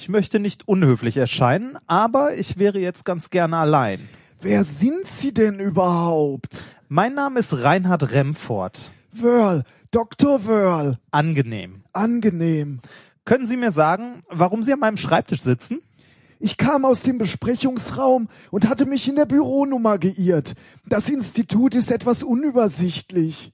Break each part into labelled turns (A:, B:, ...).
A: Ich möchte nicht unhöflich erscheinen, aber ich wäre jetzt ganz gerne allein.
B: Wer sind Sie denn überhaupt?
A: Mein Name ist Reinhard Remford.
B: Wörl, Dr. Wörl.
A: Angenehm.
B: Angenehm.
A: Können Sie mir sagen, warum Sie an meinem Schreibtisch sitzen?
B: Ich kam aus dem Besprechungsraum und hatte mich in der Büronummer geirrt. Das Institut ist etwas unübersichtlich.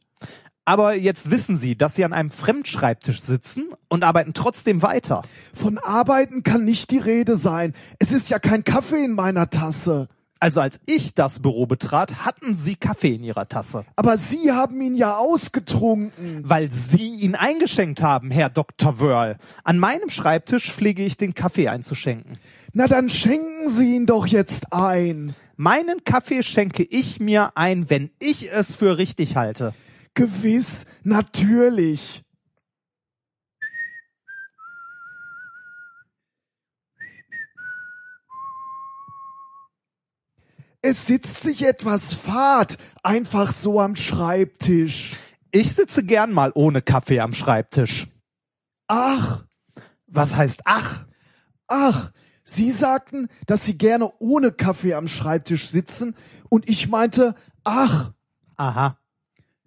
A: Aber jetzt wissen Sie, dass Sie an einem Fremdschreibtisch sitzen und arbeiten trotzdem weiter.
B: Von Arbeiten kann nicht die Rede sein. Es ist ja kein Kaffee in meiner Tasse.
A: Also als ich das Büro betrat, hatten Sie Kaffee in Ihrer Tasse.
B: Aber Sie haben ihn ja ausgetrunken.
A: Weil Sie ihn eingeschenkt haben, Herr Dr. Wörl. An meinem Schreibtisch pflege ich den Kaffee einzuschenken.
B: Na dann schenken Sie ihn doch jetzt ein.
A: Meinen Kaffee schenke ich mir ein, wenn ich es für richtig halte.
B: Gewiss, natürlich. Es sitzt sich etwas fad, einfach so am Schreibtisch.
A: Ich sitze gern mal ohne Kaffee am Schreibtisch.
B: Ach,
A: Was heißt ach?
B: ach, Sie sagten, dass Sie gerne ohne Kaffee am Schreibtisch sitzen und ich meinte, ach,
A: Aha.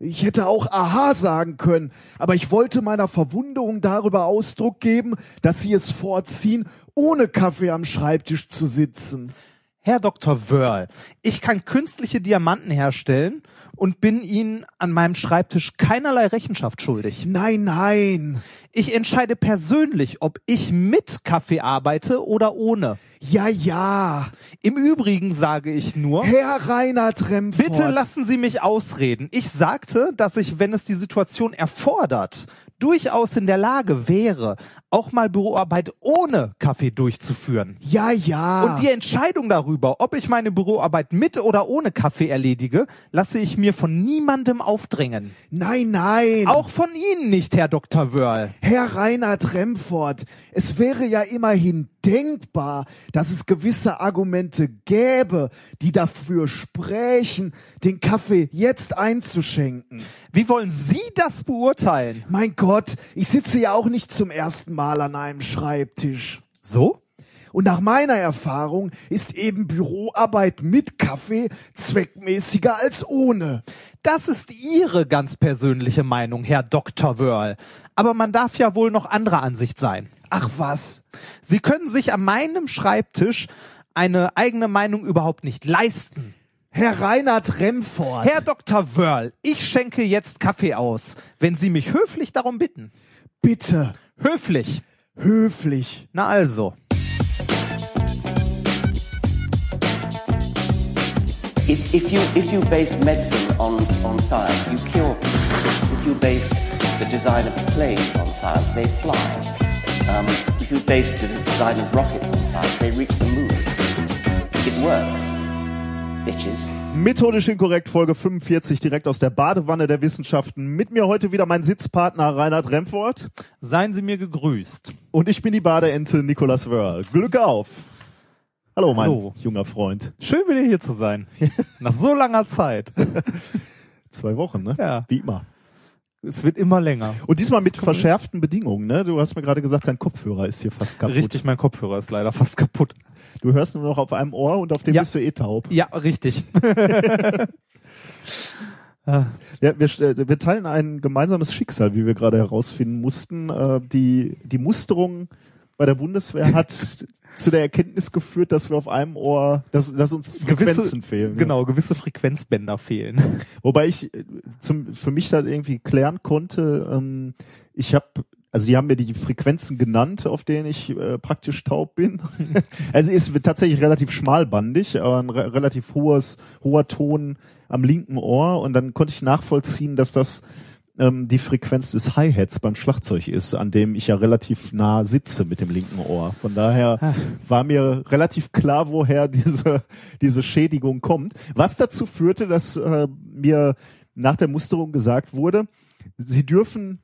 B: Ich hätte auch Aha sagen können, aber ich wollte meiner Verwunderung darüber Ausdruck geben, dass Sie es vorziehen, ohne Kaffee am Schreibtisch zu sitzen.
A: Herr Dr. Wörl, ich kann künstliche Diamanten herstellen und bin Ihnen an meinem Schreibtisch keinerlei Rechenschaft schuldig.
B: Nein, nein.
A: Ich entscheide persönlich, ob ich mit Kaffee arbeite oder ohne.
B: Ja, ja.
A: Im Übrigen sage ich nur,
B: Herr Reinhard Remford.
A: bitte lassen Sie mich ausreden. Ich sagte, dass ich, wenn es die Situation erfordert, durchaus in der Lage wäre, auch mal Büroarbeit ohne Kaffee durchzuführen.
B: Ja, ja.
A: Und die Entscheidung darüber, ob ich meine Büroarbeit mit oder ohne Kaffee erledige, lasse ich mir von niemandem aufdrängen.
B: nein, nein.
A: Auch von Ihnen nicht, Herr Dr. Wörl.
B: Herr Reinhard Remford, es wäre ja immerhin denkbar, dass es gewisse Argumente gäbe, die dafür sprechen, den Kaffee jetzt einzuschenken.
A: Wie wollen Sie das beurteilen?
B: Mein Gott, ich sitze ja auch nicht zum ersten Mal an einem Schreibtisch.
A: So?
B: Und nach meiner Erfahrung ist eben Büroarbeit mit Kaffee zweckmäßiger als ohne.
A: Das ist Ihre ganz persönliche Meinung, Herr Dr. Wörl. Aber man darf ja wohl noch anderer Ansicht sein.
B: Ach was?
A: Sie können sich an meinem Schreibtisch eine eigene Meinung überhaupt nicht leisten.
B: Herr Reinhard Remford.
A: Herr Dr. Wörl, ich schenke jetzt Kaffee aus, wenn Sie mich höflich darum bitten.
B: bitte,
A: Höflich.
B: höflich.
A: Na also.
C: If, if you if you base medicine on, on science, you cure people. If you base the design of planes on science, they fly. Um, if you base the design of rockets on science, they reach the moon. It works, bitches.
D: Methodisch inkorrekt, Folge 45, direkt aus der Badewanne der Wissenschaften. Mit mir heute wieder mein Sitzpartner Reinhard Remford
A: Seien Sie mir gegrüßt.
D: und ich bin die Badeente Nikolas Wörl. Glück auf! Hallo, mein
A: Hallo.
D: junger Freund.
A: Schön wieder hier zu sein. Nach so langer Zeit.
D: Zwei Wochen, ne?
A: Ja.
D: Wie immer.
A: Es wird immer länger.
D: Und diesmal mit verschärften Bedingungen, ne? Du hast mir gerade gesagt, dein Kopfhörer ist hier fast kaputt.
A: Richtig, mein Kopfhörer ist leider fast kaputt.
D: Du hörst nur noch auf einem Ohr und auf dem
A: Ja.
D: bist du eh taub.
A: Ja, richtig.
D: Ja, wir, äh, wir teilen ein gemeinsames Schicksal, wie wir gerade herausfinden mussten. Äh, Die, die Musterung bei der Bundeswehr hat zu der Erkenntnis geführt, dass wir auf einem Ohr, dass, dass uns Frequenzen fehlen. ne?
A: Genau, gewisse Frequenzbänder fehlen.
D: Wobei ich äh, zum, für mich da irgendwie klären konnte, ähm, ich habe also die haben mir die Frequenzen genannt, auf denen ich äh, praktisch taub bin. also ist tatsächlich relativ schmalbandig, aber ein re relativ hohes, hoher Ton am linken Ohr und dann konnte ich nachvollziehen, dass das ähm, die Frequenz des Hi-Hats beim Schlagzeug ist, an dem ich ja relativ nah sitze mit dem linken Ohr. Von daher war mir relativ klar, woher diese, diese Schädigung kommt. Was dazu führte, dass äh, mir nach der Musterung gesagt wurde, sie dürfen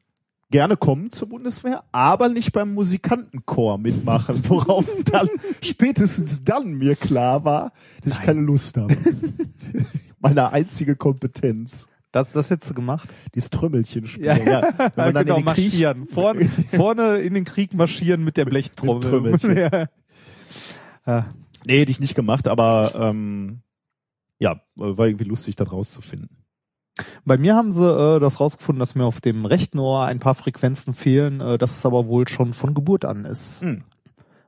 D: gerne kommen zur Bundeswehr, aber nicht beim Musikantenchor mitmachen, worauf dann spätestens dann mir klar war, dass ich keine Lust habe. Meine einzige Kompetenz.
A: Das, das hättest du gemacht.
D: Dieses Trümmelchen spielen.
A: Ja,
D: Ja, wenn man dann
A: genau, marschieren. Vorne, vorne in den Krieg marschieren mit der Blechtrommel.
D: Trommelchen.
A: ja. Ja.
D: Nee, hätte ich nicht gemacht, aber ähm, ja, war irgendwie lustig, das rauszufinden.
A: Bei mir haben sie äh, das rausgefunden, dass mir auf dem rechten Ohr ein paar Frequenzen fehlen, äh, dass es aber wohl schon von Geburt an ist.
D: Hm.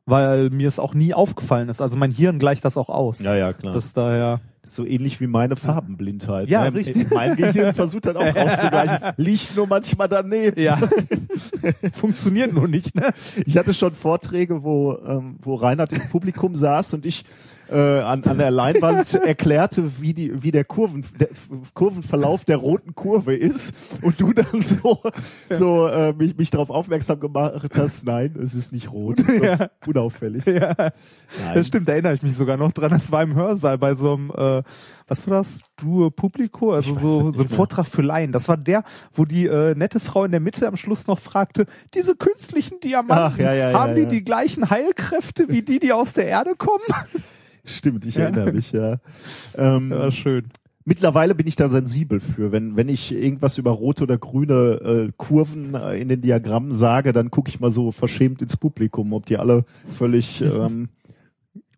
A: Weil mir es auch nie aufgefallen ist. Also mein Hirn gleicht das auch aus.
D: Ja, ja, klar.
A: Das daher.
D: So ähnlich wie meine Farbenblindheit.
A: Ja,
D: Mein-
A: richtig.
D: Mein Gehirn versucht dann auch auszugleichen. Liegt nur manchmal daneben.
A: Ja. Funktioniert nur nicht, ne?
D: Ich hatte schon Vorträge, wo, ähm, wo Reinhard im Publikum saß und ich äh, an, an der Leinwand erklärte, wie die, wie der Kurven, der Kurvenverlauf der roten Kurve ist und du dann so, so äh, mich, mich darauf aufmerksam gemacht hast, nein, es ist nicht rot,
A: Ja.
D: unauffällig.
A: Ja.
D: Nein.
A: Das stimmt, da erinnere ich mich sogar noch dran. Das war im Hörsaal bei so einem, äh, was war das? Duo Publico, also so, so ein. Vortrag für Laien. Das war der, wo die äh, nette Frau in der Mitte am Schluss noch fragte, diese künstlichen Diamanten,
D: Ach, ja, ja, ja,
A: haben die
D: ja.
A: die gleichen Heilkräfte wie die, die aus der Erde kommen?
D: Stimmt, ich
A: Ja.
D: erinnere mich, ja. Ähm,
A: Ja, schön.
D: Mittlerweile bin ich da sensibel für. Wenn, wenn ich irgendwas über rote oder grüne äh, Kurven äh, in den Diagrammen sage, dann gucke ich mal so verschämt ins Publikum, ob die alle völlig ähm,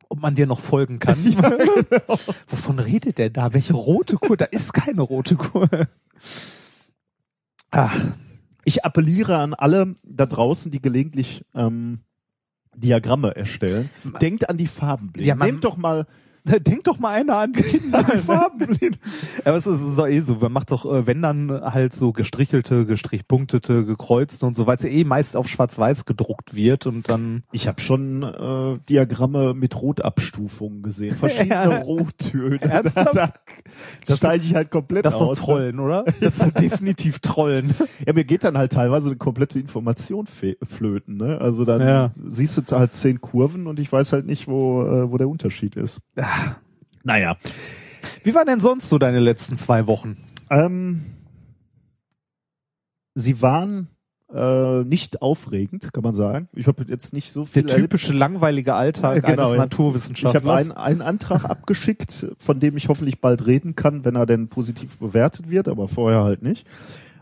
A: Ob man dir noch folgen kann.
D: genau.
A: Wovon redet der da? Welche rote Kur? Da ist keine rote Kur. Ach,
D: Ich appelliere an alle da draußen, die gelegentlich ähm, Diagramme erstellen. Denkt an die Farbenblinden.
A: Ja,
D: Nehmt doch mal
A: denk doch mal einer an Kinder.
D: an die Farbenblinden.
A: Aber es ist, es ist doch eh so, man macht doch, äh, wenn dann halt so gestrichelte, gestrichpunktete, gekreuzte und so, weil es ja eh meist auf schwarz-weiß gedruckt wird und dann
D: Ich habe schon äh, Diagramme mit Rotabstufungen gesehen, verschiedene
A: Ja.
D: Rottöne.
A: Ernsthaft?
D: Da, da steige ich halt komplett
A: das ist doch
D: aus.
A: Trollen, oder? Das ist definitiv Trollen.
D: Ja, mir geht dann halt teilweise eine komplette Information flöten. Ne? Also dann
A: Ja.
D: siehst du halt zehn Kurven und ich weiß halt nicht, wo, äh, wo der Unterschied ist. Naja.
A: Wie waren denn sonst so deine letzten zwei Wochen?
D: Ähm, sie waren äh, nicht aufregend, kann man sagen. Ich habe jetzt nicht so viel
A: Der typische langweilige Alltag
D: Ja, genau,
A: eines
D: ja. Ich
A: Naturwissenschaftlers.
D: habe einen, einen Antrag abgeschickt, von dem ich hoffentlich bald reden kann, wenn er denn positiv bewertet wird, aber vorher halt nicht.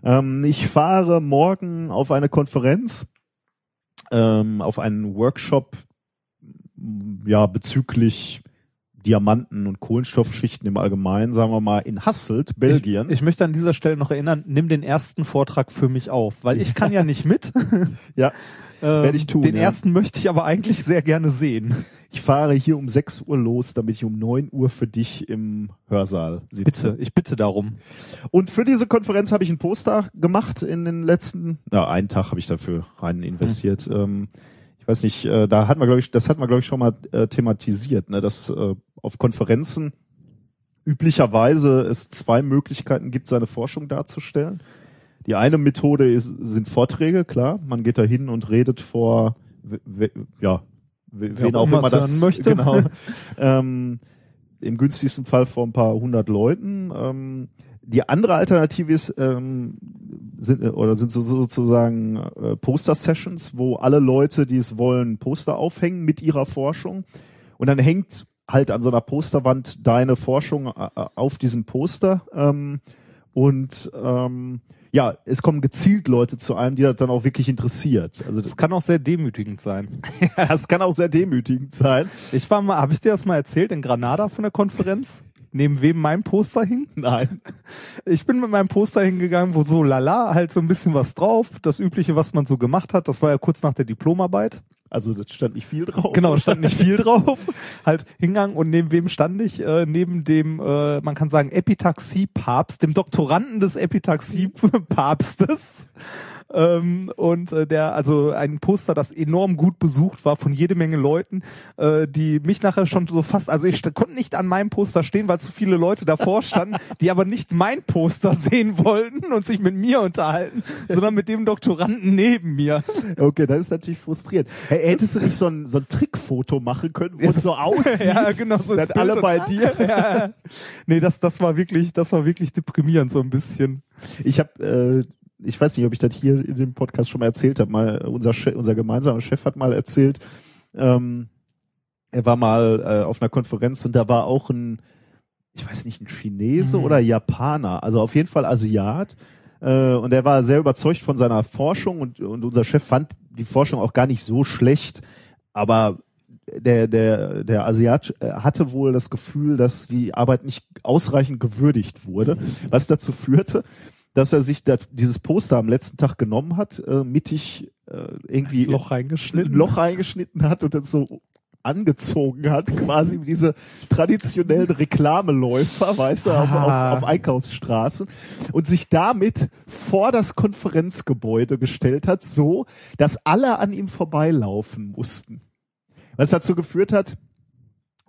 D: Ähm, ich fahre morgen auf eine Konferenz, ähm, auf einen Workshop, ja, bezüglich Diamanten und Kohlenstoffschichten im Allgemeinen, sagen wir mal, in Hasselt, Belgien.
A: Ich, ich möchte an dieser Stelle noch erinnern, nimm den ersten Vortrag für mich auf, weil ich kann ja nicht mit.
D: ja,
A: Ähm,
D: Werd ich tun,
A: Den
D: ja.
A: ersten möchte ich aber eigentlich sehr gerne sehen.
D: ich fahre hier um 6 Uhr los, damit ich um 9 Uhr für dich im Hörsaal sitze.
A: Bitte, ich bitte darum.
D: Und für diese Konferenz habe ich ein Poster gemacht in den letzten, na, einen Tag habe ich dafür rein investiert. Ähm, ich weiß nicht, äh, da hat man, glaube ich, das hat man, glaube ich, schon mal äh, thematisiert, ne, dass äh, auf Konferenzen üblicherweise es zwei Möglichkeiten gibt, seine Forschung darzustellen. Die eine Methode ist, sind Vorträge, klar. Man geht da hin und redet vor, ja, we- wen
A: auch
D: auch
A: immer
D: das
A: möchte.
D: Genau. ähm, Im günstigsten Fall vor ein paar hundert Leuten. Ähm, die andere Alternative ist, ähm, sind, äh, oder sind so, sozusagen äh, Poster-Sessions, wo alle Leute, die es wollen, Poster aufhängen mit ihrer Forschung. Und dann hängt halt an so einer Posterwand deine Forschung äh, auf diesem Poster. Ähm, und ähm, ja, es kommen gezielt Leute zu einem, die das dann auch wirklich interessiert. Also das,
A: Das kann auch sehr demütigend sein.
D: das kann auch sehr demütigend sein.
A: Ich war mal, habe ich dir das mal erzählt in Granada von der Konferenz? Neben wem mein Poster hing?
D: Nein.
A: Ich bin mit meinem Poster hingegangen, wo so lala, halt so ein bisschen was drauf. Das übliche, was man so gemacht hat. Das war ja kurz nach der Diplomarbeit.
D: Also das stand nicht viel drauf.
A: Genau, stand nicht viel drauf. Halt hingegangen und neben wem stand ich? Äh, neben dem, äh, man kann sagen, Epitaxie-Papst, dem Doktoranden des Epitaxie-Papstes. Ähm, und äh, der, also ein Poster, das enorm gut besucht war von jede Menge Leuten, äh, die mich nachher schon so fast, also ich konnte nicht an meinem Poster stehen, weil zu viele Leute davor standen, die aber nicht mein Poster sehen wollten und sich mit mir unterhalten, sondern mit dem Doktoranden neben mir.
D: Okay, das ist natürlich frustrierend. Hey, hättest du nicht so ein, so ein Trickfoto machen können, wo es so aussieht,
A: Ja, genau, so
D: dass alle bei dir.
A: ja. Nee, das, das war wirklich, das war wirklich deprimierend so ein bisschen.
D: Ich habe, äh, ich weiß nicht, ob ich das hier in dem Podcast schon mal erzählt habe. Mal unser Chef, unser gemeinsamer Chef hat mal erzählt, ähm, er war mal äh, auf einer Konferenz und da war auch ein, ich weiß nicht, ein Chinese
A: Mhm.
D: oder Japaner, also auf jeden Fall Asiat. Äh, und er war sehr überzeugt von seiner Forschung und, und unser Chef fand die Forschung auch gar nicht so schlecht, aber der, der, der Asiat äh, hatte wohl das Gefühl, dass die Arbeit nicht ausreichend gewürdigt wurde, was dazu führte, dass er sich da, dieses Poster am letzten Tag genommen hat, äh, mittig äh, irgendwie
A: Loch reingeschnitten.
D: ein Loch reingeschnitten hat und dann so angezogen hat, quasi wie diese traditionellen Reklameläufer, weißt du, auf,
A: Ah.
D: auf, auf Einkaufsstraßen und sich damit vor das Konferenzgebäude gestellt hat, so, dass alle an ihm vorbeilaufen mussten. Was dazu geführt hat,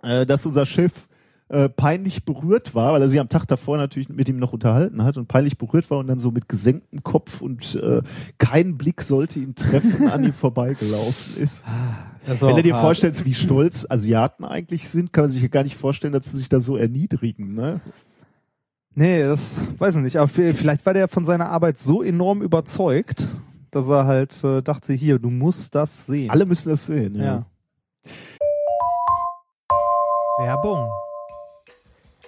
D: äh, dass unser Chef äh, peinlich berührt war, weil er sich am Tag davor natürlich mit ihm noch unterhalten hat und peinlich berührt war und dann so mit gesenktem Kopf und äh, kein Blick sollte ihn treffen, an ihm vorbeigelaufen ist.
A: Das
D: Wenn du dir vorstellst, wie stolz Asiaten eigentlich sind, kann man sich ja gar nicht vorstellen, dass sie sich da so erniedrigen. Ne?
A: Nee, das weiß ich nicht. Aber vi- vielleicht war der von seiner Arbeit so enorm überzeugt, dass er halt äh, dachte, hier, du musst das sehen.
D: Alle müssen das sehen. Ja.
A: ja.
E: Werbung.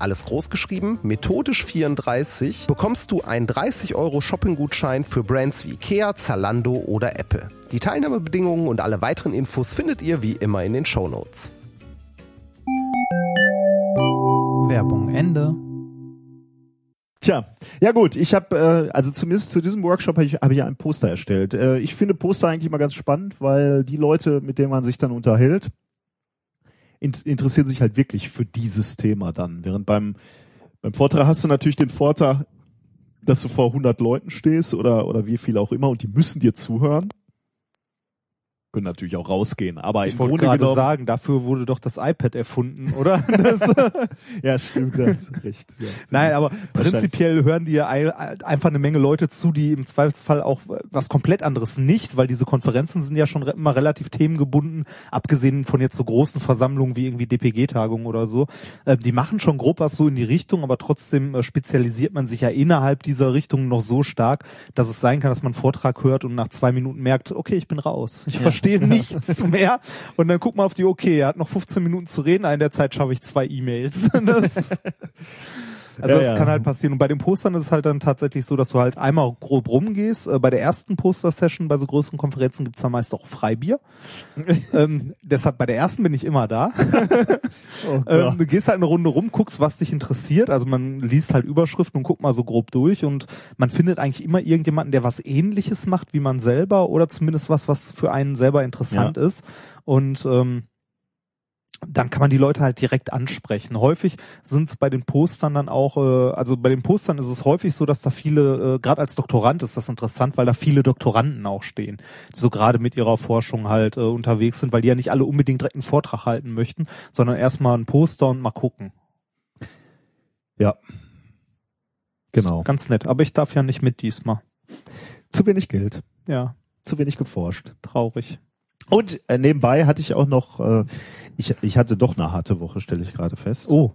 F: alles groß geschrieben, methodisch 34, bekommst du einen 30 Euro Shopping-Gutschein für Brands wie Ikea, Zalando oder Apple. Die Teilnahmebedingungen und alle weiteren Infos findet ihr wie immer in den Shownotes.
E: Werbung Ende.
D: Tja, ja gut, ich habe, äh, also zumindest zu diesem Workshop habe ich, hab ich ein Poster erstellt. Äh, ich finde Poster eigentlich mal ganz spannend, weil die Leute, mit denen man sich dann unterhält, in, interessieren sich halt wirklich für dieses Thema dann. Während beim, beim Vortrag hast du natürlich den Vorteil, dass du vor 100 Leuten stehst oder, oder wie viel auch immer und die müssen dir zuhören. Können natürlich auch rausgehen, aber
A: Ich wollte gerade
D: genommen,
A: sagen, dafür wurde doch das iPad erfunden, oder?
D: Ja stimmt, das recht. Ja,
A: Nein, aber prinzipiell hören dir ein- einfach eine Menge Leute zu, die im Zweifelsfall auch was komplett anderes nicht, weil diese Konferenzen sind ja schon immer relativ themengebunden, abgesehen von jetzt so großen Versammlungen wie irgendwie DPG-Tagungen oder so. Äh, die machen schon grob was so in die Richtung, aber trotzdem äh, spezialisiert man sich ja innerhalb dieser Richtung noch so stark, dass es sein kann, dass man einen Vortrag hört und nach zwei Minuten merkt, okay, ich bin raus. Ich verstehe nichts mehr. Und dann guckt man auf die, okay, er hat noch 15 Minuten zu reden, in der Zeit schaffe ich zwei E-Mails. Also
D: Ja,
A: das
D: ja.
A: kann halt passieren. Und bei den Postern ist es halt dann tatsächlich so, dass du halt einmal grob rumgehst. Äh, bei der ersten Poster-Session, bei so größeren Konferenzen gibt's dann meist auch Freibier. ähm, deshalb bei der ersten bin ich immer da.
D: Oh
A: ähm, du gehst halt eine Runde rum, guckst, was dich interessiert. Also man liest halt Überschriften und guckt mal so grob durch und man findet eigentlich immer irgendjemanden, der was ähnliches macht wie man selber oder zumindest was, was für einen selber interessant ist. Und ähm, dann kann man die Leute halt direkt ansprechen. Häufig sind es bei den Postern dann auch, äh, also bei den Postern ist es häufig so, dass da viele, äh, gerade als Doktorand ist das interessant, weil da viele Doktoranden auch stehen, die so gerade mit ihrer Forschung halt äh, unterwegs sind, weil die ja nicht alle unbedingt direkt einen Vortrag halten möchten, sondern erstmal ein Poster und mal gucken.
D: Ja. Genau.
A: Ganz nett, aber ich darf ja nicht mit diesmal.
D: Zu wenig Geld,
A: Ja,
D: zu wenig geforscht.
A: traurig.
D: Und äh, nebenbei hatte ich auch noch, äh, ich, ich hatte doch eine harte Woche, stelle ich gerade fest.
A: Oh,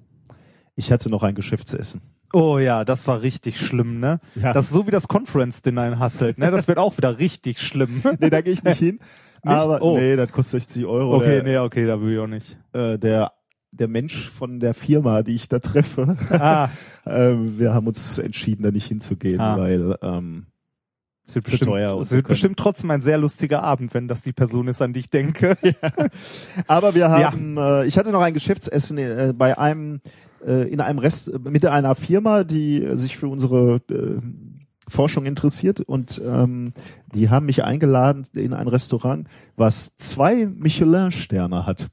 D: Ich hatte noch ein Geschäftsessen.
A: Oh ja, das war richtig schlimm, ne?
D: Ja.
A: Das ist so wie das Conference Dinner in Hasselt, ne? Das wird auch wieder richtig schlimm.
D: Nee, da gehe ich nicht hin. Aber
A: Oh.
D: nee, das kostet 60 Euro.
A: Okay,
D: der,
A: nee, okay, da will ich auch nicht.
D: äh, der, der Mensch von der Firma, die ich da treffe,
A: Ah,
D: ähm, wir haben uns entschieden, da nicht hinzugehen,
A: Ah.
D: weil ähm,
A: es wird, bestimmt,
D: teuer
A: es
D: wir
A: wird bestimmt trotzdem ein sehr lustiger Abend, wenn das die Person ist, an die ich denke.
D: Aber wir haben, äh, ich hatte noch ein Geschäftsessen äh, bei einem, äh, in einem Rest, mit einer Firma, die äh, sich für unsere äh, Forschung interessiert und ähm, die haben mich eingeladen in ein Restaurant, was zwei Michelin-Sterne hat,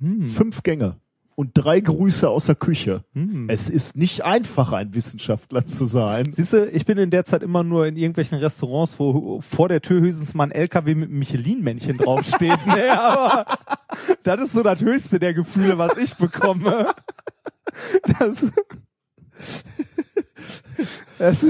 A: Hm.
D: fünf Gänge und drei Grüße aus der Küche.
A: Hm.
D: Es ist nicht einfach, ein Wissenschaftler zu sein.
A: Siehst du, ich bin in der Zeit immer nur in irgendwelchen Restaurants, wo vor der Tür höchstens mal ein LKW mit Michelin-Männchen draufsteht. ne? Aber das ist so das höchste der Gefühle, was ich bekomme. Das, das,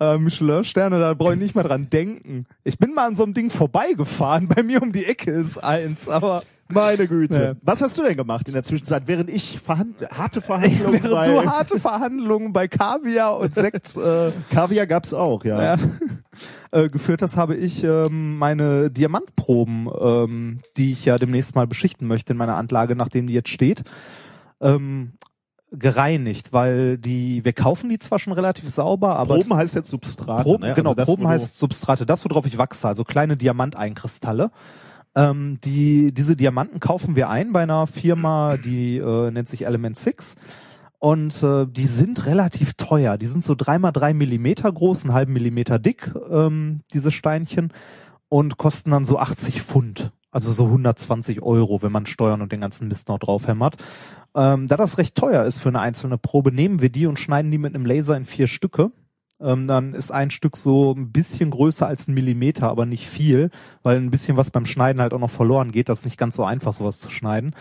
A: äh, Michelin-Sterne, da brauche ich nicht mal dran denken. Ich bin mal an so einem Ding vorbeigefahren. Bei mir um die Ecke ist eins, aber
D: Meine Güte.
A: Ja.
D: Was hast du denn gemacht in der Zwischenzeit, während ich verhand harte Verhandlungen
A: während
D: bei
A: du harte Verhandlungen bei Kaviar und Sekt äh,
D: Kaviar gab's auch, ja.
A: ja, äh, geführt hast, habe ich ähm, meine Diamantproben, ähm, die ich ja demnächst mal beschichten möchte in meiner Anlage, nachdem die jetzt steht, ähm, gereinigt, weil die, wir kaufen die zwar schon relativ sauber, aber
D: Proben heißt jetzt Substrate,
A: Proben,
D: ne?
A: genau,
D: Also das,
A: Proben heißt Substrate, das worauf ich wachse, also kleine Diamanteikristalle. Ähm, die, diese Diamanten kaufen wir ein bei einer Firma, die äh, nennt sich Element 6. Und äh, die sind relativ teuer. Die sind so dreimal drei Millimeter groß, einen halben Millimeter dick, ähm, diese Steinchen, und kosten dann so 80 Pfund. Also so 120 Euro, wenn man Steuern und den ganzen Mist noch draufhämmert. Ähm, da das recht teuer ist für eine einzelne Probe, nehmen wir die und schneiden die mit einem Laser in vier Stücke. Ähm, dann ist ein Stück so ein bisschen größer als ein Millimeter, aber nicht viel, weil ein bisschen was beim Schneiden halt auch noch verloren geht. Das ist nicht ganz so einfach, sowas zu schneiden.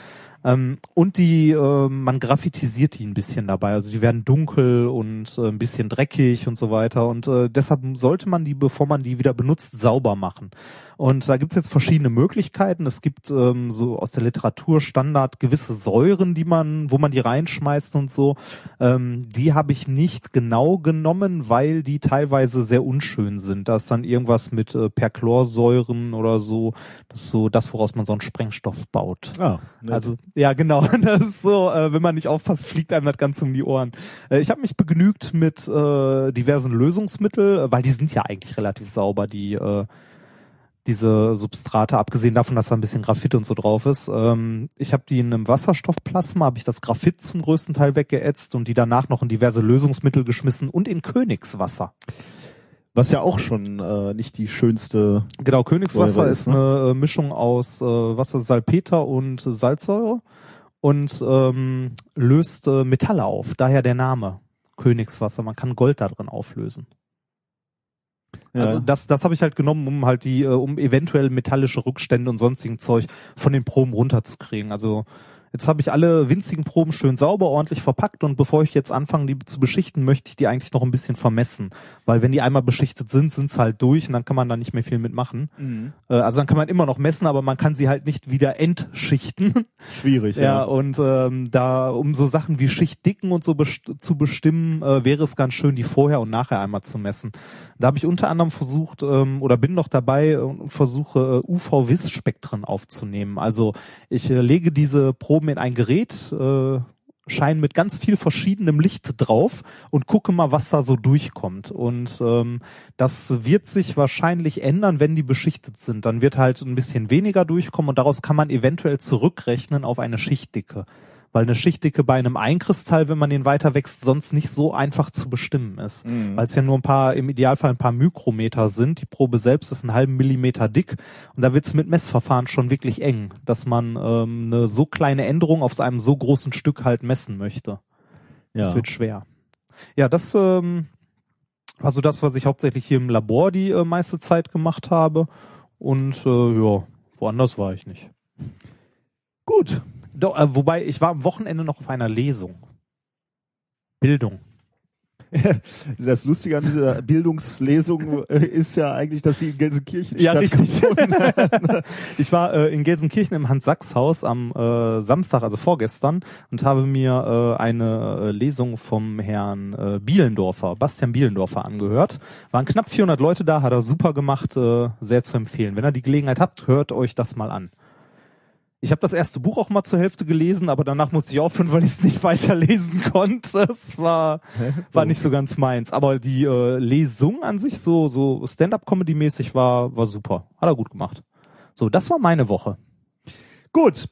A: Ähm, und die, äh, man graffitisiert die ein bisschen dabei. Also die werden dunkel und äh, ein bisschen dreckig und so weiter. Und äh, deshalb sollte man die, bevor man die wieder benutzt, sauber machen. Und da gibt's jetzt verschiedene Möglichkeiten. Es gibt ähm, so aus der Literatur Standard gewisse Säuren, die man, wo man die reinschmeißt und so. Ähm, die habe ich nicht genau genommen, weil die teilweise sehr unschön sind. Da ist dann irgendwas mit äh, Perchlorsäuren oder so. Das ist so das, woraus man so einen Sprengstoff baut.
D: Ah, ne,
A: Also ja, genau. Das ist so, äh, wenn man nicht aufpasst, fliegt einem das Ganze um die Ohren. Äh, ich habe mich begnügt mit äh, diversen Lösungsmitteln, äh, weil die sind ja eigentlich relativ sauber, die äh, diese Substrate, abgesehen davon, dass da ein bisschen Graphit und so drauf ist. Ähm, ich habe die in einem Wasserstoffplasma, habe ich das Graphit zum größten Teil weggeätzt und die danach noch in diverse Lösungsmittel geschmissen und in Königswasser.
D: was ja auch schon äh, nicht die schönste.
A: Genau, Königswasser ist
D: ist, ne?
A: eine äh, Mischung aus äh, was war das, Salpeter und Salzsäure und ähm, löst äh, Metalle auf. Daher der Name Königswasser. Man kann Gold da drin auflösen. Also das, das habe ich halt genommen, um halt die, äh, um eventuell metallische Rückstände und sonstigen Zeug von den Proben runterzukriegen. Also jetzt habe ich alle winzigen Proben schön sauber, ordentlich verpackt und bevor ich jetzt anfange, die zu beschichten, möchte ich die eigentlich noch ein bisschen vermessen. Weil wenn die einmal beschichtet sind, sind sie halt durch und dann kann man da nicht mehr viel mitmachen.
D: Mhm.
A: Äh, also dann kann man immer noch messen, aber man kann sie halt nicht wieder entschichten.
D: schwierig.
A: Ja,
D: Ja.
A: und ähm, da, um so Sachen wie Schichtdicken und so best zu bestimmen, äh, wäre es ganz schön, die vorher und nachher einmal zu messen. Da habe ich unter anderem versucht, ähm, oder bin noch dabei und versuche, äh, UV-Vis-Spektren aufzunehmen. Also ich äh, lege diese Proben in ein Gerät, äh, scheinen mit ganz viel verschiedenem Licht drauf und gucke mal, was da so durchkommt. Und ähm, das wird sich wahrscheinlich ändern, wenn die beschichtet sind. Dann wird halt ein bisschen weniger durchkommen und daraus kann man eventuell zurückrechnen auf eine Schichtdicke. Weil eine Schichtdicke bei einem Einkristall, wenn man den weiter wächst, sonst nicht so einfach zu bestimmen ist.
D: Mhm.
A: Weil es ja nur ein paar, im Idealfall ein paar Mikrometer sind. Die Probe selbst ist einen halben Millimeter dick. Und da wird es mit Messverfahren schon wirklich eng, dass man ähm, eine so kleine Änderung auf einem so großen Stück halt messen möchte. Das
D: ja.
A: wird schwer. Ja, das ähm, war so das, was ich hauptsächlich hier im Labor die äh, meiste Zeit gemacht habe. Und äh, ja, woanders war ich nicht.
D: Gut.
A: Doch, äh, wobei, ich war am Wochenende noch auf einer Lesung. Bildung.
D: Das Lustige an dieser Bildungslesung ist ja eigentlich, dass sie in Gelsenkirchen
A: Ja, richtig. Ich war äh, in Gelsenkirchen im Hans-Sachs-Haus am äh, Samstag, also vorgestern, und habe mir äh, eine äh, Lesung vom Herrn äh, Bielendorfer, Bastian Bielendorfer, angehört. Waren knapp 400 Leute da, hat er super gemacht, äh, sehr zu empfehlen. Wenn ihr die Gelegenheit habt, hört euch das mal an. Ich habe das erste Buch auch mal zur Hälfte gelesen, aber danach musste ich aufhören, weil ich es nicht weiterlesen konnte. Das war, war nicht so ganz meins. Aber die äh, Lesung an sich, so, so Stand-up-Comedy-mäßig, war, war super. Hat er gut gemacht. So, das war meine Woche.
D: Gut.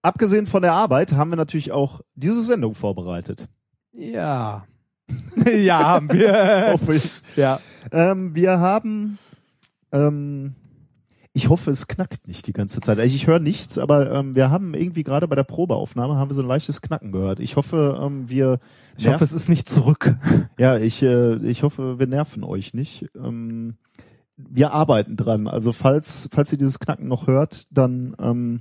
D: Abgesehen von der Arbeit haben wir natürlich auch diese Sendung vorbereitet.
A: Ja. ja, haben wir.
D: Hoffe ich.
A: ja.
D: Ähm, wir haben, ähm, ich hoffe, es knackt nicht die ganze Zeit. Also Ich höre nichts, aber ähm, wir haben irgendwie gerade bei der Probeaufnahme haben wir so ein leichtes Knacken gehört. Ich hoffe, ähm, wir
A: Ich hoffe, es ist nicht zurück.
D: Ja, ich, äh, ich hoffe, wir nerven euch nicht. Ähm, wir arbeiten dran. Also falls, falls ihr dieses Knacken noch hört, dann ähm,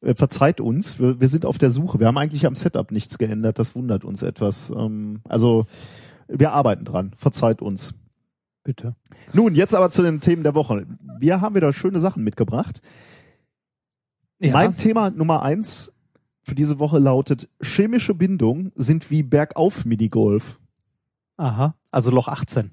D: äh, verzeiht uns. Wir, wir sind auf der Suche. Wir haben eigentlich am Setup nichts geändert. Das wundert uns etwas. Ähm, also wir arbeiten dran. Verzeiht uns.
A: Bitte.
D: Nun, jetzt aber zu den Themen der Woche. Wir haben wieder schöne Sachen mitgebracht.
A: Ja.
D: Mein Thema Nummer eins für diese Woche lautet, chemische Bindungen sind wie Bergauf-Minigolf.
A: Aha. Also Loch 18.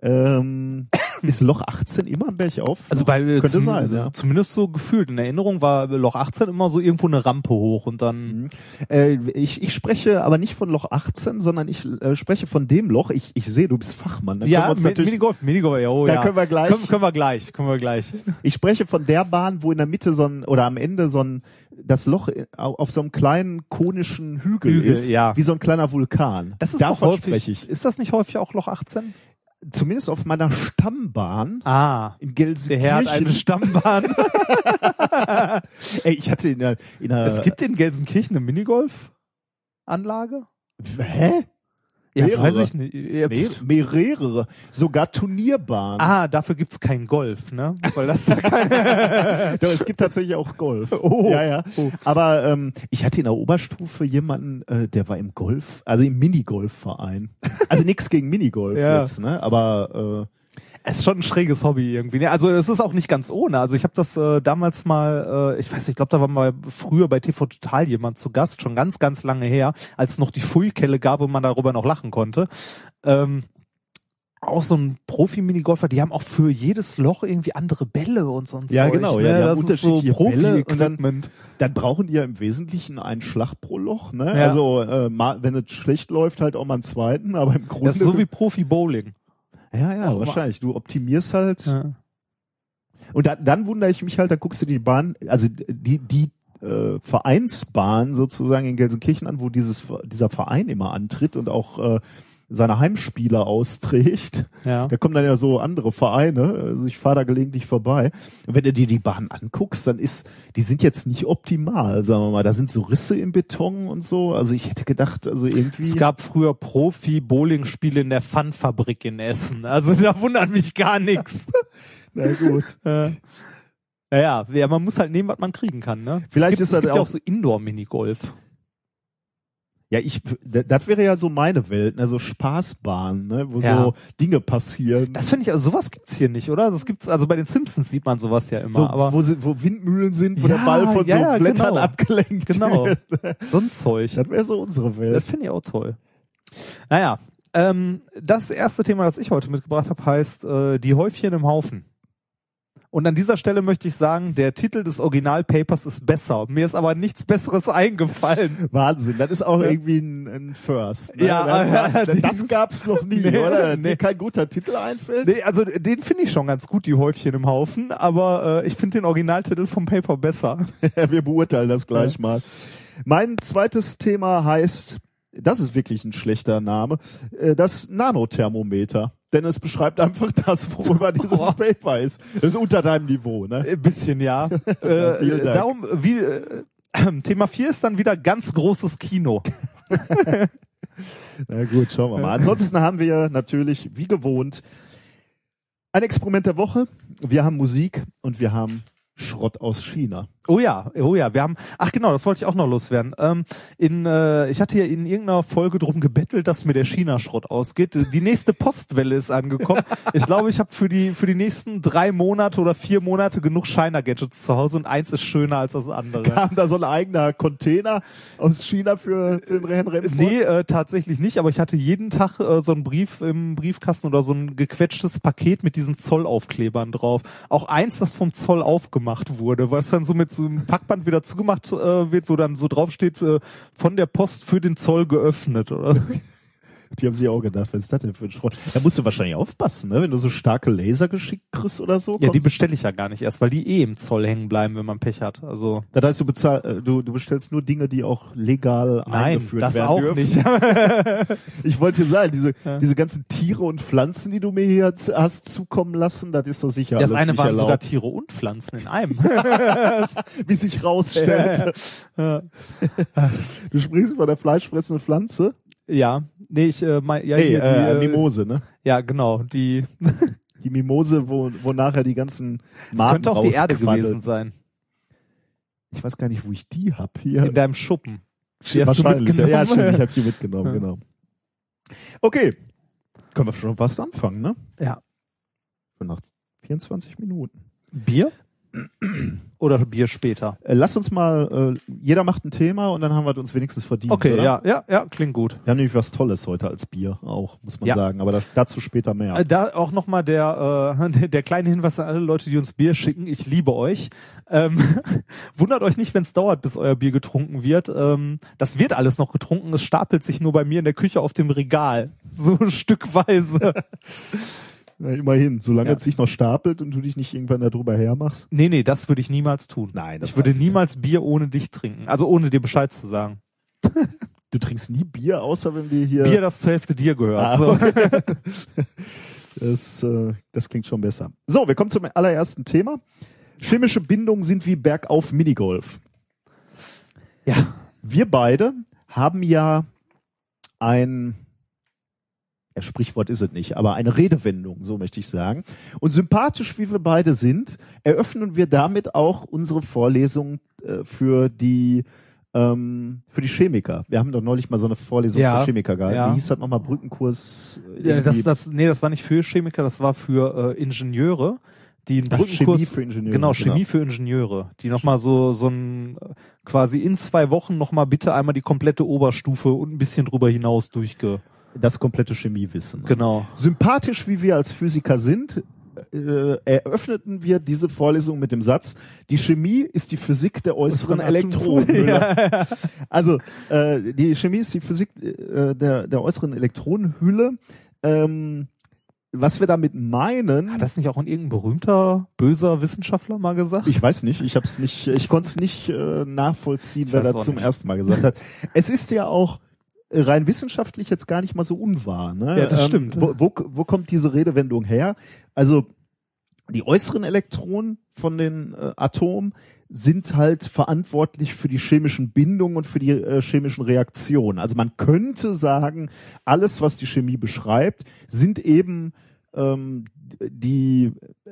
D: Ähm, ist Loch 18 immer am Bergauf?
A: Also bei
D: Könnte
A: zum,
D: sein, ja.
A: zumindest so gefühlt. In Erinnerung war Loch 18 immer so irgendwo eine Rampe hoch und dann.
D: Äh, ich, ich spreche aber nicht von Loch 18, sondern ich äh, spreche von dem Loch. Ich, ich sehe, du bist Fachmann. Dann können wir
A: Ja,
D: uns
A: Minigolf, Minigolf, ja, oh,
D: Da
A: ja.
D: können wir gleich-
A: Können, können wir gleich, können wir gleich.
D: ich spreche von der Bahn, wo in der Mitte so ein, oder am Ende so ein, das Loch au- auf so einem kleinen konischen Hügel,
A: Hügel,
D: ist,
A: ja.
D: wie so ein kleiner Vulkan.
A: Das ist
D: Davon
A: doch häufig.
D: spreche ich.
A: Ist das nicht häufig auch Loch 18?
D: Zumindest auf meiner Stammbahn
A: Ah.
D: in
A: Der
D: Gelsenkirchen.
A: Herr hat eine Stammbahn.
D: Ey, ich hatte in der, in der
A: es gibt in Gelsenkirchen eine Minigolf-Anlage?
D: hä?
A: Ja,
D: Mehrere.
A: weiß ich nicht.
D: Mehrere, sogar Turnierbahnen.
A: Ah, dafür gibt's keinen Golf, ne? Weil das da keine.
D: Doch, es gibt tatsächlich auch Golf.
A: Oh.
D: Ja, ja. Aber ähm, ich hatte in der Oberstufe jemanden, äh, der war im Golf, also im Minigolfverein. Also nichts gegen Minigolf
A: Ja.
D: jetzt, ne? Aber
A: Es ist schon ein schräges Hobby irgendwie. ne? Also es ist auch nicht ganz ohne. Also ich habe das äh, damals mal, äh, ich weiß nicht, ich glaube, da war mal früher bei TV Total jemand zu Gast, schon ganz, ganz lange her, als es noch die Fuikelle gab und man darüber noch lachen konnte. Ähm, auch so ein Profi-Minigolfer, die haben auch für jedes Loch irgendwie andere Bälle und so ein
D: Ja,
A: Zeug,
D: genau,
A: ne?
D: ja, die haben
A: das ist so
D: unterschiedliche Bälle und dann-
A: Profi-Equipment.
D: dann brauchen die ja im Wesentlichen einen Schlag pro Loch, ne?
A: Ja.
D: Also äh, mal, wenn es schlecht läuft, halt auch mal einen zweiten, aber im Grunde
A: Das ist so wie Profi-Bowling.
D: Ja, ja,
A: immer.
D: wahrscheinlich. Du optimierst halt
A: Ja.
D: Und da, dann wundere ich mich halt, da guckst du die Bahn, also die, die äh, Vereinsbahn sozusagen in Gelsenkirchen an, wo dieses, dieser Verein immer antritt und auch äh, seine Heimspieler austrägt.
A: Ja.
D: Da kommen dann ja so andere Vereine, also ich fahre da gelegentlich vorbei. Und wenn du dir die Bahn anguckst, dann ist, die sind jetzt nicht optimal, sagen wir mal. Da sind so Risse im Beton und so. Also ich hätte gedacht, also irgendwie.
A: Es gab früher Profi-Bowling-Spiele in der Fun-Fabrik in Essen. Also da wundert mich gar nichts.
D: na gut.
A: Äh, Naja, ja, man muss halt nehmen, was man kriegen kann, ne?
D: Vielleicht
A: es gibt,
D: ist
A: es
D: das
A: gibt ja
D: auch-
A: auch so Indoor-Minigolf.
D: Ja, ich, das wäre ja so meine Welt, ne, so Spaßbahn, ne, wo
A: Ja.
D: so Dinge passieren.
A: Das finde ich, also sowas gibt's hier nicht, oder? Das gibt's, also bei den Simpsons sieht man sowas ja immer,
D: so,
A: aber
D: wo, wo Windmühlen sind, wo
A: Ja,
D: der Ball von
A: ja,
D: so Blättern
A: genau.
D: abgelenkt
A: Genau.
D: wird.
A: so ein Zeug.
D: Das wäre so unsere
A: Das
D: Welt.
A: finde ich auch toll. Naja, ähm, das erste Thema, das ich heute mitgebracht habe, heißt äh, Die Häufchen im Haufen. Und an dieser Stelle möchte ich sagen, der Titel des Originalpapers ist besser. Mir ist aber nichts Besseres eingefallen.
D: Wahnsinn, das ist auch
A: Ja.
D: irgendwie ein, ein First. Ne?
A: Ja,
D: das, das gab's noch nie,
A: Nee,
D: oder?
A: nee.
D: Dir kein guter Titel einfällt?
A: Nee, also den finde ich schon ganz gut, die Häufchen im Haufen, aber äh, ich finde den Originaltitel vom Paper besser.
D: Wir beurteilen das gleich mal. Mein zweites Thema heißt, das ist wirklich ein schlechter Name, äh, das Nanothermometer. Denn es beschreibt einfach das, worüber dieses
A: Oh.
D: Paper ist. Das ist unter deinem Niveau, ne?
A: Ein bisschen, ja. äh, darum, wie, äh, Thema 4 ist dann wieder ganz großes Kino.
D: Na gut, schauen wir mal. Ansonsten haben wir natürlich, wie gewohnt, ein Experiment der Woche. Wir haben Musik und wir haben Schrott aus China.
A: Oh ja, oh ja, wir haben, ach genau, das wollte ich auch noch loswerden. Ähm, in, äh, ich hatte ja in irgendeiner Folge drum gebettelt, dass mir der China-Schrott ausgeht. Die nächste Postwelle ist angekommen. Ich glaube, ich habe für die für die nächsten drei Monate oder vier Monate genug China-Gadgets zu Hause und eins ist schöner als das andere.
D: Kam da so ein eigener Container aus China für den Rennrennen?
A: Nee, äh, tatsächlich nicht, aber ich hatte jeden Tag äh, so einen Brief im Briefkasten oder so ein gequetschtes Paket mit diesen Zollaufklebern drauf. Auch eins, das vom Zoll aufgemacht wurde, was dann so mit so einem Packband wieder zugemacht äh, wird, wo dann so draufsteht, äh, von der Post für den Zoll geöffnet. Oder?
D: Die haben sich auch gedacht, was ist das denn für ein Schrott? Da musst du wahrscheinlich aufpassen, ne? wenn du so starke Laser geschickt kriegst oder so.
A: Ja, die bestelle ich ja gar nicht erst, weil die eh im Zoll hängen bleiben, wenn man Pech hat. Also
D: das heißt, du, bezahl, äh, du, du bestellst nur Dinge, die auch legal
A: nein,
D: eingeführt
A: das
D: werden
A: auch
D: dürfen.
A: nicht.
D: Ich wollte dir sagen, diese, diese ganzen Tiere und Pflanzen, die du mir hier hast- zukommen lassen, das ist doch sicher
A: das
D: alles
A: eine
D: nicht
A: waren sogar
D: erlaubt,
A: Tiere und Pflanzen in einem.
D: wie sich rausstellt.
A: Ja.
D: Du sprichst von der fleischfressenden Pflanze.
A: Ja, nee, ich äh, mein, ja,
D: Hey,
A: hier,
D: äh,
A: die, äh,
D: Mimose, ne?
A: Ja, genau, die
D: Die Mimose, wo, wo nachher die ganzen
A: das
D: Maden
A: könnte auch die Erde gewesen sein.
D: Ich weiß gar nicht, wo ich die hab hier.
A: In deinem Schuppen. Die
D: Wahrscheinlich. Ja, ja, stimmt, ich habe die mitgenommen,
A: Ja.
D: genau. Okay. Können wir schon was anfangen, ne?
A: Ja.
D: Schon nach 24 Minuten.
A: Bier? Oder Bier später?
D: Äh, lass uns mal, äh, jeder macht ein Thema und dann haben wir uns wenigstens verdient.
A: Okay,
D: oder?
A: ja, ja, ja, klingt gut.
D: Wir haben nämlich was Tolles heute als Bier auch, muss man
A: Ja.
D: sagen. Aber da, dazu später mehr.
A: Äh, Da auch nochmal der, äh, der, der kleine Hinweis an alle Leute, die uns Bier schicken. Ich liebe euch. Ähm, wundert euch nicht, wenn es dauert, bis euer Bier getrunken wird. Ähm, das wird alles noch getrunken. Es stapelt sich nur bei mir in der Küche auf dem Regal. So stückweise.
D: Na, immerhin, solange
A: Ja.
D: es sich noch stapelt und du dich nicht irgendwann darüber hermachst.
A: nee, nee, das würde ich niemals tun.
D: Nein, das
A: ich würde
D: ich
A: niemals Bier ohne dich trinken. Also ohne dir Bescheid zu sagen.
D: Du trinkst nie Bier, außer wenn wir hier.
A: Bier, das zur Hälfte dir gehört.
D: Ah,
A: so.
D: Das, äh, das klingt schon besser. So, wir kommen zum allerersten Thema. Chemische Bindungen sind wie bergauf Minigolf.
A: Ja.
D: Wir beide haben ja ein, ja, Sprichwort ist es nicht, aber eine Redewendung, so möchte ich sagen. Und sympathisch wie wir beide sind, eröffnen wir damit auch unsere Vorlesung äh, für die ähm, für die Chemiker. Wir haben doch neulich mal so eine Vorlesung
A: Ja,
D: für Chemiker gehalten.
A: ja.
D: Wie hieß das nochmal? Brückenkurs? äh,
A: Ja, das, das, nee, das war nicht für Chemiker, das war für äh, Ingenieure, die einen Brückenkurs,
D: Chemie für Ingenieure,
A: genau,
D: genau.
A: Chemie für Ingenieure, die nochmal so, so ein, äh, quasi in zwei Wochen nochmal bitte einmal die komplette Oberstufe und ein bisschen drüber hinaus durchge,
D: das komplette Chemiewissen.
A: genau.
D: Sympathisch wie wir als Physiker sind, äh, eröffneten wir diese Vorlesung mit dem Satz, die Chemie ist die Physik der äußeren Elektronenhülle. Also äh, die Chemie ist die Physik äh, der, der äußeren Elektronenhülle. Ähm, was wir damit meinen,
A: Hat das nicht auch ein irgendein berühmter, böser Wissenschaftler mal gesagt?
D: ich weiß nicht, ich hab's nicht, ich konnte es nicht äh, nachvollziehen,
A: Ich
D: wer das zum
A: nicht.
D: ersten Mal gesagt hat. Es ist ja auch rein wissenschaftlich jetzt gar nicht mal so unwahr. Ne?
A: Ja, das stimmt.
D: Wo, wo, wo kommt diese Redewendung her? Also die äußeren Elektronen von den äh, Atomen sind halt verantwortlich für die chemischen Bindungen und für die äh, chemischen Reaktionen. Also man könnte sagen, alles, was die Chemie beschreibt, sind eben ähm, die äh,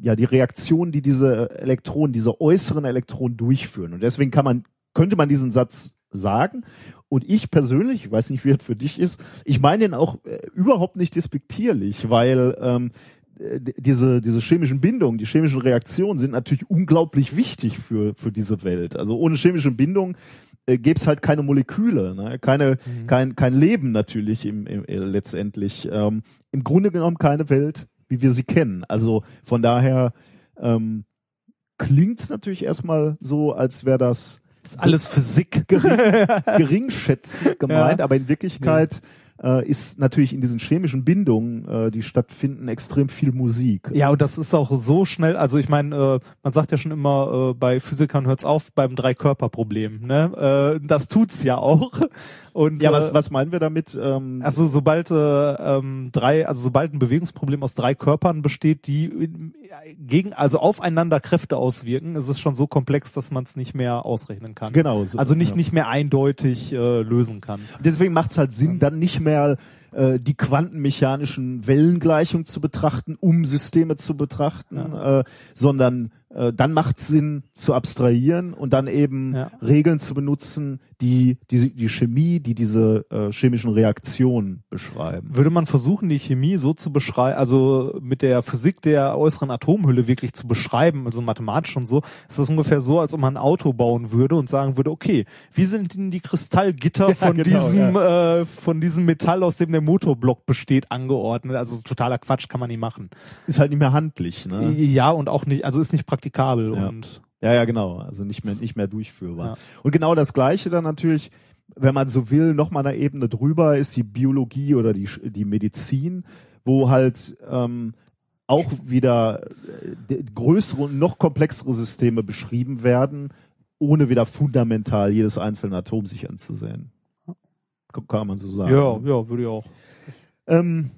D: ja die Reaktionen, die diese Elektronen, diese äußeren Elektronen durchführen. Und deswegen kann man könnte man diesen Satz sagen. Und ich persönlich, ich weiß nicht, wie es für dich ist, ich meine ihn auch äh, überhaupt nicht despektierlich, weil ähm, äh, diese, diese chemischen Bindungen, die chemischen Reaktionen sind natürlich unglaublich wichtig für, für diese Welt. Also ohne chemische Bindung äh, gäbe es halt keine Moleküle, ne? keine, kein, kein Leben natürlich im, im, äh, letztendlich. Ähm, Im Grunde genommen keine Welt, wie wir sie kennen. Also von daher ähm, klingt es natürlich erstmal so, als wäre Das
A: ist alles Physik.
D: gering, geringschätzend gemeint, aber in Wirklichkeit äh, ist natürlich in diesen chemischen Bindungen, äh, die stattfinden, extrem viel Musik.
A: Ja, und das ist auch so schnell, also ich meine, äh, man sagt ja schon immer, äh, bei Physikern hört's auf beim Drei-Körper-Problem. Ne? Äh, das tut's ja auch. Und,
D: Ja,
A: äh,
D: was, was meinen wir damit? Ähm,
A: Also sobald äh, ähm, drei, also sobald ein Bewegungsproblem aus drei Körpern besteht, die gegen, also aufeinander Kräfte auswirken, ist es schon so komplex, dass man es nicht mehr ausrechnen kann.
D: genau. So,
A: Also nicht
D: ja.
A: nicht mehr eindeutig äh, lösen kann.
D: Deswegen macht es halt Sinn, dann nicht mehr äh, die quantenmechanischen Wellengleichungen zu betrachten, um Systeme zu betrachten, äh, sondern äh, dann macht es Sinn zu abstrahieren und dann eben
A: Ja.
D: Regeln zu benutzen, die die, die Chemie, die diese äh, chemischen Reaktionen beschreiben.
A: Würde man versuchen, die Chemie so zu beschreiben, also mit der Physik der äußeren Atomhülle wirklich zu beschreiben, also mathematisch und so, ist das ungefähr so, als ob man ein Auto bauen würde und sagen würde, okay, wie sind denn die Kristallgitter von
D: genau,
A: diesem, äh, von diesem Metall, aus dem der Motorblock besteht, angeordnet? Also totaler Quatsch kann man nicht machen.
D: Ist halt nicht mehr handlich, ne?
A: Ja, und auch nicht, also ist nicht praktikabel
D: Ja.
A: und
D: Ja, ja, genau. Also nicht mehr, nicht mehr durchführbar.
A: Ja.
D: Und genau das Gleiche dann natürlich, wenn man so will, noch mal eine Ebene drüber ist die Biologie oder die, die Medizin, wo halt ähm, auch wieder äh, größere und noch komplexere Systeme beschrieben werden, ohne wieder fundamental jedes einzelne Atom sich anzusehen. Kann- Kann man so sagen.
A: ja, ja, würde ich auch.
D: Ähm,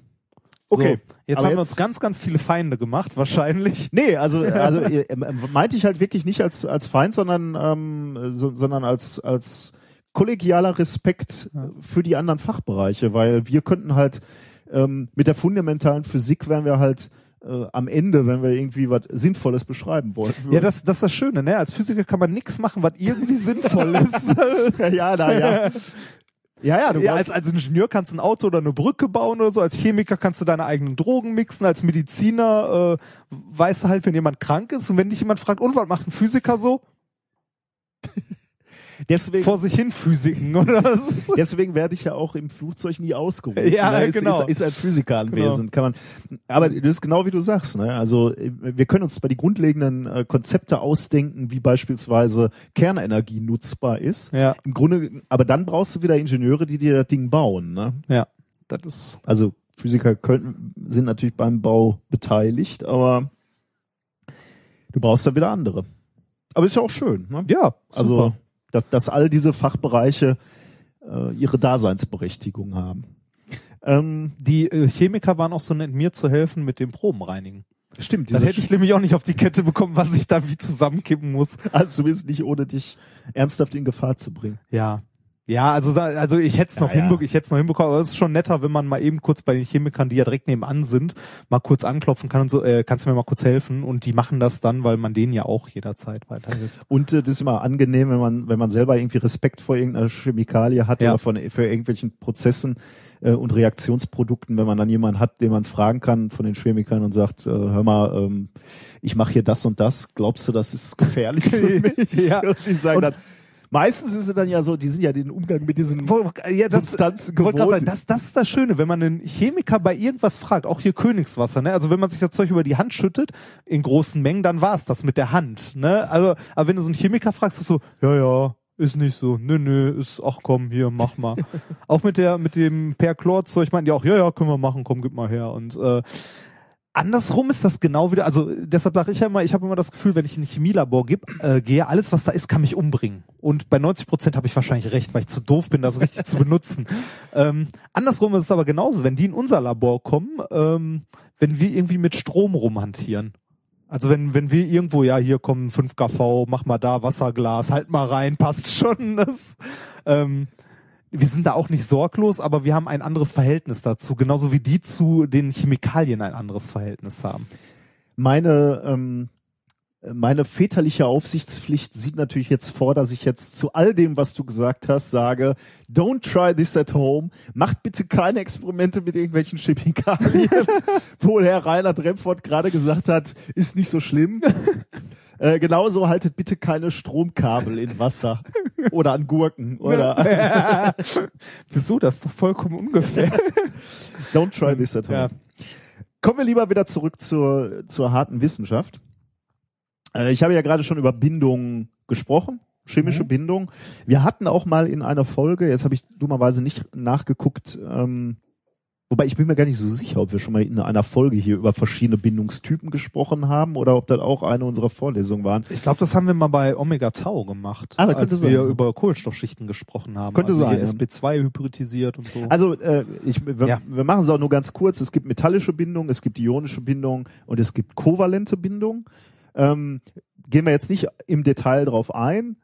D: okay.
A: So, jetzt haben wir
D: jetzt-
A: uns ganz, ganz viele Feinde gemacht, wahrscheinlich.
D: Nee, also, also äh, äh, meinte ich halt wirklich nicht als, als Feind, sondern, ähm, so, sondern als, als kollegialer Respekt für die anderen Fachbereiche, weil wir könnten halt ähm, mit der fundamentalen Physik wären wir halt äh, am Ende, wenn wir irgendwie was Sinnvolles beschreiben wollen.
A: Ja, das, das ist das Schöne, ne? Als Physiker kann man nichts machen, was irgendwie sinnvoll ist.
D: ja, na ja. Ja, ja, du
A: Ja, als, als Ingenieur kannst du ein Auto oder eine Brücke bauen oder so. Als Chemiker kannst du deine eigenen Drogen mixen. Als Mediziner äh, weißt du halt, wenn jemand krank ist. Und wenn dich jemand fragt, und was macht ein Physiker so?
D: Deswegen,
A: Vor sich hin Physiken, oder?
D: deswegen werde ich ja auch im Flugzeug nie ausgerufen.
A: Ja,
D: ne? ist,
A: genau.
D: ist, ist ein Physiker anwesend, kann man. Aber das ist genau wie du sagst. Ne? Also wir können uns zwar die grundlegenden äh, Konzepte ausdenken, wie beispielsweise Kernenergie nutzbar ist.
A: ja,
D: Im Grunde, aber dann brauchst du wieder Ingenieure, die dir das Ding bauen. Ne?
A: ja. Das ist,
D: Also Physiker können, sind natürlich beim Bau beteiligt, aber du brauchst dann wieder andere. Aber ist ja auch schön. Ne?
A: ja,
D: Also,
A: super.
D: Dass, dass all diese Fachbereiche äh, ihre Daseinsberechtigung haben. Ähm,
A: Die äh, Chemiker waren auch so nett, mir zu helfen mit dem Probenreinigen.
D: stimmt,
A: Dann hätte ich nämlich auch nicht auf die Kette bekommen, was ich da wie zusammenkippen muss.
D: also zumindest nicht ohne dich ernsthaft in Gefahr zu bringen.
A: Ja. Ja, also also ich hätte es noch
D: Ja, ja.
A: hinbekommen, ich hätte es noch hinbekommen, aber es ist schon netter, wenn man mal eben kurz bei den Chemikern, die ja direkt nebenan sind, mal kurz anklopfen kann und so, äh, kannst du mir mal kurz helfen? Und die machen das dann, weil man denen ja auch jederzeit weiterhilft.
D: Und äh, das ist immer angenehm, wenn man, wenn man selber irgendwie Respekt vor irgendeiner Chemikalie hat
A: Ja.
D: oder von, für irgendwelchen Prozessen äh, und Reaktionsprodukten, wenn man dann jemanden hat, den man fragen kann von den Chemikern und sagt, äh, hör mal, ähm, ich mache hier das und das, glaubst du, das ist gefährlich für mich?
A: Ja.
D: Und die sagen
A: Und-
D: dann, meistens ist es dann ja so, die sind ja den Umgang mit diesen
A: ja, das,
D: Substanzen gewohnt.
A: sagen, das, das ist das Schöne, wenn man einen Chemiker bei irgendwas fragt, auch hier Königswasser, ne? Also wenn man sich das Zeug über die Hand schüttet, in großen Mengen, dann war es das mit der Hand, ne? Also, aber wenn du so einen Chemiker fragst, ist so, ja, ja, ist nicht so, nö, nö, ist, ach komm, hier, mach mal. auch mit der, mit dem Perchlor-Zeug meinten die auch, ja, ja, können wir machen, komm, gib mal her. Und äh, Andersrum ist das genau wieder, also deshalb sage ich ja immer, ich habe immer das Gefühl, wenn ich in ein Chemielabor geb, äh, gehe, alles was da ist, kann mich umbringen. Und bei 90 Prozent habe ich wahrscheinlich recht, weil ich zu doof bin, das richtig zu benutzen. Ähm, andersrum ist es aber genauso, wenn die in unser Labor kommen, ähm, wenn wir irgendwie mit Strom rumhantieren. Also wenn, wenn wir irgendwo, ja, hier kommen 5 kV, mach mal da Wasserglas, halt mal rein, passt schon. Das, ähm, wir sind da auch nicht sorglos, aber wir haben ein anderes Verhältnis dazu, genauso wie die zu den Chemikalien ein anderes Verhältnis haben.
D: meine ähm, meine väterliche Aufsichtspflicht sieht natürlich jetzt vor, dass ich jetzt zu all dem, was du gesagt hast, sage, don't try this at home, macht bitte keine Experimente mit irgendwelchen Chemikalien, wo Herr Reinhard Remford gerade gesagt hat, ist nicht so schlimm. Äh, genauso haltet bitte keine Stromkabel in Wasser oder an Gurken oder
A: Wieso? Das ist doch vollkommen ungefähr.
D: don't try this at home.
A: Ja.
D: Kommen wir lieber wieder zurück zur, zur harten Wissenschaft. Äh, ich habe ja gerade schon über Bindungen gesprochen, chemische Bindung. Wir hatten auch mal in einer Folge, jetzt habe ich dummerweise nicht nachgeguckt, ähm, wobei ich bin mir gar nicht so sicher, ob wir schon mal in einer Folge hier über verschiedene Bindungstypen gesprochen haben oder ob das auch eine unserer Vorlesungen waren.
A: Ich glaube, das haben wir mal bei Omega Tau gemacht,
D: Ah,
A: als
D: sein,
A: wir
D: ja.
A: über Kohlenstoffschichten gesprochen haben.
D: Könnte
A: also
D: sein,
A: Hier
D: ja.
A: SB2 hybridisiert und so.
D: Also äh, ich, wir,
A: Ja.
D: wir machen es auch nur ganz kurz. Es gibt metallische Bindung, es gibt ionische Bindung und es gibt kovalente Bindung. Ähm, gehen wir jetzt nicht im Detail drauf ein,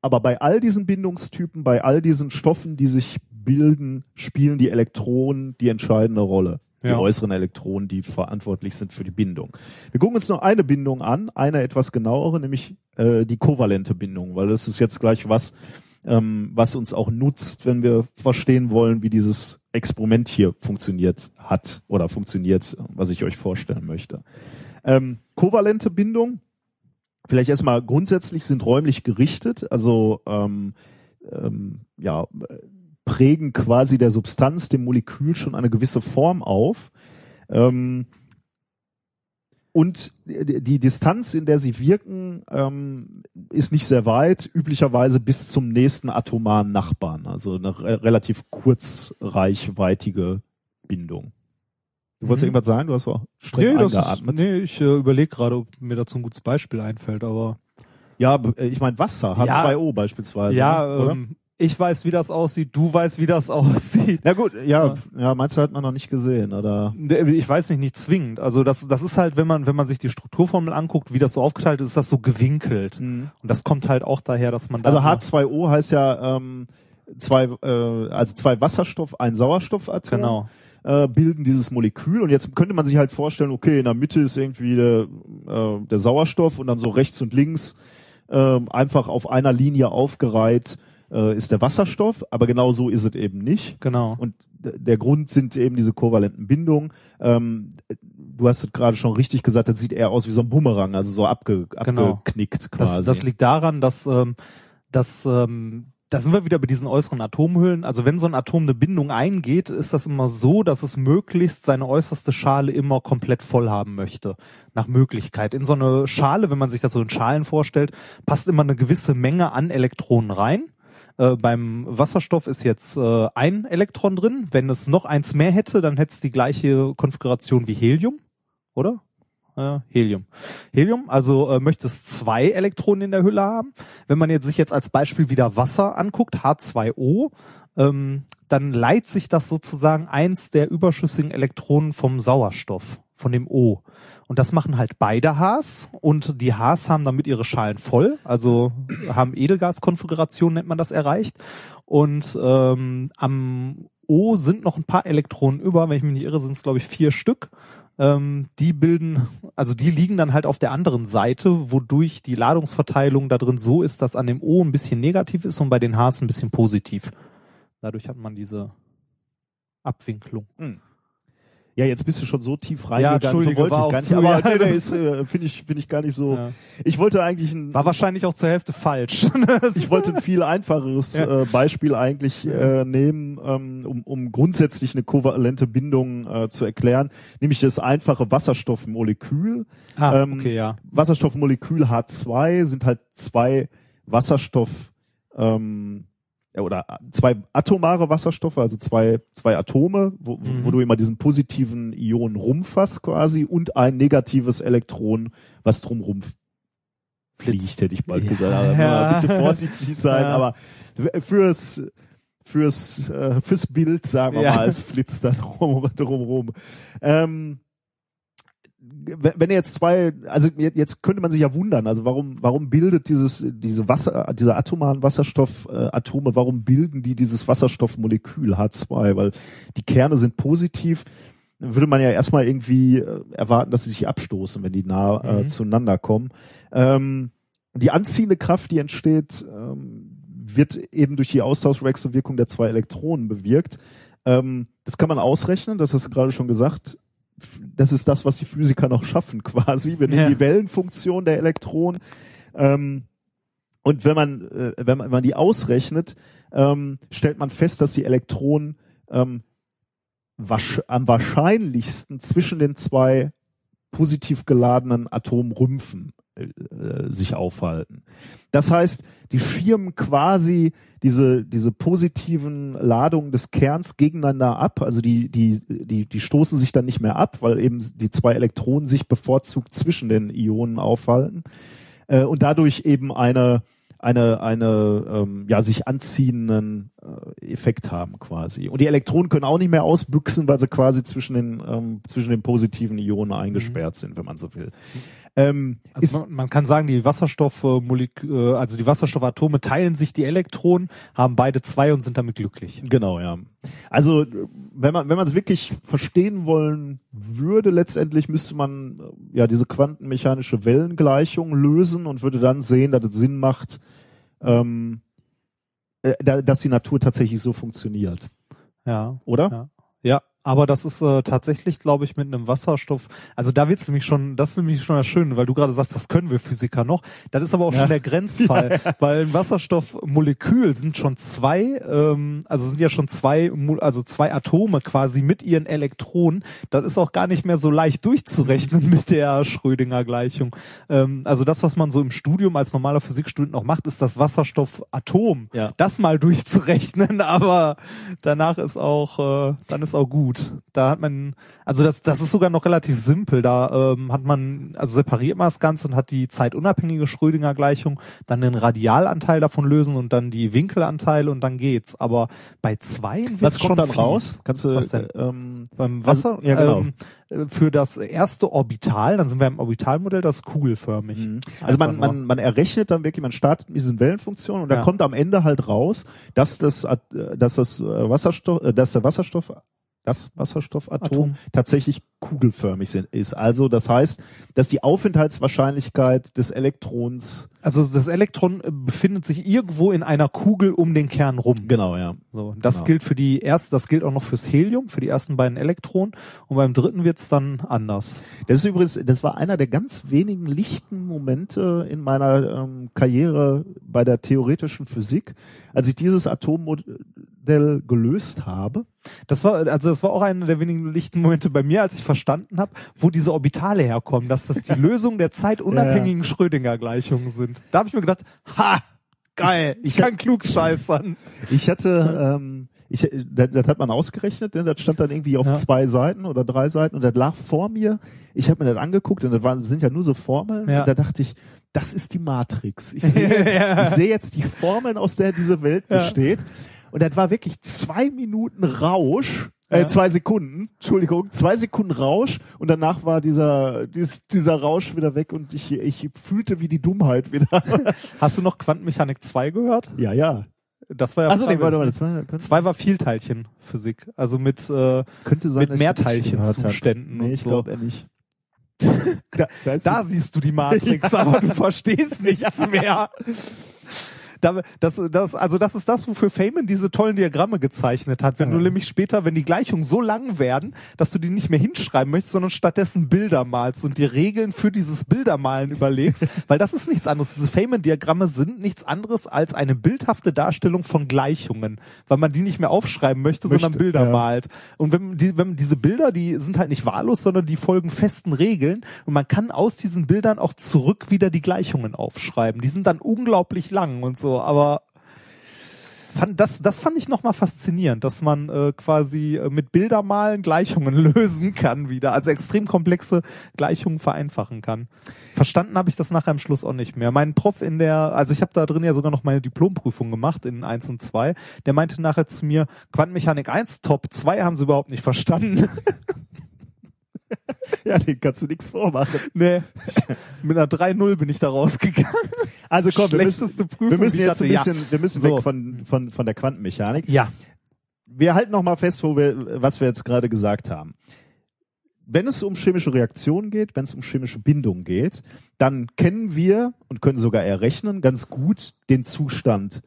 D: aber bei all diesen Bindungstypen, bei all diesen Stoffen, die sich bilden, spielen die Elektronen die entscheidende Rolle. die
A: Ja.
D: äußeren Elektronen, die verantwortlich sind für die Bindung. Wir gucken uns noch eine Bindung an, eine etwas genauere, nämlich äh, die kovalente Bindung, weil das ist jetzt gleich was, ähm, was uns auch nutzt, wenn wir verstehen wollen, wie dieses Experiment hier funktioniert hat oder funktioniert, was ich euch vorstellen möchte. Ähm, kovalente Bindung, vielleicht erstmal grundsätzlich sind räumlich gerichtet, also ähm, ähm, ja, prägen quasi der Substanz, dem Molekül schon eine gewisse Form auf. Ähm, und die Distanz, in der sie wirken, ähm, ist nicht sehr weit, üblicherweise bis zum nächsten atomaren Nachbarn, also eine re relativ kurzreichweitige Bindung. Du wolltest
A: Mhm.
D: irgendwas sagen? Du hast auch streng
A: Nee, das ist,
D: eingeatmet.
A: nee ich äh, überlege gerade, ob mir dazu ein gutes Beispiel einfällt, aber
D: Ja, äh, ich meine Wasser,
A: Ja.
D: H2O beispielsweise.
A: ja,
D: ne,
A: ähm, ich weiß, wie das aussieht, du weißt, wie das aussieht.
D: Na gut, ja, ja, meinst du hat man noch nicht gesehen, oder?
A: Ich weiß nicht, nicht zwingend. Also das, das ist halt, wenn man, wenn man sich die Strukturformel anguckt, wie das so aufgeteilt ist, ist das so gewinkelt. Und das kommt halt auch daher, dass man da
D: Also H2O heißt ja ähm, zwei, äh, also zwei Wasserstoff, ein Sauerstoffatom.
A: Genau.
D: Äh, bilden dieses Molekül und jetzt könnte man sich halt vorstellen, okay, in der Mitte ist irgendwie der, äh, der Sauerstoff und dann so rechts und links ähm, einfach auf einer Linie aufgereiht äh, ist der Wasserstoff, aber genau so ist es eben nicht.
A: Genau.
D: Und der Grund sind eben diese kovalenten Bindungen. Ähm, du hast es gerade schon richtig gesagt, das sieht eher aus wie so ein Bumerang, also so abge,
A: Genau.
D: abgeknickt quasi.
A: Das, das liegt daran, dass, ähm, dass ähm, da sind wir wieder bei diesen äußeren Atomhüllen. Also wenn so ein Atom eine Bindung eingeht, ist das immer so, dass es möglichst seine äußerste Schale immer komplett voll haben möchte. Nach Möglichkeit. In so eine Schale, wenn man sich das so in Schalen vorstellt, passt immer eine gewisse Menge an Elektronen rein. Äh, beim Wasserstoff ist jetzt äh, ein Elektron drin. Wenn es noch eins mehr hätte, dann hätte es die gleiche Konfiguration wie Helium, oder? Helium. Helium, also äh, möchte es zwei Elektronen in der Hülle haben. Wenn man jetzt sich jetzt als Beispiel wieder Wasser anguckt, H2O, ähm, dann leiht sich das sozusagen eins der überschüssigen Elektronen vom Sauerstoff, von dem O. Und das machen halt beide Hs und die Hs haben damit ihre Schalen voll, also haben Edelgaskonfiguration nennt man das erreicht. Und ähm, am O sind noch ein paar Elektronen über, wenn ich mich nicht irre, sind es glaube ich vier Stück. Ähm, die bilden, also die liegen dann halt auf der anderen Seite, wodurch die Ladungsverteilung da drin so ist, dass an dem O ein bisschen negativ ist und bei den Hs ein bisschen positiv. Dadurch hat man diese Abwinklung.
D: Ja, jetzt bist du schon so tief
A: Ja,
D: reingegangen, so
A: Entschuldige,
D: wollte ich gar nicht. Aber
A: ja,
D: nee, ist, äh, finde ich, finde ich gar nicht so.
A: Ja.
D: Ich wollte eigentlich ein,
A: War wahrscheinlich auch zur Hälfte falsch.
D: ich wollte ein viel einfacheres
A: Ja.
D: äh, Beispiel eigentlich äh, nehmen, ähm, um, um grundsätzlich eine kovalente Bindung äh, zu erklären, nämlich das einfache Wasserstoffmolekül.
A: ah,
D: Ähm,
A: okay, ja.
D: Wasserstoffmolekül H2 sind halt zwei Wasserstoff ähm, ja, oder zwei atomare Wasserstoffe, also zwei, zwei Atome, wo,
A: Mhm.
D: wo du immer diesen positiven Ion rumfasst quasi und ein negatives Elektron, was drum rumfliegt, hätte ich bald
A: Ja.
D: gesagt.
A: Ja.
D: Ein bisschen vorsichtig sein,
A: Ja.
D: aber fürs fürs äh, fürs Bild sagen wir
A: Ja.
D: mal, es flitzt da drum, drum rum. Ähm, wenn jetzt zwei, also je- jetzt könnte man sich ja wundern, also warum, warum bildet dieses, diese Wasser, diese atomaren Wasserstoffatome, warum bilden die dieses Wasserstoffmolekül H2? Weil die Kerne sind positiv, dann würde man ja erstmal irgendwie äh, erwarten, dass sie sich abstoßen, wenn die nah äh,
A: Mhm.
D: zueinander kommen. Ähm, die anziehende Kraft, die entsteht, ähm, wird eben durch die Austauschwechselwirkung der zwei Elektronen bewirkt. Ähm, das kann man ausrechnen, das hast du gerade schon gesagt. Das ist das, was die Physiker noch schaffen, quasi. Wir nehmen
A: Ja.
D: die Wellenfunktion der Elektronen. Ähm, und wenn man, äh, wenn man, wenn man die ausrechnet, ähm, stellt man fest, dass die Elektronen ähm, am wahrscheinlichsten zwischen den zwei positiv geladenen Atomrümpfen äh, sich aufhalten. Das heißt, die schirmen quasi diese, diese positiven Ladungen des Kerns gegeneinander ab. Also die, die, die, die stoßen sich dann nicht mehr ab, weil eben die zwei Elektronen sich bevorzugt zwischen den Ionen aufhalten. Äh, und dadurch eben eine, eine eine ähm, ja sich anziehenden äh, Effekt haben quasi. Und die Elektronen können auch nicht mehr ausbüchsen, weil sie quasi zwischen den ähm, zwischen den positiven Ionen eingesperrt sind, wenn man so will. Ähm,
A: Also man, man kann sagen, die Wasserstoffmolek äh, also die Wasserstoffatome teilen sich die Elektronen, haben beide zwei und sind damit glücklich.
D: Genau, ja. Also wenn man wenn man es wirklich verstehen wollen würde, letztendlich müsste man äh, ja diese quantenmechanische Wellengleichung lösen und würde dann sehen, dass es Sinn macht, ähm, äh, da, dass die Natur tatsächlich so funktioniert,
A: Ja.
D: oder?
A: Ja. Ja, aber das ist äh, tatsächlich, glaube ich, mit einem Wasserstoff. Also da wird's nämlich schon, das ist nämlich schon das Schöne, weil du gerade sagst, das können wir Physiker noch. Das ist aber auch
D: Ja.
A: schon der Grenzfall, weil ein Wasserstoffmolekül sind schon zwei, ähm, also sind ja schon zwei, also zwei Atome quasi mit ihren Elektronen. Das ist auch gar nicht mehr so leicht durchzurechnen mit der Schrödinger Gleichung. Ähm, also das, was man so im Studium als normaler Physikstudent noch macht, ist das Wasserstoffatom.
D: Ja.
A: Das mal durchzurechnen, aber danach ist auch, äh, dann ist auch gut. Da hat man, also das, das ist sogar noch relativ simpel. Da ähm, hat man, also separiert man das Ganze und hat die zeitunabhängige Schrödinger Gleichung, dann den Radialanteil davon lösen und dann die Winkelanteile und dann geht's. Aber bei zwei
D: Was kommt dann raus? Kannst du
A: Was denn?
D: ähm,
A: Beim
D: Also,
A: Wasser,
D: ja, genau.
A: ähm, äh, für das erste Orbital, dann sind wir im Orbitalmodell, das ist kugelförmig.
D: Also man,
A: nur.
D: man, man errechnet dann wirklich, man startet mit diesen Wellenfunktionen und dann
A: Ja.
D: kommt am Ende halt raus, dass das, äh, dass das äh, Wasserstoff, äh, dass der Wasserstoff, das Wasserstoffatom
A: Atom.
D: tatsächlich kugelförmig sind, ist. Also das heißt, dass die Aufenthaltswahrscheinlichkeit des Elektrons
A: Also das Elektron äh, befindet sich irgendwo in einer Kugel um den Kern rum.
D: genau ja
A: So, das
D: Genau.
A: gilt für die erste, das gilt auch noch fürs Helium, für die ersten beiden Elektronen und beim dritten wird's dann anders.
D: Das ist übrigens, das war einer der ganz wenigen lichten Momente in meiner ähm, Karriere bei der theoretischen Physik, als ich dieses Atommodell gelöst habe.
A: Das war also das war auch einer der wenigen lichten Momente bei mir, als ich verstanden habe, wo diese Orbitale herkommen, dass das die Lösung der zeitunabhängigen Schrödinger Gleichungen sind. Da habe ich mir gedacht, ha, geil, ich kann klug scheißern.
D: Ich hatte, ähm, ich, das, das hat man ausgerechnet, ne? das stand dann irgendwie auf
A: Ja.
D: zwei Seiten oder drei Seiten und das lag vor mir. Ich habe mir das angeguckt und das waren, sind ja nur so Formeln.
A: Ja.
D: Und da dachte ich, das ist die Matrix. Ich sehe jetzt,
A: Ja.
D: ich sehe jetzt die Formeln, aus der diese Welt besteht. Und das war wirklich zwei Minuten Rausch. Äh, zwei Sekunden, Entschuldigung, zwei Sekunden Rausch und danach war dieser, dies, dieser Rausch wieder weg und ich, ich fühlte wie die Dummheit wieder.
A: Hast du noch Quantenmechanik 2 gehört?
D: ja, ja.
A: Das war ja
D: Also nee, warte mal, das war,
A: Zwei war Vielteilchenphysik, also mit äh,
D: könnte sein,
A: mit. Mehrteilchenzuständen
D: Nee,
A: und
D: ich
A: so.
D: glaube nicht. da, da,
A: Da siehst du die Matrix, aber du verstehst nichts mehr. Da, das, das, also das ist das, wofür Feynman diese tollen Diagramme gezeichnet hat. Wenn du nämlich später, wenn die Gleichungen so lang werden, dass du die nicht mehr hinschreiben möchtest, sondern stattdessen Bilder malst und dir Regeln für dieses Bildermalen überlegst, weil das ist nichts anderes. Diese Feynman-Diagramme sind nichts anderes als eine bildhafte Darstellung von Gleichungen, weil man die nicht mehr aufschreiben möchte, sondern
D: Möchte,
A: Bilder
D: ja.
A: malt. Und wenn, die, wenn diese Bilder, die sind halt nicht wahllos, sondern die folgen festen Regeln und man kann aus diesen Bildern auch zurück wieder die Gleichungen aufschreiben. Die sind dann unglaublich lang und so, aber fand, das, das fand ich nochmal faszinierend, dass man äh, quasi äh, mit Bildermalen Gleichungen lösen kann wieder, also extrem komplexe Gleichungen vereinfachen kann. Verstanden habe ich das nachher am Schluss auch nicht mehr. Mein Prof in der, also ich habe da drin ja sogar noch meine Diplomprüfung gemacht in 1 und 2, der meinte nachher zu mir, Quantenmechanik 1 top, 2 haben sie überhaupt nicht verstanden.
D: ja, den kannst du nichts vormachen.
A: nee, mit einer 3-0 bin ich da rausgegangen.
D: Also komm, wir müssen,
A: Prüfung,
D: wir müssen jetzt ein
A: hatte, ja.
D: bisschen, wir müssen
A: So.
D: weg von, von, von der Quantenmechanik.
A: Ja,
D: Wir halten noch mal fest, wo wir, was wir jetzt gerade gesagt haben. Wenn es um chemische Reaktionen geht, wenn es um chemische Bindung geht, dann kennen wir und können sogar errechnen ganz gut den Zustand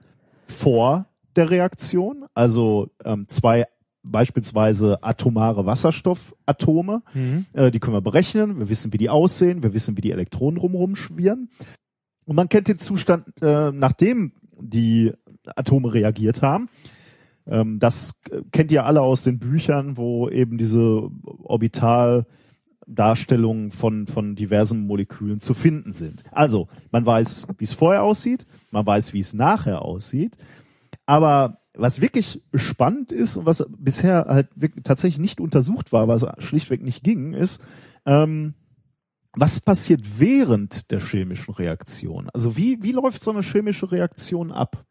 D: vor der Reaktion. Also ähm, zwei beispielsweise atomare Wasserstoffatome,
A: Mhm.
D: äh, die können wir berechnen. Wir wissen, wie die aussehen. Wir wissen, wie die Elektronen drumherum schwirren. Und man kennt den Zustand, äh, nachdem die Atome reagiert haben. Ähm, das äh, kennt ihr alle aus den Büchern, wo eben diese Orbitaldarstellungen von, von diversen Molekülen zu finden sind. Also, man weiß, wie es vorher aussieht, man weiß, wie es nachher aussieht. Aber was wirklich spannend ist und was bisher halt wirklich tatsächlich nicht untersucht war, was schlichtweg nicht ging, ist, ähm, was passiert während der chemischen Reaktion? Also wie, wie läuft so eine chemische Reaktion ab?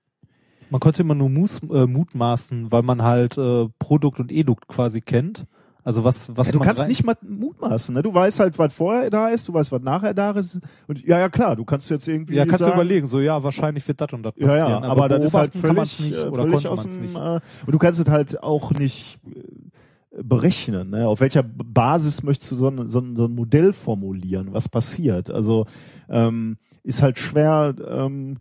A: Man konnte immer nur mus, äh, mutmaßen, weil man halt äh, Produkt und Edukt quasi kennt. Also was, was
D: Ja, du kannst
A: rein-
D: nicht mal mutmaßen, ne? Du weißt halt, was vorher da ist, du weißt, was nachher da ist. Und ja, ja, klar, du kannst jetzt irgendwie
A: Ja, kannst du
D: sagen,
A: überlegen, so ja, wahrscheinlich wird das und das
D: Ja,
A: passieren.
D: ja, aber, das ist halt völlig,
A: nicht
D: äh,
A: oder
D: völlig aus dem,
A: nicht.
D: äh, und du kannst es halt auch nicht äh, berechnen, ne? Auf welcher Basis möchtest du so ein, so ein, so ein Modell formulieren, was passiert? Also ähm, ist halt schwer, ähm,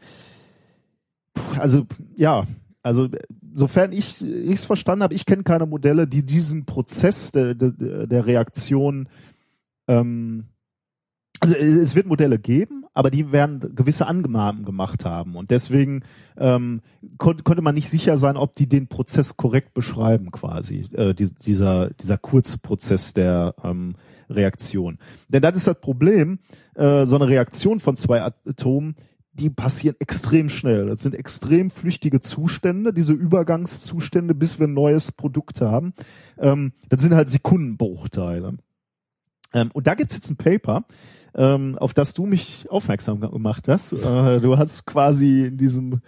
D: also ja, also sofern ich es verstanden habe, ich kenne keine Modelle, die diesen Prozess der, der, der Reaktion ähm, also es wird Modelle geben, aber die werden gewisse Annahmen gemacht haben und deswegen ähm, kon konnte man nicht sicher sein, ob die den Prozess korrekt beschreiben quasi, äh, die, dieser dieser kurze Prozess der ähm, Reaktion. Denn das ist das Problem, äh, so eine Reaktion von zwei Atomen, die passieren extrem schnell. Das sind extrem flüchtige Zustände, diese Übergangszustände, bis wir ein neues Produkt haben. Ähm, das sind halt Sekundenbruchteile. Ähm, und da gibt's jetzt ein Paper, ähm, auf das du mich aufmerksam gemacht hast. Äh, du hast quasi in diesem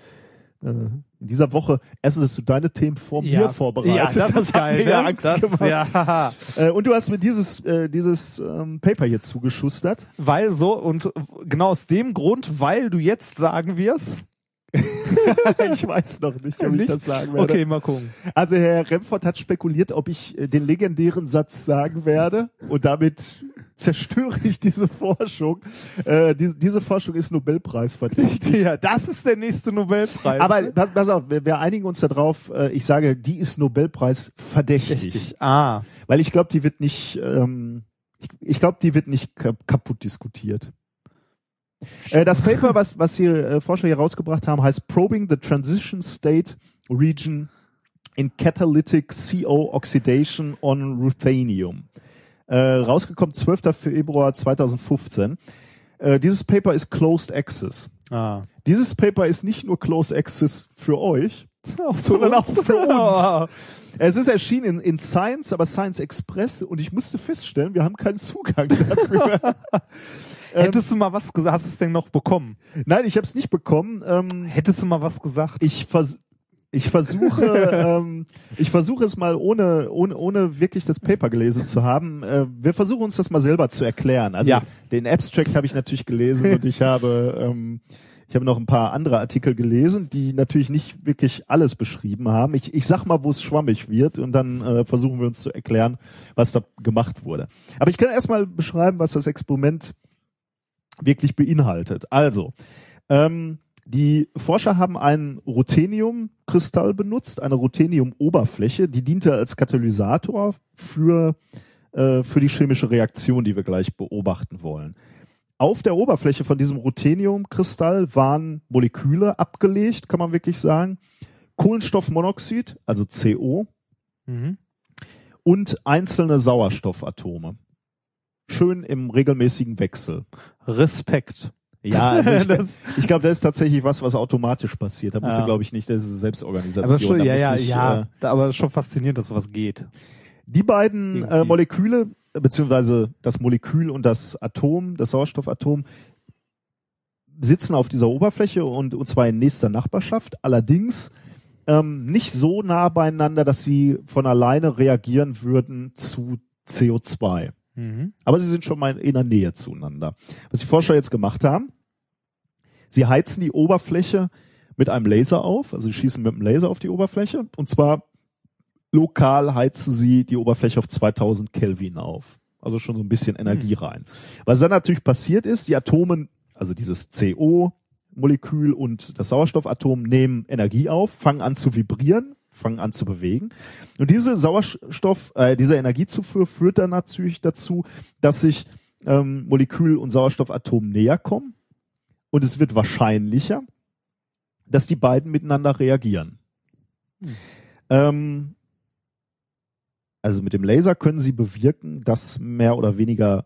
D: äh, in dieser Woche erstens hast du deine Themen vor mir vorbereitet.
A: Ja, das, ist
D: hat
A: geil.
D: mir ja
A: ne?
D: Angst
A: das,
D: gemacht.
A: ja.
D: Äh, und du hast mir dieses äh, dieses ähm, Paper hier zugeschustert.
A: Weil so und genau aus dem Grund, weil du jetzt sagen wirst.
D: ich weiß noch nicht, ob ich
A: Nicht?
D: das sagen werde.
A: Okay, mal gucken.
D: Also Herr Remford hat spekuliert, ob ich äh, den legendären Satz sagen werde und damit zerstöre ich diese Forschung. Äh, diese, diese Forschung ist Nobelpreis verdächtig.
A: Ja, das ist der nächste Nobelpreis.
D: Aber pass, pass auf, wir, wir einigen uns darauf. Äh, ich sage, die ist Nobelpreis verdächtig.
A: Ah,
D: weil ich glaube, die wird nicht. Ähm, ich ich glaube, die wird nicht kap- kaputt diskutiert. Äh, das Paper, was, was die äh, Forscher hier rausgebracht haben, heißt Probing the Transition State Region in Catalytic CO Oxidation on Ruthenium. Äh, rausgekommen 12. Februar 2015. Äh, dieses Paper ist Closed Access.
A: ah.
D: Dieses Paper ist nicht nur Closed Access für euch, sondern auch für uns. Es ist erschienen in, in Science, aber Science Express und ich musste feststellen, wir haben keinen Zugang dafür.
A: Hättest du mal was gesagt? Hast du es denn noch bekommen?
D: Nein, ich habe es nicht bekommen. Ähm,
A: Hättest du mal was gesagt?
D: ich vers ich versuche, ähm, ich versuche es mal ohne, ohne, ohne wirklich das Paper gelesen zu haben. Äh, wir versuchen uns das mal selber zu erklären. Also
A: Ja.
D: den Abstract habe ich natürlich gelesen und ich habe, ähm, ich habe noch ein paar andere Artikel gelesen, die natürlich nicht wirklich alles beschrieben haben. Ich, ich sag mal, wo es schwammig wird und dann äh, versuchen wir uns zu erklären, was da gemacht wurde. Aber ich kann erstmal beschreiben, was das Experiment wirklich beinhaltet. Also, ähm, die Forscher haben einen Ruthenium-Kristall benutzt, eine Ruthenium-Oberfläche, die diente als Katalysator für, äh, für die chemische Reaktion, die wir gleich beobachten wollen. Auf der Oberfläche von diesem Ruthenium-Kristall waren Moleküle abgelegt, kann man wirklich sagen. Kohlenstoffmonoxid, also CO,
A: mhm.
D: und einzelne Sauerstoffatome. Schön im regelmäßigen Wechsel.
A: Respekt.
D: Ja, also ich,
A: Das-
D: ich glaube, das ist tatsächlich was, was automatisch passiert. Da musst
A: Ja.
D: du, glaube ich, nicht, das ist Selbstorganisation.
A: Aber schon, ja, ja,
D: ich,
A: ja.
D: Äh,
A: Aber schon faszinierend, dass sowas geht.
D: die beiden äh. Moleküle, beziehungsweise das Molekül und das Atom, das Sauerstoffatom, sitzen auf dieser Oberfläche und, und zwar in nächster Nachbarschaft. Allerdings ähm, nicht so nah beieinander, dass sie von alleine reagieren würden zu CO2.
A: Mhm.
D: Aber sie sind schon mal in der Nähe zueinander. Was die Forscher jetzt gemacht haben, sie heizen die Oberfläche mit einem Laser auf, also sie schießen mit einem Laser auf die Oberfläche und zwar lokal heizen sie die Oberfläche auf 2000 Kelvin auf. Also schon so ein bisschen Energie rein. Was dann natürlich passiert ist, die Atome, also dieses CO Molekül und das Sauerstoffatom nehmen Energie auf, fangen an zu vibrieren, fangen an zu bewegen. Und diese Sauerstoff, äh, diese Energiezufuhr führt dann natürlich dazu, dass sich ähm, Molekül und Sauerstoffatom näher kommen. Und es wird wahrscheinlicher, dass die beiden miteinander reagieren. Ähm, also mit dem Laser können sie bewirken, dass mehr oder weniger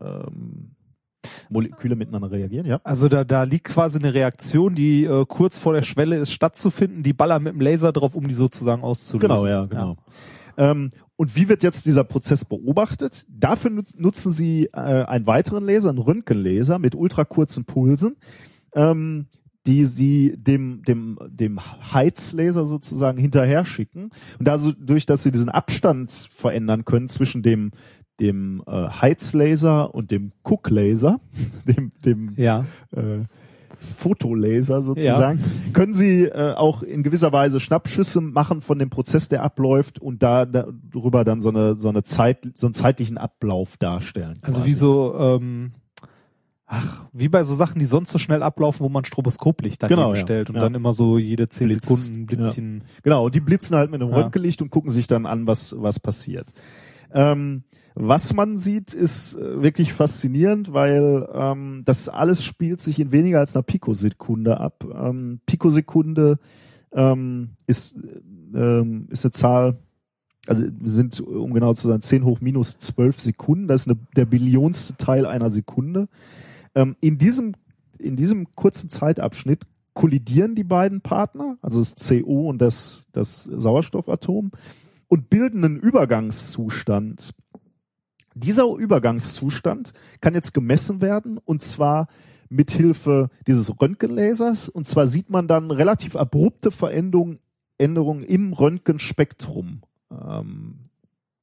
D: ähm, Moleküle miteinander reagieren, ja.
A: Also da, da liegt quasi eine Reaktion, die äh, kurz vor der Schwelle ist, stattzufinden. Die ballern mit dem Laser drauf, um die sozusagen auszulösen.
D: Genau, ja, genau. Ähm, und wie wird jetzt dieser Prozess beobachtet? Dafür nut- nutzen sie äh, einen weiteren Laser, einen Röntgenlaser mit ultrakurzen Pulsen, ähm, die sie dem, dem, dem Heizlaser sozusagen hinterher schicken. Und also durch, dass sie diesen Abstand verändern können zwischen dem, dem äh, Heizlaser und dem Cook-Laser, dem, dem
A: Ja.
D: äh, Fotolaser sozusagen, können Sie äh, auch in gewisser Weise Schnappschüsse machen von dem Prozess, der abläuft und da, darüber dann so eine so eine Zeit so einen zeitlichen Ablauf darstellen.
A: Also
D: quasi.
A: wie so, ähm, ach, wie bei so Sachen, die sonst so schnell ablaufen, wo man Stroboskoplicht daneben
D: Genau, ja.
A: stellt und
D: Ja.
A: dann immer so jede zehn
D: Blitz.
A: Sekunden Blitzchen.
D: Genau, die blitzen halt mit einem
A: Ja.
D: Röntgenlicht und gucken sich dann an, was, was passiert. Ähm, was man sieht, ist äh, wirklich faszinierend, weil ähm, das alles spielt sich in weniger als einer Pikosekunde ab. Ähm, Pikosekunde ähm, ist, ähm, ist eine Zahl, also sind, um genau zu sein, 10 hoch minus 12 Sekunden. Das ist eine, der billionste Teil einer Sekunde. Ähm, in diesem in diesem kurzen Zeitabschnitt kollidieren die beiden Partner, also das CO und das, das Sauerstoffatom, und bilden einen Übergangszustand. Dieser Übergangszustand kann jetzt gemessen werden und zwar mit Hilfe dieses Röntgenlasers und zwar sieht man dann relativ abrupte Veränderungen Änderungen im Röntgenspektrum, ähm,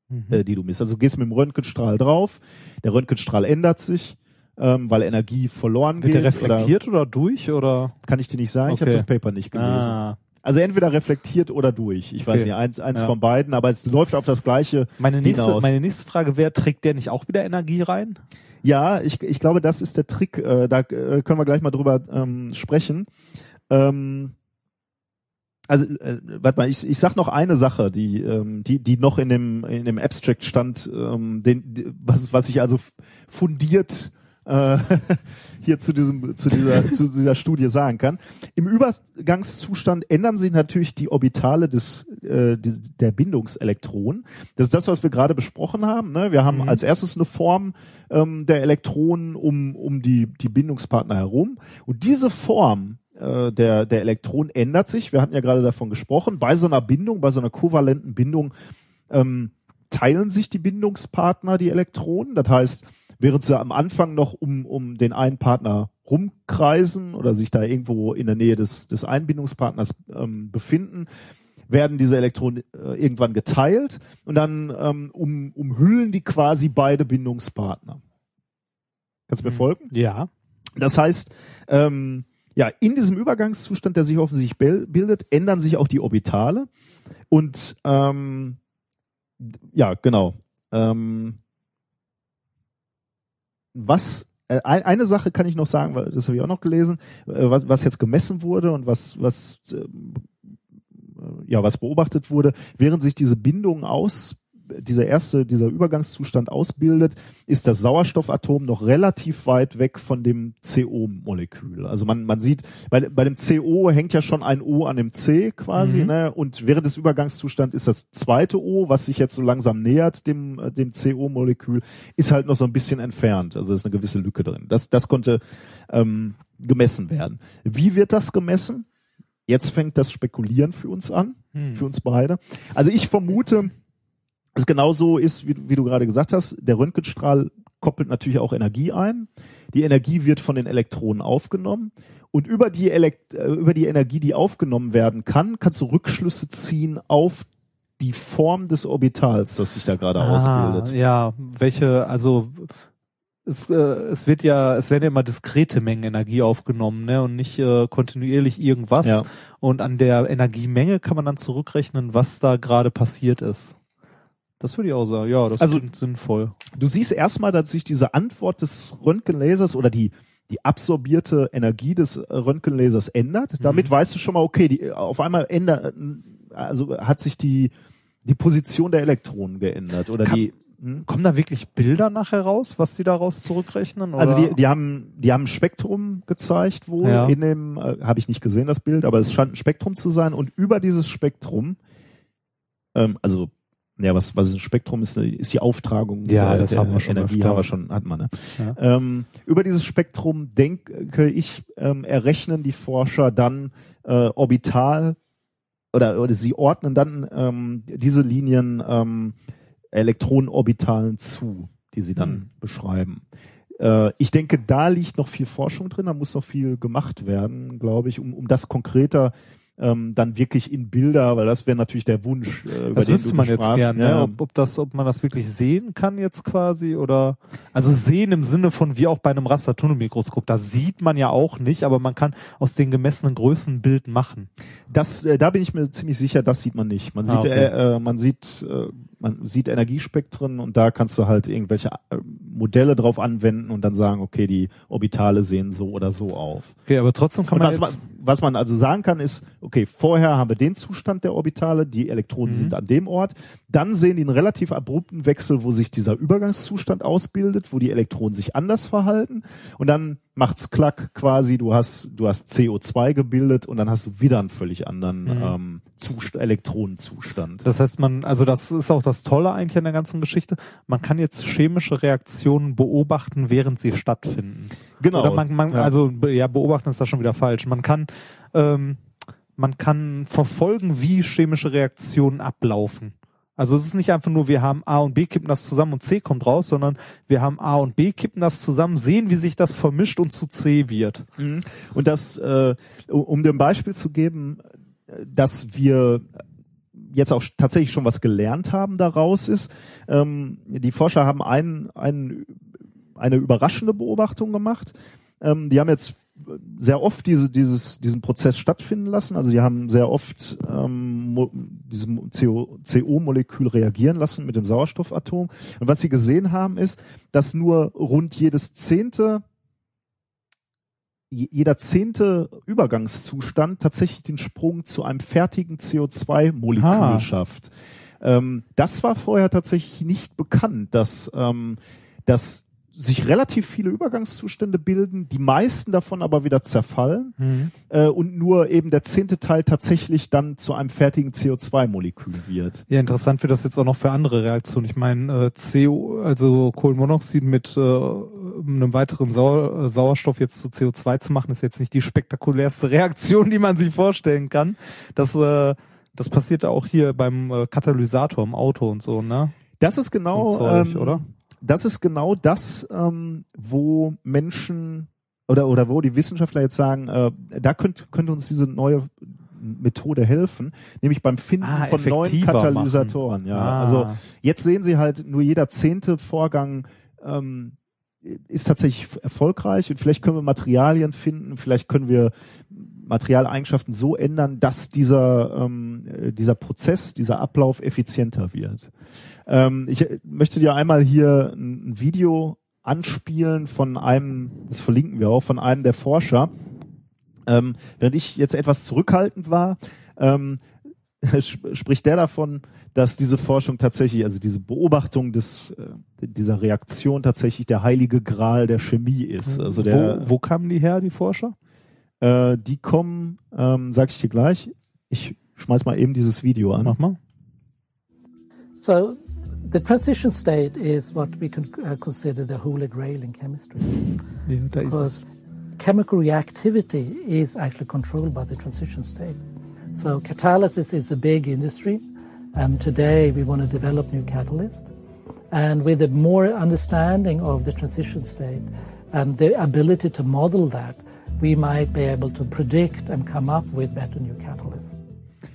A: Mhm.
D: äh, die du misst. Also du gehst mit dem Röntgenstrahl drauf, der Röntgenstrahl ändert sich, ähm, weil Energie verloren
A: Wird
D: geht.
A: der reflektiert oder, durch oder?
D: Oder, kann ich dir nicht sagen, ich habe
A: Okay.
D: das Paper nicht gelesen.
A: Ah,
D: Also entweder reflektiert oder durch. Ich weiß
A: Okay.
D: nicht, eins, eins
A: Ja.
D: von beiden, aber es läuft auf das Gleiche.
A: meine nächste,
D: hinaus.
A: meine nächste Frage wäre, trägt der nicht auch wieder Energie rein?
D: Ja, ich, ich glaube, das ist der Trick. Äh, da äh, können wir gleich mal drüber ähm, sprechen. Ähm, also, äh, warte mal, ich, ich sag noch eine Sache, die, ähm, die, die noch in dem, in dem Abstract stand, ähm, den, die, was, was ich also fundiert äh, hier zu diesem, zu dieser, zu dieser Studie sagen kann. Im Übergangszustand ändern sich natürlich die Orbitale des, äh, der Bindungselektronen. Das ist das, was wir gerade besprochen haben. Ne? Wir haben
A: Mhm.
D: als erstes eine Form ähm, der Elektronen um, um die, die Bindungspartner herum. Und diese Form äh, der, der Elektronen ändert sich. Wir hatten ja gerade davon gesprochen. Bei so einer Bindung, bei so einer kovalenten Bindung ähm, teilen sich die Bindungspartner die Elektronen. Das heißt, während sie am Anfang noch um, um den einen Partner rumkreisen oder sich da irgendwo in der Nähe des, des Einbindungspartners ähm, befinden, werden diese Elektronen äh, irgendwann geteilt und dann ähm, um, umhüllen die quasi beide Bindungspartner. Kannst du mir
A: Mhm.
D: folgen?
A: Ja.
D: Das heißt, ähm, ja, in diesem Übergangszustand, der sich offensichtlich bil- bildet, ändern sich auch die Orbitale. Und ähm, ja, genau. Ähm, was äh, ein- eine Sache kann ich noch sagen, weil das habe ich auch noch gelesen, äh, was, was jetzt gemessen wurde und was was ähm, äh, ja was beobachtet wurde, während sich diese Bindung aus dieser erste, dieser Übergangszustand ausbildet, ist das Sauerstoffatom noch relativ weit weg von dem CO-Molekül. Also man, man sieht, bei, bei dem CO hängt ja schon ein O an dem C quasi,
A: Mhm.
D: ne? Und während des Übergangszustands ist das zweite O, was sich jetzt so langsam nähert dem, dem CO-Molekül, ist halt noch so ein bisschen entfernt. Also ist eine gewisse Lücke drin. Das, das konnte ähm, gemessen werden. Wie wird das gemessen? Jetzt fängt das Spekulieren für uns an
A: Hm.
D: für uns beide. Also ich vermute, es genauso ist, wie, wie du gerade gesagt hast. Der Röntgenstrahl koppelt natürlich auch Energie ein. Die Energie wird von den Elektronen aufgenommen. Und über die, Elekt äh, über die Energie, die aufgenommen werden kann, kannst du Rückschlüsse ziehen auf die Form des Orbitals, das sich da gerade
A: Ah,
D: ausbildet.
A: Ja, welche, also es, äh, es wird ja, es werden ja immer diskrete Mengen Energie aufgenommen, ne, und nicht äh, kontinuierlich irgendwas.
D: Ja.
A: Und an der Energiemenge kann man dann zurückrechnen, was da gerade passiert ist. Das würde ich auch sagen. Ja, das
D: Also-
A: klingt sinnvoll.
D: Du siehst erstmal, dass sich diese Antwort des Röntgenlasers oder die die absorbierte Energie des äh, Röntgenlasers ändert. Damit weißt du schon mal, okay, die, auf einmal ändert, also hat sich die die Position der Elektronen geändert oder
A: Kann-
D: die hm?
A: Kommen da wirklich Bilder nachher raus, was die daraus zurückrechnen?
D: Also
A: oder?
D: die, die haben die haben ein Spektrum gezeigt wohl
A: Ja.
D: in dem äh, habe ich nicht gesehen das Bild, aber es scheint ein Spektrum zu sein und über dieses Spektrum ähm, also ja, was, was ein Spektrum ist, ist die Auftragung
A: Ja,
D: der,
A: das
D: der
A: haben wir schon
D: Energie, haben wir schon, hat man, ne?
A: Ja.
D: Ähm, über dieses Spektrum denke ich, ähm, errechnen die Forscher dann äh, orbital oder, oder sie ordnen dann ähm, diese Linien ähm, Elektronenorbitalen zu, die sie dann
A: Hm.
D: beschreiben. Äh, ich denke, da liegt noch viel Forschung drin, da muss noch viel gemacht werden, glaube ich, um, um das konkreter ähm, dann wirklich in Bilder, weil das wäre natürlich der Wunsch, äh, über
A: Das
D: den
A: wüsste man jetzt
D: sprachst.
A: gerne,
D: Ja,
A: ne? ob, ob das, ob man das wirklich sehen kann jetzt quasi oder also sehen im Sinne von wie auch bei einem Rastertunnelmikroskop. Da sieht man ja auch nicht, aber man kann aus den gemessenen Größen ein Bild machen.
D: Das, äh, da bin ich mir ziemlich sicher, das sieht man nicht. Man
A: Ah,
D: sieht,
A: okay.
D: äh, äh, man sieht, äh, man sieht Energiespektren und da kannst du halt irgendwelche äh, Modelle drauf anwenden und dann sagen, okay, die Orbitale sehen so oder so auf.
A: Okay, aber trotzdem kann man
D: was man, was man also sagen kann, ist, okay, vorher haben wir den Zustand der Orbitale, die Elektronen
A: Mhm.
D: sind an dem Ort, dann sehen die einen relativ abrupten Wechsel, wo sich dieser Übergangszustand ausbildet, wo die Elektronen sich anders verhalten und dann macht's klack quasi, du hast, du hast CO2 gebildet und dann hast du wieder einen völlig anderen
A: Mhm.
D: ähm, Zust Elektronenzustand.
A: das heißt man, also das ist auch das Tolle eigentlich an der ganzen Geschichte. Man kann jetzt chemische Reaktionen beobachten, während sie stattfinden.
D: Genau.
A: Oder man, man also ja, beobachten ist da schon wieder falsch. Man kann, ähm, man kann verfolgen, wie chemische Reaktionen ablaufen. Also es ist nicht einfach nur, wir haben A und B kippen das zusammen und C kommt raus, sondern wir haben A und B kippen das zusammen, sehen, wie sich das vermischt und zu C wird.
D: Mhm. Und das, äh, um ein Beispiel zu geben, äh, dass wir jetzt auch tatsächlich schon was gelernt haben daraus ist, ähm, die Forscher haben einen, einen, eine überraschende Beobachtung gemacht. Ähm, die haben jetzt sehr oft diese, dieses, diesen Prozess stattfinden lassen. Also die haben sehr oft ähm, diesem CO, CO-Molekül reagieren lassen mit dem Sauerstoffatom. Und was sie gesehen haben, ist, dass nur rund jedes zehnte je- jeder zehnte Übergangszustand tatsächlich den Sprung zu einem fertigen CO2-Molekül
A: Ah.
D: schafft. Ähm, das war vorher tatsächlich nicht bekannt, dass, ähm, dass sich relativ viele Übergangszustände bilden, die meisten davon aber wieder zerfallen äh, und nur eben der zehnte Teil tatsächlich dann zu einem fertigen CO2-Molekül wird.
A: Ja, interessant wird das jetzt auch noch für andere Reaktionen. Ich meine, äh, CO, also Kohlenmonoxid mit äh, einem weiteren Sau äh, Sauerstoff jetzt zu CO2 zu machen, ist jetzt nicht die spektakulärste Reaktion, die man sich vorstellen kann. Das, äh, das passiert auch hier beim äh, Katalysator im Auto und so, ne?
D: Das ist genau,
A: So ein Zeug,
D: ähm,
A: oder?
D: Das ist genau das, ähm, wo Menschen oder oder wo die Wissenschaftler jetzt sagen, äh, da könnte könnte uns diese neue Methode helfen, nämlich beim Finden
A: Ah,
D: von neuen Katalysatoren.
A: machen.
D: Ja,
A: Ah.
D: also jetzt sehen Sie halt nur jeder zehnte Vorgang ähm, ist tatsächlich erfolgreich und vielleicht können wir Materialien finden, vielleicht können wir Materialeigenschaften so ändern, dass dieser ähm, äh, dieser Prozess, dieser Ablauf effizienter wird. Ähm, ich äh, möchte dir einmal hier ein, Video anspielen von einem, das verlinken wir auch, von einem der Forscher. Ähm, während ich jetzt etwas zurückhaltend war, ähm, sp- spricht der davon, dass diese Forschung tatsächlich, also diese Beobachtung des, äh, dieser Reaktion tatsächlich der heilige Gral der Chemie ist. Also der,
A: wo, wo kamen die her, die Forscher?
D: Äh, die kommen, ähm, sag ich dir gleich, ich schmeiß mal eben dieses Video an.
A: Mach mal.
G: So, the transition state is what we can uh, consider the holy grail in chemistry
A: Ja, da ist es.
G: because chemical reactivity is actually controlled by the transition state. So, catalysis is a big industry, and today we want to develop new catalysts. And with a more understanding of the transition state and the ability to model that, we might be able to predict and come up with better new catalysts.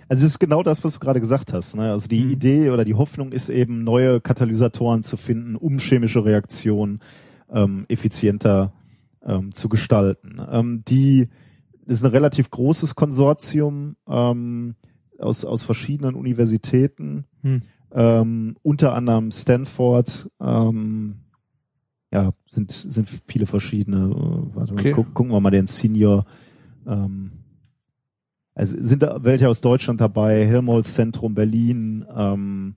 D: Also es ist genau das, was du gerade gesagt hast. Ne? Also die Idee oder die Hoffnung ist eben, neue Katalysatoren zu finden, um chemische Reaktionen ähm, effizienter ähm, zu gestalten. Ähm, die ist ein relativ großes Konsortium ähm, aus, aus verschiedenen Universitäten,
A: Hm.
D: ähm, unter anderem Stanford, ähm, ja, sind, sind viele verschiedene. Äh, warte mal,
A: Okay.
D: guck, gucken wir mal den Senior. Ähm, also sind da welche aus Deutschland dabei, Helmholtz Zentrum Berlin, ähm,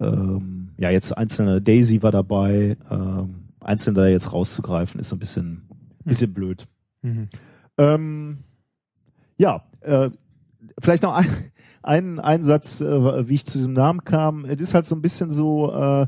D: ähm, ja, jetzt einzelne, Daisy war dabei, ähm, einzelne da jetzt rauszugreifen, ist so ein bisschen, bisschen blöd.
A: Mhm.
D: Ähm, ja, äh, vielleicht noch ein, ein, ein Satz, äh, wie ich zu diesem Namen kam. Es ist halt so ein bisschen so, äh,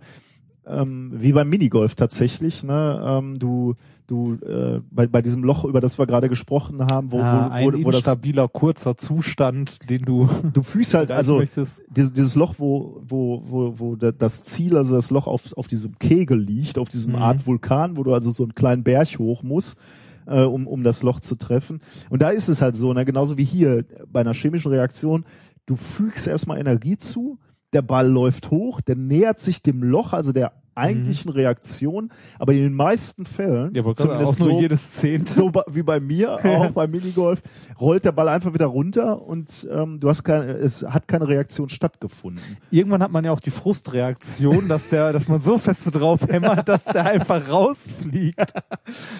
D: ähm, wie beim Minigolf tatsächlich. Ne? Ähm, du du äh, bei, bei diesem Loch, über das wir gerade gesprochen haben, wo,
A: Ah,
D: wo,
A: ein
D: wo, wo das
A: instabiler, kurzer Zustand, den du
D: du fühlst halt also
A: möchtest.
D: dieses, dieses Loch, wo, wo, wo, wo da- das Ziel, also das Loch auf, auf diesem Kegel liegt, auf diesem
A: Mhm.
D: Art Vulkan, wo du also so einen kleinen Berg hoch musst, äh, um, um das Loch zu treffen. Und da ist es halt so, ne, genauso wie hier bei einer chemischen Reaktion, du fügst erstmal Energie zu, der Ball läuft hoch, der nähert sich dem Loch, also der eigentlichen Reaktion, aber in den meisten Fällen,
A: Ja,
D: zumindest
A: nur
D: so,
A: jedes Zehnte.
D: so wie bei mir, auch beim Minigolf, rollt der Ball einfach wieder runter und ähm, du hast keine, es hat keine Reaktion stattgefunden.
A: Irgendwann hat man ja auch die Frustreaktion, dass der, dass man so feste drauf hämmert, dass der einfach rausfliegt.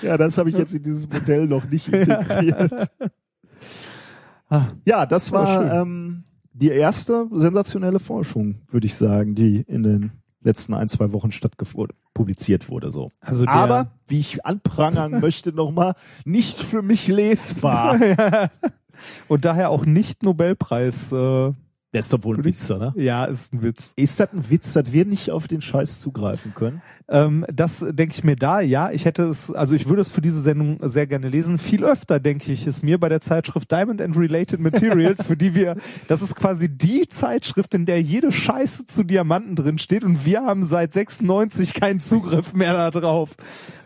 D: Ja, das habe ich jetzt in dieses Modell noch nicht integriert. ja, das war ähm, die erste sensationelle Forschung, würde ich sagen, die in den letzten ein, zwei Wochen stattgefunden, publiziert wurde, so.
A: Also
D: Aber, wie ich anprangern möchte nochmal, nicht für mich lesbar.
A: Und daher auch nicht Nobelpreis. Äh,
D: Das ist doch wohl ein Witz, oder?
A: ja, ist ein Witz.
D: Ist das ein Witz, dass wir nicht auf den Scheiß zugreifen können?
A: Ähm, das denke ich mir da, ja. Ich hätte es, also ich würde es für diese Sendung sehr gerne lesen. Viel öfter denke ich es mir bei der Zeitschrift Diamond and Related Materials, für die wir, das ist quasi die Zeitschrift, in der jede Scheiße zu Diamanten drin steht und wir haben seit 96 keinen Zugriff mehr darauf.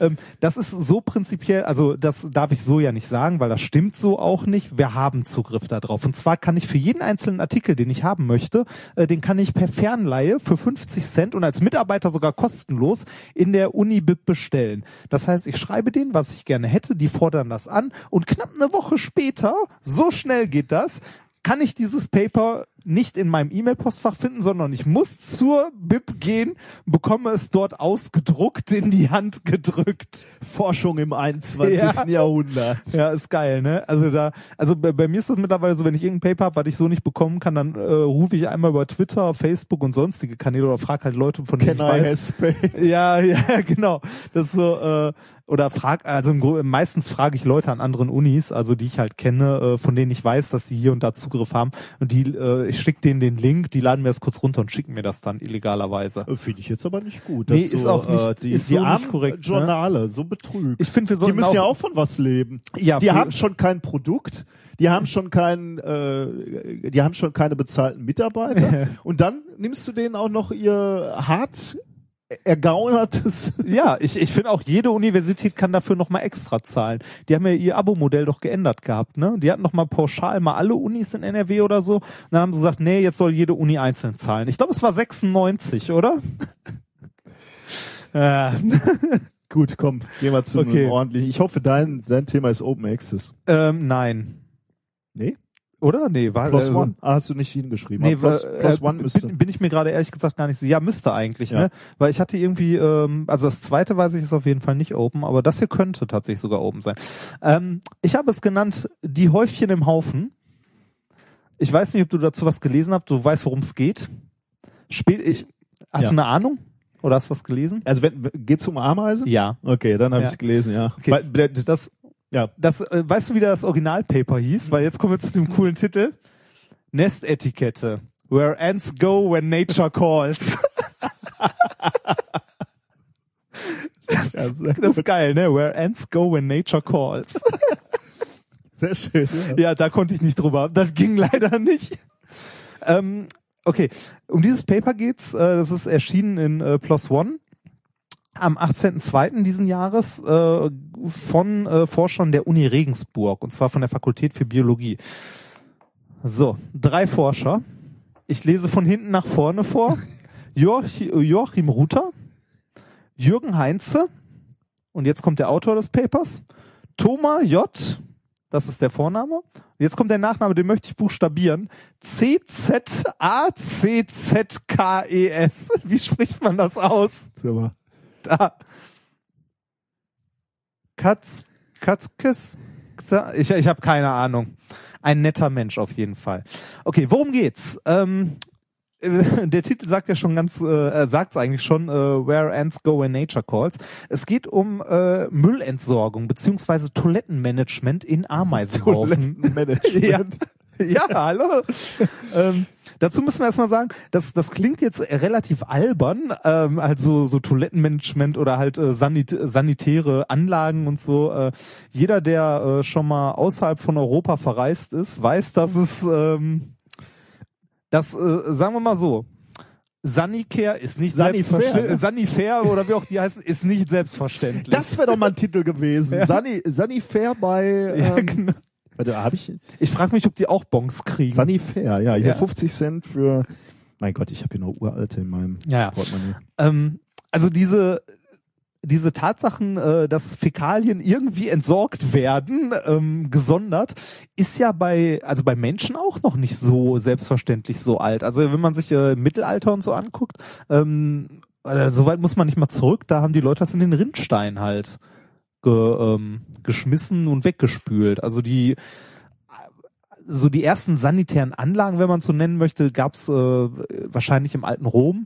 A: Ähm, das ist so prinzipiell, also das darf ich so ja nicht sagen, weil das stimmt so auch nicht. Wir haben Zugriff darauf. Und zwar kann ich für jeden einzelnen Artikel, den ich haben möchte, äh, den kann ich per Fernleihe für 50 Cent und als Mitarbeiter sogar kostenlos in der Unibib bestellen. Das heißt, ich schreibe denen, was ich gerne hätte, die fordern das an und knapp eine Woche später, so schnell geht das, kann ich dieses Paper nicht in meinem E-Mail-Postfach finden, sondern ich muss zur BIP gehen, bekomme es dort ausgedruckt in die Hand gedrückt.
D: Forschung im 21.
A: Ja.
D: Jahrhundert.
A: Ja, ist geil, ne? Also da, also bei, bei mir ist das mittlerweile so, wenn ich irgendein Paper habe, was ich so nicht bekommen kann, dann äh, rufe ich einmal über Twitter, Facebook und sonstige Kanäle oder frage halt Leute, von denen
D: Can
A: ich
D: I
A: weiß. Ja, ja, genau. Das ist so, äh, oder frag, also im meistens frage ich Leute an anderen Unis, also die ich halt kenne, äh, von denen ich weiß, dass sie hier und da Zugriff haben. Und die, äh, ich schicke denen den Link, die laden mir das kurz runter und schicken mir das dann illegalerweise.
D: Finde ich jetzt aber nicht gut.
A: Nee, ist
D: so,
A: auch nicht-
D: äh, die,
A: ist
D: die
A: so
D: armen
A: korrekt, ne?
D: Journale, so betrügt.
A: Ich finde, wir
D: die
A: sollten
D: müssen
A: auch,
D: ja auch von was leben.
A: Ja,
D: die haben schon kein Produkt, die haben schon keinen, äh, die haben schon keine bezahlten Mitarbeiter. und dann nimmst du denen auch noch ihr hart ergaunertes.
A: Ja, ich, ich finde auch, jede Universität kann dafür nochmal extra zahlen. Die haben ja ihr Abo-Modell doch geändert gehabt, ne? Die hatten nochmal pauschal mal alle Unis in NRW oder so. Und dann haben sie gesagt, nee, jetzt soll jede Uni einzeln zahlen. Ich glaube, es war 96, oder? äh,
D: Gut, komm, gehen wir zum
A: Okay.
D: ordentlichen. Ich hoffe, dein, dein Thema ist Open Access.
A: ähm, nein.
D: Nee?
A: Oder? Nee, war
D: Plus
A: äh,
D: One. Ah, hast du nicht hingeschrieben.
A: Nee,
D: Aber plus, plus
A: äh,
D: One müsste.
A: bin, bin ich mir gerade ehrlich gesagt gar nicht so. Ja, müsste eigentlich,
D: Ja.
A: ne? Weil ich hatte irgendwie, ähm, also das zweite weiß ich ist auf jeden Fall nicht open, aber das hier könnte tatsächlich sogar open sein. Ähm, ich habe es genannt, die Häufchen im Haufen. Ich weiß nicht, ob du dazu was gelesen hast, du weißt, worum es geht. Spät, ich, hast
D: Ja.
A: du eine Ahnung? Oder hast du was gelesen?
D: also wenn, geht's um Ameisen?
A: Ja.
D: Okay, dann habe
A: Ja.
D: ich es gelesen, ja.
A: Okay.
D: Weil, Das, ja.
A: das, äh, weißt du, wie das Originalpaper hieß? Weil jetzt kommen wir zu dem coolen Titel. Nestetikette. Where ants go when nature calls.
D: sehr,
A: Das ist geil, ne? Where ants go when nature calls.
D: sehr schön. Ja.
A: ja, da konnte ich nicht drüber. Das ging leider nicht. Ähm, okay, um dieses Paper geht's. Äh, das ist erschienen in äh, Plus One am 18.02. diesen Jahres äh, von äh, Forschern der Uni Regensburg und zwar von der Fakultät für Biologie. So, drei Forscher. Ich lese von hinten nach vorne vor. Joach Joachim Ruther, Jürgen Heinze und jetzt kommt der Autor des Papers, Thomas J. Das ist der Vorname. Jetzt kommt der Nachname, den möchte ich buchstabieren. C-Z-A-C-Z-K-E-S. Wie spricht man das aus?
D: Aber
A: Da. Katz, Katzkes? Ich, ich habe keine Ahnung. Ein netter Mensch auf jeden Fall. Okay, worum geht's? Ähm, äh, der Titel sagt ja schon ganz, äh, sagt es eigentlich schon, äh, Where Ants Go When Nature Calls. Es geht um äh, Müllentsorgung beziehungsweise Toilettenmanagement in Ameisenhaufen.
D: Toilettenmanagement.
A: ja. ja, hallo. ähm, dazu müssen wir erstmal sagen, das, das klingt jetzt relativ albern, ähm, also so Toilettenmanagement oder halt äh, sanit sanitäre Anlagen und so. Äh, jeder, der äh, schon mal außerhalb von Europa verreist ist, weiß, dass es, ähm, das, äh, sagen wir mal so, Sanicare ist nicht
D: Sanifair,
A: selbstverständlich.
D: ne?
A: Sanifair oder wie auch die heißen, ist nicht selbstverständlich.
D: Das wäre doch mal ein Titel gewesen.
A: Ja.
D: Sunny, Sunny Fair bei.
A: ja,
D: Ähm,
A: genau.
D: Warte, habe ich
A: Ich frage mich, ob die auch Bons kriegen.
D: Sunny Fair? Ja, hier
A: Ja.
D: 50 Cent für. Mein Gott, ich habe hier noch uralte in meinem
A: Ja, ja.
D: Portemonnaie.
A: Ähm, also diese diese Tatsachen, äh, dass Fäkalien irgendwie entsorgt werden, ähm, gesondert, ist ja bei also bei Menschen auch noch nicht so selbstverständlich so alt. Also wenn man sich äh, im Mittelalter und so anguckt, ähm, äh, so weit muss man nicht mal zurück. Da haben die Leute das in den Rindstein halt ge, ähm, geschmissen und weggespült. Also die so die ersten sanitären Anlagen, wenn man so nennen möchte, gab es äh, wahrscheinlich im alten Rom.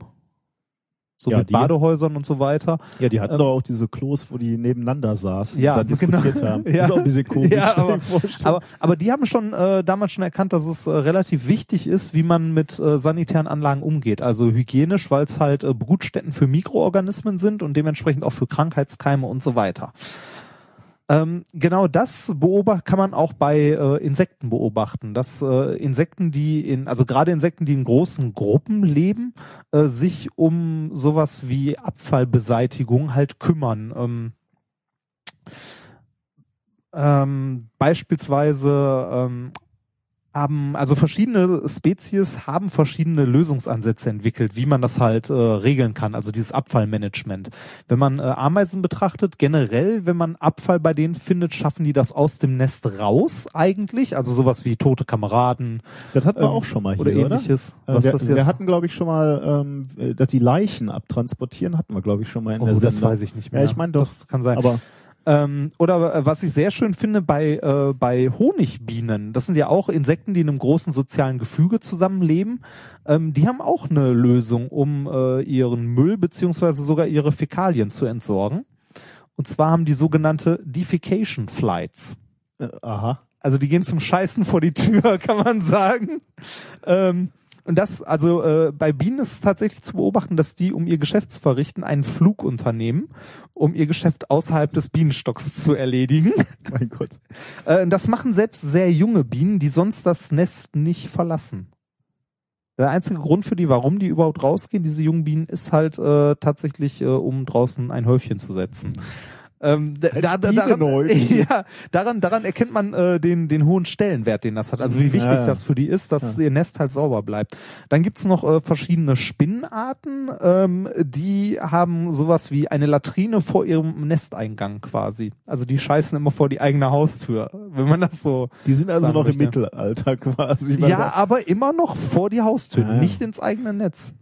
A: So
D: Ja,
A: mit
D: die-
A: Badehäusern und so weiter.
D: Ja, die hatten
A: Ähm,
D: doch auch diese Klos, wo die nebeneinander saßen
A: Ja,
D: und dann diskutiert
A: genau.
D: haben.
A: Ja.
D: Das ist auch ein bisschen komisch.
A: Ja, aber-. Aber, aber die haben schon äh, damals schon erkannt, dass es äh, relativ wichtig ist, wie man mit äh, sanitären Anlagen umgeht. Also hygienisch, weil es halt äh, Brutstätten für Mikroorganismen sind und dementsprechend auch für Krankheitskeime und so weiter. Ähm, genau das beobacht, kann man auch bei äh, Insekten beobachten, dass äh, Insekten, die in, also gerade Insekten, die in großen Gruppen leben, äh, sich um sowas wie Abfallbeseitigung halt kümmern. Ähm, ähm, beispielsweise ähm, haben, also verschiedene Spezies haben verschiedene Lösungsansätze entwickelt, wie man das halt äh, regeln kann, also dieses Abfallmanagement. Wenn man äh, Ameisen betrachtet, generell, wenn man Abfall bei denen findet, schaffen die das aus dem Nest raus eigentlich, also sowas wie tote Kameraden
D: das hatten wir
A: ähm,
D: auch schon mal hier,
A: oder
D: oder?
A: ähnliches.
D: Äh,
A: Was
D: wir,
A: das
D: wir
A: jetzt?
D: hatten, glaube ich, schon mal, ähm, äh, dass die Leichen abtransportieren, hatten wir, glaube ich, schon mal in
A: oh,
D: der
A: das
D: Sendung.
A: weiß ich nicht mehr.
D: Ja, ich meine.
A: Das kann sein.
D: Aber
A: Ähm, oder äh, was ich sehr schön finde bei, äh, bei Honigbienen, das sind ja auch Insekten, die in einem großen sozialen Gefüge zusammenleben, ähm, die haben auch eine Lösung, um äh, ihren Müll beziehungsweise sogar ihre Fäkalien zu entsorgen. Und zwar haben die sogenannte Defecation Flights.
D: äh, aha.
A: Also die gehen zum Scheißen vor die Tür, kann man sagen. Ähm, und das, also äh, bei Bienen ist es tatsächlich zu beobachten, dass die, um ihr Geschäft zu verrichten, einen Flug unternehmen, um ihr Geschäft außerhalb des Bienenstocks zu erledigen.
D: Mein Gott.
A: Äh, das machen selbst sehr junge Bienen, die sonst das Nest nicht verlassen. Der einzige Grund für die, warum die überhaupt rausgehen, diese jungen Bienen, ist halt äh, tatsächlich, äh, um draußen ein Häufchen zu setzen. Ähm, da, da, da, daran, ja, daran, daran erkennt man äh, den, den hohen Stellenwert, den das hat. Also wie wichtig
D: Ja, ja.
A: das für die ist, dass ihr Nest halt sauber bleibt. Dann gibt's noch äh, verschiedene Spinnenarten, ähm, die haben sowas wie eine Latrine vor ihrem Nesteingang quasi. Also die scheißen immer vor die eigene Haustür, wenn man das so.
D: Die sind also noch im
A: möchte.
D: Mittelalter quasi.
A: Ja, aber immer noch vor die Haustür,
D: Ja, ja.
A: nicht ins eigene Netz.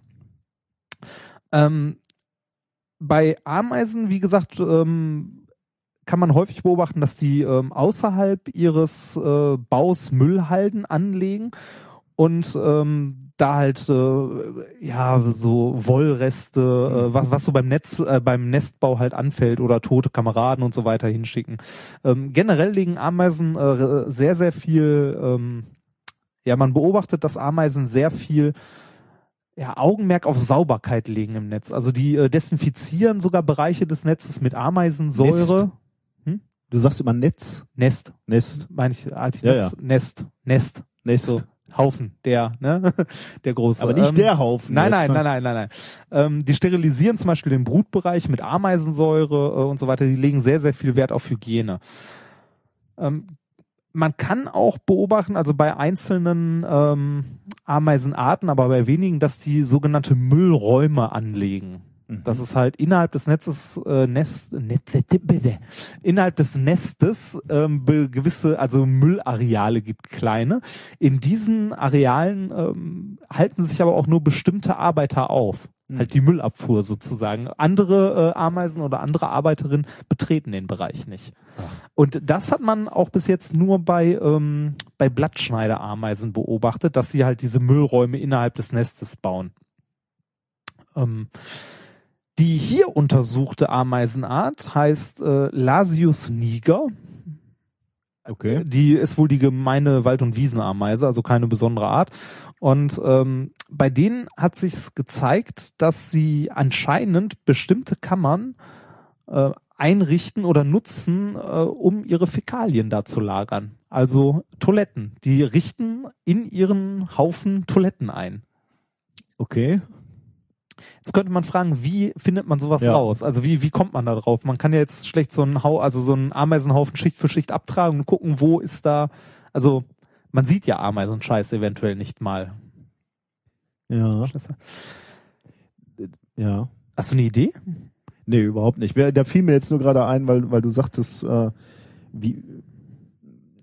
A: Ähm, bei Ameisen, wie gesagt, ähm, kann man häufig beobachten, dass die ähm, außerhalb ihres äh, Baus Müllhalden anlegen und ähm, da halt äh, ja so Wollreste, äh, was, was so beim Netz, äh, beim Nestbau halt anfällt oder tote Kameraden und so weiter hinschicken. Ähm, generell legen Ameisen äh, sehr, sehr viel, ähm, ja, man beobachtet, dass Ameisen sehr viel ja, Augenmerk auf Sauberkeit legen im Netz. Also die äh, desinfizieren sogar Bereiche des Netzes mit Ameisensäure.
D: Du sagst immer Netz,
A: Nest,
D: Nest,
A: meine ich,
D: Ja,
A: Netz? Nest, Nest,
D: Nest.
A: so Haufen, der, ne, der große.
D: Aber nicht
A: Ähm,
D: der Haufen.
A: Nein,
D: jetzt,
A: nein,
D: ne?
A: nein, nein, nein, nein. Ähm, die sterilisieren zum Beispiel den Brutbereich mit Ameisensäure äh, und so weiter. Die legen sehr, sehr viel Wert auf Hygiene. Ähm, man kann auch beobachten, also bei einzelnen ähm, Ameisenarten, aber bei wenigen, dass die sogenannte Müllräume anlegen.
D: Mhm.
A: Dass es halt innerhalb des Netzes, äh, Nest, innerhalb des Nestes ähm, gewisse, also Müllareale gibt, kleine. In diesen Arealen ähm, halten sich aber auch nur bestimmte Arbeiter auf. Halt die Müllabfuhr sozusagen. Andere äh, Ameisen oder andere Arbeiterinnen betreten den Bereich nicht. Und das hat man auch bis jetzt nur bei, ähm, bei Blattschneiderameisen beobachtet, dass sie halt diese Müllräume innerhalb des Nestes bauen. Ähm, die hier untersuchte Ameisenart heißt äh, Lasius niger.
D: Okay.
A: Die ist wohl die gemeine Wald- und Wiesenameise, also keine besondere Art. Und ähm, bei denen hat sich gezeigt, dass sie anscheinend bestimmte Kammern äh, einrichten oder nutzen, äh, um ihre Fäkalien da zu lagern. Also Toiletten. Die richten in ihren Haufen Toiletten ein.
D: Okay.
A: Jetzt könnte man fragen, wie findet man sowas
D: Ja.
A: raus? Also wie, wie kommt man da drauf? Man kann ja jetzt schlecht so einen Hau, also so einen Ameisenhaufen Schicht für Schicht abtragen und gucken, wo ist da, also man sieht ja Ameisenscheiß eventuell nicht mal.
D: Ja. Ja.
A: Hast du eine Idee?
D: Nee, überhaupt nicht. Da fiel mir jetzt nur gerade ein, weil, weil du sagtest, äh, wie,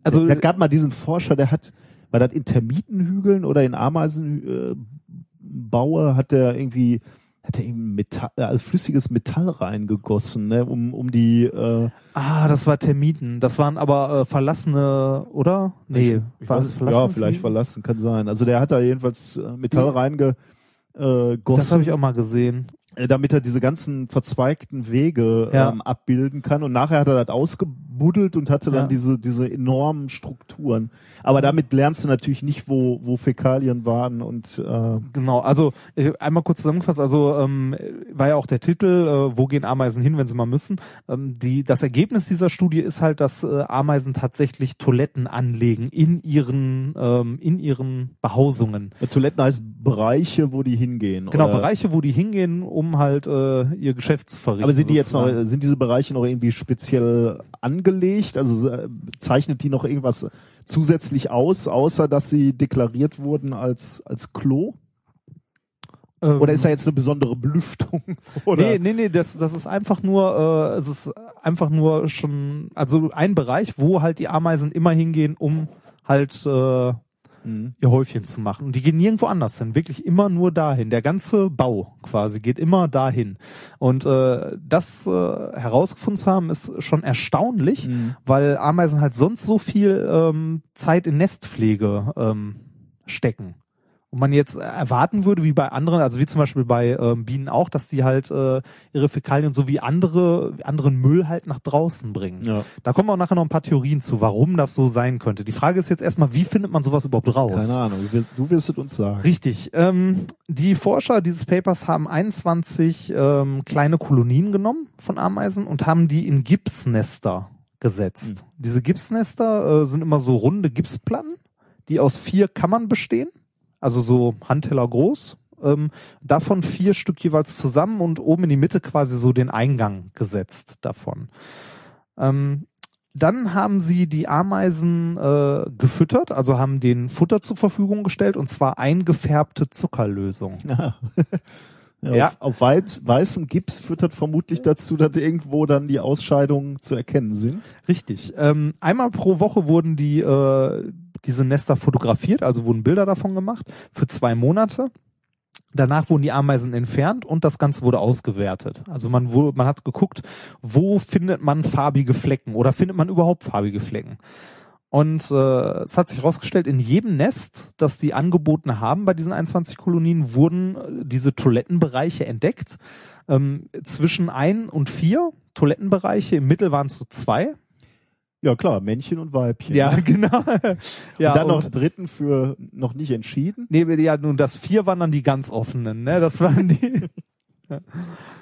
A: Also
D: da gab mal diesen Forscher, der hat, war das in Termitenhügeln oder in Ameisenbaue, äh, hat der irgendwie, hat er irgendwie Metall, äh, also flüssiges Metall reingegossen, ne, um, um die, äh,
A: ah, das war Termiten. Das waren aber äh, verlassene, oder? Nee,
D: ich
A: war
D: weiß,
A: das verlassene
D: ja, vielleicht verlassen, kann sein. Also der hat da jedenfalls äh, Metall
A: Ja.
D: reingegossen. Äh,
A: Das habe ich auch mal gesehen.
D: Äh, damit er diese ganzen verzweigten Wege
A: Ja.
D: ähm, abbilden kann. Und nachher hat er das ausgebuddelt und hatte dann
A: Ja.
D: diese, diese enormen Strukturen. Aber damit lernst du natürlich nicht, wo, wo Fäkalien waren und äh,
A: Genau, also ich, einmal kurz zusammengefasst, also ähm, war ja auch der Titel, äh, wo gehen Ameisen hin, wenn sie mal müssen. Ähm, die, das Ergebnis dieser Studie ist halt, dass äh, Ameisen tatsächlich Toiletten anlegen in ihren, ähm, in ihren Behausungen.
D: Toiletten heißt Bereiche, wo die hingehen.
A: Genau,
D: oder?
A: Bereiche, wo die hingehen, um halt äh, ihr Geschäft zu verrichten.
D: Aber sind die jetzt noch, sind diese Bereiche noch irgendwie speziell angelegt? Also äh, zeichnet die noch irgendwas zusätzlich aus, außer dass sie deklariert wurden als, als Klo?
A: Ähm,
D: Oder ist da jetzt eine besondere Belüftung? Oder?
A: Nee, nee, nee, das, das ist einfach nur, äh, es ist einfach nur schon, also ein Bereich, wo halt die Ameisen immer hingehen, um halt äh,
D: Mhm.
A: ihr Häufchen zu machen. Und die gehen nirgendwo anders hin, wirklich immer nur dahin. Der ganze Bau quasi geht immer dahin. Und äh, das äh, herausgefunden zu haben, ist schon erstaunlich,
D: Mhm.
A: weil Ameisen halt sonst so viel ähm, Zeit in Nestpflege ähm, stecken. Und man jetzt erwarten würde, wie bei anderen, also wie zum Beispiel bei ähm, Bienen auch, dass die halt äh, ihre Fäkalien so wie andere, anderen Müll halt nach draußen bringen.
D: Ja.
A: Da kommen auch nachher noch ein paar Theorien zu, warum das so sein könnte. Die Frage ist jetzt erstmal, wie findet man sowas überhaupt raus?
D: Keine Ahnung, du wirst- es uns sagen.
A: Richtig. Ähm, die Forscher dieses Papers haben 21 ähm, kleine Kolonien genommen von Ameisen und haben die in Gipsnester gesetzt. Diese Gipsnester äh, sind immer so runde Gipsplatten, die aus vier Kammern bestehen, also so Handteller groß. Ähm, davon vier Stück jeweils zusammen und oben in die Mitte quasi so den Eingang gesetzt davon. Ähm, dann haben sie die Ameisen äh, gefüttert, also haben den Futter zur Verfügung gestellt und zwar eingefärbte Zuckerlösung.
D: Ja. Ja,
A: Ja.
D: Auf, auf weiß, weißem Gips das vermutlich dazu, dass irgendwo dann die Ausscheidungen zu erkennen sind.
A: Richtig. Ähm, einmal pro Woche wurden die äh, diese Nester fotografiert, also wurden Bilder davon gemacht für zwei Monate. Danach wurden die Ameisen entfernt und das Ganze wurde ausgewertet. Also man, wurde, man hat geguckt, wo findet man farbige Flecken oder findet man überhaupt farbige Flecken. Und äh, es hat sich herausgestellt, in jedem Nest, das die angeboten haben bei diesen 21 Kolonien, wurden äh, diese Toilettenbereiche entdeckt. Ähm, zwischen ein und vier Toilettenbereiche, im Mittel waren es so zwei.
D: Ja klar, Männchen und Weibchen.
A: Ja, genau. ja,
D: und dann noch
A: und-
D: dritten für noch nicht entschieden.
A: Nee, ja, nun das vier waren dann die ganz offenen, ne? Das waren die.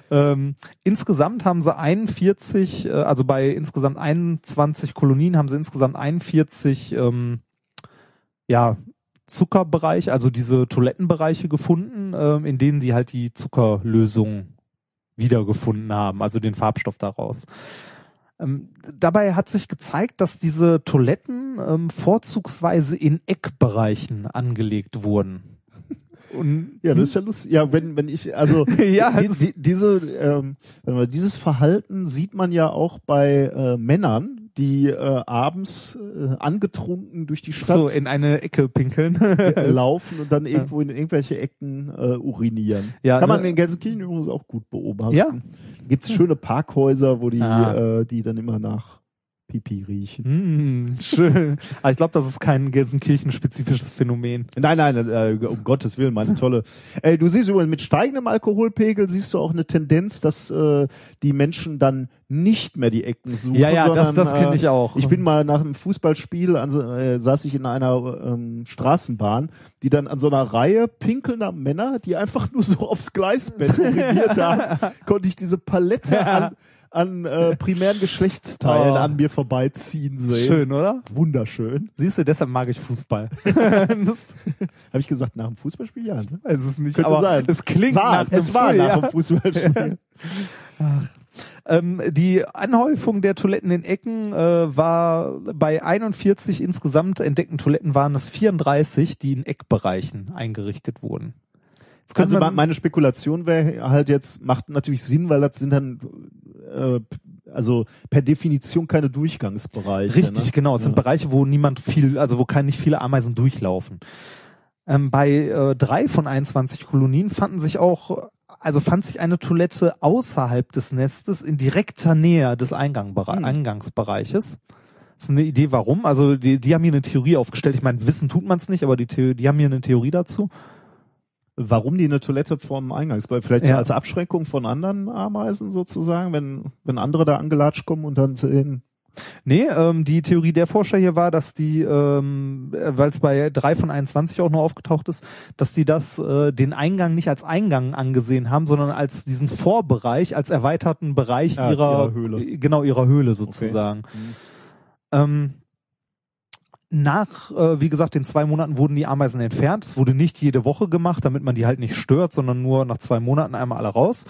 A: Ähm, insgesamt haben sie 41, äh, also bei insgesamt 21 Kolonien haben sie insgesamt 41 ähm, ja, Zuckerbereiche, also diese Toilettenbereiche gefunden, ähm, in denen sie halt die Zuckerlösung wiedergefunden haben, also den Farbstoff daraus. Ähm, dabei hat sich gezeigt, dass diese Toiletten ähm, vorzugsweise in Eckbereichen angelegt wurden. Und,
D: Ja, das ist ja lustig. Ja, wenn, wenn ich, also
A: Ja,
D: die, die, diese, ähm, mal, dieses Verhalten sieht man ja auch bei äh, Männern, die äh, abends äh, angetrunken durch die Stadt
A: so in eine Ecke pinkeln.
D: laufen und dann irgendwo in irgendwelche Ecken äh, urinieren.
A: Ja,
D: Kann man
A: ne-
D: in Gelsenkirchen übrigens auch gut beobachten.
A: Ja.
D: Gibt's schöne Parkhäuser, wo die,
A: Ah.
D: äh, die dann immer nach Pipi riechen.
A: Hm, schön. Aber ich glaube, das ist kein Gelsenkirchen-spezifisches Phänomen.
D: Nein, nein, äh, um Gottes Willen, meine tolle. Ey, du siehst übrigens mit steigendem Alkoholpegel siehst du auch eine Tendenz, dass äh, die Menschen dann nicht mehr die Ecken suchen.
A: Ja, ja, das-
D: sondern,
A: das kenn
D: äh,
A: ich auch.
D: Ich bin mal nach einem Fußballspiel, an äh, saß ich in einer ähm, Straßenbahn, die dann an so einer Reihe pinkelnder Männer, die einfach nur so aufs Gleisbett uriniert haben, konnte ich diese Palette an, an äh, primären Geschlechtsteilen
A: Oh.
D: an mir vorbeiziehen sehen.
A: Schön, oder?
D: Wunderschön.
A: Siehst du, deshalb mag ich Fußball.
D: Habe ich gesagt, nach dem Fußballspiel? Ja, ne?
A: ist es nicht,
D: Könnte
A: aber
D: sein.
A: es klingt
D: war,
A: nach
D: es war
A: Full,
D: nach
A: ja.
D: dem Fußballspiel.
A: Ähm, die Anhäufung der Toiletten in Ecken äh, war bei 41 insgesamt entdeckten Toiletten waren es 34, die in Eckbereichen eingerichtet wurden. Könnte
D: Also
A: man-
D: meine Spekulation wäre halt jetzt, macht natürlich Sinn, weil das sind dann äh, also per Definition keine Durchgangsbereiche.
A: Richtig,
D: ne?
A: genau. Es sind
D: Ja.
A: Bereiche, wo niemand viel, also wo kann nicht viele Ameisen durchlaufen. Ähm, bei äh, drei von 21 Kolonien fanden sich auch, also fand sich eine Toilette außerhalb des Nestes in direkter Nähe des Eingangbere
D: Hm.
A: Eingangsbereiches. Das ist eine Idee, warum. Also die, die haben hier eine Theorie aufgestellt. Ich meine, wissen tut man es nicht, aber die, die haben hier eine Theorie dazu.
D: Warum die eine Toilette vorm Eingangsbereich? Vielleicht
A: Ja.
D: als Abschreckung von anderen Ameisen sozusagen, wenn, wenn andere da angelatscht kommen und dann sehen,
A: Nee, ähm, die Theorie der Forscher hier war, dass die, ähm, weil es bei drei von 21 auch nur aufgetaucht ist, dass die das äh, den Eingang nicht als Eingang angesehen haben, sondern als diesen Vorbereich, als erweiterten Bereich
D: Ah,
A: ihrer,
D: ihrer Höhle.
A: äh, genau ihrer Höhle sozusagen. Ähm, nach, äh, wie gesagt, den zwei Monaten wurden die Ameisen entfernt. Es wurde nicht jede Woche gemacht, damit man die halt nicht stört, sondern nur nach zwei Monaten einmal alle raus.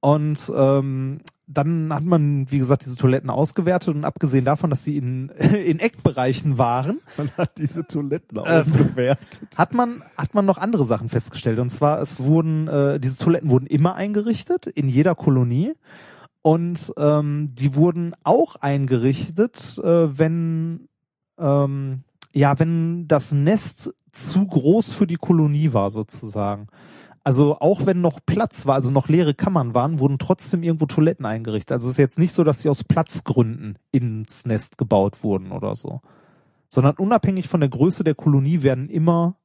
A: Und ähm, dann hat man, wie gesagt, diese Toiletten ausgewertet und abgesehen davon, dass sie in, in Eckbereichen waren,
D: man hat diese Toiletten
A: Ähm,
D: ausgewertet.
A: hat man, hat man noch andere Sachen festgestellt. Und zwar, es wurden, äh, diese Toiletten wurden immer eingerichtet, in jeder Kolonie. Und ähm, die wurden auch eingerichtet, äh, wenn, ähm, ja, wenn das Nest zu groß für die Kolonie war, sozusagen. Also auch wenn noch Platz war, also noch leere Kammern waren, wurden trotzdem irgendwo Toiletten eingerichtet. Also es ist jetzt nicht so, dass sie aus Platzgründen ins Nest gebaut wurden oder so. Sondern unabhängig von der Größe der Kolonie werden immer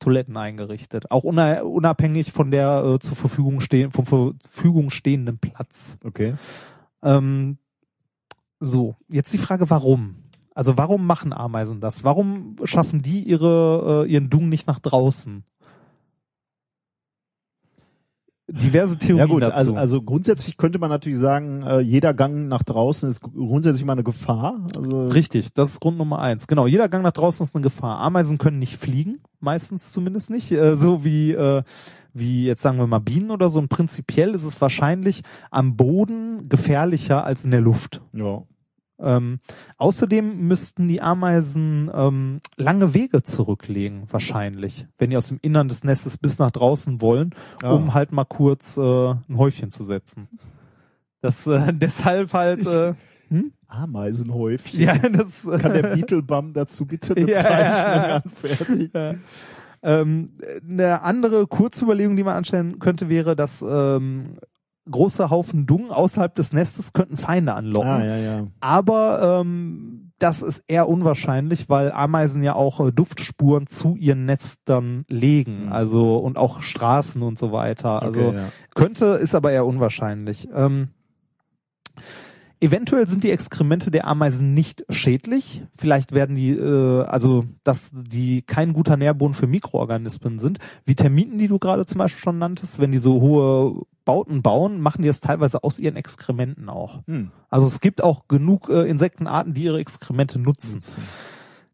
A: Toiletten eingerichtet. Auch una- unabhängig von der äh, zur Verfügung stehen, vom Verfügung stehenden Platz.
D: Okay.
A: Ähm, so, jetzt die Frage, warum? Also warum machen Ameisen das? Warum schaffen die ihre, äh, ihren Dung nicht nach draußen? Diverse Theorien
D: Ja gut,
A: dazu.
D: also, also grundsätzlich könnte man natürlich sagen, äh, jeder Gang nach draußen ist grundsätzlich mal eine Gefahr. Also
A: Richtig, das ist Grund Nummer eins. Genau, jeder Gang nach draußen ist eine Gefahr. Ameisen können nicht fliegen, meistens zumindest nicht, äh, so wie äh, wie jetzt sagen wir mal Bienen oder so. Und prinzipiell ist es wahrscheinlich am Boden gefährlicher als in der Luft.
D: ja.
A: Ähm, außerdem müssten die Ameisen ähm, lange Wege zurücklegen, wahrscheinlich, wenn die aus dem Innern des Nestes bis nach draußen wollen,
D: Ah.
A: um halt mal kurz äh, ein Häufchen zu setzen. Das äh, deshalb halt äh,
D: Ameisenhäufchen.
A: ja, das äh,
D: Kann der Beetlebum dazu bitte eine
A: Ja,
D: Zeichnung
A: ja.
D: anfertigen?
A: Ähm, eine andere Kurzüberlegung, die man anstellen könnte, wäre, dass ähm, große Haufen Dung außerhalb des Nestes könnten Feinde anlocken.
D: Ah, ja, ja.
A: Aber ähm, das ist eher unwahrscheinlich, weil Ameisen ja auch äh, Duftspuren zu ihren Nestern legen,
D: Mhm.
A: also und auch Straßen und so weiter. Also
D: Okay, ja.
A: könnte, ist aber eher unwahrscheinlich. Ähm, eventuell sind die Exkremente der Ameisen nicht schädlich. Vielleicht werden die, äh, also dass die kein guter Nährboden für Mikroorganismen sind. Wie Termiten, die du gerade zum Beispiel schon nanntest, wenn die so hohe Bauten bauen, machen die das teilweise aus ihren Exkrementen auch.
D: Hm.
A: Also es gibt auch genug äh, Insektenarten, die ihre Exkremente nutzen.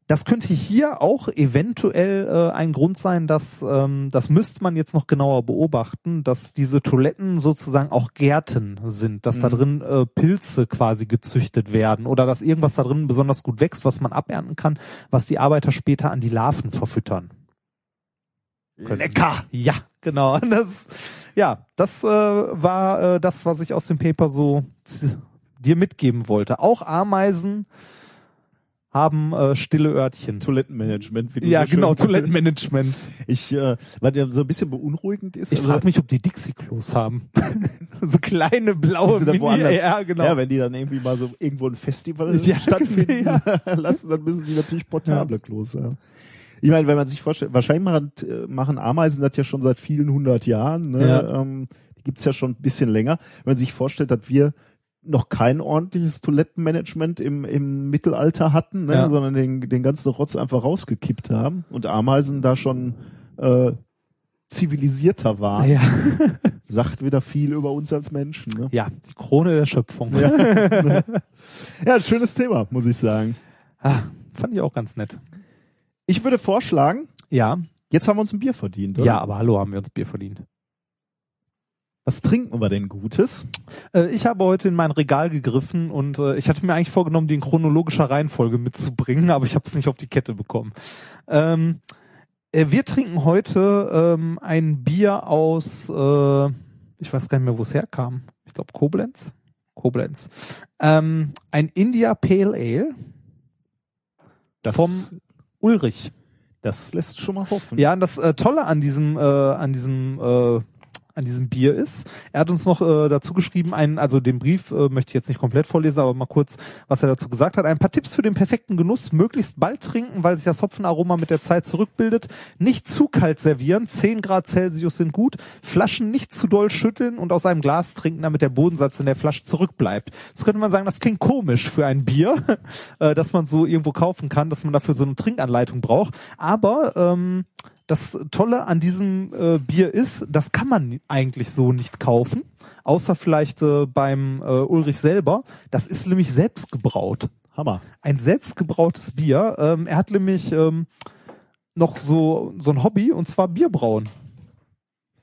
A: Das könnte hier auch eventuell äh, ein Grund sein, dass ähm, das müsste man jetzt noch genauer beobachten, dass diese Toiletten sozusagen auch Gärten sind, dass da
D: Mhm.
A: drin äh, Pilze quasi gezüchtet werden oder dass irgendwas da drin besonders gut wächst, was man abernten kann, was die Arbeiter später an die Larven verfüttern. Lecker! Ja, genau. Das, ja, das äh, war äh, das, was ich aus dem Paper so dir mitgeben wollte. Auch Ameisen haben äh, stille Örtchen.
D: Toilettenmanagement, wie du
A: Ja,
D: so
A: genau, Toilettenmanagement. Ja, genau.
D: Ich, äh, was ja so ein bisschen beunruhigend ist.
A: Ich
D: also-
A: frage mich, ob die Dixie-Klos haben. so kleine blaue Mini Ja, genau.
D: Ja, wenn die dann irgendwie mal so irgendwo ein Festival
A: Ja,
D: stattfinden
A: ja.
D: lassen, dann müssen die natürlich portable Klos haben. Ich meine, wenn man sich vorstellt, wahrscheinlich machen, machen Ameisen das ja schon seit vielen hundert Jahren. Ne?
A: Ja.
D: Ähm, die gibt's ja schon ein bisschen länger. Wenn man sich vorstellt, dass wir noch kein ordentliches Toilettenmanagement im, im Mittelalter hatten, ne?
A: Ja.
D: sondern den, den ganzen Rotz einfach rausgekippt haben und Ameisen da schon äh, zivilisierter waren,
A: ja.
D: sagt wieder viel über uns als Menschen. Ne?
A: ja, die Krone der Schöpfung.
D: Ja. ja, ein schönes Thema, muss ich sagen.
A: Ah, fand ich auch ganz nett.
D: Ich würde vorschlagen,
A: Ja,
D: jetzt haben wir uns ein Bier verdient, oder?
A: ja, aber hallo, haben wir uns Bier verdient.
D: Was trinken wir denn Gutes?
A: Äh, ich habe heute in mein Regal gegriffen und äh, ich hatte mir eigentlich vorgenommen, die in chronologischer Reihenfolge mitzubringen, aber ich habe es nicht auf die Kette bekommen. Ähm, äh, wir trinken heute ähm, ein Bier aus, äh, ich weiß gar nicht mehr, wo es herkam. Ich glaube Koblenz. Koblenz. Ähm, ein India Pale Ale
D: Das,
A: vom Ulrich.
D: das lässt schon mal hoffen.
A: Ja, und das äh, Tolle an diesem, äh, an diesem, äh, an diesem Bier ist, er hat uns noch äh, dazu geschrieben, einen, also den Brief äh, möchte ich jetzt nicht komplett vorlesen, aber mal kurz, was er dazu gesagt hat. Ein paar Tipps für den perfekten Genuss, möglichst bald trinken, weil sich das Hopfenaroma mit der Zeit zurückbildet. Nicht zu kalt servieren, 10 Grad Celsius sind gut. Flaschen nicht zu doll schütteln und aus einem Glas trinken, damit der Bodensatz in der Flasche zurückbleibt. Jetzt könnte man sagen, das klingt komisch für ein Bier, äh, das man so irgendwo kaufen kann, dass man dafür so eine Trinkanleitung braucht. Aber ähm, das Tolle an diesem äh, Bier ist, das kann man eigentlich so nicht kaufen, außer vielleicht äh, beim äh, Ulrich selber. Das ist nämlich selbst gebraut.
D: Hammer.
A: Ein selbstgebrautes Bier. Ähm, er hat nämlich ähm, noch so, so ein Hobby und zwar Bierbrauen.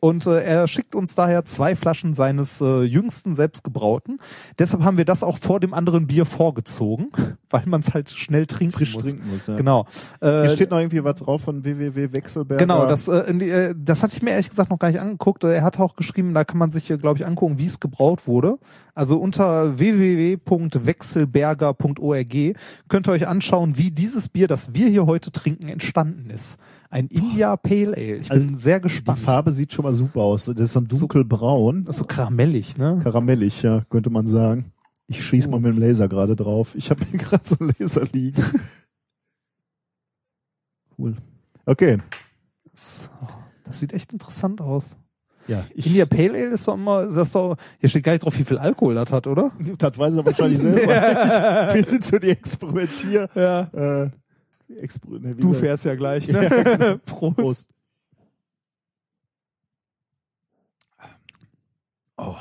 A: Und äh, er schickt uns daher zwei Flaschen seines äh, jüngsten selbstgebrauten. Deshalb haben wir das auch vor dem anderen Bier vorgezogen, weil man es halt schnell trinken
D: Frisch
A: muss.
D: trinken muss, ja.
A: Genau. Äh,
D: Hier steht noch irgendwie was drauf von www.wechselberger.
A: Genau, das, äh, äh, das hatte ich mir ehrlich gesagt noch gar nicht angeguckt. Äh, Er hat auch geschrieben, da kann man sich, glaube ich, angucken, wie es gebraut wurde. Also unter www.wechselberger.org könnt ihr euch anschauen, wie dieses Bier, das wir hier heute trinken, entstanden ist. Ein India Pale Ale. Ich bin sehr
D: Die
A: gespannt.
D: Farbe sieht schon mal super aus. Das ist so ein dunkelbraun.
A: Ist so karamellig, ne?
D: Karamellig, ja, könnte man sagen. Ich schieß mal mit dem Laser gerade drauf. Ich habe hier gerade so einen Laser liegen. Cool. Okay.
A: Das, das sieht echt interessant aus.
D: Ja, ich,
A: India Pale Ale ist doch immer, das ist doch, hier steht gar nicht drauf, wie viel Alkohol das hat, oder?
D: das weiß er wahrscheinlich selber. ich, wir sind so die Experimentier.
A: Ja.
D: Äh, Exper ne,
A: Du fährst ja gleich, ne? Prost.
D: Prost. Oh,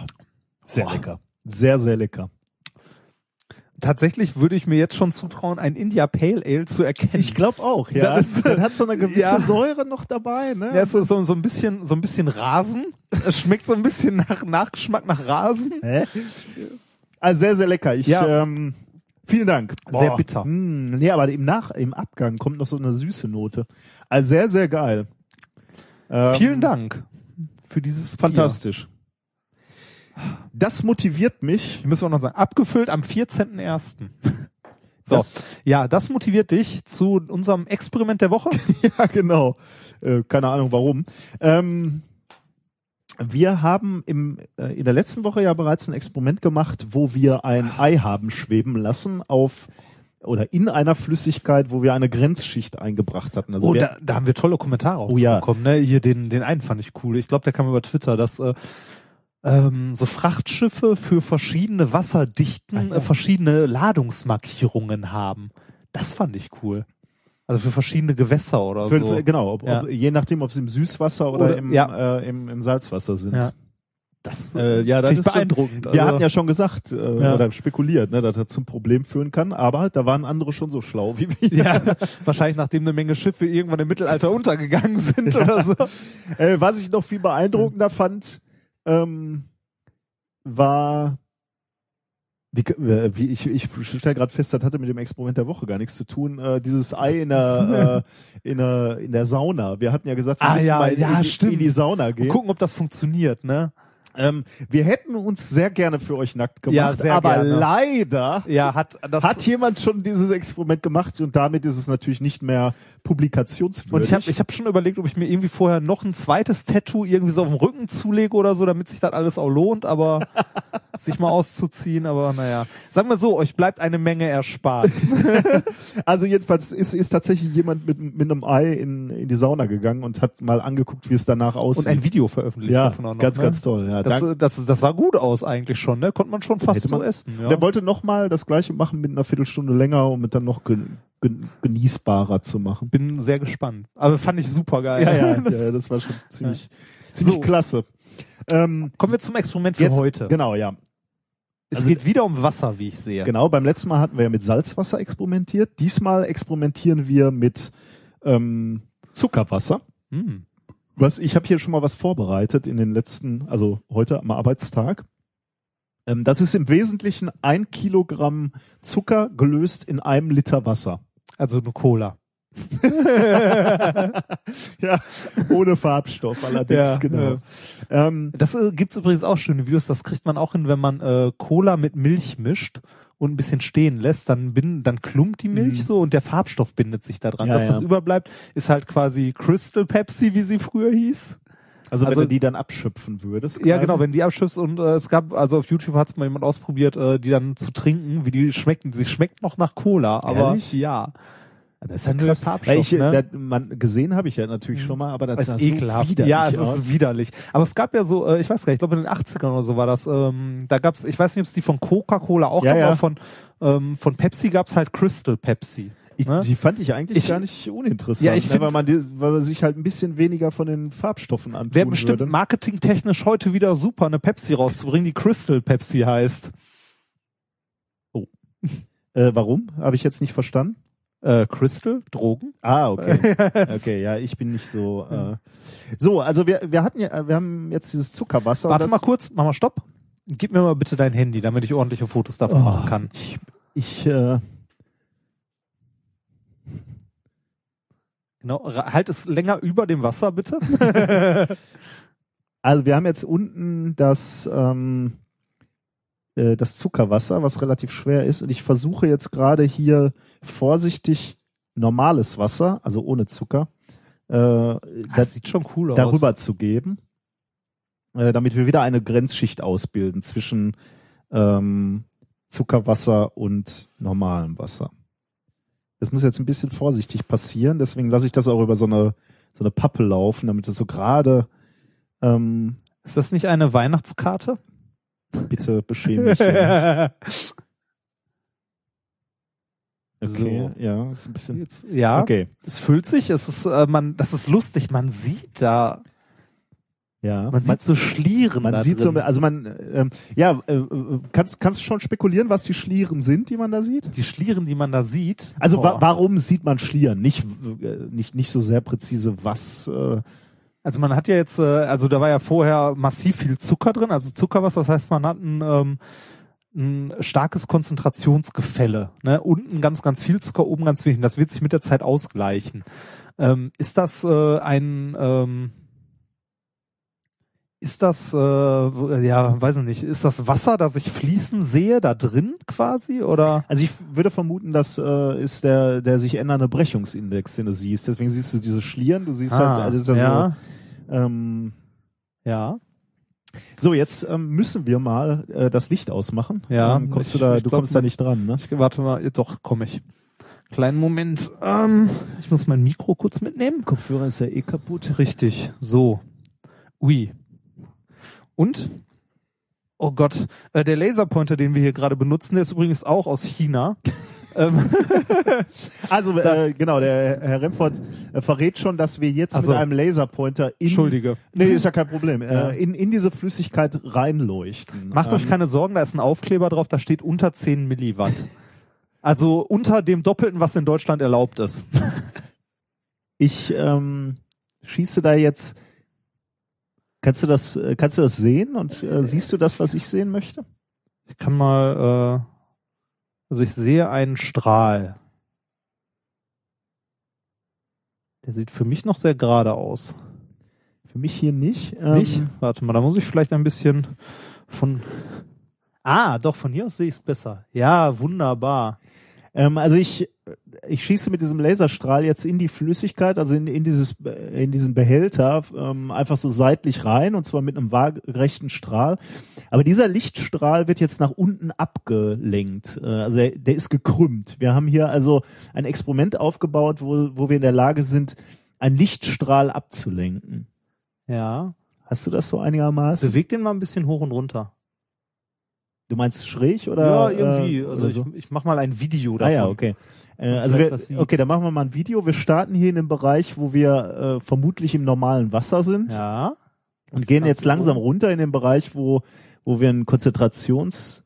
D: sehr
A: Boah.
D: lecker. Sehr, sehr lecker.
A: Tatsächlich würde ich mir jetzt schon zutrauen, ein India Pale Ale zu erkennen.
D: Ich glaube auch, ja.
A: Das ist-
D: Das hat so eine gewisse
A: Ja.
D: Säure noch dabei, ne?
A: Ja, es ist so, so ein bisschen, so ein bisschen Rasen. Es schmeckt so ein bisschen nach Nachgeschmack nach Rasen.
D: Hä? Also sehr, sehr lecker. Ich,
A: Ja.
D: ähm, vielen Dank.
A: Sehr bitter.
D: Mh, nee, aber im Nach, im Abgang kommt noch so eine süße Note. Also sehr, sehr geil. Ähm,
A: Vielen Dank für dieses
D: Fantastisch. Das motiviert mich.
A: Bier. Müssen wir noch sagen. Abgefüllt am 14.01. So.
D: Das,
A: Ja, das motiviert dich zu unserem Experiment der Woche.
D: ja, genau. Äh, keine Ahnung warum. Ähm, wir haben im, äh, in der letzten Woche ja bereits ein Experiment gemacht, wo wir ein Ei haben schweben lassen auf oder in einer Flüssigkeit, wo wir eine Grenzschicht eingebracht hatten. Also
A: Oh, da, da haben wir tolle Kommentare auch
D: Oh, ja.
A: bekommen. Ne? Hier den, den einen fand ich cool. Ich glaube, der kam über Twitter, dass äh, ähm, so Frachtschiffe für verschiedene Wasserdichten
D: Ah, ja.
A: äh, verschiedene Ladungsmarkierungen haben. Das fand ich cool. Also für verschiedene Gewässer oder
D: Für,
A: so.
D: genau, ob,
A: Ja.
D: ob, je nachdem, ob sie im Süßwasser oder,
A: Oder-
D: im,
A: ja.
D: äh, im, im Salzwasser sind.
A: Ja. Das
D: Äh, ja, das ist schon-
A: beeindruckend.
D: Wir
A: Also-
D: hatten ja schon gesagt äh,
A: Ja.
D: oder spekuliert, ne, dass das zum Problem führen kann, aber da waren andere schon so schlau wie wir.
A: Ja, wahrscheinlich nachdem eine Menge Schiffe irgendwann im Mittelalter untergegangen sind oder so.
D: Äh, was ich noch viel beeindruckender fand, ähm, war wie, äh, wie ich, ich stelle gerade fest, das hatte mit dem Experiment der Woche gar nichts zu tun. Äh, dieses Ei in der, äh, in der in der Sauna. Wir hatten ja gesagt, wir
A: Ah,
D: müssen
A: ja,
D: mal in,
A: ja,
D: in, in die Sauna
A: Und
D: gehen.
A: gucken, ob das funktioniert, ne?
D: Ähm, wir hätten uns sehr gerne für euch nackt gemacht,
A: Ja, sehr
D: aber
A: gerne.
D: leider
A: Ja, hat
D: hat jemand schon dieses Experiment gemacht und damit ist es natürlich nicht mehr publikationswürdig.
A: und ich habe ich hab schon überlegt, ob ich mir irgendwie vorher noch ein zweites Tattoo irgendwie so auf dem Rücken zulege oder so, damit sich das alles auch lohnt, aber sich mal auszuziehen, aber naja. Sagen wir so, euch bleibt eine Menge erspart.
D: Also jedenfalls ist, ist tatsächlich jemand mit, mit einem Ei in, in die Sauna gegangen und hat mal angeguckt, wie es danach aussieht.
A: Und ein Video veröffentlicht
D: ja,
A: davon auch noch.
D: ganz,
A: ne?
D: ganz toll. Ja,
A: Das,
D: Dank-
A: das, das sah gut aus eigentlich schon, ne? Konnte man schon fast so essen. Ja.
D: Und er wollte nochmal das gleiche machen mit einer Viertelstunde länger, um es dann noch gen, gen, genießbarer zu machen.
A: Bin sehr gespannt. Aber fand ich super geil.
D: Ja, ja,
A: Das-
D: ja das war schon ziemlich, ziemlich
A: So.
D: klasse. Ähm,
A: Kommen wir zum Experiment für
D: jetzt,
A: heute.
D: Genau, ja.
A: Es
D: also-
A: geht wieder um Wasser, wie ich sehe.
D: Genau, beim letzten Mal hatten wir ja mit Salzwasser experimentiert. Diesmal experimentieren wir mit ähm, Zuckerwasser.
A: Hm.
D: Was ich habe hier schon mal was vorbereitet in den letzten, also heute am Arbeitstag. Ähm, das ist im Wesentlichen ein Kilogramm Zucker gelöst in einem Liter Wasser.
A: Also eine Cola.
D: ja, ohne Farbstoff allerdings,
A: Ja,
D: genau. Ähm,
A: Das äh, gibt's übrigens auch schöne Videos. Das kriegt man auch hin, wenn man äh, Cola mit Milch mischt und ein bisschen stehen lässt, dann bin, dann klumpt die Milch
D: Mhm.
A: so und der Farbstoff bindet sich da dran.
D: Ja,
A: das, was
D: ja.
A: überbleibt, ist halt quasi Crystal Pepsi, wie sie früher hieß.
D: also,
A: Also-
D: wenn du die dann abschöpfen würdest.
A: Ja,
D: quasi.
A: genau, wenn die abschüpfst und äh, es gab, also auf YouTube hat es mal jemand ausprobiert, äh, die dann zu trinken, wie die schmeckten. Sie schmeckt noch nach Cola, aber
D: Ehrlich?
A: ja.
D: Das ist
A: ja
D: krass.
A: Farbstoff,
D: ich,
A: ne?
D: da, man, gesehen habe ich ja natürlich schon mal, aber das
A: Das ist
D: so
A: ekelhaft.
D: widerlich
A: ja, es
D: aus.
A: ist widerlich. Aber es gab ja so, äh, ich weiß gar nicht, ich glaube in den 80ern oder so war das, ähm, da gab's, ich weiß nicht, ob es die von Coca-Cola auch
D: Ja,
A: gab,
D: ja.
A: aber von, ähm, von Pepsi gab's halt Crystal Pepsi.
D: Ich,
A: ne?
D: Die fand ich eigentlich
A: Ich-
D: gar nicht uninteressant,
A: Ja, ich
D: ne,
A: find-
D: weil, man, die- weil man sich halt ein bisschen weniger von den Farbstoffen antun
A: Wäre bestimmt
D: würde.
A: marketingtechnisch heute wieder super, eine Pepsi rauszubringen, die Crystal Pepsi heißt.
D: Äh, warum? Habe ich jetzt nicht verstanden.
A: Äh, Crystal? Drogen?
D: Ah, okay. okay, ja, ich bin nicht so. Äh. So, also wir, wir hatten ja, wir haben jetzt dieses Zuckerwasser.
A: Warte mal kurz, mach mal Stopp. Gib mir mal bitte dein Handy, damit ich ordentliche Fotos davon
D: Oh,
A: machen kann.
D: Ich, ich äh,
A: Genau, halt es länger über dem Wasser, bitte.
D: also wir haben jetzt unten das ähm, äh, das Zuckerwasser, was relativ schwer ist, und ich versuche jetzt gerade hier vorsichtig normales Wasser, also ohne Zucker, äh,
A: Das
D: das,
A: sieht schon cool aus.
D: darüber zu geben, äh, damit wir wieder eine Grenzschicht ausbilden zwischen ähm, Zuckerwasser und normalem Wasser. Das muss jetzt ein bisschen vorsichtig passieren, deswegen lasse ich das auch über so eine so eine Pappe laufen, damit es so gerade ähm,
A: Ist das nicht eine Weihnachtskarte?
D: Bitte beschäme mich. nicht. Okay,
A: So.
D: ja, ist ein bisschen.
A: Jetzt, ja,
D: Okay,
A: es füllt sich, es ist, äh, man, das ist lustig, man sieht da,
D: ja.
A: man sieht so Schlieren
D: Man sieht so,
A: drin.
D: also man, ähm, ja, äh, kannst, kannst du schon spekulieren, was die Schlieren sind, die man da sieht?
A: die Schlieren, die man da sieht.
D: Also wa warum sieht man Schlieren? Nicht, äh, nicht, nicht so sehr präzise, was, äh,
A: Also man hat ja jetzt, äh, also da war ja vorher massiv viel Zucker drin, also Zuckerwasser, das heißt, man hat ein, ähm, ein starkes Konzentrationsgefälle. Ne? Unten ganz, ganz viel Zucker, oben ganz wenig. Das wird sich mit der Zeit ausgleichen. Ähm, ist das äh, ein, ähm, ist das, äh, ja, weiß ich nicht, ist das Wasser, das ich fließen sehe, da drin quasi? Oder?
D: also ich würde vermuten, das äh, ist der, der sich ändernde Brechungsindex, den du siehst. Deswegen siehst du diese Schlieren, du siehst
A: Ah,
D: halt, also das ist ja,
A: ja,
D: so, ähm,
A: ja.
D: so, jetzt ähm, müssen wir mal äh, das Licht ausmachen.
A: Ja,
D: ähm, kommst
A: ich-
D: du da, du
A: glaub,
D: kommst da nicht dran, ne?
A: Ich warte mal, doch, komme ich. Kleinen Moment. Ähm, ich muss mein Mikro kurz mitnehmen.
D: Kopfhörer ist ja eh kaputt.
A: Richtig. So. Ui. Und? Oh Gott. Äh, der Laserpointer, den wir hier gerade benutzen, der ist übrigens auch aus China. ähm,
D: Also äh, genau, der Herr Remford äh, verrät schon, dass wir jetzt
A: Also-
D: mit einem Laserpointer in
A: Entschuldige.
D: Nee, ist ja kein Problem.
A: Ja.
D: Äh, in, in diese Flüssigkeit reinleuchten.
A: Macht euch
D: Ähm,
A: keine Sorgen, da ist ein Aufkleber drauf, da steht unter 10 Milliwatt. Also unter dem Doppelten, was in Deutschland erlaubt ist.
D: Ich ähm, schieße da jetzt. Kannst du das, äh, kannst du das sehen und äh, siehst du das, was ich sehen möchte?
A: Ich kann mal, äh, also ich sehe einen Strahl. Der sieht für mich noch sehr gerade aus.
D: Für mich hier nicht. Ähm,
A: Nicht? Warte mal, da muss ich vielleicht ein bisschen von. Ah, doch, von hier aus sehe ich es besser. Ja, wunderbar.
D: Ähm, also ich, ich schieße mit diesem Laserstrahl jetzt in die Flüssigkeit, also in, in dieses, in diesen Behälter, ähm, einfach so seitlich rein und zwar mit einem waagerechten Strahl. Aber dieser Lichtstrahl wird jetzt nach unten abgelenkt. Äh, also der, der ist gekrümmt. Wir haben hier also ein Experiment aufgebaut, wo, wo wir in der Lage sind, einen Lichtstrahl abzulenken.
A: Ja.
D: Hast du das so einigermaßen?
A: Beweg den mal ein bisschen hoch und runter.
D: Du meinst schräg oder?
A: ja, irgendwie.
D: äh,
A: also
D: oder
A: ich,
D: so?
A: ich mach mal ein Video davon.
D: Ah ja, okay. Äh, also wir, okay, dann machen wir mal ein Video. Wir starten hier in dem Bereich, wo wir äh, vermutlich im normalen Wasser sind
A: Ja.
D: Und gehen jetzt langsam runter in den Bereich, wo wo wir ein Konzentrations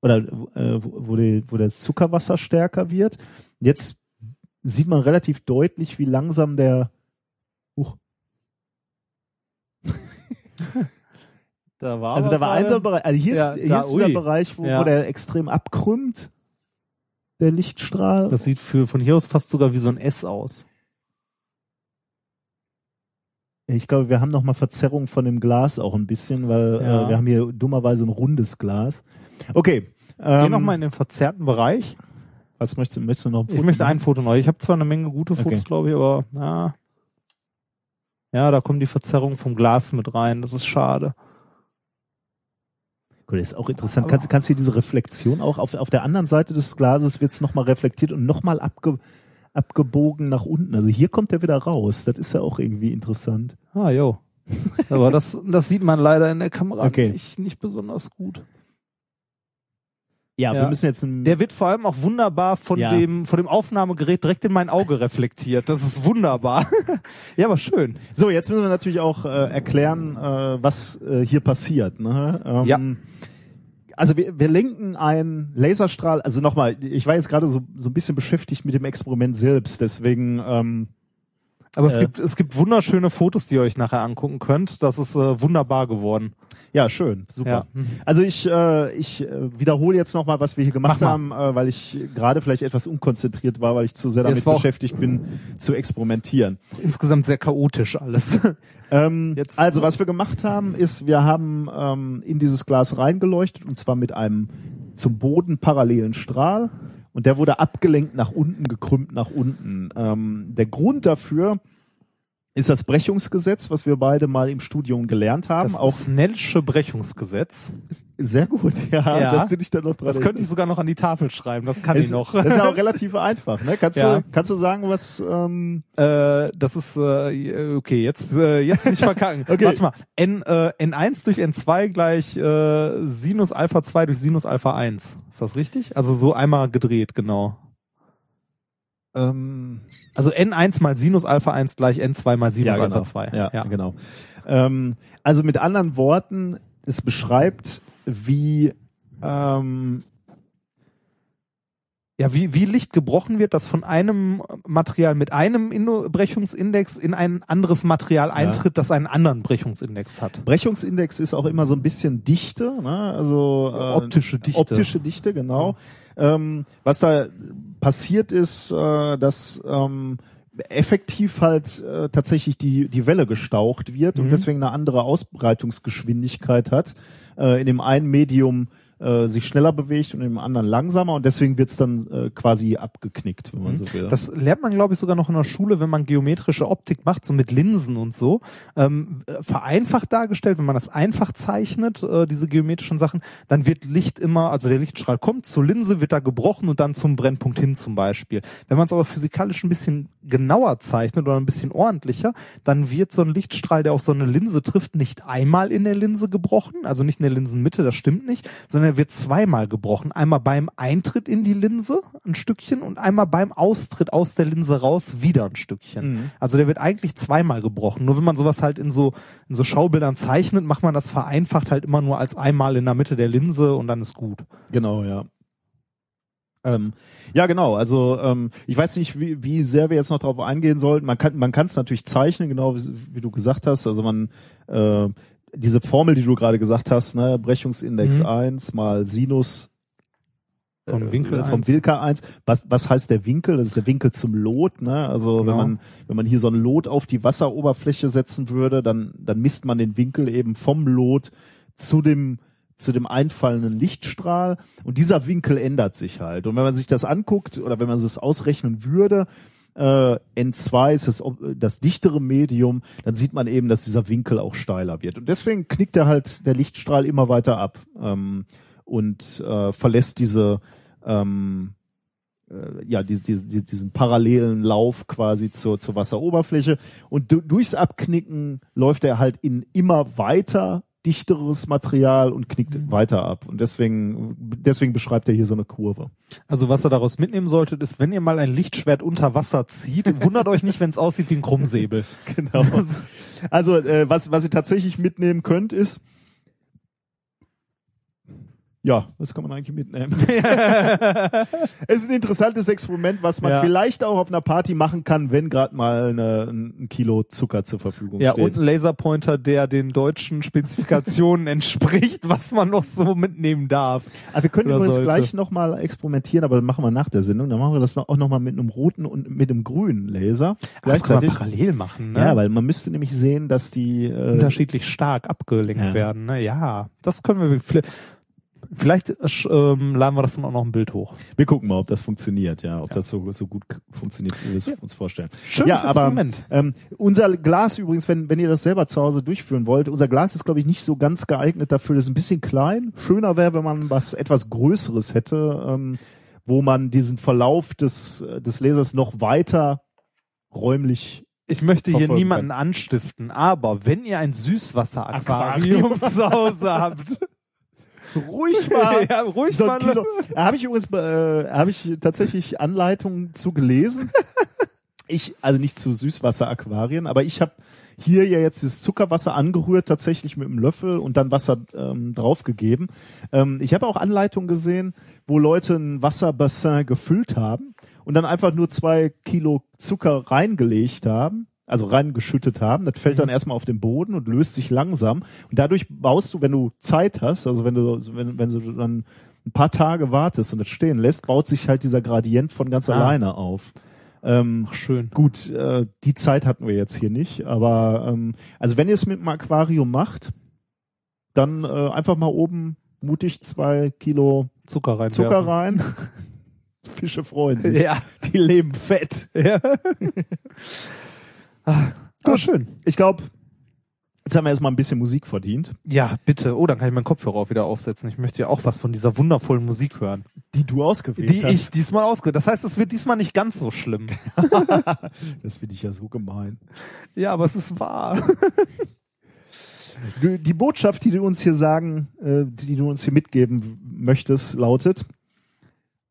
D: oder äh, wo, wo, die, wo das Zuckerwasser stärker wird. Jetzt sieht man relativ deutlich, wie langsam der Huch,
A: Da war
D: also da war
A: gerade-
D: ein so ein Bereich, also hier
A: Ja,
D: ist, hier
A: da-
D: ist dieser
A: ui.
D: Bereich, wo,
A: Ja.
D: wo der extrem abkrümmt, der Lichtstrahl.
A: Das sieht für, von hier aus fast sogar wie so ein S aus.
D: Ich glaube, wir haben noch mal Verzerrung von dem Glas auch ein bisschen, weil
A: Ja.
D: äh, wir haben hier dummerweise ein rundes Glas. Okay.
A: Geh
D: Ähm,
A: noch mal in den verzerrten Bereich.
D: was möchtest du? Möchtest du noch? ein
A: Ich
D: Foto
A: möchte
D: machen?
A: ein Foto neu. Ich habe zwar eine Menge gute Fotos,
D: Okay.
A: glaube ich, aber ja. Ja, da kommen die Verzerrungen vom Glas mit rein. Das ist schade.
D: Gut, das ist auch interessant. Kannst, du- kannst du hier diese Reflexion auch auf, auf der anderen Seite des Glases wird's noch mal reflektiert und noch mal abge, abgebogen nach unten. Also hier kommt der wieder raus. Das ist ja auch irgendwie interessant.
A: Ah, jo. aber das, das sieht man leider in der Kamera
D: Okay.
A: nicht, nicht besonders gut.
D: Ja,
A: Ja.
D: wir müssen jetzt ein,
A: Der wird vor allem auch wunderbar von
D: Ja.
A: dem von dem Aufnahmegerät direkt in mein Auge reflektiert. Das ist wunderbar. ja, aber schön.
D: So, jetzt müssen wir natürlich auch äh, erklären, äh, was äh, hier passiert. Ne? Ähm,
A: Ja.
D: Also wir, wir lenken einen Laserstrahl, also nochmal, ich war jetzt gerade so, so ein bisschen beschäftigt mit dem Experiment selbst, deswegen ähm,
A: Aber es
D: Äh.
A: gibt es gibt wunderschöne Fotos, die ihr euch nachher angucken könnt. Das ist äh, wunderbar geworden.
D: Ja, schön, super.
A: Ja.
D: Also ich, äh, ich äh, wiederhole jetzt nochmal, was wir hier gemacht
A: Mach
D: haben, äh, weil ich gerade vielleicht etwas unkonzentriert war, weil ich zu sehr damit beschäftigt bin, zu experimentieren.
A: Insgesamt sehr chaotisch alles.
D: Ähm,
A: Jetzt-
D: also was wir gemacht haben, ist, wir haben ähm, in dieses Glas reingeleuchtet und zwar mit einem zum Boden parallelen Strahl und der wurde abgelenkt nach unten, gekrümmt nach unten. Ähm, der Grund dafür ist das Brechungsgesetz, was wir beide mal im Studium gelernt haben.
A: Das
D: auch
A: Snellsche Brechungsgesetz.
D: sehr gut, ja,
A: Ja.
D: dass du dich da noch dran
A: Das könnte ich sogar noch an die Tafel schreiben. Das kann ich
D: ist,
A: noch.
D: Das ist ja auch relativ einfach. Ne? Kannst,
A: Ja.
D: du, kannst du sagen, was ähm,
A: Äh, das ist äh, okay, jetzt äh, jetzt nicht verkacken.
D: Okay.
A: Warte mal. N äh, N1 durch N2 gleich äh, Sinus Alpha 2 durch Sinus Alpha 1. Ist das richtig? Also so einmal gedreht, genau.
D: Ähm,
A: Also N1 mal Sinus Alpha 1 gleich N2 mal Sinus
D: ja,
A: Alpha
D: genau.
A: 2.
D: Ja, genau. Ähm, also mit anderen Worten, es beschreibt, wie ähm,
A: Ja, wie, wie Licht gebrochen wird, das von einem Material mit einem Inno- Brechungsindex in ein anderes Material eintritt, das einen anderen Brechungsindex hat.
D: Brechungsindex ist auch immer so ein bisschen Dichte, ne? also äh,
A: Optische Dichte.
D: Optische Dichte, genau. Ähm, was da passiert ist, äh, dass ähm, effektiv halt äh, tatsächlich die, die Welle gestaucht wird und
A: Mhm.
D: deswegen eine andere Ausbreitungsgeschwindigkeit hat. Äh, in dem einen Medium äh, sich schneller bewegt und im anderen langsamer und deswegen wird's dann äh, quasi abgeknickt, wenn man so will.
A: Mhm. Das lernt man, glaube ich, sogar noch in der Schule, wenn man geometrische Optik macht, so mit Linsen und so. Ähm, äh, vereinfacht dargestellt, wenn man das einfach zeichnet, äh, diese geometrischen Sachen, dann wird Licht immer, also der Lichtstrahl kommt zur Linse, wird da gebrochen und dann zum Brennpunkt hin zum Beispiel. Wenn man es aber physikalisch ein bisschen genauer zeichnet oder ein bisschen ordentlicher, dann wird so ein Lichtstrahl, der auf so eine Linse trifft, nicht einmal in der Linse gebrochen, also nicht in der Linsenmitte, das stimmt nicht, sondern er wird zweimal gebrochen. Einmal beim Eintritt in die Linse ein Stückchen und einmal beim Austritt aus der Linse raus wieder ein Stückchen.
D: Mhm.
A: Also der wird eigentlich zweimal gebrochen. Nur wenn man sowas halt in so, in so Schaubildern zeichnet, macht man das vereinfacht halt immer nur als einmal in der Mitte der Linse und dann ist gut.
D: Genau, ja. Ähm, ja, genau. Also ähm, ich weiß nicht, wie, wie sehr wir jetzt noch darauf eingehen sollten. Man kann man kann es natürlich zeichnen, genau wie, wie du gesagt hast. Also man äh, diese Formel, die du gerade gesagt hast, ne, Brechungsindex
A: Mhm.
D: 1 mal Sinus
A: Vom Winkel
D: äh, vom
A: 1.
D: Wilka 1. Was, was heißt der Winkel? Das ist der Winkel zum Lot. Ne? Also
A: Genau.
D: wenn man wenn man hier so ein Lot auf die Wasseroberfläche setzen würde, dann dann misst man den Winkel eben vom Lot zu dem zu dem einfallenden Lichtstrahl und dieser Winkel ändert sich halt. Und wenn man sich das anguckt oder wenn man es ausrechnen würde, äh, N2 ist das, das dichtere Medium, dann sieht man eben, dass dieser Winkel auch steiler wird. Und deswegen knickt er halt der Lichtstrahl immer weiter ab ähm, und äh, verlässt diese ähm, äh, ja, die, die, die, diesen parallelen Lauf quasi zur, zur Wasseroberfläche. Und du, durchs Abknicken läuft er halt in immer weiter dichteres Material und knickt weiter ab. Und deswegen, deswegen beschreibt er hier so eine Kurve.
A: Also was ihr daraus mitnehmen solltet, ist, wenn ihr mal ein Lichtschwert unter Wasser zieht, wundert euch nicht, wenn es aussieht wie ein Krummsäbel.
D: Genau. Also äh, was, was ihr tatsächlich mitnehmen könnt, ist ja, was kann man eigentlich mitnehmen? es ist ein interessantes Experiment, was man
A: Ja.
D: vielleicht auch auf einer Party machen kann, wenn gerade mal eine, ein Kilo Zucker zur Verfügung
A: Ja,
D: steht.
A: und ein Laserpointer, der den deutschen Spezifikationen entspricht, was man noch so mitnehmen darf.
D: Aber wir können übrigens
A: sollte.
D: gleich nochmal experimentieren, aber das machen wir nach der Sendung. Dann machen wir das auch nochmal mit einem roten und mit einem grünen Laser.
A: Das kann man parallel machen, ne?
D: Ja, weil man müsste nämlich sehen, dass die äh,
A: unterschiedlich stark abgelenkt
D: Ja.
A: werden. Ne? Ja, das können wir. Vielleicht äh, ähm, laden wir davon auch noch ein Bild hoch.
D: wir gucken mal, ob das funktioniert, ja, ob das so, so gut funktioniert, wie wir es uns vorstellen.
A: Schönes
D: ja, aber ähm, unser Glas übrigens, wenn, wenn ihr das selber zu Hause durchführen wollt, unser Glas ist, glaube ich, nicht so ganz geeignet dafür. Das ist ein bisschen klein. Schöner wäre, wenn man was etwas Größeres hätte, ähm, wo man diesen Verlauf des, des Lasers noch weiter räumlich
A: Ich möchte hier niemanden anstiften, aber wenn ihr ein Süßwasseraquarium
D: Aquarium.
A: zu Hause habt,
D: ruhig mal
A: ja, ruhig
D: so
A: mal
D: Kilo. Da habe ich übrigens äh, habe ich tatsächlich Anleitungen zu gelesen. Ich also nicht zu Süßwasseraquarien, aber ich habe hier ja jetzt das Zuckerwasser angerührt tatsächlich mit einem Löffel und dann Wasser ähm, draufgegeben. Ähm, ich habe auch Anleitungen gesehen, wo Leute ein Wasserbassin gefüllt haben und dann einfach nur zwei Kilo Zucker reingelegt haben. Also reingeschüttet haben, das fällt dann erstmal auf den Boden und löst sich langsam. Und dadurch baust du, wenn du Zeit hast, also wenn du, wenn, wenn du dann ein paar Tage wartest und das stehen lässt, baut sich halt dieser Gradient von ganz
A: Ah.
D: alleine auf. Ähm,
A: Ach, schön.
D: gut, äh, die Zeit hatten wir jetzt hier nicht, aber ähm, also wenn ihr es mit dem Aquarium macht, dann äh, einfach mal oben mutig zwei Kilo
A: Zucker rein.
D: Zucker rein. Fische freuen sich.
A: Ja.
D: Die leben fett.
A: ja. ah,
D: Gut.
A: schön.
D: Ich glaube, jetzt haben wir erstmal ein bisschen Musik verdient,
A: Ja, bitte. Oh, dann kann ich meinen Kopfhörer auch wieder aufsetzen. Ich möchte ja auch was von dieser wundervollen Musik hören.
D: die du ausgewählt
A: Die
D: hast.
A: ich diesmal ausge. Das heißt, es wird diesmal nicht ganz so schlimm.
D: das finde ich ja so gemein.
A: Ja, aber es ist wahr.
D: Die Botschaft, die du uns hier sagen, äh, die du uns hier mitgeben möchtest, lautet: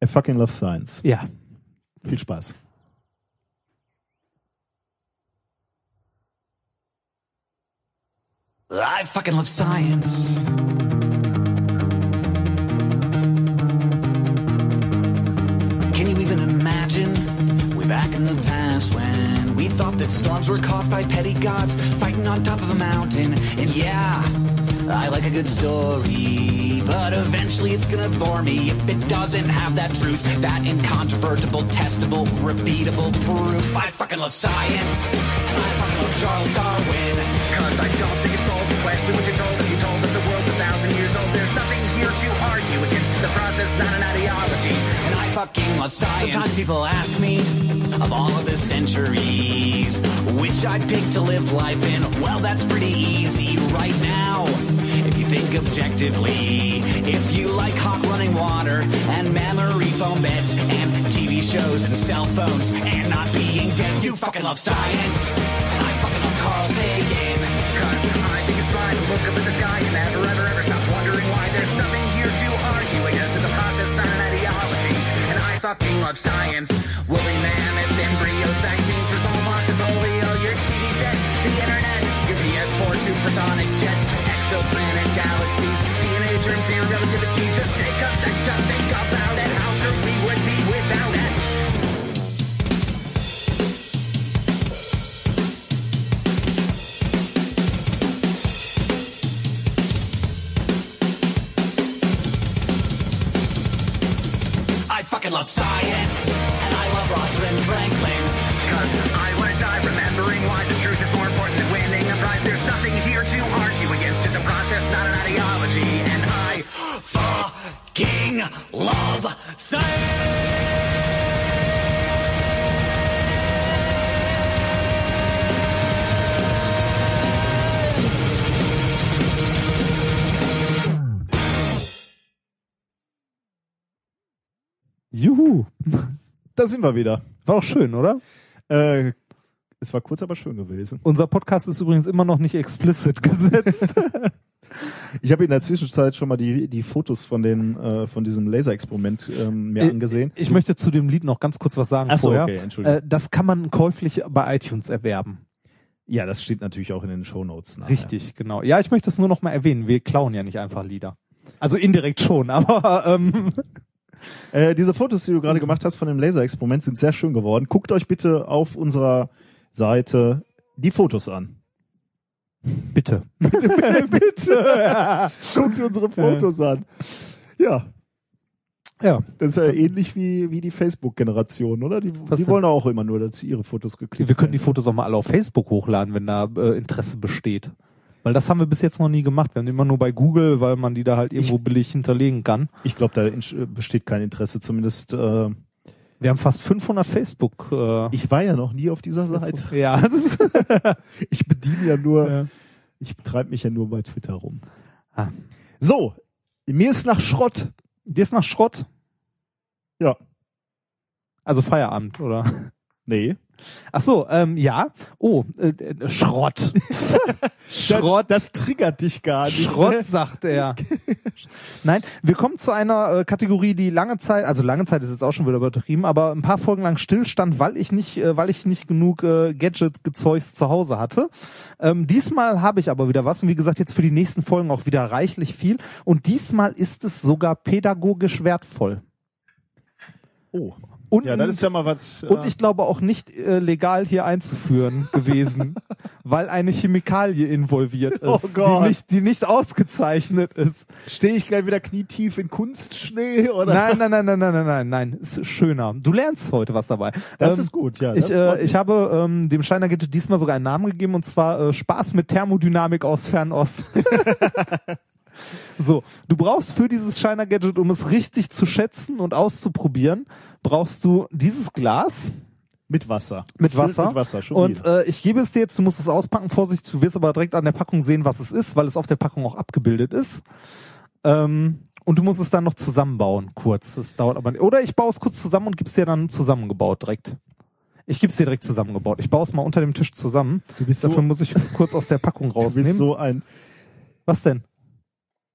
D: I fucking love science.
A: Ja.
D: Viel Spaß.
H: I fucking love science. Can you even imagine? Way back in the past when we thought that storms were caused by petty gods fighting on top of a mountain. And yeah, I like a good story, but eventually it's gonna bore me if it doesn't have that truth, that incontrovertible, testable, repeatable proof. I fucking love science. I fucking love Charles Darwin. Cause I don't it's to what you're told if you told that the world's a thousand years old. There's nothing here to argue against the process, not an ideology. And I fucking love science. Sometimes people ask me of all of the centuries, which I'd pick to live life in. Well, that's pretty easy right now. If you think objectively, if you like hawk running water and memory foam beds and TV shows and cell phones and not being dead, you fucking love science. And I fucking love Carl Sagan. Look up at the sky and never ever ever stop wondering why there's nothing here to argue against. It's a process, not an ideology. And I fucking love science. Woolly mammoth, embryos, vaccines for smallpox and polio, your TV set, the internet, your PS4 supersonic jets, exoplanet galaxies, DNA germ theory, relativity. Just take a sec to think about it. Love science, and I love Rosalind Franklin. Cause I wanna die remembering why the truth is more important than winning a prize. There's nothing here to argue against. It's a process, not an ideology. And I fucking love science.
A: Juhu.
D: Da sind wir wieder.
A: War doch schön, oder?
D: Äh, es war kurz, aber schön gewesen.
A: Unser Podcast ist übrigens immer noch nicht explicit gesetzt.
D: Ich habe in der Zwischenzeit schon mal die, die Fotos von den äh, von diesem Laserexperiment ähm, mir
A: Äh,
D: angesehen.
A: Ich möchte zu dem Lied noch ganz kurz was sagen
D: Ach so,
A: vorher.
D: okay, Entschuldigung.
A: Äh, das kann man käuflich bei iTunes erwerben.
D: ja, das steht natürlich auch in den Shownotes. nachher.
A: Richtig, genau. Ja, ich möchte es nur noch mal erwähnen. Wir klauen ja nicht einfach Lieder. Also indirekt schon, aber ähm,
D: Äh, diese Fotos, die du gerade gemacht hast von dem Laserexperiment, sind sehr schön geworden. Guckt euch bitte auf unserer Seite die Fotos an.
A: bitte.
D: bitte. Guckt unsere Fotos an. Ja,
A: Ja,
D: das ist ja ähnlich wie, wie die Facebook-Generation, oder? Die, die wollen auch immer nur, dass ihre Fotos geklickt
A: wir können die
D: werden.
A: Fotos auch mal alle auf Facebook hochladen, wenn da äh, Interesse besteht. Weil das haben wir bis jetzt noch nie gemacht. Wir haben immer nur bei Google, weil man die da halt irgendwo billig hinterlegen kann.
D: Ich glaube, da besteht kein Interesse. Zumindest, äh,
A: Wir haben fast 500 Facebook. Äh,
D: ich war ja noch nie auf dieser Seite.
A: ja, das ist,
D: Ich bediene ja nur,
A: Ja.
D: ich betreibe mich ja nur bei Twitter rum.
A: Ah.
D: So, mir ist nach Schrott.
A: dir ist nach Schrott.
D: Ja.
A: Also Feierabend, oder?
D: Nee.
A: Ach so, ähm, ja. Oh, äh, äh, Schrott. Schrott.
D: Das triggert dich gar nicht.
A: Schrott,
D: ne?
A: sagt er. Nein, wir kommen zu einer äh, Kategorie, die lange Zeit, also lange Zeit ist jetzt auch schon wieder übertrieben, aber ein paar Folgen lang stillstand, weil ich nicht, äh, weil ich nicht genug äh, Gadget-Gezeugs zu Hause hatte. Ähm, diesmal habe ich aber wieder was und wie gesagt jetzt für die nächsten Folgen auch wieder reichlich viel und diesmal ist es sogar pädagogisch wertvoll.
D: Oh.
A: Und,
D: Ja, das ist ja mal was.
A: und
D: äh,
A: ich glaube auch nicht äh, legal hier einzuführen gewesen, weil eine Chemikalie involviert ist,
D: Oh Gott.
A: die nicht, die nicht ausgezeichnet ist.
D: stehe ich gleich wieder knietief in Kunstschnee oder?
A: Nein, nein, nein, nein, nein, nein, nein, nein, ist schöner. Du lernst heute was dabei.
D: Das
A: Ähm,
D: ist gut, ja.
A: Ich, äh, ich habe ähm, dem Steiner Gadget diesmal sogar einen Namen gegeben und zwar äh, Spaß mit Thermodynamik aus Fernost. so, du brauchst für dieses Shiner Gadget, um es richtig zu schätzen und auszuprobieren, brauchst du dieses Glas
D: mit Wasser.
A: mit Wasser.
D: Mit Wasser, schon
A: und äh, ich gebe es dir jetzt, du musst es auspacken, Vorsicht, du wirst aber direkt an der Packung sehen, was es ist, weil es auf der Packung auch abgebildet ist. Ähm, und du musst es dann noch zusammenbauen, kurz. Das dauert aber nicht. Oder ich baue es kurz zusammen und gib's dir dann zusammengebaut direkt. Ich gebe es dir direkt zusammengebaut. Ich baue es mal unter dem Tisch zusammen.
D: Du bist so-
A: Dafür muss ich es kurz aus der Packung
D: du bist
A: rausnehmen.
D: so ein.
A: Was denn?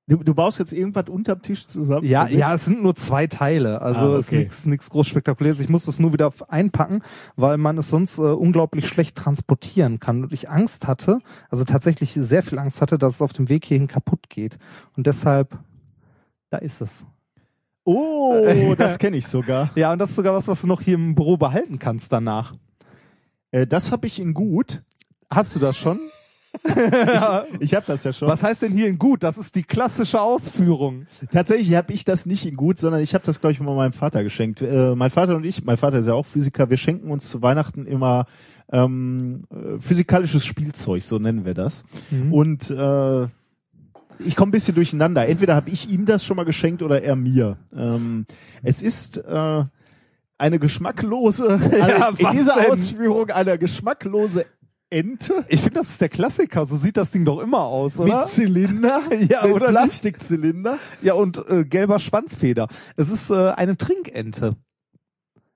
D: Du, du baust jetzt irgendwas unterm Tisch zusammen?
A: Ja, ja, es sind nur zwei Teile. Also
D: Ah,
A: es ist
D: okay.
A: nichts nichts groß spektakuläres. Ich muss das nur wieder einpacken, weil man es sonst äh, unglaublich schlecht transportieren kann. Und ich Angst hatte, also tatsächlich sehr viel Angst hatte, dass es auf dem Weg hierhin kaputt geht. Und deshalb, da ist es.
D: Oh, das kenne ich sogar.
A: Ja, und das ist sogar was, was du noch hier im Büro behalten kannst danach.
D: Äh, das habe ich in gut.
A: Hast du das schon?
D: Ich habe das ja schon.
A: Was heißt denn hier in gut? Das ist die klassische Ausführung.
D: Tatsächlich habe ich das nicht in gut, sondern ich habe das, glaube ich, mal meinem Vater geschenkt. Äh, mein Vater und ich, mein Vater ist ja auch Physiker, wir schenken uns zu Weihnachten immer ähm, äh, physikalisches Spielzeug, so nennen wir das.
A: Mhm.
D: Und äh, ich komme ein bisschen durcheinander. Entweder habe ich ihm das schon mal geschenkt oder er mir. Ähm, es ist äh, eine geschmacklose,
A: Ja,
D: in dieser
A: denn?
D: Ausführung eine geschmacklose Ente
A: Ich finde, das ist der Klassiker. So sieht das Ding doch immer aus, oder?
D: mit Zylinder,
A: Ja,
D: mit
A: oder?
D: Plastikzylinder.
A: Ja, und äh, gelber Schwanzfeder. Es ist äh, eine Trinkente,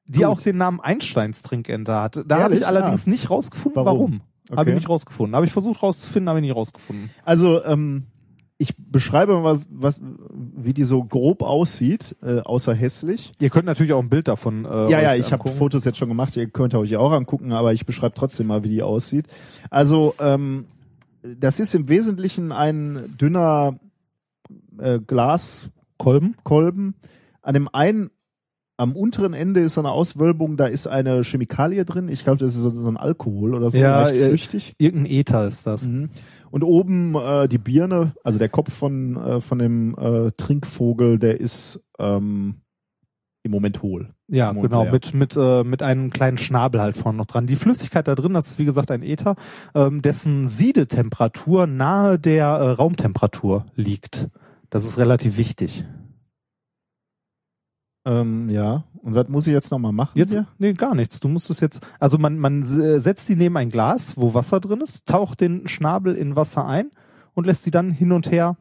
A: die
D: Gut.
A: auch den Namen Einsteins Trinkente hat. Da habe ich allerdings nicht rausgefunden,
D: Warum?
A: warum. Habe
D: Okay.
A: ich nicht rausgefunden. Habe ich versucht rauszufinden, habe ich nicht rausgefunden.
D: Also ähm, ich beschreibe mal, was, was, wie die so grob aussieht, äh, außer hässlich.
A: Ihr könnt natürlich auch ein Bild davon. Äh,
D: ja, ja, ich habe. Fotos jetzt schon gemacht. Ihr könnt euch auch angucken, aber ich beschreibe trotzdem mal, wie die aussieht. Also ähm, das ist im Wesentlichen ein dünner äh, Glaskolben. Kolben. An dem einen am unteren Ende ist so eine Auswölbung, da ist eine Chemikalie drin. Ich glaube, das ist so, so ein Alkohol oder so,
A: Ja,
D: leicht
A: äh,
D: flüchtig.
A: Irgendein Ether ist das.
D: Mhm. Und oben äh, die Birne, also der Kopf von, äh, von dem äh, Trinkvogel, der ist ähm, im Moment hohl.
A: Ja,
D: Im
A: genau,
D: leer.
A: mit, mit, äh, mit einem kleinen Schnabel halt vorne noch dran. Die Flüssigkeit da drin, das ist wie gesagt ein Äther, ähm, dessen Siedetemperatur nahe der äh, Raumtemperatur liegt. Das ist relativ wichtig.
D: Ähm, ja. Und was muss ich jetzt nochmal machen?
A: Jetzt,
D: hier?
A: nee, gar nichts. Du musst es jetzt, also man, man äh, setzt die neben ein Glas, wo Wasser drin ist, taucht den Schnabel in Wasser ein und lässt sie dann hin und her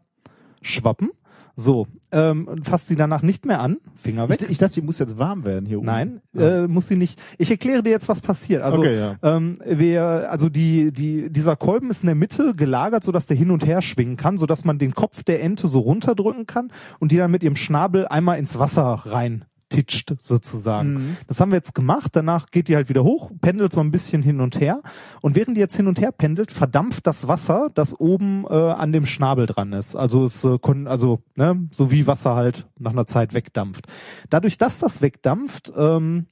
A: schwappen. So, ähm, und fasst sie danach nicht mehr an, Finger weg.
D: Ich, ich dachte, die muss jetzt warm werden hier oben.
A: Nein,
D: Ja.
A: äh, muss sie nicht. Ich erkläre dir jetzt, was passiert. Also,
D: Okay, ja.
A: ähm, wir, also die, die, dieser Kolben ist in der Mitte gelagert, sodass der hin und her schwingen kann, sodass man den Kopf der Ente so runterdrücken kann und die dann mit ihrem Schnabel einmal ins Wasser rein titscht sozusagen.
D: Mhm.
A: Das haben wir jetzt gemacht. Danach geht die halt wieder hoch, pendelt so ein bisschen hin und her. Und während die jetzt hin und her pendelt, verdampft das Wasser, das oben äh, an dem Schnabel dran ist. Also es äh, also ne, so wie Wasser halt nach einer Zeit wegdampft. Dadurch, dass das wegdampft, ähm,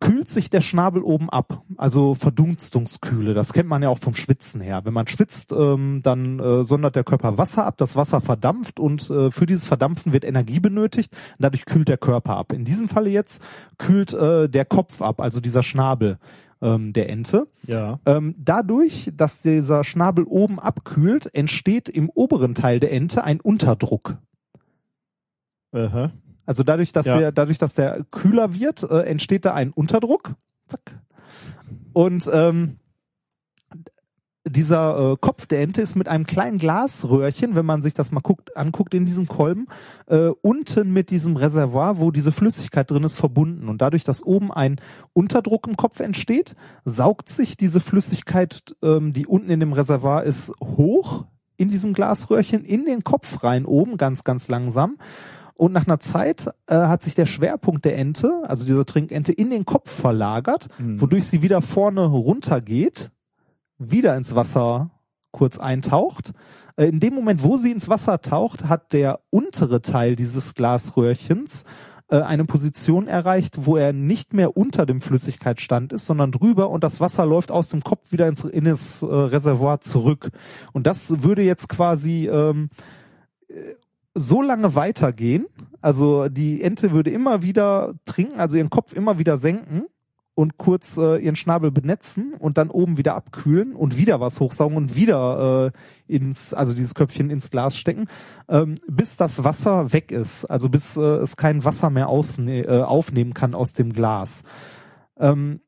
A: kühlt sich der Schnabel oben ab. Also Verdunstungskühle. Das kennt man ja auch vom Schwitzen her. Wenn man schwitzt, ähm, dann äh, sondert der Körper Wasser ab. Das Wasser verdampft und äh, für dieses Verdampfen wird Energie benötigt. Und dadurch kühlt der Körper ab. In diesem Falle jetzt kühlt äh, der Kopf ab, also dieser Schnabel ähm, der Ente.
D: Ja.
A: Ähm, dadurch, dass dieser Schnabel oben abkühlt, entsteht im oberen Teil der Ente ein Unterdruck.
D: Aha.
A: Also dadurch, dass
D: Ja.
A: der, dadurch, dass der kühler wird, äh, entsteht da ein Unterdruck. Zack. Und ähm, dieser äh, Kopf der Ente ist mit einem kleinen Glasröhrchen, wenn man sich das mal guckt, anguckt in diesem Kolben, äh, unten mit diesem Reservoir, wo diese Flüssigkeit drin ist, verbunden. Und dadurch, dass oben ein Unterdruck im Kopf entsteht, saugt sich diese Flüssigkeit, ähm, die unten in dem Reservoir ist, hoch in diesem Glasröhrchen in den Kopf rein oben, ganz, ganz langsam. Und nach einer Zeit äh, hat sich der Schwerpunkt der Ente, also dieser Trinkente, in den Kopf verlagert, wodurch sie wieder vorne runtergeht, wieder ins Wasser kurz eintaucht. Äh, in dem Moment, wo sie ins Wasser taucht, hat der untere Teil dieses Glasröhrchens äh, eine Position erreicht, wo er nicht mehr unter dem Flüssigkeitsstand ist, sondern drüber und das Wasser läuft aus dem Kopf wieder ins, in das äh, Reservoir zurück. Und das würde jetzt quasi ähm, so lange weitergehen, also die Ente würde immer wieder trinken, also ihren Kopf immer wieder senken und kurz äh, ihren Schnabel benetzen und dann oben wieder abkühlen und wieder was hochsaugen und wieder äh, ins, also dieses Köpfchen ins Glas stecken, ähm, bis das Wasser weg ist, also bis äh, es kein Wasser mehr ausne äh, aufnehmen kann aus dem Glas. Ähm,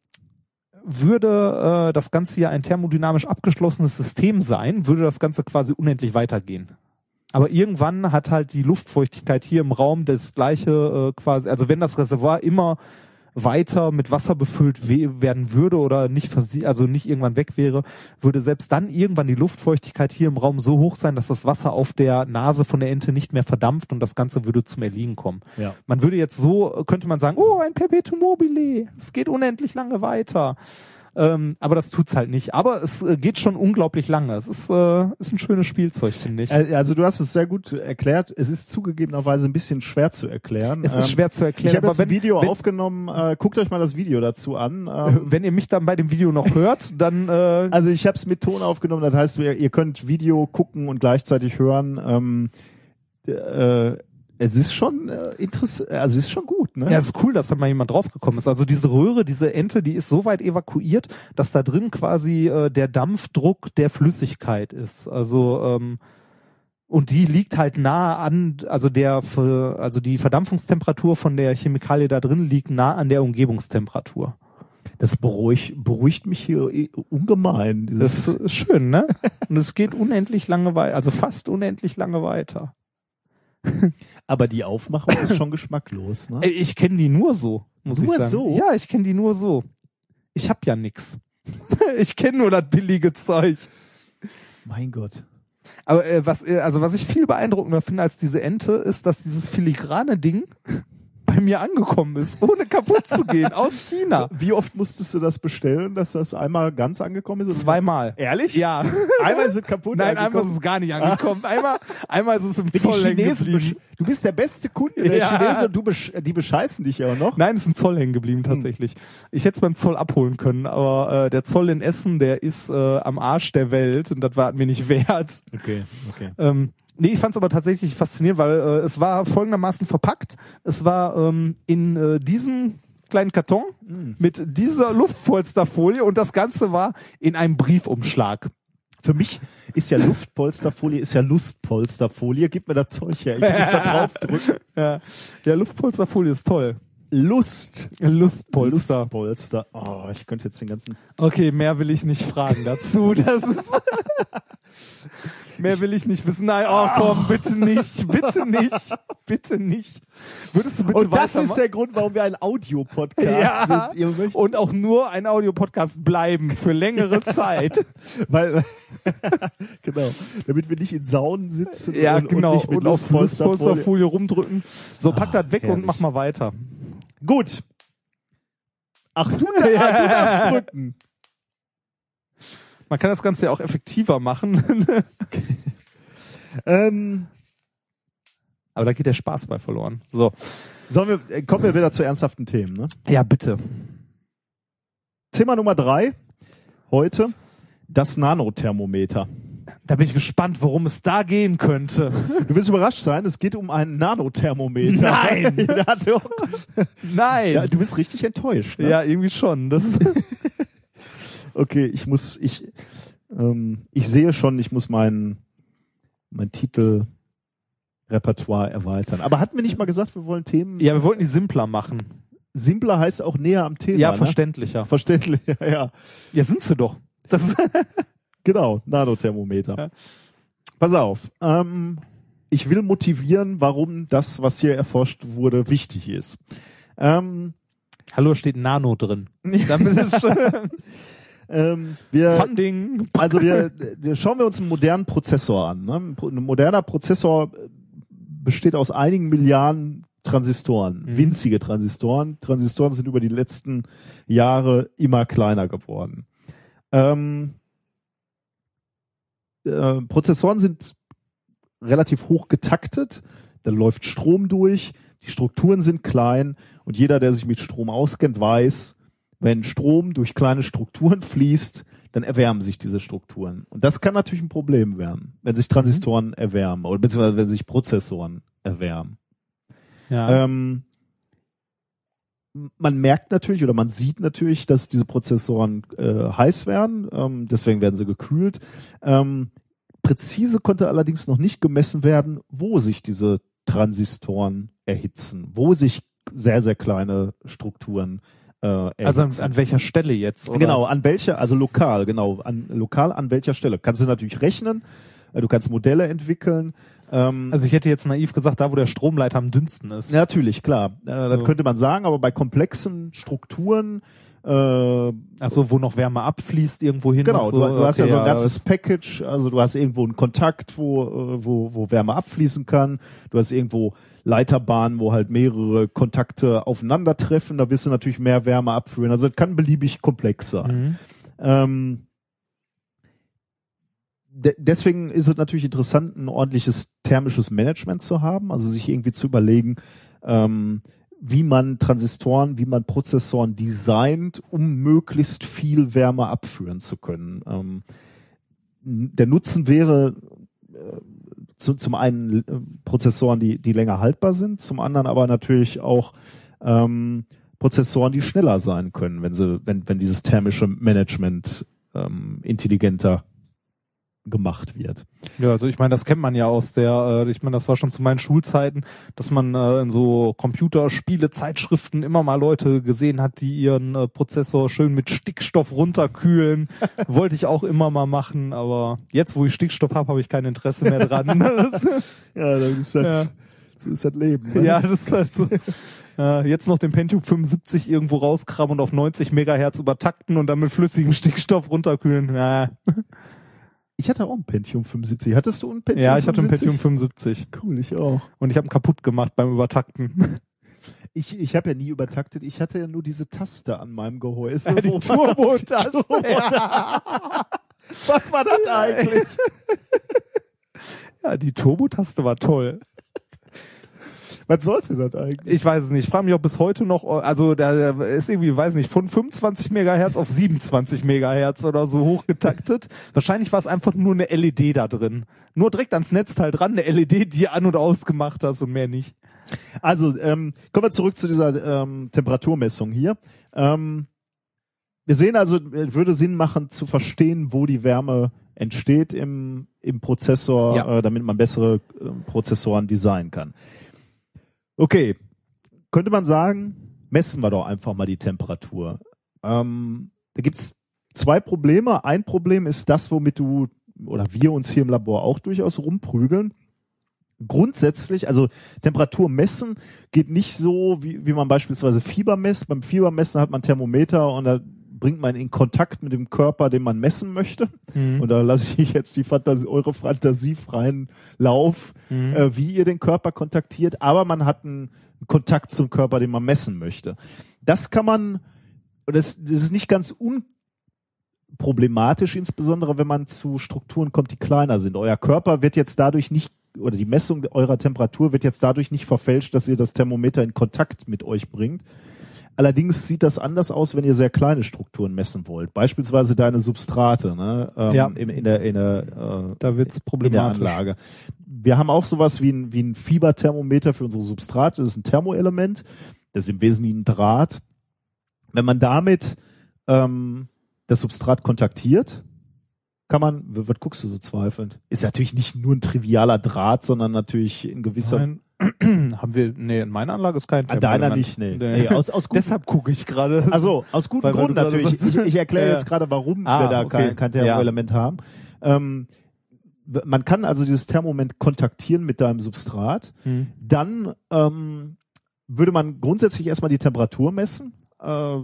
A: würde äh, das Ganze ja ein thermodynamisch abgeschlossenes System sein, würde das Ganze quasi unendlich weitergehen. Aber irgendwann hat halt die Luftfeuchtigkeit hier im Raum das gleiche äh, quasi, also wenn das Reservoir immer weiter mit Wasser befüllt we werden würde oder nicht also nicht irgendwann weg wäre, würde selbst dann irgendwann die Luftfeuchtigkeit hier im Raum so hoch sein, dass das Wasser auf der Nase von der Ente nicht mehr verdampft und das Ganze würde zum Erliegen kommen.
D: Ja.
A: Man würde jetzt so, könnte man sagen, oh, ein Perpetuum mobile, es geht unendlich lange weiter. Ähm, aber das tut's halt nicht. Aber es äh, geht schon unglaublich lange. Es ist, äh, ist ein schönes Spielzeug, finde ich.
D: Äh, Also du hast es sehr gut erklärt. Es ist zugegebenerweise ein bisschen schwer zu erklären.
A: es ist
D: Ähm,
A: schwer zu erklären.
D: Ich habe jetzt ein Video
A: wenn,
D: aufgenommen. Äh, guckt euch mal das Video dazu an. Ähm,
A: wenn ihr mich dann bei dem Video noch hört, dann äh,
D: also ich habe es mit Ton aufgenommen. Das heißt, ihr, ihr könnt Video gucken und gleichzeitig hören. Ähm, äh, es ist schon äh, interessant. Also es ist schon gut. Ne?
A: Ja, es ist cool, dass da mal jemand draufgekommen ist. Also diese Röhre, diese Ente, die ist so weit evakuiert, dass da drin quasi äh, der Dampfdruck der Flüssigkeit ist. Also ähm, und die liegt halt nah an, also der, also die Verdampfungstemperatur von der Chemikalie da drin liegt nah an der Umgebungstemperatur.
D: Das beruhigt, beruhigt mich hier eh ungemein.
A: Das ist schön, ne? Und es geht unendlich lange weiter, also fast unendlich lange weiter.
D: aber die Aufmachung ist schon geschmacklos. Ne?
A: Ich kenne die nur so, muss
D: Nur
A: ich sagen.
D: so?
A: Ja, ich kenne die nur so. Ich hab ja nix. ich kenne nur das billige Zeug.
D: Mein Gott.
A: Aber äh, was, äh, also was ich viel beeindruckender finde als diese Ente, ist, dass dieses filigrane Ding mir angekommen ist, ohne kaputt zu gehen, aus China.
D: Wie oft musstest du das bestellen, dass das einmal ganz angekommen ist?
A: Zweimal.
D: Ehrlich?
A: Ja.
D: Einmal ist es kaputt.
A: Nein, einmal
D: angekommen.
A: ist es gar nicht angekommen. Einmal, einmal ist es im
D: Die
A: Zoll hängen geblieben.
D: du bist der beste Kunde der
A: Ja.
D: Chinesen und du besch die bescheißen dich ja auch noch.
A: Nein, ist im Zoll hängen geblieben
D: Hm.
A: tatsächlich. Ich hätte es beim Zoll abholen können, aber äh, der Zoll in Essen, der ist äh, am Arsch der Welt und das war mir nicht wert.
D: Okay, okay.
A: Ähm, Nee, ich fand es aber tatsächlich faszinierend, weil äh, es war folgendermaßen verpackt. Es war ähm, in äh, diesem kleinen Karton mit dieser Luftpolsterfolie und das Ganze war in einem Briefumschlag.
D: Für mich ist ja Luftpolsterfolie, ist ja Lustpolsterfolie. Gib mir das Zeug her. Ich muss da draufdrücken.
A: Ja, ja Luftpolsterfolie ist toll.
D: Lust.
A: Lustpolster.
D: Lustpolster. Oh, ich könnte jetzt den ganzen.
A: Okay, mehr will ich nicht fragen dazu. Das ist mehr will ich nicht wissen. Nein, oh komm, bitte nicht, bitte nicht, bitte nicht. Würdest du bitte
D: Und das ist der Grund, warum wir ein Audiopodcast
A: ja,
D: sind.
A: Und auch nur ein Audiopodcast bleiben für längere Zeit.
D: weil, genau, damit wir nicht in Saunen sitzen
A: ja,
D: und,
A: genau.
D: und nicht mit
A: Und auf
D: Lustpolsterfolie.
A: Rumdrücken. So, pack das weg und
D: herrlich.
A: mach mal weiter.
D: Gut. Ach, du, ja, du darfst drücken.
A: Man kann das Ganze ja auch effektiver machen.
D: Ähm,
A: Aber da geht der Spaß bei verloren. So.
D: sollen wir, äh, kommen wir wieder zu ernsthaften Themen, ne?
A: Ja, bitte.
D: Thema Nummer drei heute, das Nanothermometer.
A: Da bin ich gespannt, worum es da gehen könnte.
D: Du wirst überrascht sein, es geht um ein Nanothermometer.
A: Nein!
D: ja.
A: Nein.
D: ja, du bist richtig enttäuscht. Ne?
A: Ja, irgendwie schon. Das
D: Okay, ich muss, ich, ähm, ich sehe schon, ich muss mein, mein Titelrepertoire erweitern. Aber hatten wir nicht mal gesagt, wir wollen Themen?
A: ja, wir wollten die simpler machen.
D: Simpler heißt auch näher am Thema.
A: Ja,
D: ne?
A: verständlicher.
D: Verständlich, ja, ja.
A: Sind sie doch. Das
D: Genau, Nanothermometer.
A: Ja.
D: Pass auf. Ähm, ich will motivieren, warum das, was hier erforscht wurde, wichtig ist. Ähm,
A: Hallo, steht Nano drin. Damit ist schon
D: ähm, wir,
A: Funding.
D: also wir, wir schauen wir uns einen modernen Prozessor an. Ne? Ein moderner Prozessor besteht aus einigen Milliarden Transistoren,
A: Mhm.
D: winzige Transistoren. Transistoren sind über die letzten Jahre immer kleiner geworden. Ähm, äh, Prozessoren sind relativ hoch getaktet. Da läuft Strom durch, die Strukturen sind klein und jeder, der sich mit Strom auskennt, weiß, wenn Strom durch kleine Strukturen fließt, dann erwärmen sich diese Strukturen. Und das kann natürlich ein Problem werden, wenn sich Transistoren erwärmen oder beziehungsweise wenn sich Prozessoren erwärmen.
A: Ja.
D: Ähm, man merkt natürlich oder man sieht natürlich, dass diese Prozessoren äh, heiß werden, ähm, deswegen werden sie gekühlt. Ähm, präzise konnte allerdings noch nicht gemessen werden, wo sich diese Transistoren erhitzen, wo sich sehr, sehr kleine Strukturen äh, erhitzen.
A: also an, an welcher Stelle jetzt? Oder?
D: Genau, an welcher, also lokal, genau, an, lokal an welcher Stelle. Kannst du natürlich rechnen, äh, du kannst Modelle entwickeln. Ähm,
A: Also ich hätte jetzt naiv gesagt, da wo der Stromleiter am dünnsten ist.
D: Natürlich, klar. Äh, das
A: So.
D: könnte man sagen, aber bei komplexen Strukturen, äh,
A: Achso, wo noch Wärme abfließt irgendwo hin.
D: genau,
A: so.
D: du, du hast ja
A: Okay,
D: so ein ganzes
A: das-
D: Package, also du hast irgendwo einen Kontakt, wo, äh, wo, wo Wärme abfließen kann. Du hast irgendwo Leiterbahnen, wo halt mehrere Kontakte aufeinandertreffen. Da wirst du natürlich mehr Wärme abführen. Also das kann beliebig komplex sein.
A: Mhm.
D: Ähm, de deswegen ist es natürlich interessant, ein ordentliches thermisches Management zu haben, also sich irgendwie zu überlegen, ähm, wie man Transistoren, wie man Prozessoren designt, um möglichst viel Wärme abführen zu können. Ähm, der Nutzen wäre äh, zu, zum einen äh, Prozessoren, die, die länger haltbar sind, zum anderen aber natürlich auch ähm, Prozessoren, die schneller sein können, wenn sie, wenn, wenn dieses thermische Management ähm, intelligenter gemacht wird.
A: Ja, also ich meine, das kennt man ja aus der, äh, ich meine, das war schon zu meinen Schulzeiten, dass man äh, in so Computerspiele, Zeitschriften immer mal Leute gesehen hat, die ihren äh, Prozessor schön mit Stickstoff runterkühlen. Wollte ich auch immer mal machen, aber jetzt, wo ich Stickstoff habe, habe ich kein Interesse mehr dran.
D: Ja, das ist das,
A: Ja.
D: so ist das Leben. ne?
A: ja, das ist halt so. Äh, jetzt noch den Pentium 75 irgendwo rauskramen und auf 90 Megahertz übertakten und dann mit flüssigem Stickstoff runterkühlen. Ja,
D: Ich hatte auch ein Pentium 75. Hattest du ein Pentium
A: ja ich hatte ein
D: 75?
A: Pentium 75
D: Cool, ich auch.
A: und ich habe ihn kaputt gemacht beim Übertakten.
D: Ich, ich habe ja nie übertaktet. Ich hatte ja nur diese Taste an meinem Gehäuse.
A: Ja, die
D: wo man-
A: Turbo-Taste,
D: Turbo- Was war das eigentlich?
A: Ja, die Turbo-Taste war toll.
D: Was sollte das eigentlich?
A: Ich weiß es nicht. Ich frage mich auch bis heute noch, also da ist irgendwie, weiß nicht, von 25 Megahertz auf 27 Megahertz oder so hochgetaktet. Wahrscheinlich war es einfach nur eine LED da drin. Nur direkt ans Netzteil dran, eine LED, die an- und ausgemacht hast und mehr nicht.
D: Also, ähm, kommen wir zurück zu dieser ähm, Temperaturmessung hier. Ähm, wir sehen also, es würde Sinn machen zu verstehen, wo die Wärme entsteht im, im Prozessor,
A: Ja.
D: äh, damit man bessere äh, Prozessoren designen kann. Okay, könnte man sagen, messen wir doch einfach mal die Temperatur. Ähm, da gibt's zwei Probleme. Ein Problem ist das, womit du oder wir uns hier im Labor auch durchaus rumprügeln. Grundsätzlich, also Temperatur messen geht nicht so, wie, wie man beispielsweise Fieber messt. Beim Fiebermessen hat man Thermometer und da bringt man in Kontakt mit dem Körper, den man messen möchte. Und da lasse ich jetzt die Fantasie, eure Fantasie freien Lauf, äh, wie ihr den Körper kontaktiert. Aber man hat einen Kontakt zum Körper, den man messen möchte. Das kann man, und das, das ist nicht ganz unproblematisch, insbesondere wenn man zu Strukturen kommt, die kleiner sind. Euer Körper wird jetzt dadurch nicht oder die Messung eurer Temperatur wird jetzt dadurch nicht verfälscht, dass ihr das Thermometer in Kontakt mit euch bringt. Allerdings sieht das anders aus, wenn ihr sehr kleine Strukturen messen wollt. Beispielsweise deine Substrate ne? ähm,
A: Ja.
D: in, in der, in der, äh,
A: Da wird's
D: in der
A: problematisch.
D: Anlage. Wir haben auch sowas wie ein, wie ein Fieberthermometer für unsere Substrate. Das ist ein Thermoelement. Das ist im Wesentlichen ein Draht. Wenn man damit ähm, das Substrat kontaktiert, kann man, was guckst du so zweifelnd? Ist natürlich nicht nur ein trivialer Draht, sondern natürlich in gewisser
A: Nein. Haben wir, nee, in meiner Anlage ist kein
D: An deiner
A: Thermoelement.
D: nicht, nee.
A: Nee.
D: nee aus, aus guten,
A: Deshalb gucke ich gerade.
D: also aus gutem
A: Weil-
D: Grund natürlich. Ich, ich erkläre
A: Ja.
D: jetzt gerade, warum
A: Ah,
D: wir da
A: okay.
D: kein, kein Thermoelement haben. Ähm, man kann also dieses Thermomoment kontaktieren mit deinem Substrat.
A: Hm.
D: Dann ähm, würde man grundsätzlich erstmal die Temperatur messen. Äh,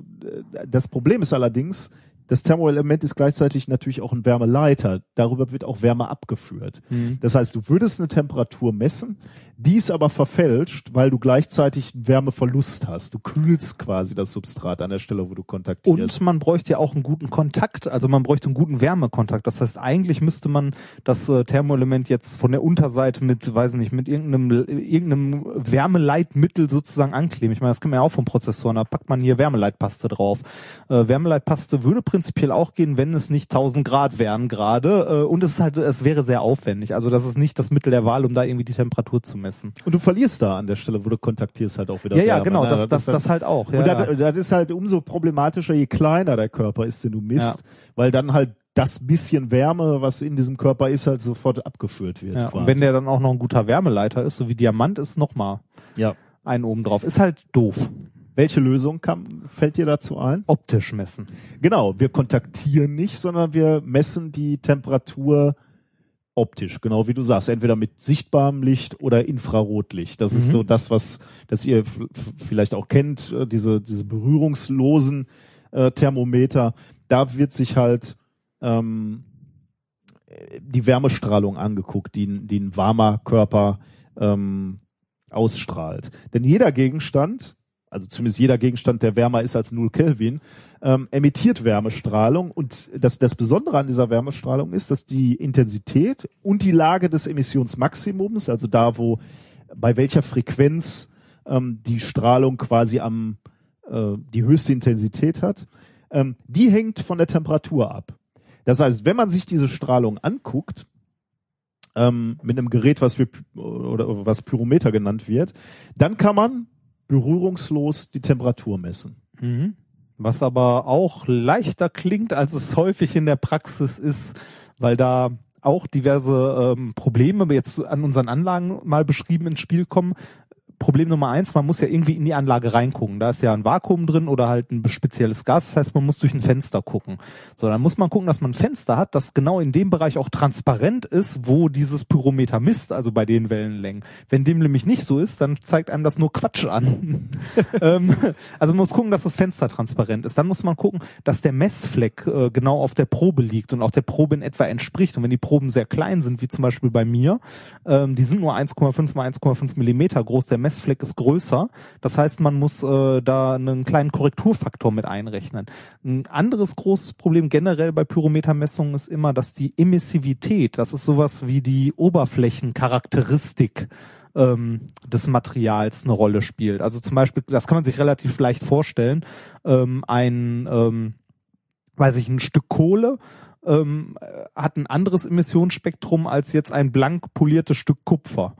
D: das Problem ist allerdings, das Thermoelement ist gleichzeitig natürlich auch ein Wärmeleiter. Darüber wird auch Wärme abgeführt.
A: Hm.
D: Das heißt, du würdest eine Temperatur messen, die ist aber verfälscht, weil du gleichzeitig einen Wärmeverlust hast. Du kühlst quasi das Substrat an der Stelle, wo du kontaktierst.
A: Und man bräuchte ja auch einen guten Kontakt, also man bräuchte einen guten Wärmekontakt. Das heißt, eigentlich müsste man das äh, Thermoelement jetzt von der Unterseite mit, weiß nicht, mit irgendeinem, irgendeinem Wärmeleitmittel sozusagen ankleben. Ich meine, das kennt man ja auch von Prozessoren, da packt man hier Wärmeleitpaste drauf. Äh, Wärmeleitpaste würde prinzipiell auch gehen, wenn es nicht 1000 Grad wären gerade. Äh, und es ist halt, es wäre sehr aufwendig. Also das ist nicht das Mittel der Wahl, um da irgendwie die Temperatur zu messen.
D: Und du verlierst da an der Stelle, wo du kontaktierst, halt auch wieder
A: Ja, ja,
D: Wärme,
A: genau,
D: ne?
A: das, das,
D: ist halt-
A: das halt auch. Ja,
D: und das,
A: ja.
D: das ist halt umso problematischer, je kleiner der Körper ist, den du misst, weil dann halt das bisschen Wärme, was in diesem Körper ist, halt sofort abgeführt wird.
A: Ja,
D: quasi.
A: und wenn der dann auch noch ein guter Wärmeleiter ist, so wie Diamant ist, nochmal
D: ja.
A: einen oben drauf. Ist halt doof.
D: Welche Lösung kam, fällt dir dazu ein?
A: Optisch messen.
D: Genau, wir kontaktieren nicht, sondern wir messen die Temperatur optisch, genau wie du sagst, entweder mit sichtbarem Licht oder Infrarotlicht. Das ist
A: Mhm.
D: so das, was, das ihr vielleicht auch kennt, äh, diese, diese berührungslosen äh, Thermometer. Da wird sich halt ähm, äh, die Wärmestrahlung angeguckt, die, ein- die ein warmer Körper ähm, ausstrahlt. Denn jeder Gegenstand, also zumindest jeder Gegenstand, der wärmer ist als 0 Kelvin, ähm, emittiert Wärmestrahlung. Und das, das Besondere an dieser Wärmestrahlung ist, dass die Intensität und die Lage des Emissionsmaximums, also da, wo bei welcher Frequenz ähm, die Strahlung quasi am äh, die höchste Intensität hat, ähm, die hängt von der Temperatur ab. Das heißt, wenn man sich diese Strahlung anguckt, ähm, mit einem Gerät, was wir oder was Pyrometer genannt wird, dann kann man berührungslos die Temperatur messen.
A: Mhm. Was aber auch leichter klingt, als es häufig in der Praxis ist, weil da auch diverse ähm, Probleme jetzt an unseren Anlagen mal beschrieben ins Spiel kommen. Problem Nummer eins, man muss ja irgendwie in die Anlage reingucken. Da ist ja ein Vakuum drin oder halt ein spezielles Gas. Das heißt, man muss durch ein Fenster gucken. So, dann muss man gucken, dass man ein Fenster hat, das genau in dem Bereich auch transparent ist, wo dieses Pyrometer misst, also bei den Wellenlängen. Wenn dem nämlich nicht so ist, dann zeigt einem das nur Quatsch an. ähm, also man muss gucken, dass das Fenster transparent ist. Dann muss man gucken, dass der Messfleck äh, genau auf der Probe liegt und auch der Probe in etwa entspricht. Und wenn die Proben sehr klein sind, wie zum Beispiel bei mir, ähm, die sind nur 1,5 mal 1,5 Millimeter groß, der Messfleck ist größer. Das heißt, man muss äh, da einen kleinen Korrekturfaktor mit einrechnen. Ein anderes großes Problem generell bei Pyrometermessungen ist immer, dass die Emissivität, das ist sowas wie die Oberflächencharakteristik ähm, des Materials eine Rolle spielt. Also zum Beispiel, das kann man sich relativ leicht vorstellen, ähm, ein, ähm, weiß ich, ein Stück Kohle ähm, hat ein anderes Emissionsspektrum als jetzt ein blank poliertes Stück Kupfer.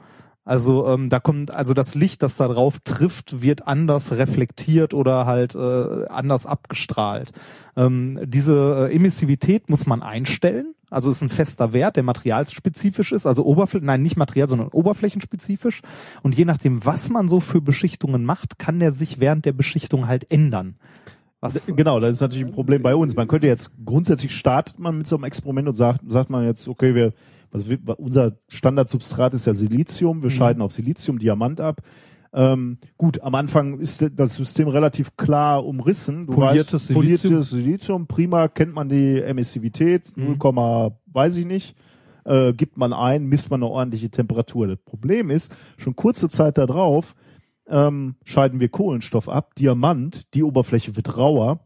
A: Also ähm, da kommt also das Licht, das da drauf trifft, wird anders reflektiert oder halt äh, anders abgestrahlt. Ähm, diese äh, Emissivität muss man einstellen. Also ist ein fester Wert, der materialspezifisch ist, also Oberflächen, nein, nicht material, sondern oberflächenspezifisch. Und je nachdem, was man so für Beschichtungen macht, kann der sich während der Beschichtung halt ändern. Was,
D: Genau, das ist natürlich ein Problem bei uns. Man könnte jetzt grundsätzlich startet man mit so einem Experiment und sagt, sagt man jetzt, okay, wir, also wir unser Standardsubstrat ist ja Silizium, wir scheiden auf Silizium, Diamant ab. Ähm, gut, am Anfang ist das System relativ klar umrissen. Du
A: Poliertes
D: weißt,
A: Silizium.
D: poliertes Silizium, prima, kennt man die Emissivität, 0, weiß ich nicht. Äh, gibt man ein, misst man eine ordentliche Temperatur. Das Problem ist, schon kurze Zeit darauf ähm, scheiden wir Kohlenstoff ab, Diamant, die Oberfläche wird rauer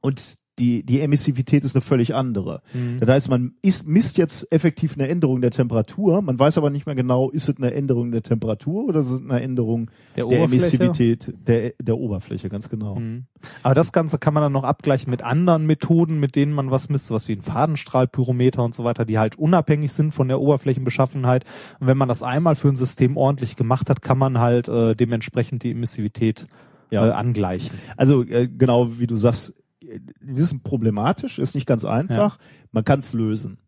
D: und die, die Emissivität ist eine völlig andere. Das heißt, man ist, misst jetzt effektiv eine Änderung der Temperatur, man weiß aber nicht mehr genau, ist es eine Änderung der Temperatur oder ist es eine Änderung
A: Der
D: der? Emissivität der, der Oberfläche, ganz genau.
A: Mhm. Aber das Ganze kann man dann noch abgleichen mit anderen Methoden, mit denen man was misst, sowas wie ein Fadenstrahlpyrometer und so weiter, die halt unabhängig sind von der Oberflächenbeschaffenheit. Und wenn man das einmal für ein System ordentlich gemacht hat, kann man halt äh, dementsprechend die Emissivität
D: Ja.
A: äh, angleichen.
D: Also äh, genau wie du sagst, das ist problematisch, ist nicht ganz einfach, man kann es lösen.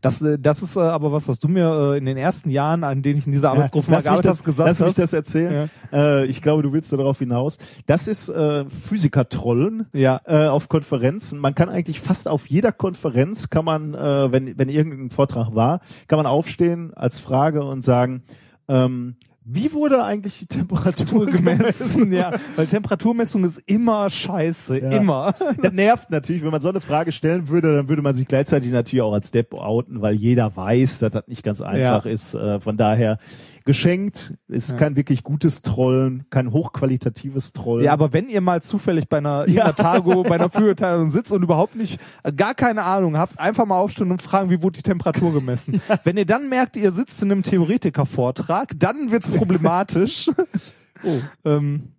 A: Das, äh, das ist äh, aber was, was du mir äh, in den ersten Jahren, an denen ich in dieser Arbeitsgruppe mal
D: lass mich
A: gearbeitet
D: das,
A: hast, gesagt
D: lass mich
A: hast.
D: das erzählen. Äh, ich glaube, du willst darauf hinaus. Das ist Physiker-Trollen
A: Ja.
D: auf Konferenzen. Man kann eigentlich fast auf jeder Konferenz, kann man, wenn, wenn irgendein Vortrag war, kann man aufstehen als Frage und sagen, ähm, wie wurde eigentlich die Temperatur
A: gemessen, ja, weil Temperaturmessung ist immer scheiße,
D: Ja.
A: immer.
D: Das nervt natürlich, wenn man so eine Frage stellen würde, dann würde man sich gleichzeitig natürlich auch als Depp outen, weil jeder weiß, dass das nicht ganz einfach
A: Ja.
D: ist. Äh, von daher geschenkt, ist kein wirklich gutes Trollen, kein hochqualitatives Trollen.
A: Ja, aber wenn ihr mal zufällig bei einer, irgendeiner Tago, bei einer Führerteilung sitzt und überhaupt nicht, äh, gar keine Ahnung habt, einfach mal aufstehen und fragen, wie wurde die Temperatur gemessen. Wenn ihr dann merkt, ihr sitzt in einem Theoretikervortrag, dann wird's problematisch. oh. ähm,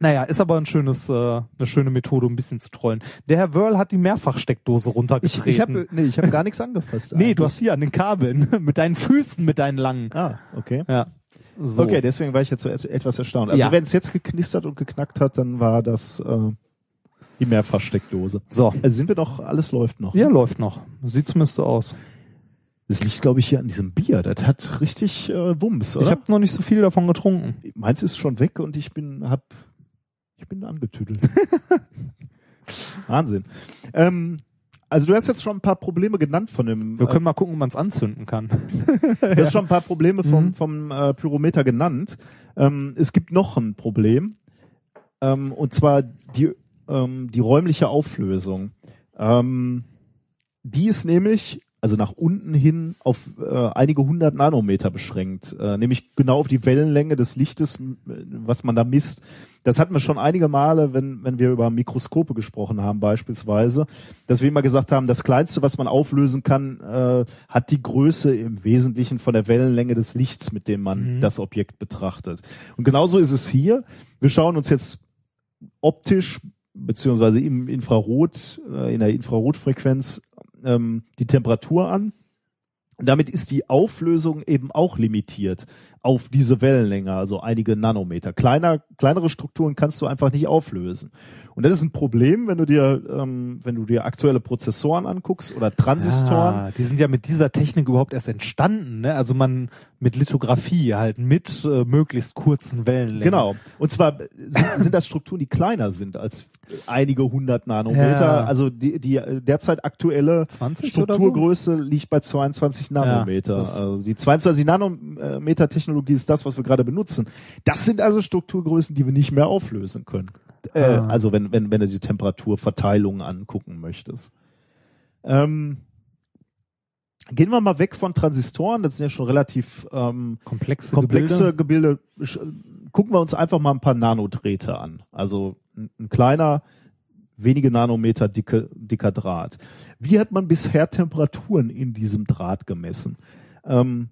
A: naja, ist aber ein schönes, äh, eine schöne Methode, um ein bisschen zu trollen. Der Herr Wörl hat die Mehrfachsteckdose
D: ich,
A: runtergetreten.
D: ich habe nee, ich hab gar nichts angefasst.
A: nee, du hast hier an den Kabeln, mit deinen Füßen, mit deinen langen.
D: Ah, okay.
A: Ja. So.
D: Okay, deswegen war ich jetzt so et- etwas erstaunt. Also
A: Ja.
D: wenn es jetzt geknistert und geknackt hat, dann war das äh, die Mehrfachsteckdose.
A: So.
D: Also sind wir noch, alles läuft noch.
A: Ja, läuft noch. Sieht zumindest so aus.
D: Das liegt, glaube ich, hier an diesem Bier. Das hat richtig äh, Wumms, oder?
A: Ich habe noch nicht so viel davon getrunken.
D: Meins ist schon weg und ich bin hab ich bin angetüdelt. Wahnsinn. Ähm, also du hast jetzt schon ein paar Probleme genannt von dem.
A: Wir können mal gucken, ob man es anzünden kann.
D: äh, du hast schon ein paar Probleme vom
A: Mhm.
D: vom äh, Pyrometer genannt. Ähm, es gibt noch ein Problem ähm, und zwar die ähm, die räumliche Auflösung. Ähm, die ist nämlich also nach unten hin auf äh, einige hundert Nanometer beschränkt, äh, nämlich genau auf die Wellenlänge des Lichtes, was man da misst. Das hatten wir schon einige Male, wenn, wenn wir über Mikroskope gesprochen haben beispielsweise, dass wir immer gesagt haben, das Kleinste, was man auflösen kann, äh, hat die Größe im Wesentlichen von der Wellenlänge des Lichts, mit dem man das Objekt betrachtet. Und genauso ist es hier. Wir schauen uns jetzt optisch beziehungsweise im Infrarot, äh, in der Infrarotfrequenz ähm, die Temperatur an. Und damit ist die Auflösung eben auch limitiert auf diese Wellenlänge, also einige Nanometer. Kleiner, kleinere Strukturen kannst du einfach nicht auflösen. Und das ist ein Problem, wenn du dir, ähm, wenn du dir aktuelle Prozessoren anguckst oder Transistoren.
A: Ah, die sind ja mit dieser Technik überhaupt erst entstanden, ne? Also man mit Lithografie halt mit äh, möglichst kurzen Wellenlängen.
D: Genau. Und zwar sind, sind das Strukturen, die kleiner sind als einige hundert Nanometer.
A: Ja.
D: Also die, die derzeit aktuelle
A: 20 oder so?
D: Strukturgröße liegt bei 22 Nanometer.
A: das-
D: also die 22 Nanometer Technologie ist das, was wir gerade benutzen. Das sind also Strukturgrößen, die wir nicht mehr auflösen können. Äh,
A: Ah.
D: also wenn, wenn, wenn du die Temperaturverteilung angucken möchtest. Ähm, gehen wir mal weg von Transistoren. Das sind ja schon relativ ähm,
A: Komplexe,
D: komplexe
A: Gebilde.
D: Gebilde. Gucken wir uns einfach mal ein paar Nanodrähte an. Also ein, ein kleiner, wenige Nanometer dicke, dicker Draht. Wie hat man bisher Temperaturen in diesem Draht gemessen? Ähm,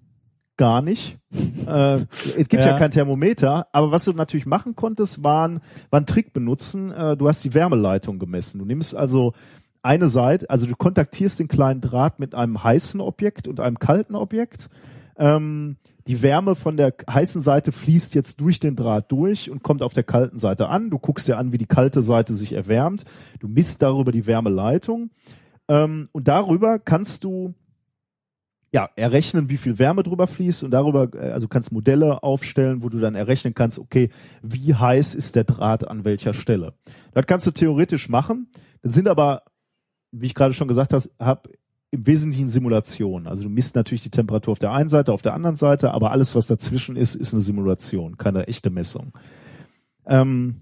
D: gar nicht. äh, es gibt ja.
A: Ja.
D: kein Thermometer, aber was du natürlich machen konntest, waren, war ein Trick benutzen. Äh, du hast die Wärmeleitung gemessen. Du nimmst also eine Seite, also du kontaktierst den kleinen Draht mit einem heißen Objekt und einem kalten Objekt. Ähm, die Wärme von der heißen Seite fließt jetzt durch den Draht durch und kommt auf der kalten Seite an. Du guckst dir an, wie die kalte Seite sich erwärmt. Du misst darüber die Wärmeleitung. Ähm, und darüber kannst du ja, errechnen, wie viel Wärme drüber fließt und darüber, äh, also kannst Modelle aufstellen, wo du dann errechnen kannst, okay, wie heiß ist der Draht an welcher Stelle. Das kannst du theoretisch machen. Das sind aber, wie ich gerade schon gesagt habe, im Wesentlichen Simulationen. Also du misst natürlich die Temperatur auf der einen Seite, auf der anderen Seite, aber alles, was dazwischen ist, ist eine Simulation, keine echte Messung. Ähm,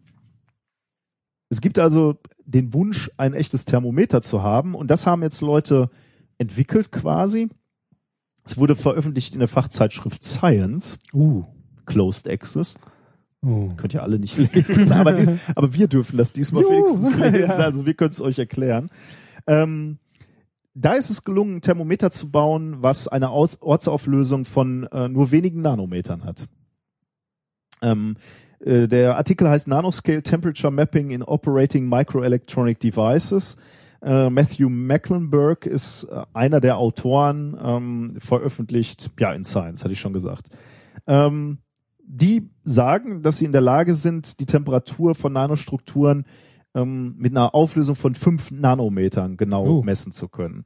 D: es gibt also den Wunsch, ein echtes Thermometer zu haben und das haben jetzt Leute entwickelt quasi. Es wurde veröffentlicht in der Fachzeitschrift Science,
A: Uh.
D: Closed Access.
A: uh.
D: Könnt ihr alle nicht lesen, aber, die, aber wir dürfen das diesmal
A: Juhu.
D: wenigstens lesen, also wir können es euch erklären. Ähm, da ist es gelungen, ein Thermometer zu bauen, was eine Aus Ortsauflösung von äh, nur wenigen Nanometern hat. Ähm, äh, der Artikel heißt Nanoscale Temperature Mapping in Operating Microelectronic Devices. Äh, Matthew Mecklenburg ist äh, einer der Autoren, ähm, veröffentlicht, ja, in Science, hatte ich schon gesagt. Ähm, die sagen, dass sie in der Lage sind, die Temperatur von Nanostrukturen ähm, mit einer Auflösung von fünf Nanometern genau
A: Oh.
D: messen zu können.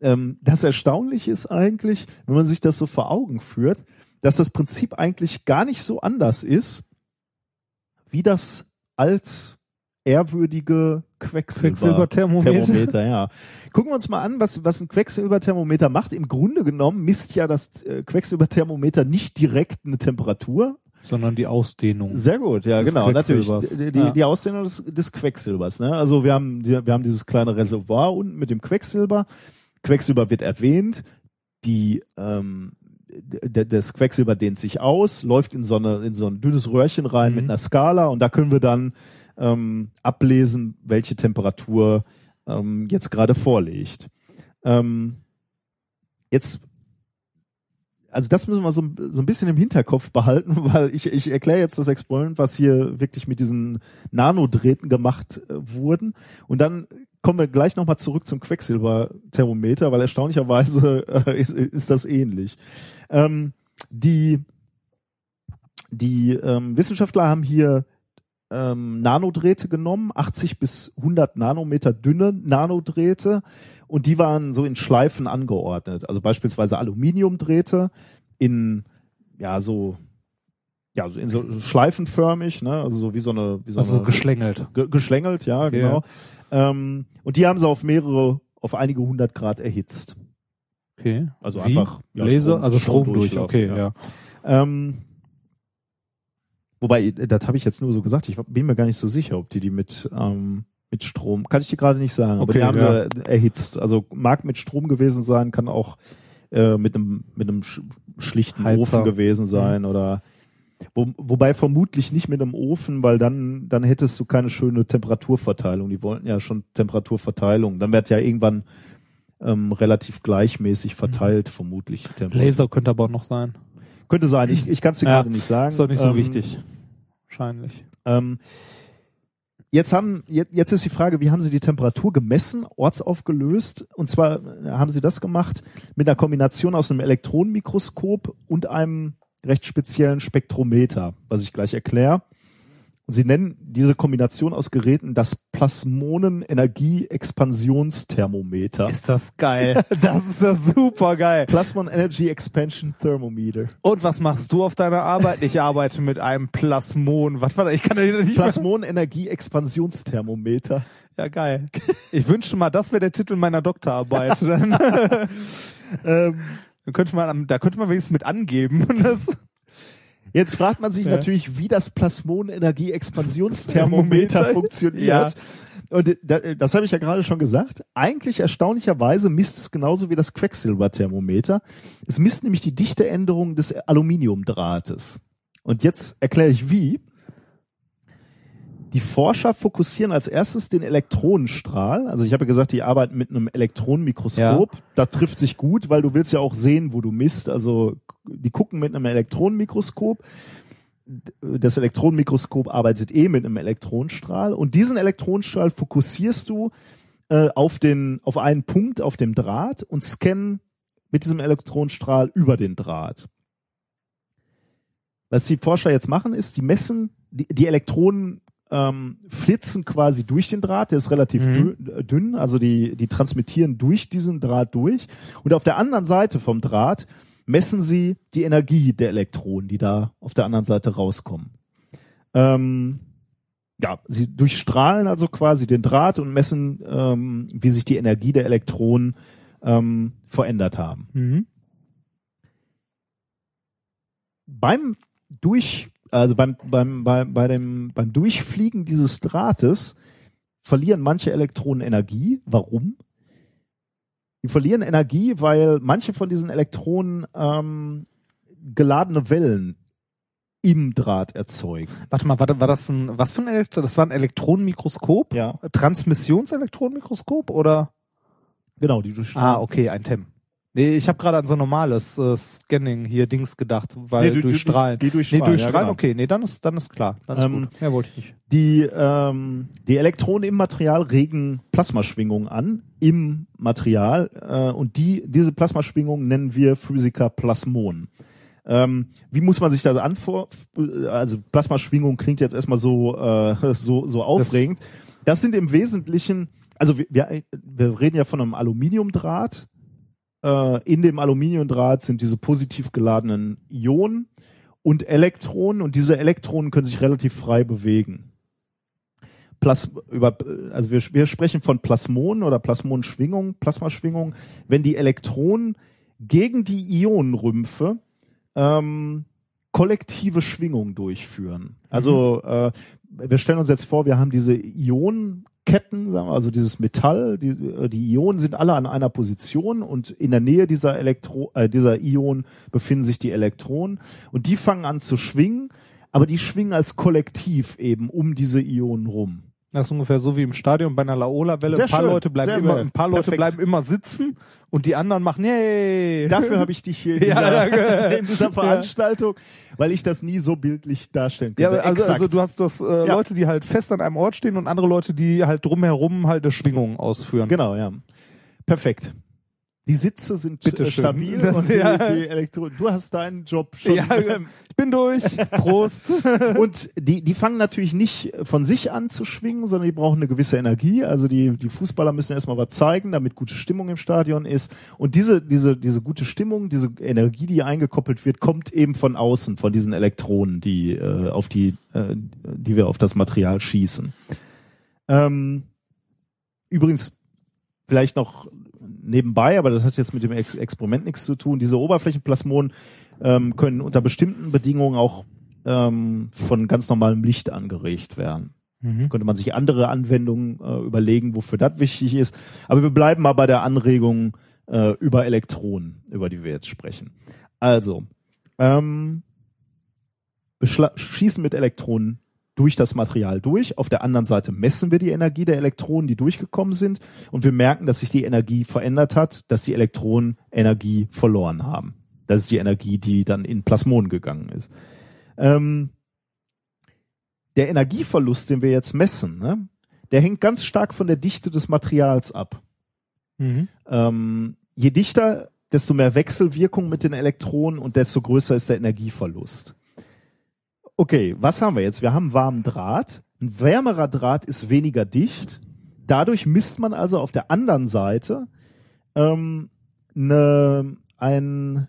D: Ähm, das Erstaunliche ist eigentlich, wenn man sich das so vor Augen führt, dass das Prinzip eigentlich gar nicht so anders ist, wie das alt ehrwürdige Quecksilber
A: Quecksilberthermometer.
D: Thermometer, ja. Gucken wir uns mal an, was, was ein Quecksilberthermometer macht. Im Grunde genommen misst ja das äh, Quecksilberthermometer nicht direkt eine Temperatur.
A: Sondern die Ausdehnung.
D: Sehr gut, ja,
A: Des
D: genau, natürlich.
A: Quecksilbers.
D: Die, die,
A: Ja.
D: die Ausdehnung des, des Quecksilbers. Ne? Also wir haben, wir haben dieses kleine Reservoir unten mit dem Quecksilber. Quecksilber wird erwähnt. Die ähm, das Quecksilber dehnt sich aus, läuft in so, eine, in so ein dünnes Röhrchen rein
A: Mhm.
D: mit einer Skala und da können wir dann ähm, ablesen, welche Temperatur ähm, jetzt gerade vorliegt. Ähm, jetzt, also das müssen wir so, so ein bisschen im Hinterkopf behalten, weil ich, ich erkläre jetzt das Experiment, was hier wirklich mit diesen Nanodrähten gemacht äh, wurden. Und dann kommen wir gleich nochmal zurück zum Quecksilberthermometer, weil erstaunlicherweise äh, ist, ist das ähnlich. Ähm, die die ähm, Wissenschaftler haben hier ähm, Nanodrähte genommen, 80 bis 100 Nanometer dünne Nanodrähte und die waren so in Schleifen angeordnet. Also beispielsweise Aluminiumdrähte in ja so ja so in so schleifenförmig, ne? Also so wie so eine wie so
A: Also
D: eine,
A: geschlängelt.
D: ge geschlängelt, ja genau. Ähm, und die haben sie auf mehrere auf einige hundert Grad erhitzt.
A: Okay.
D: Also
A: Wie?
D: einfach ja,
A: Laser,
D: Strom-
A: also Strom durch.
D: Stromdurchlauf,
A: Okay,
D: ja.
A: ja.
D: Ähm, wobei, das habe ich jetzt nur so gesagt. Ich bin mir gar nicht so sicher, ob die die mit ähm, mit Strom, kann ich dir gerade nicht sagen. Aber
A: Okay,
D: die haben
A: ja.
D: sie erhitzt. Also mag mit Strom gewesen sein, kann auch äh, mit einem mit einem sch schlichten
A: Heizer.
D: Ofen gewesen sein oder wo, wobei vermutlich nicht mit einem Ofen, weil dann dann hättest du keine schöne Temperaturverteilung. Die wollten ja schon Temperaturverteilung. Dann wird ja irgendwann ähm, relativ gleichmäßig verteilt, vermutlich. die Temperatur.
A: Laser könnte aber auch noch sein.
D: Könnte sein, ich, ich kann es dir
A: Ja,
D: gerade nicht sagen.
A: Ist doch nicht so
D: Ähm,
A: wichtig. Wahrscheinlich.
D: Ähm, jetzt haben jetzt, ist die Frage, wie haben Sie die Temperatur gemessen, ortsaufgelöst? Und zwar äh, haben Sie das gemacht mit einer Kombination aus einem Elektronenmikroskop und einem recht speziellen Spektrometer, was ich gleich erkläre. Und Sie nennen diese Kombination aus Geräten das Plasmonen-Energie-Expansionsthermometer.
A: Ist das geil. das ist ja super geil.
D: Plasmon Energy Expansion Thermometer.
A: Und was machst du auf deiner Arbeit? Ich arbeite mit einem Plasmon. Was war das? Ich kann das nicht mehr.
D: Plasmon Energie Expansionsthermometer.
A: Ja, geil. Ich wünschte mal, das wäre der Titel meiner Doktorarbeit. Dann,
D: Ähm,
A: dann könnte man, da könnte man wenigstens mit angeben. Und das,
D: Jetzt fragt man sich
A: Ja.
D: natürlich, wie das Plasmonenergie-Expansionsthermometer
A: Thermometer.
D: funktioniert. Und äh, da- das habe ich ja gerade schon gesagt. Eigentlich erstaunlicherweise misst es genauso wie das Quecksilberthermometer. Es misst nämlich die Dichteänderung des Aluminiumdrahtes. Und jetzt erkläre ich wie. Die Forscher fokussieren als erstes den Elektronenstrahl. Also ich habe ja gesagt, die arbeiten mit einem Elektronenmikroskop. Das trifft sich gut, weil du willst ja auch sehen, wo du misst. Also die gucken mit einem Elektronenmikroskop. Das Elektronenmikroskop arbeitet eh mit einem Elektronenstrahl und diesen Elektronenstrahl fokussierst du äh, auf den, auf einen Punkt auf dem Draht und scannen mit diesem Elektronenstrahl über den Draht. Was die Forscher jetzt machen, ist, die messen, die, die Elektronen ähm, flitzen quasi durch den Draht, der ist relativ
A: Mhm.
D: dü- dünn, also die, die transmittieren durch diesen Draht durch. Und auf der anderen Seite vom Draht messen sie die Energie der Elektronen, die da auf der anderen Seite rauskommen. Ähm, ja, sie durchstrahlen also quasi den Draht und messen, ähm, wie sich die Energie der Elektronen ähm, verändert haben.
A: Mhm.
D: beim durch also beim beim bei, bei dem beim Durchfliegen dieses Drahtes verlieren manche Elektronen Energie. Warum? Die verlieren Energie, weil manche von diesen Elektronen ähm, geladene Wellen im Draht erzeugen.
A: Warte mal, war, war das ein, was für ein Elektron? Das war ein Elektronenmikroskop?
D: Ja,
A: Transmissionselektronenmikroskop oder?
D: genau, die durchstrahlen.
A: Ah, okay, ein TEM. Nee, ich habe gerade an so normales äh, Scanning hier Dings gedacht, weil
D: Nee, du-
A: durch
D: du-
A: Strahlen.
D: die
A: nee,
D: durchstrahlen,
A: durch
D: ja,
A: Strahlen,
D: genau.
A: okay, nee, dann ist dann ist klar. Dann ist
D: Ähm,
A: gut. Ja, wollte ich nicht.
D: Die, ähm, die Elektronen im Material regen Plasmaschwingungen an im Material äh, und die diese Plasmaschwingungen nennen wir Physiker Plasmonen. Ähm, wie muss man sich das anvor? Also Plasmaschwingung klingt jetzt erstmal so äh, so so aufregend. Das sind im Wesentlichen, also wir, wir, wir reden ja von einem Aluminiumdraht. Äh, in dem Aluminiumdraht sind diese positiv geladenen Ionen und Elektronen und diese Elektronen können sich relativ frei bewegen. Plas über, also wir, wir sprechen von Plasmonen oder Plasmonenschwingungen, Plasmaschwingungen, wenn die Elektronen gegen die Ionenrümpfe ähm, kollektive Schwingungen durchführen. Also äh, wir stellen uns jetzt vor, wir haben diese Ionenketten, sagen wir, also dieses Metall, die, äh, die Ionen sind alle an einer Position und in der Nähe dieser Elektro, äh, dieser Ionen befinden sich die Elektronen und die fangen an zu schwingen, aber die schwingen als Kollektiv eben um diese Ionen rum.
A: Das ist ungefähr so wie im Stadion bei einer Laola-Welle. Ein paar
D: schön,
A: Leute bleiben
D: sehr,
A: immer,
D: sehr
A: ein paar Leute
D: perfekt.
A: bleiben immer sitzen und die anderen machen yay.
D: Dafür habe ich dich hier in
A: Ja,
D: dieser,
A: danke.
D: in dieser Veranstaltung, weil ich das nie so bildlich darstellen
A: Ja,
D: könnte.
A: also,
D: Exakt.
A: also du hast, du hast äh,
D: Ja.
A: Leute, die halt fest an einem Ort stehen und andere Leute, die halt drumherum halt eine Schwingung ausführen.
D: Genau, ja. Perfekt. Die Sitze sind
A: Bitte
D: äh,
A: schön.
D: stabil
A: Das-
D: und die,
A: ja.
D: die Elektro Du hast deinen Job schon.
A: Ja, ich bin durch. Prost.
D: und die, die fangen natürlich nicht von sich an zu schwingen, sondern die brauchen eine gewisse Energie. Also die, die Fußballer müssen erstmal was zeigen, damit gute Stimmung im Stadion ist. Und diese, diese, diese gute Stimmung, diese Energie, die eingekoppelt wird, kommt eben von außen, von diesen Elektronen, die äh, auf die, äh, die wir auf das Material schießen. Ähm, übrigens, vielleicht noch nebenbei, aber das hat jetzt mit dem Ex Experiment nichts zu tun. Diese Oberflächenplasmonen ähm, können unter bestimmten Bedingungen auch ähm, von ganz normalem Licht angeregt werden.
A: Mhm.
D: Könnte man sich andere Anwendungen äh, überlegen, wofür das wichtig ist. Aber wir bleiben mal bei der Anregung äh, über Elektronen, über die wir jetzt sprechen. Also, ähm, schießen mit Elektronen durch das Material durch. Auf der anderen Seite messen wir die Energie der Elektronen, die durchgekommen sind. Und wir merken, dass sich die Energie verändert hat, dass die Elektronen Energie verloren haben. Das ist die Energie, die dann in Plasmonen gegangen ist. Ähm, der Energieverlust, den wir jetzt messen, ne, der hängt ganz stark von der Dichte des Materials ab.
A: Mhm.
D: Ähm, je dichter, desto mehr Wechselwirkung mit den Elektronen und desto größer ist der Energieverlust. Okay, was haben wir jetzt? Wir haben warmen Draht. Ein wärmerer Draht ist weniger dicht. Dadurch misst man also auf der anderen Seite ähm, ne, ein,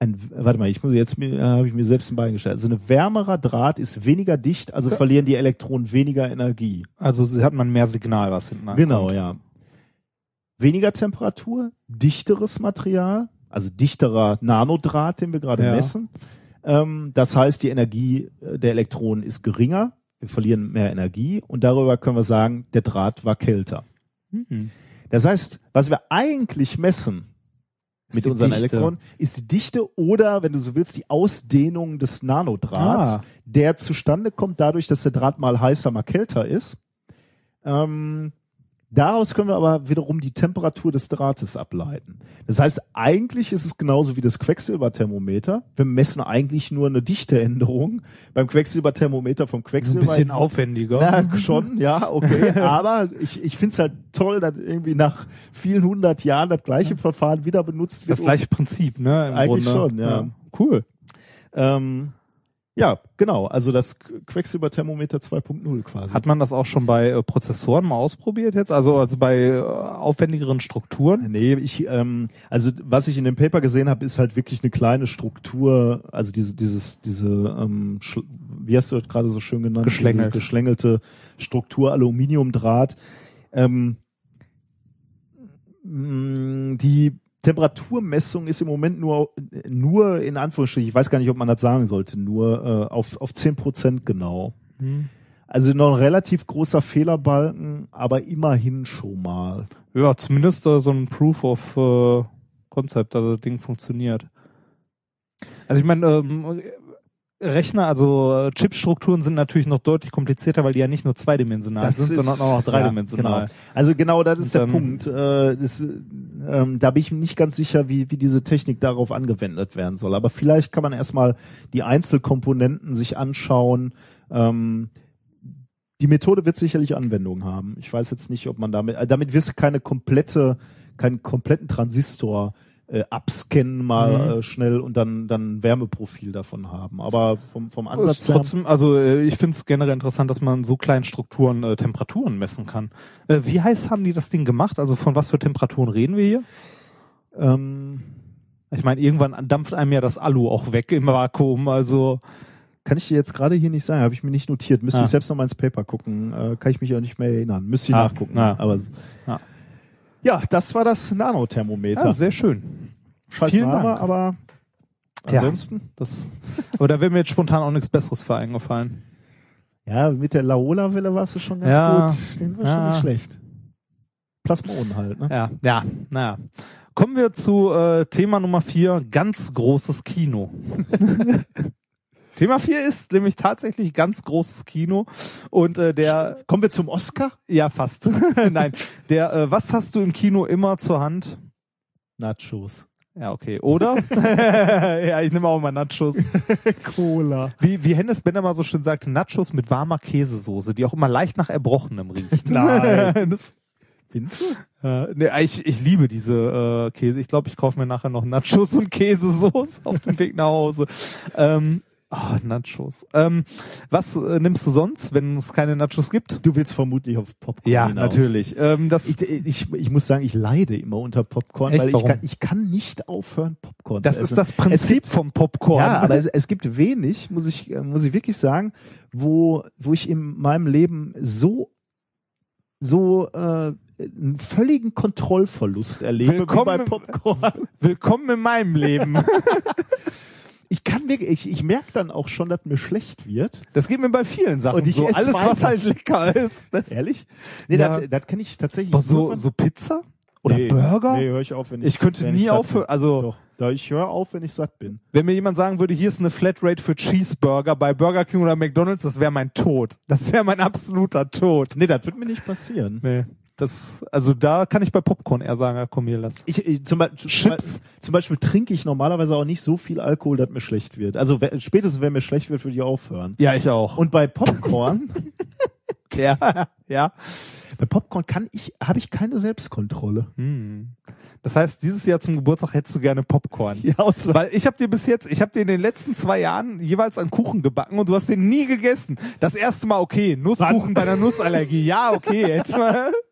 D: ein, warte mal, ich muss jetzt mir, äh, habe ich mir selbst ein Bein gestellt. Also ein wärmerer Draht ist weniger dicht, also verlieren die Elektronen weniger Energie.
A: Also hat man mehr Signal, was hinten
D: Genau,
A: ankommt.
D: ja. Weniger Temperatur, dichteres Material, also dichterer Nanodraht, den wir gerade
A: Ja.
D: messen. Ähm, das heißt, die Energie äh, der Elektronen ist geringer, wir verlieren mehr Energie und darüber können wir sagen, der Draht war kälter.
A: Mhm.
D: Das heißt, was wir eigentlich messen mit
A: die
D: unseren
A: Dichte.
D: Elektronen, ist die Dichte oder, wenn du so willst, die Ausdehnung des Nanodrahts,
A: Ah.
D: der zustande kommt dadurch, dass der Draht mal heißer, mal kälter ist. Ähm, Daraus können wir aber wiederum die Temperatur des Drahtes ableiten. Das heißt, eigentlich ist es genauso wie das Quecksilberthermometer. Wir messen eigentlich nur eine Dichteänderung beim Quecksilberthermometer vom
A: So ein
D: Quecksilber.
A: bisschen aufwendiger.
D: Ja, schon, ja, okay. Aber ich, ich finde es halt toll, dass irgendwie nach vielen hundert Jahren das gleiche Verfahren wieder benutzt wird.
A: das gleiche Prinzip, ne? Im
D: Eigentlich
A: Grunde.
D: schon, ja.
A: Cool.
D: Ähm, ja, genau. Also das Quecksilberthermometer 2.0 quasi.
A: Hat man das auch schon bei äh, Prozessoren mal ausprobiert jetzt? Also, also bei äh, aufwendigeren Strukturen?
D: Nee, ich, ähm, also was ich in dem Paper gesehen habe, ist halt wirklich eine kleine Struktur, also diese, dieses, diese, ähm, wie hast du das gerade so schön genannt?
A: Geschlängelt.
D: Geschlängelte Struktur, Aluminiumdraht. Ähm, mh, die Temperaturmessung ist im Moment nur, nur in Anführungsstrichen, ich weiß gar nicht, ob man das sagen sollte, nur äh, auf, auf 10 Prozent genau. Also noch ein relativ großer Fehlerbalken, aber immerhin schon mal.
A: Ja, zumindest äh, so ein Proof of äh, Concept, also das Ding funktioniert. Also ich meine, ähm, Rechner, also äh, Chipstrukturen sind natürlich noch deutlich komplizierter, weil die ja nicht nur zweidimensional sind, sondern auch noch dreidimensional.
D: Ja, genau. Also genau, das ist
A: Und,
D: der
A: ähm,
D: Punkt. Äh, das, ähm, da bin ich mir nicht ganz sicher, wie, wie diese Technik darauf angewendet werden soll. Aber vielleicht kann man erstmal die Einzelkomponenten sich anschauen. Ähm, die Methode wird sicherlich Anwendung haben. Ich weiß jetzt nicht, ob man damit, äh, damit wirst du keine komplette, keinen kompletten Transistor äh, abscannen mal
A: Mhm.
D: äh, schnell und dann dann ein Wärmeprofil davon haben. Aber vom vom
A: Ist
D: Ansatz her,
A: trotzdem, also äh, ich finde es generell interessant, dass man so kleinen Strukturen äh, Temperaturen messen kann. Äh, wie heiß haben die das Ding gemacht? Also von was für Temperaturen reden wir hier?
D: ähm,
A: Ich meine, irgendwann dampft einem ja das Alu auch weg im Vakuum. Also
D: Kann ich dir jetzt gerade hier nicht sagen, habe ich mir nicht notiert. Müsste
A: Ah.
D: ich selbst noch mal ins Paper gucken. Äh, kann ich mich auch nicht mehr erinnern. Müsste ich
A: Ah,
D: nachgucken.
A: ah.
D: Aber
A: Ah.
D: Ja, das war das Nanothermometer.
A: ja, sehr schön.
D: Scheiß
A: vielen
D: Name,
A: Dank.
D: aber
A: Ja.
D: ansonsten.
A: Das, aber da wäre mir jetzt spontan auch nichts Besseres für eingefallen.
D: Ja, mit der Laola-Welle warst du schon ganz
A: Ja.
D: gut. Den war
A: Ja.
D: schon nicht schlecht. Plasmonen halt, ne?
A: Ja, ja, naja. Kommen wir zu äh, Thema Nummer vier, ganz großes Kino. Thema vier ist nämlich tatsächlich ganz großes Kino und äh, der,
D: Kommen wir zum Oscar?
A: ja fast, nein, der, äh, was hast du im Kino immer zur Hand?
D: Nachos.
A: Ja, okay, oder? ja, ich nehme auch mal Nachos.
D: Cola.
A: Wie, wie Hennes Bender mal so schön sagte, Nachos mit warmer Käsesoße, die auch immer leicht nach Erbrochenem riecht.
D: Nein.
A: das,
D: Findest du?
A: Äh, nee, ich, ich liebe diese äh, Käse. Ich glaube, ich kaufe mir nachher noch Nachos und Käsesoße auf dem Weg nach Hause. Ähm, ah, Nachos. Ähm, was äh, nimmst du sonst, wenn es keine Nachos gibt?
D: Du willst vermutlich auf Popcorn
A: Ja,
D: hinaus.
A: natürlich. Ähm, das,
D: Ich, ich, ich muss sagen, ich leide immer unter Popcorn,
A: Echt?
D: weil ich kann, ich kann nicht aufhören, Popcorn
A: das
D: zu
A: ist
D: essen.
A: das Prinzip vom Popcorn.
D: Ja, aber es, es gibt wenig, muss ich, äh, muss ich wirklich sagen, wo, wo ich in meinem Leben so, so äh, einen völligen Kontrollverlust erlebe
A: Willkommen
D: bei Popcorn.
A: Willkommen in meinem Leben.
D: Ich kann wirklich, ich, ich merke dann auch schon, dass mir schlecht wird.
A: Das geht mir bei vielen Sachen
D: Und ich
A: so.
D: esse
A: Alles, was
D: weiter.
A: halt lecker ist. Das,
D: Ehrlich? Nee,
A: Ja.
D: das, das kenne ich tatsächlich.
A: aber so, so Pizza? Oder
D: nee,
A: Burger?
D: Nee, höre ich auf, wenn ich
A: ich könnte nie aufhören. Also.
D: Doch, da ich höre auf, wenn ich satt bin.
A: Wenn mir jemand sagen würde, hier ist eine Flatrate für Cheeseburger bei Burger King oder McDonalds, das wäre mein Tod. Das wäre mein absoluter Tod.
D: Nee, das wird mir nicht passieren.
A: Nee. Das, also da kann ich bei Popcorn eher sagen, komm hier, lass.
D: Ich, ich, zum, Beispiel,
A: Chips.
D: zum Beispiel trinke ich normalerweise auch nicht so viel Alkohol, dass mir schlecht wird. Also spätestens, wenn mir schlecht wird, würde ich aufhören.
A: Ja, ich auch.
D: Und bei Popcorn,
A: ja, ja.
D: bei Popcorn kann ich, habe ich keine Selbstkontrolle.
A: Hm. Das heißt, dieses Jahr zum Geburtstag hättest du gerne Popcorn.
D: Ja, und zwar,
A: Weil ich habe dir bis jetzt, ich habe dir in den letzten zwei Jahren jeweils einen Kuchen gebacken und du hast den nie gegessen. Das erste Mal okay, Nusskuchen bei einer Nussallergie. Ja, okay, etwa.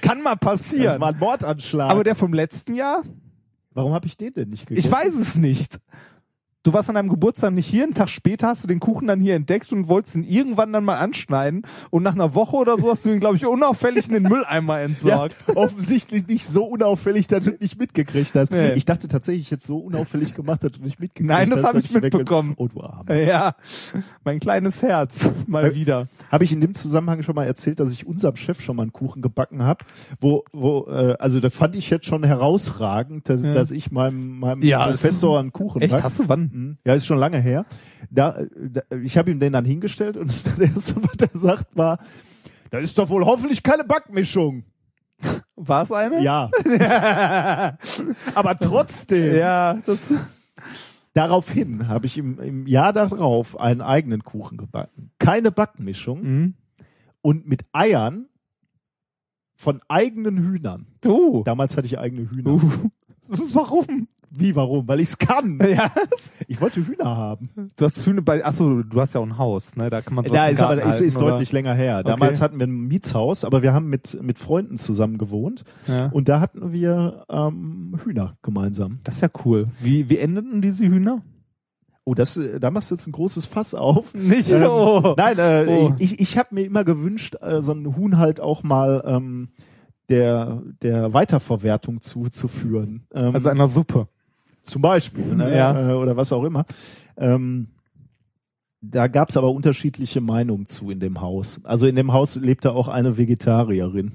A: Kann mal
D: das
A: passieren.
D: war ein Mordanschlag.
A: Aber der vom letzten Jahr?
D: Warum habe ich den denn nicht gegessen?
A: Ich weiß es nicht. Du warst an deinem Geburtstag nicht hier, einen Tag später hast du den Kuchen dann hier entdeckt und wolltest ihn irgendwann dann mal anschneiden und nach einer Woche oder so hast du ihn, glaube ich, unauffällig in den Mülleimer
D: Ja,
A: entsorgt.
D: offensichtlich nicht so unauffällig, dass du nicht mitgekriegt hast.
A: Nee.
D: Ich dachte tatsächlich, ich hätte so unauffällig gemacht, dass du nicht mitgekriegt
A: Nein, das
D: hast.
A: hab
D: dass
A: ich mitbekommen.
D: Oh, du Arme.
A: Ja, mein kleines Herz, mal wieder.
D: Habe ich in dem Zusammenhang schon mal erzählt, dass ich unserem Chef schon mal einen Kuchen gebacken habe, wo, wo, äh, also da fand ich jetzt schon herausragend, dass,
A: Ja.
D: dass ich meinem, meinem
A: Ja,
D: Professor einen Kuchen
A: Echt,
D: back.
A: hast du wann?
D: Mhm. Ja, ist schon lange her. Da, da ich habe ihm den dann hingestellt und das erste, was er sagt, war, da ist doch wohl hoffentlich keine Backmischung.
A: War es eine?
D: Ja. Aber trotzdem.
A: Ja, das.
D: Daraufhin habe ich im, im Jahr darauf einen eigenen Kuchen gebacken. Keine Backmischung
A: Mhm.
D: und mit Eiern von eigenen Hühnern.
A: Du.
D: Damals hatte ich eigene Hühner.
A: Uh. Warum?
D: Wie, warum? Weil ich's kann.
A: Ja.
D: Ich wollte Hühner haben.
A: Du hast Hühner bei. Achso, du hast ja auch ein Haus, ne? Da kann man sowas im
D: ist aber
A: Garten
D: ist, ist
A: halten, oder?
D: deutlich länger her. Damals
A: Okay.
D: hatten wir ein Mietshaus, aber wir haben mit mit Freunden zusammen gewohnt
A: Ja.
D: und da hatten wir ähm, Hühner gemeinsam.
A: Das ist ja cool. Wie, wie endeten diese Hühner?
D: Oh, das äh, da machst du jetzt ein großes Fass auf.
A: Nicht?
D: Ähm,
A: oh.
D: Nein, äh,
A: Oh.
D: ich ich habe mir immer gewünscht, äh, so ein Huhn halt auch mal ähm, der der Weiterverwertung zuzuführen. Ähm,
A: Also einer Suppe.
D: Zum Beispiel, ne?
A: Ja.
D: äh, oder was auch immer. Ähm, da gab's aber unterschiedliche Meinungen zu in dem Haus. Also in dem Haus lebte auch eine Vegetarierin.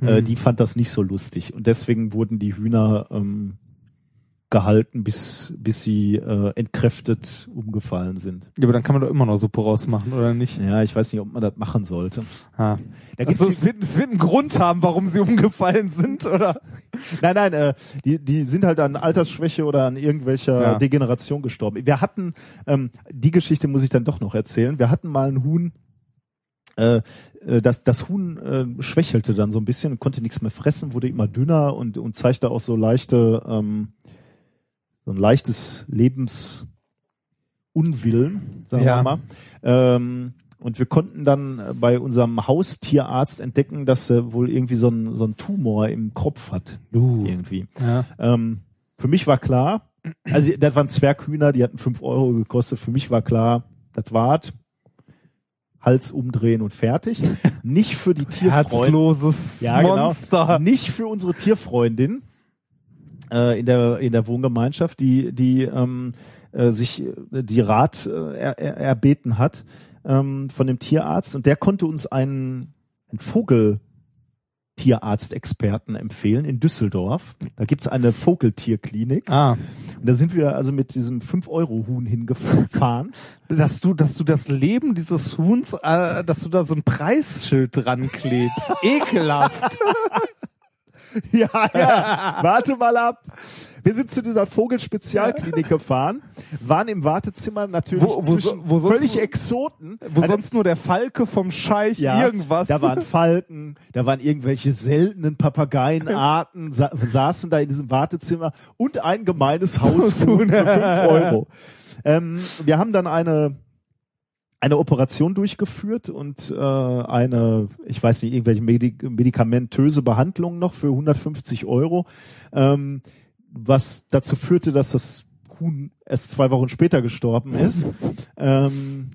D: Äh,
A: Mhm.
D: die fand das nicht so lustig und deswegen wurden die Hühner ähm, gehalten, bis bis sie äh, entkräftet umgefallen sind.
A: Ja, aber dann kann man doch immer noch Suppe rausmachen, oder nicht?
D: Ja, ich weiß nicht, ob man das machen sollte.
A: Ah.
D: Da
A: Also, es, wird, es wird einen Grund haben, warum sie umgefallen sind, oder?
D: Nein, nein, äh, die, die sind halt an Altersschwäche oder an irgendwelcher
A: Ja.
D: Degeneration gestorben. Wir hatten, ähm, die Geschichte muss ich dann doch noch erzählen. Wir hatten mal ein Huhn, äh, äh, das, das Huhn äh, schwächelte dann so ein bisschen, konnte nichts mehr fressen, wurde immer dünner und, und zeigte auch so leichte, ähm, so ein leichtes Lebensunwillen, sagen
A: Ja.
D: wir mal. Ähm, und wir konnten dann äh, bei unserem Haustierarzt entdecken, dass er wohl irgendwie so ein, so ein Tumor im Kopf hat.
A: Uh.
D: Irgendwie.
A: Ja.
D: Ähm, für mich war klar, also das waren Zwerghühner, die hatten fünf Euro gekostet. Für mich war klar, das war's. Hals umdrehen und fertig. Nicht für die Tierfreunde.
A: Herzloses
D: Ja, genau.
A: Monster.
D: Nicht für unsere Tierfreundin äh, in der in der Wohngemeinschaft, die die ähm, äh, sich äh, die Rat äh, er, er, erbeten hat ähm, von dem Tierarzt und der konnte uns einen, einen Vogel Tierarztexperten empfehlen in Düsseldorf. Da gibt's eine Vogeltierklinik.
A: Ah,
D: Und da sind wir also mit diesem 5-Euro-Huhn hingefahren.
A: dass du, dass du das Leben dieses Huhns, äh, dass du da so ein Preisschild dran klebst. Ekelhaft.
D: ja, ja, warte mal ab. Wir sind zu dieser Vogelspezialklinik gefahren, waren im Wartezimmer natürlich
A: Wo- wo
D: zwischen
A: wo
D: völlig Exoten.
A: Wo
D: Also,
A: sonst nur der Falke vom Scheich
D: ja,
A: irgendwas.
D: Da waren Falken, da waren irgendwelche seltenen Papageienarten, sa saßen da in diesem Wartezimmer und ein gemeines Haushuhn für 5 Euro. Ähm, wir haben dann eine eine Operation durchgeführt und äh, eine, ich weiß nicht, irgendwelche Medik medikamentöse Behandlung noch für 150 Euro, ähm, was dazu führte, dass das Huhn erst zwei Wochen später gestorben ist. ähm,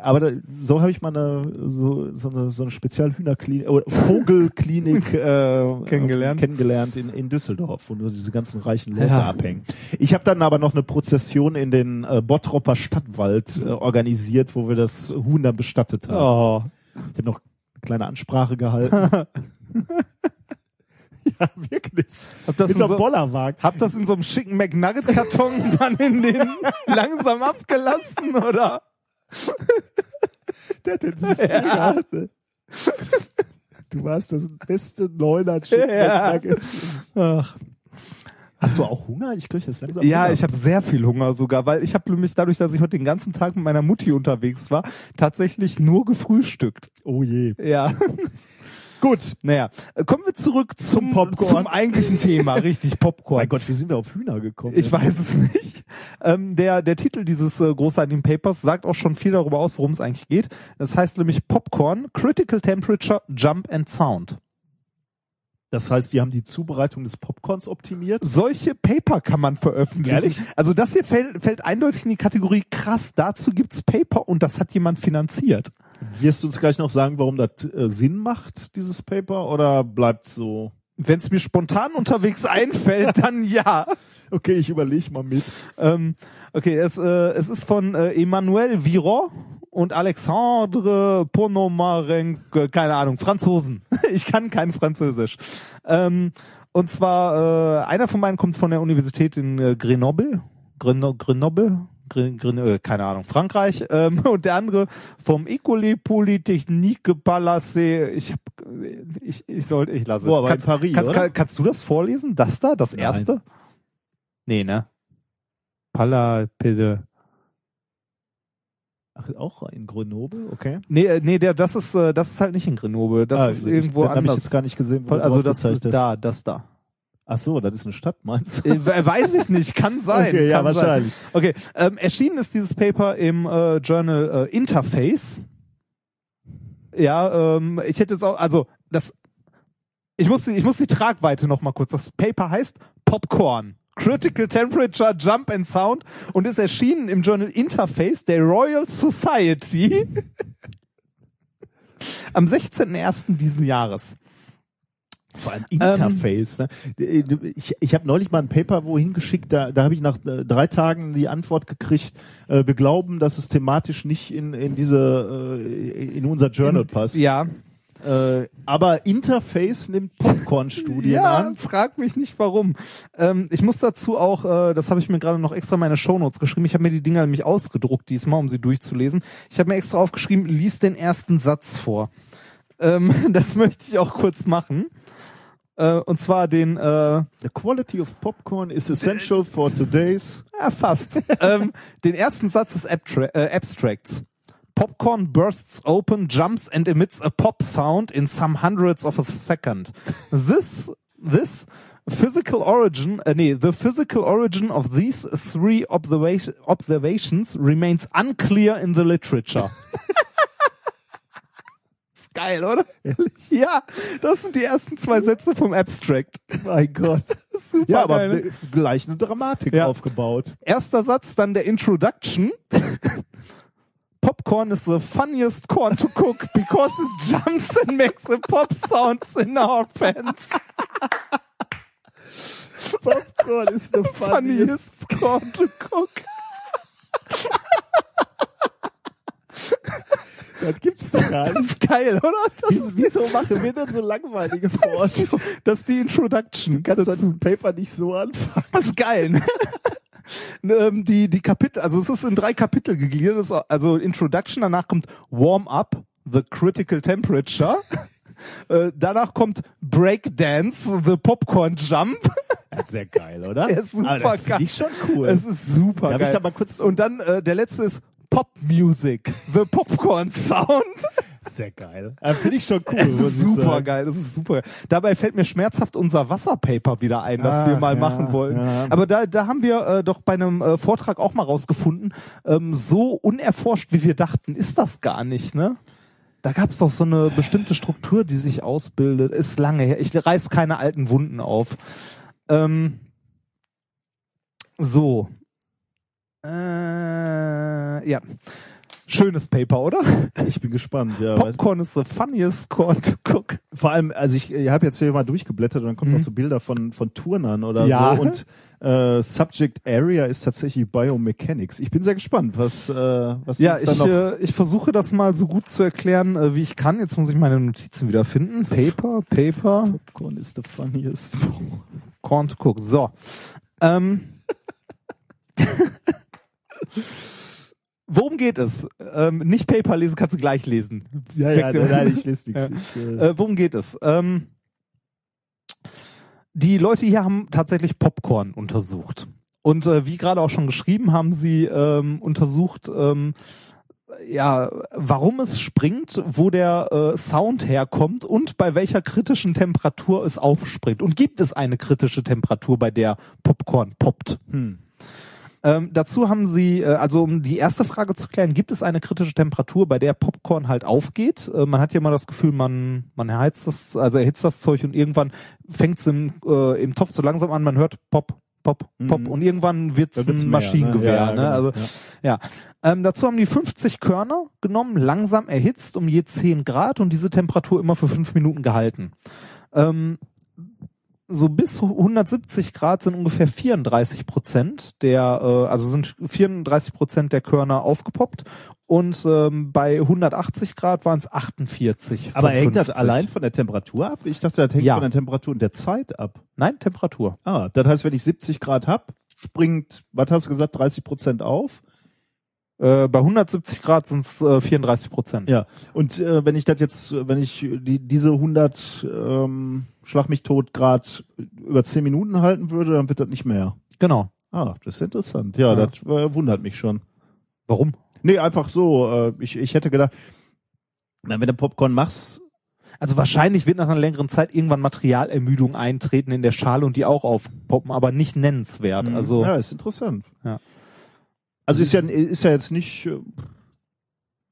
D: aber da, so habe ich mal eine so, so eine so eine Spezialhühnerklinik oder Vogelklinik äh,
A: Kennengelernt.
D: kennengelernt in, in Düsseldorf, wo nur diese ganzen reichen Leute
A: Ja.
D: abhängen. Ich habe dann aber noch eine Prozession in den äh, Bottropper Stadtwald äh, organisiert, wo wir das Huhn dann bestattet haben.
A: Oh.
D: Ich habe noch eine kleine Ansprache gehalten. ja, wirklich.
A: Hab das,
D: Mit
A: in
D: so einem
A: so,
D: Bollerwagen.
A: hab das in so einem schicken McNugget-Karton dann in den langsam abgelassen, oder?
D: Der hat den gehabt, ne? Du warst das beste Neuner
A: Ja. Ach.
D: Hast du auch Hunger? Ich kriege jetzt langsam
A: Ja,
D: Hunger.
A: ich habe sehr viel Hunger sogar, weil ich habe nämlich dadurch, dass ich heute den ganzen Tag mit meiner Mutti unterwegs war, tatsächlich nur gefrühstückt.
D: Oh je.
A: Ja.
D: Gut.
A: Naja, kommen wir zurück zum,
D: Zum Popcorn.
A: zum eigentlichen Thema, richtig Popcorn.
D: Mein Gott, wie sind wir auf Hühner gekommen?
A: Ich weiß es nicht. Ähm, der, der Titel dieses äh, großartigen Papers sagt auch schon viel darüber aus, worum es eigentlich geht. Das heißt nämlich Popcorn, Critical Temperature, Jump and Sound.
D: Das heißt, die haben die Zubereitung des Popcorns optimiert.
A: Solche Paper kann man veröffentlichen.
D: Ehrlich?
A: Also das hier fällt, fällt eindeutig in die Kategorie krass, dazu gibt's Paper und das hat jemand finanziert.
D: Wirst du uns gleich noch sagen, warum das äh, Sinn macht, dieses Paper, oder bleibt so?
A: Wenn es mir spontan unterwegs einfällt, dann ja.
D: Okay, ich überlege mal mit.
A: Ähm, okay, es, äh, es ist von äh, Emmanuel Viron und Alexandre Ponomarenko, keine Ahnung, Franzosen. Ich kann kein Französisch. Ähm, und zwar, äh, einer von beiden kommt von der Universität in äh, Grenoble. Greno Grenoble? Grin, Grin, äh, keine Ahnung, Frankreich. Ähm, und der andere vom École Polytechnique Palacé. Ich hab, ich, ich soll, ich lasse.
D: Wo, aber in
A: kannst,
D: Paris,
A: kannst, kann, kannst du das vorlesen? Das da, das
D: Nein.
A: erste? Nee, ne? Palapide.
D: Ach, auch in Grenoble, okay.
A: Nee, äh, nee, der, das ist, äh, das ist halt nicht in Grenoble. Das
D: Ah,
A: ist
D: ich-
A: irgendwo
D: dann hab ich
A: anders.
D: jetzt gar nicht gesehen, wo
A: also das da, das da.
D: Ach so, das ist eine Stadt, meinst du?
A: Äh, we- weiß ich nicht, kann sein.
D: Okay, ja,
A: kann
D: wahrscheinlich.
A: Sein. Okay, ähm, erschienen ist dieses Paper im äh, Journal äh, Interface. Ja, ähm, ich hätte jetzt auch, also das, ich muss die, ich muss die Tragweite noch mal kurz. Das Paper heißt Popcorn. Critical Temperature, Jump and Sound und ist erschienen im Journal Interface der Royal Society am 16.01. diesen Jahres.
D: Vor allem
A: Ähm,
D: Interface. ne? Ich, ich habe neulich mal ein Paper wohin geschickt, da, da habe ich nach äh, drei Tagen die Antwort gekriegt, äh, wir glauben, dass es thematisch nicht in, in diese äh, in unser Journal passt.
A: Ja,
D: Äh, aber Interface nimmt Popcorn-Studien
A: ja,
D: an.
A: frag mich nicht warum. Ähm, ich muss dazu auch, äh, das habe ich mir gerade noch extra in meine Shownotes geschrieben. Ich habe mir die Dinger nämlich ausgedruckt diesmal, um sie durchzulesen. Ich habe mir extra aufgeschrieben, lies den ersten Satz vor. Ähm, das möchte ich auch kurz machen. Äh, und zwar den, äh,
D: The quality of popcorn is essential for today's.
A: ja, fast. ähm, den ersten Satz des Abtra äh, Abstracts. Popcorn bursts open, jumps and emits a pop sound in some hundreds of a second. This, this physical origin, äh, nee, the physical origin of these three observation, observations remains unclear in the literature. geil, oder? Ja, das sind die ersten zwei Sätze vom Abstract.
D: Mein Gott.
A: Super
D: Ja, aber
A: geil, ne?
D: gleich eine Dramatik
A: Ja.
D: aufgebaut.
A: Erster Satz, dann der Introduction. Popcorn is the funniest corn to cook because it jumps and makes a pop sounds in our pants.
D: Popcorn is the funniest.
A: Funniest corn to cook.
D: Das gibt's doch gar
A: Das
D: nicht.
A: ist geil, oder? Das,
D: Wieso, wieso machen wir denn so langweilige Forschung?
A: das ist die Introduction.
D: Kannst du
A: dazu.
D: ein Paper nicht so anfangen?
A: Das ist geil. Ne? ähm, die, die Kapitel, also es ist in drei Kapitel gegliedert. Das ist Also Introduction, danach kommt Warm Up, The Critical Temperature. äh, danach kommt Breakdance, The Popcorn Jump.
D: Ja, sehr geil, oder?
A: Er ist super
D: das
A: geil.
D: Ich schon cool.
A: Es ist super
D: Darf
A: geil.
D: ich da mal kurz-
A: Und dann äh, der letzte ist Pop Music, The Popcorn Sound.
D: sehr geil. Ja, Finde ich schon cool.
A: Es
D: muss
A: ist super geil, das ist super. Dabei fällt mir schmerzhaft unser Wasserpaper wieder ein, das
D: Ach,
A: wir mal
D: ja,
A: machen wollten.
D: ja.
A: Aber da, da haben wir äh, doch bei einem äh, Vortrag auch mal rausgefunden, ähm, so unerforscht wie wir dachten, ist das gar nicht, ne? Da gab es doch so eine bestimmte Struktur, die sich ausbildet. Ist lange her. Ich reiß keine alten Wunden auf. Ähm, so. Äh, ja. Schönes Paper, oder?
D: Ich bin gespannt, ja.
A: Popcorn is the funniest corn to cook.
D: Vor allem, also ich, ich habe jetzt hier mal durchgeblättert und dann kommen noch so Bilder von, von Turnern oder
A: Mhm. Ja.
D: so. Und äh, Subject Area ist tatsächlich Biomechanics. Ich bin sehr gespannt, was, äh, was
A: Ja, ich, äh, ich versuche das mal so gut zu erklären, äh, wie ich kann. Jetzt muss ich meine Notizen wieder finden. Paper, Paper,
D: Popcorn is the funniest.
A: Corn to cook. So. Ähm. Worum geht es? Ähm, nicht Paper lesen, kannst du gleich lesen.
D: ja, ja, nein, nein, ich lese
A: Ja.
D: nichts. Ich, äh,
A: Äh, worum geht es? Ähm, die Leute hier haben tatsächlich Popcorn untersucht. Und äh, wie gerade auch schon geschrieben, haben sie ähm, untersucht, ähm, ja, warum es springt, wo der äh, Sound herkommt und bei welcher kritischen Temperatur es aufspringt. Und gibt es eine kritische Temperatur, bei der Popcorn poppt?
D: hm.
A: Ähm, dazu haben sie, äh, also um die erste Frage zu klären, gibt es eine kritische Temperatur, bei der Popcorn halt aufgeht? Äh, man hat ja immer das Gefühl, man, man erheizt das, also erhitzt das Zeug und irgendwann fängt es im, äh, im Topf so langsam an, man hört Pop, Pop, Pop
D: Mhm.
A: und irgendwann wird es
D: wird's
A: ein
D: mehr,
A: Maschinengewehr.
D: ne? Ja,
A: Ne?
D: genau,
A: Also
D: ja.
A: ja. Ähm, dazu haben die 50 Körner genommen, langsam erhitzt um je 10 Grad und diese Temperatur immer für fünf Minuten gehalten. Ähm, so bis 170 Grad sind ungefähr 34 Prozent der, äh, also sind 34 Prozent der Körner aufgepoppt und ähm, bei 180 Grad waren es 48.
D: Aber hängt das
A: 50.
D: allein von der Temperatur ab? Ich dachte, das hängt
A: Ja.
D: von der Temperatur und der Zeit ab.
A: Nein, Temperatur.
D: Ah, das heißt, wenn ich 70 Grad hab, springt, was hast du gesagt, 30 Prozent auf?
A: Äh, bei 170 Grad sind es äh, 34 Prozent.
D: Ja, und äh, wenn ich das jetzt, wenn ich die, diese 100 ähm, Schlag mich tot Grad über 10 Minuten halten würde, dann wird das nicht mehr.
A: Genau.
D: Ah, das ist interessant. Ja,
A: Ja.
D: das äh, wundert mich schon.
A: Warum?
D: Nee, einfach so. Äh, ich, ich hätte gedacht, wenn du Popcorn machst,
A: Also wahrscheinlich wird nach einer längeren Zeit irgendwann Materialermüdung eintreten in der Schale und die auch aufpoppen, aber nicht nennenswert. Also
D: ja, ist interessant.
A: Ja.
D: Also ist ja ist ja jetzt nicht äh,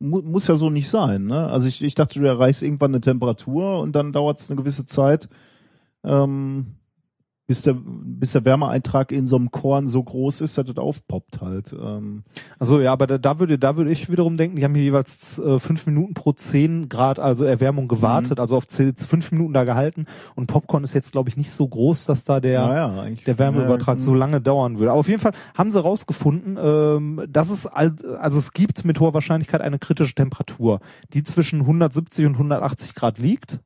D: mu muss ja so nicht sein, ne? Also ich, ich dachte, du erreichst irgendwann eine Temperatur und dann dauert es eine gewisse Zeit, ähm, bis der bis der Wärmeeintrag in so einem Korn so groß ist, dass das aufpoppt halt. Ähm,
A: Also ja, aber da, da würde da würde ich wiederum denken, die haben hier jeweils äh, fünf Minuten pro 10 Grad also Erwärmung gewartet, also auf zehn- fünf Minuten da gehalten und Popcorn ist jetzt glaube ich nicht so groß, dass da der
D: naja,
A: der Wärmeübertrag
D: Ja,
A: so lange dauern würde. Aber auf jeden Fall haben sie rausgefunden, ähm, dass es al- also es gibt mit hoher Wahrscheinlichkeit eine kritische Temperatur, die zwischen 170 und 180 Grad liegt.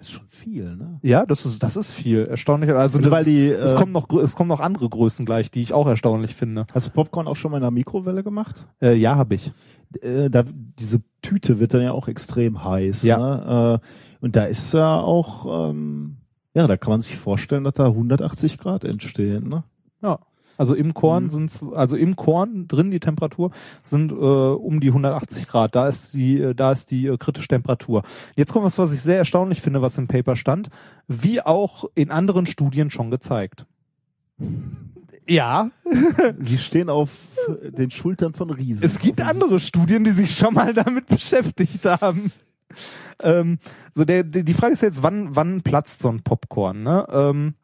D: Das ist schon viel, ne?
A: Ja, das ist das ist viel erstaunlich. Also,
D: Also
A: das,
D: weil die
A: es
D: äh,
A: kommen noch es kommen noch andere Größen gleich, die ich auch erstaunlich finde.
D: Hast du Popcorn auch schon mal in der Mikrowelle gemacht?
A: Äh, ja, habe ich.
D: äh, da diese Tüte wird dann ja auch extrem heiß.
A: Ja.
D: Ne? Äh, und da ist ja auch, ähm, ja, da kann man sich vorstellen, dass da 180 Grad entstehen. Ne?
A: Ja. Also im Korn
D: Mhm.
A: sind's, also im Korn drin die Temperatur sind äh, um die 180 Grad. Da ist die, äh, da ist die äh, kritische Temperatur. Jetzt kommt was, was ich sehr erstaunlich finde, was im Paper stand, wie auch in anderen Studien schon gezeigt. Ja,
D: Sie stehen auf den Schultern von Riesen.
A: es gibt andere Studien, die sich schon mal damit beschäftigt haben. Ähm, so der, die die Frage ist jetzt, wann, wann platzt so ein Popcorn? Ne? Ähm,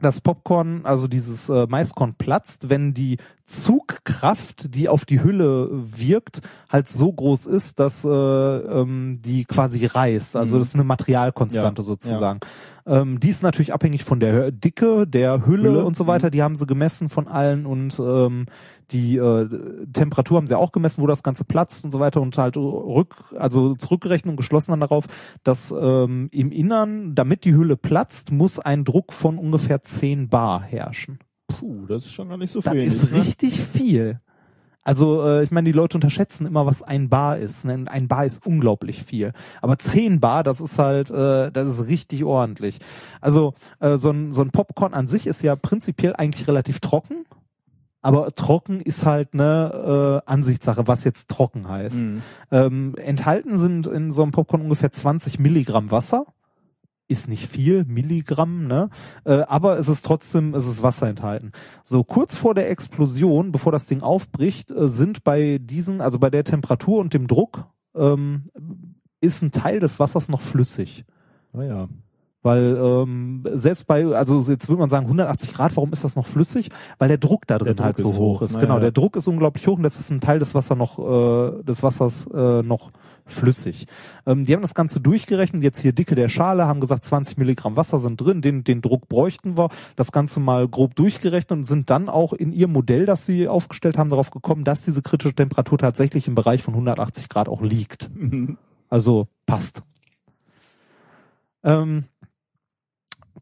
A: das Popcorn, also dieses äh, Maiskorn platzt, wenn die Zugkraft, die auf die Hülle wirkt, halt so groß ist, dass äh, ähm, die quasi reißt. Also
D: Mhm.
A: das ist eine Materialkonstante
D: Ja,
A: sozusagen. Ähm, die ist natürlich abhängig von der Dicke, der Hülle,
D: Hülle,
A: und so weiter. Die haben sie gemessen von allen und ähm, die äh, Temperatur haben sie auch gemessen, wo das Ganze platzt und so weiter und halt rück, also zurückgerechnet und geschlossen dann darauf, dass ähm, im Innern, damit die Hülle platzt, muss ein Druck von ungefähr 10 Bar herrschen.
D: Puh, das ist schon gar nicht so
A: Das
D: viel.
A: ist
D: ne?
A: richtig viel. Also äh, ich meine, die Leute unterschätzen immer, was ein Bar ist. Ne? Ein Bar ist unglaublich viel. Aber 10 Bar, das ist halt, äh, das ist richtig ordentlich. Also äh, so, ein, so ein Popcorn an sich ist ja prinzipiell eigentlich relativ trocken. Aber trocken ist halt eine äh, Ansichtssache, was jetzt trocken heißt.
D: Mhm.
A: Ähm, enthalten sind in so einem Popcorn ungefähr 20 Milligramm Wasser. Ist nicht viel, Milligramm, ne? Äh, aber es ist trotzdem, es ist Wasser enthalten. So kurz vor der Explosion, bevor das Ding aufbricht, äh, sind bei diesen, also bei der Temperatur und dem Druck, ähm, ist ein Teil des Wassers noch flüssig.
D: Naja.
A: Weil ähm, selbst bei, also jetzt würde man sagen 180 Grad, warum ist das noch flüssig? Weil der Druck da drin
D: Druck
A: halt so hoch
D: hoch,
A: ist.
D: na
A: Genau, der Druck ist unglaublich hoch und das ist ein Teil des Wassers noch, äh, des Wassers äh, noch flüssig. Ähm, die haben das Ganze durchgerechnet, jetzt hier Dicke der Schale, haben gesagt 20 Milligramm Wasser sind drin, den, den Druck bräuchten wir, das Ganze mal grob durchgerechnet und sind dann auch in ihrem Modell, das sie aufgestellt haben, darauf gekommen, dass diese kritische Temperatur tatsächlich im Bereich von 180 Grad auch liegt. Also passt. Ähm,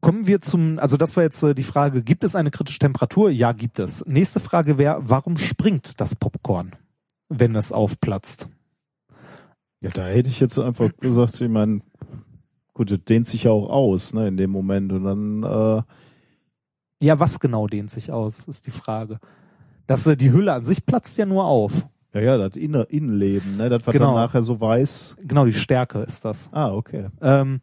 A: kommen wir zum, also das war jetzt äh, die Frage, gibt es eine kritische Temperatur? Ja, gibt es. Nächste Frage wäre, warum springt das Popcorn, wenn es aufplatzt?
D: Ja, da hätte ich jetzt einfach gesagt, ich meine, gut, das dehnt sich ja auch aus, ne, in dem Moment. Und dann, äh,
A: Ja, was genau dehnt sich aus, ist die Frage. Das, äh, die Hülle an sich platzt ja nur auf.
D: ja, ja, das Inner Innenleben, ne, das was
A: Genau.
D: dann nachher so weiß.
A: Genau, die Stärke ist das.
D: Ah, okay.
A: Ähm,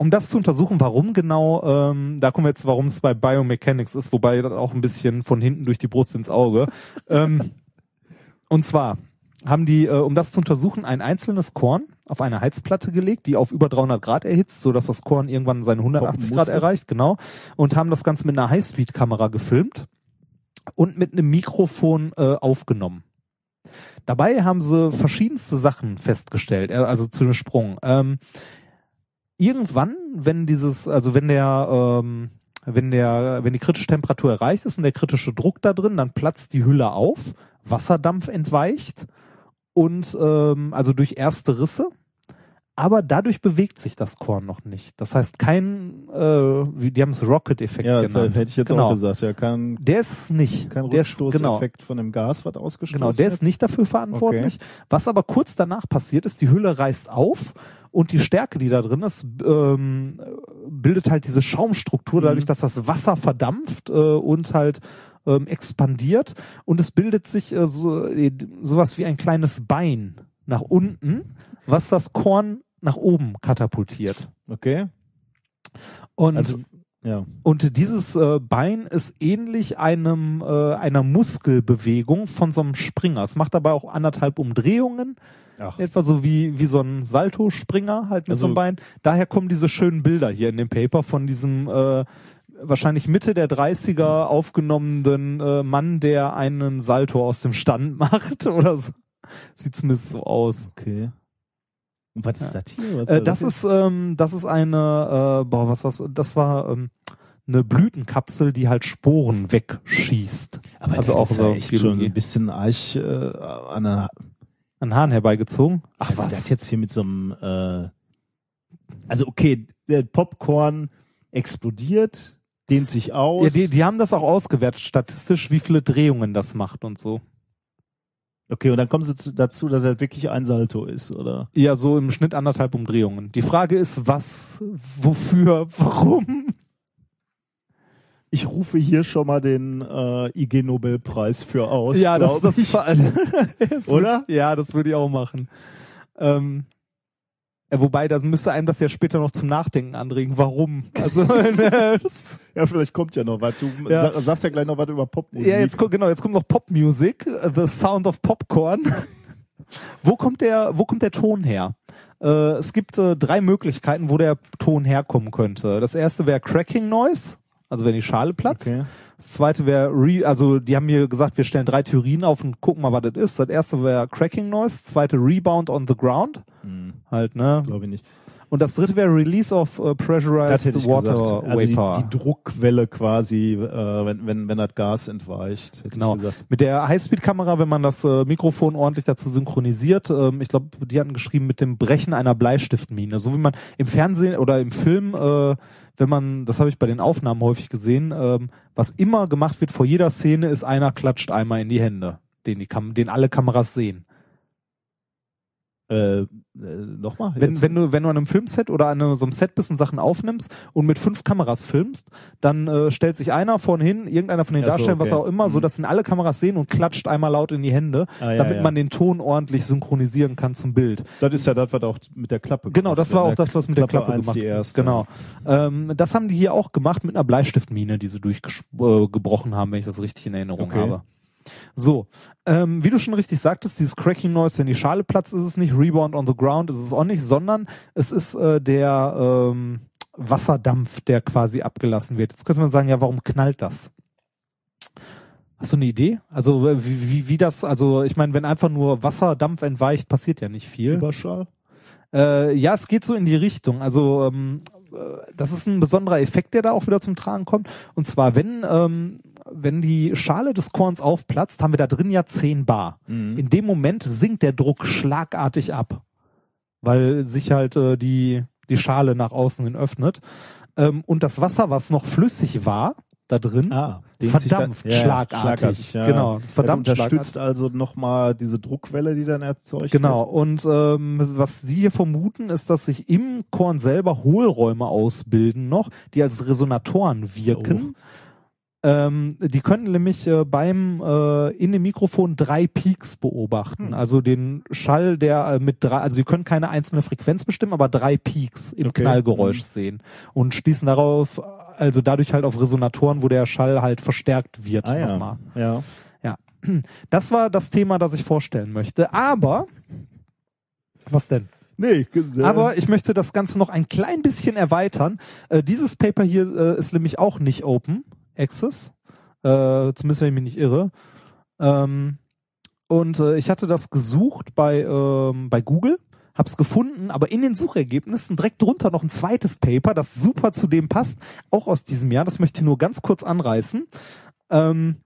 A: um das zu untersuchen, warum genau, ähm, da kommen wir jetzt, warum es bei Biomechanics ist, wobei das auch ein bisschen von hinten durch die Brust ins Auge. ähm, und zwar haben die, äh, um das zu untersuchen, ein einzelnes Korn auf eine Heizplatte gelegt, die auf über 300 Grad erhitzt, so dass das Korn irgendwann seine 180
D: Poppen
A: Grad erreicht, genau, und haben das Ganze mit einer Highspeed-Kamera gefilmt und mit einem Mikrofon äh, aufgenommen. Dabei haben sie verschiedenste Sachen festgestellt, äh, also zu dem Sprung. Ähm, irgendwann, wenn dieses, also wenn der, ähm, wenn der, wenn die kritische Temperatur erreicht ist und der kritische Druck da drin, dann platzt die Hülle auf, Wasserdampf entweicht und ähm, also durch erste Risse. Aber dadurch bewegt sich das Korn noch nicht. Das heißt, kein, äh, wie- die haben es Rocket-Effekt
D: Ja,
A: genannt.
D: hätte ich jetzt
A: genau.
D: auch gesagt. Ja, kein,
A: Der ist nicht.
D: kein
A: ist, genau,
D: Rückstoßeffekt von dem Gas, was ausgestoßen
A: Genau, der ist
D: wird.
A: nicht dafür verantwortlich. Was aber kurz danach passiert ist, die Hülle reißt auf und die Stärke, die da drin ist, ähm, bildet halt diese Schaumstruktur, dadurch, dass das Wasser verdampft äh, und halt ähm, expandiert und es bildet sich äh, so, äh, sowas wie ein kleines Bein nach unten, was das Korn nach oben katapultiert.
D: Okay.
A: Und
D: Also, ja.
A: und dieses äh, Bein ist ähnlich einem äh, einer Muskelbewegung von so einem Springer. Es macht dabei auch anderthalb Umdrehungen,
D: Ach.
A: etwa so wie wie so ein Salto-Springer halt mit
D: Also-
A: so einem Bein. Daher kommen diese schönen Bilder hier in dem Paper von diesem äh, wahrscheinlich Mitte der 30er aufgenommenen äh, Mann, der einen Salto aus dem Stand macht oder so. Sieht zumindest so aus.
D: Okay. Und was ist das hier? Was
A: Äh, das ist ähm, das ist eine äh, boah was was das war ähm, eine Blütenkapsel, die halt Sporen wegschießt.
D: Aber
A: also auch
D: ist
A: so
D: ja echt schon ein bisschen Arch äh, an der,
A: An Haaren herbeigezogen. Ach
D: was ist
A: was?
D: das jetzt hier mit so einem äh, also okay, der Popcorn explodiert, dehnt sich aus.
A: Ja, die, die haben das auch ausgewertet statistisch, wie viele Drehungen das macht und so.
D: Okay, und dann kommen sie zu, dazu, dass das wirklich ein Salto ist, oder?
A: Ja, so im Schnitt anderthalb Umdrehungen. Die Frage ist, was, wofür, warum?
D: Ich rufe hier schon mal den äh, IG Nobelpreis für aus.
A: ja, das, das,
D: ich.
A: das
D: Oder?
A: Ja, das würde ich auch machen. Ähm, wobei, das müsste einem das ja später noch zum Nachdenken anregen. Warum? Also, äh,
D: Ja, vielleicht kommt ja noch was. Du
A: Ja.
D: sag, sagst ja gleich noch was über Popmusik.
A: ja, jetzt kommt, genau, jetzt kommt noch Popmusik, äh, The Sound of Popcorn. wo kommt der, wo kommt der Ton her? Äh, es gibt äh, drei Möglichkeiten, wo der Ton herkommen könnte. Das erste wäre Cracking Noise, also wenn die Schale platzt.
D: Okay.
A: Das zweite wäre, Re also die haben mir gesagt, wir stellen drei Theorien auf und gucken mal, was das ist. Das erste wäre Cracking Noise, zweite Rebound on the Ground,
D: Hm,
A: halt, ne?
D: Glaube ich nicht.
A: Und das dritte wäre Release of uh, Pressurized Water
D: gesagt. Also
A: Vapor.
D: die, die Druckwelle quasi, äh, wenn, wenn, wenn das Gas entweicht, hätte
A: Genau.
D: ich gesagt.
A: Mit der Highspeed-Kamera, wenn man das äh, Mikrofon ordentlich dazu synchronisiert, ähm, ich glaube, die hatten geschrieben mit dem Brechen einer Bleistiftmine. So wie man im Fernsehen oder im Film, äh, wenn man, das habe ich bei den Aufnahmen häufig gesehen, ähm, was immer gemacht wird vor jeder Szene, ist einer klatscht einmal in die Hände, den, die Kam den alle Kameras sehen.
D: Äh, äh, Nochmal?
A: Wenn, wenn du, wenn du an einem Filmset oder an einem, so einem Set bist und Sachen aufnimmst und mit fünf Kameras filmst, dann äh, stellt sich einer vorne hin, irgendeiner von den
D: Ach so,
A: Darstellern, was
D: okay.
A: auch immer, so
D: Mhm.
A: dass ihn alle Kameras sehen und klatscht einmal laut in die Hände,
D: Ah, ja,
A: damit
D: ja.
A: man den Ton ordentlich synchronisieren kann zum Bild.
D: das ist ja das, was auch mit der Klappe
A: Genau, das war
D: wird,
A: auch
D: ne?
A: das, was mit der Klappe gemacht
D: erste.
A: Genau. Ähm, das haben die hier auch gemacht mit einer Bleistiftmine, die sie durchgebrochen haben, wenn ich das richtig in Erinnerung
D: Okay.
A: habe. So, ähm, wie du schon richtig sagtest, dieses Cracking Noise, wenn die Schale platzt, ist es nicht Rebound on the Ground, ist es auch nicht, sondern es ist äh, der ähm, Wasserdampf, der quasi abgelassen wird. Jetzt könnte man sagen, ja, warum knallt das? Hast du eine Idee? Also wie, wie, wie das, also ich meine, wenn einfach nur Wasserdampf entweicht, passiert ja nicht viel.
D: Überschall?
A: Äh, ja, es geht so in die Richtung. Also ähm, äh, das ist ein besonderer Effekt, der da auch wieder zum Tragen kommt. Und zwar, wenn ähm, wenn die Schale des Korns aufplatzt, haben wir da drin ja 10 Bar.
D: Mhm.
A: In dem Moment sinkt der Druck schlagartig ab, weil sich halt äh, die die Schale nach außen hin öffnet. Ähm, und das Wasser, was noch flüssig war, da drin,
D: Ah,
A: verdampft
D: dann- ja, ja,
A: schlagartig.
D: ja.
A: Genau, das verdammt
D: unterstützt also nochmal diese Druckwelle, die dann erzeugt
A: Genau,
D: wird.
A: und ähm, was Sie hier vermuten, ist, dass sich im Korn selber Hohlräume ausbilden noch, die als Resonatoren wirken. Ähm, die können nämlich äh, beim äh, in dem Mikrofon drei Peaks beobachten.
D: Hm.
A: Also den Schall, der äh, mit drei, also sie können keine einzelne Frequenz bestimmen, aber drei Peaks im
D: Okay.
A: Knallgeräusch
D: Hm.
A: sehen und schließen darauf, also dadurch halt auf Resonatoren, wo der Schall halt verstärkt wird
D: Ah
A: nochmal.
D: ja. ja.
A: Das war das Thema, das ich vorstellen möchte. Aber was denn?
D: Nee, gesehen.
A: Aber ich möchte das Ganze noch ein klein bisschen erweitern. Äh, dieses Paper hier äh, ist nämlich auch nicht Open Access, äh, zumindest wenn ich mich nicht irre. Ähm, und äh, ich hatte das gesucht bei ähm, bei Google, hab's gefunden, aber in den Suchergebnissen direkt drunter noch ein zweites Paper, das super zu dem passt, auch aus diesem Jahr. Das möchte ich nur ganz kurz anreißen. Ähm,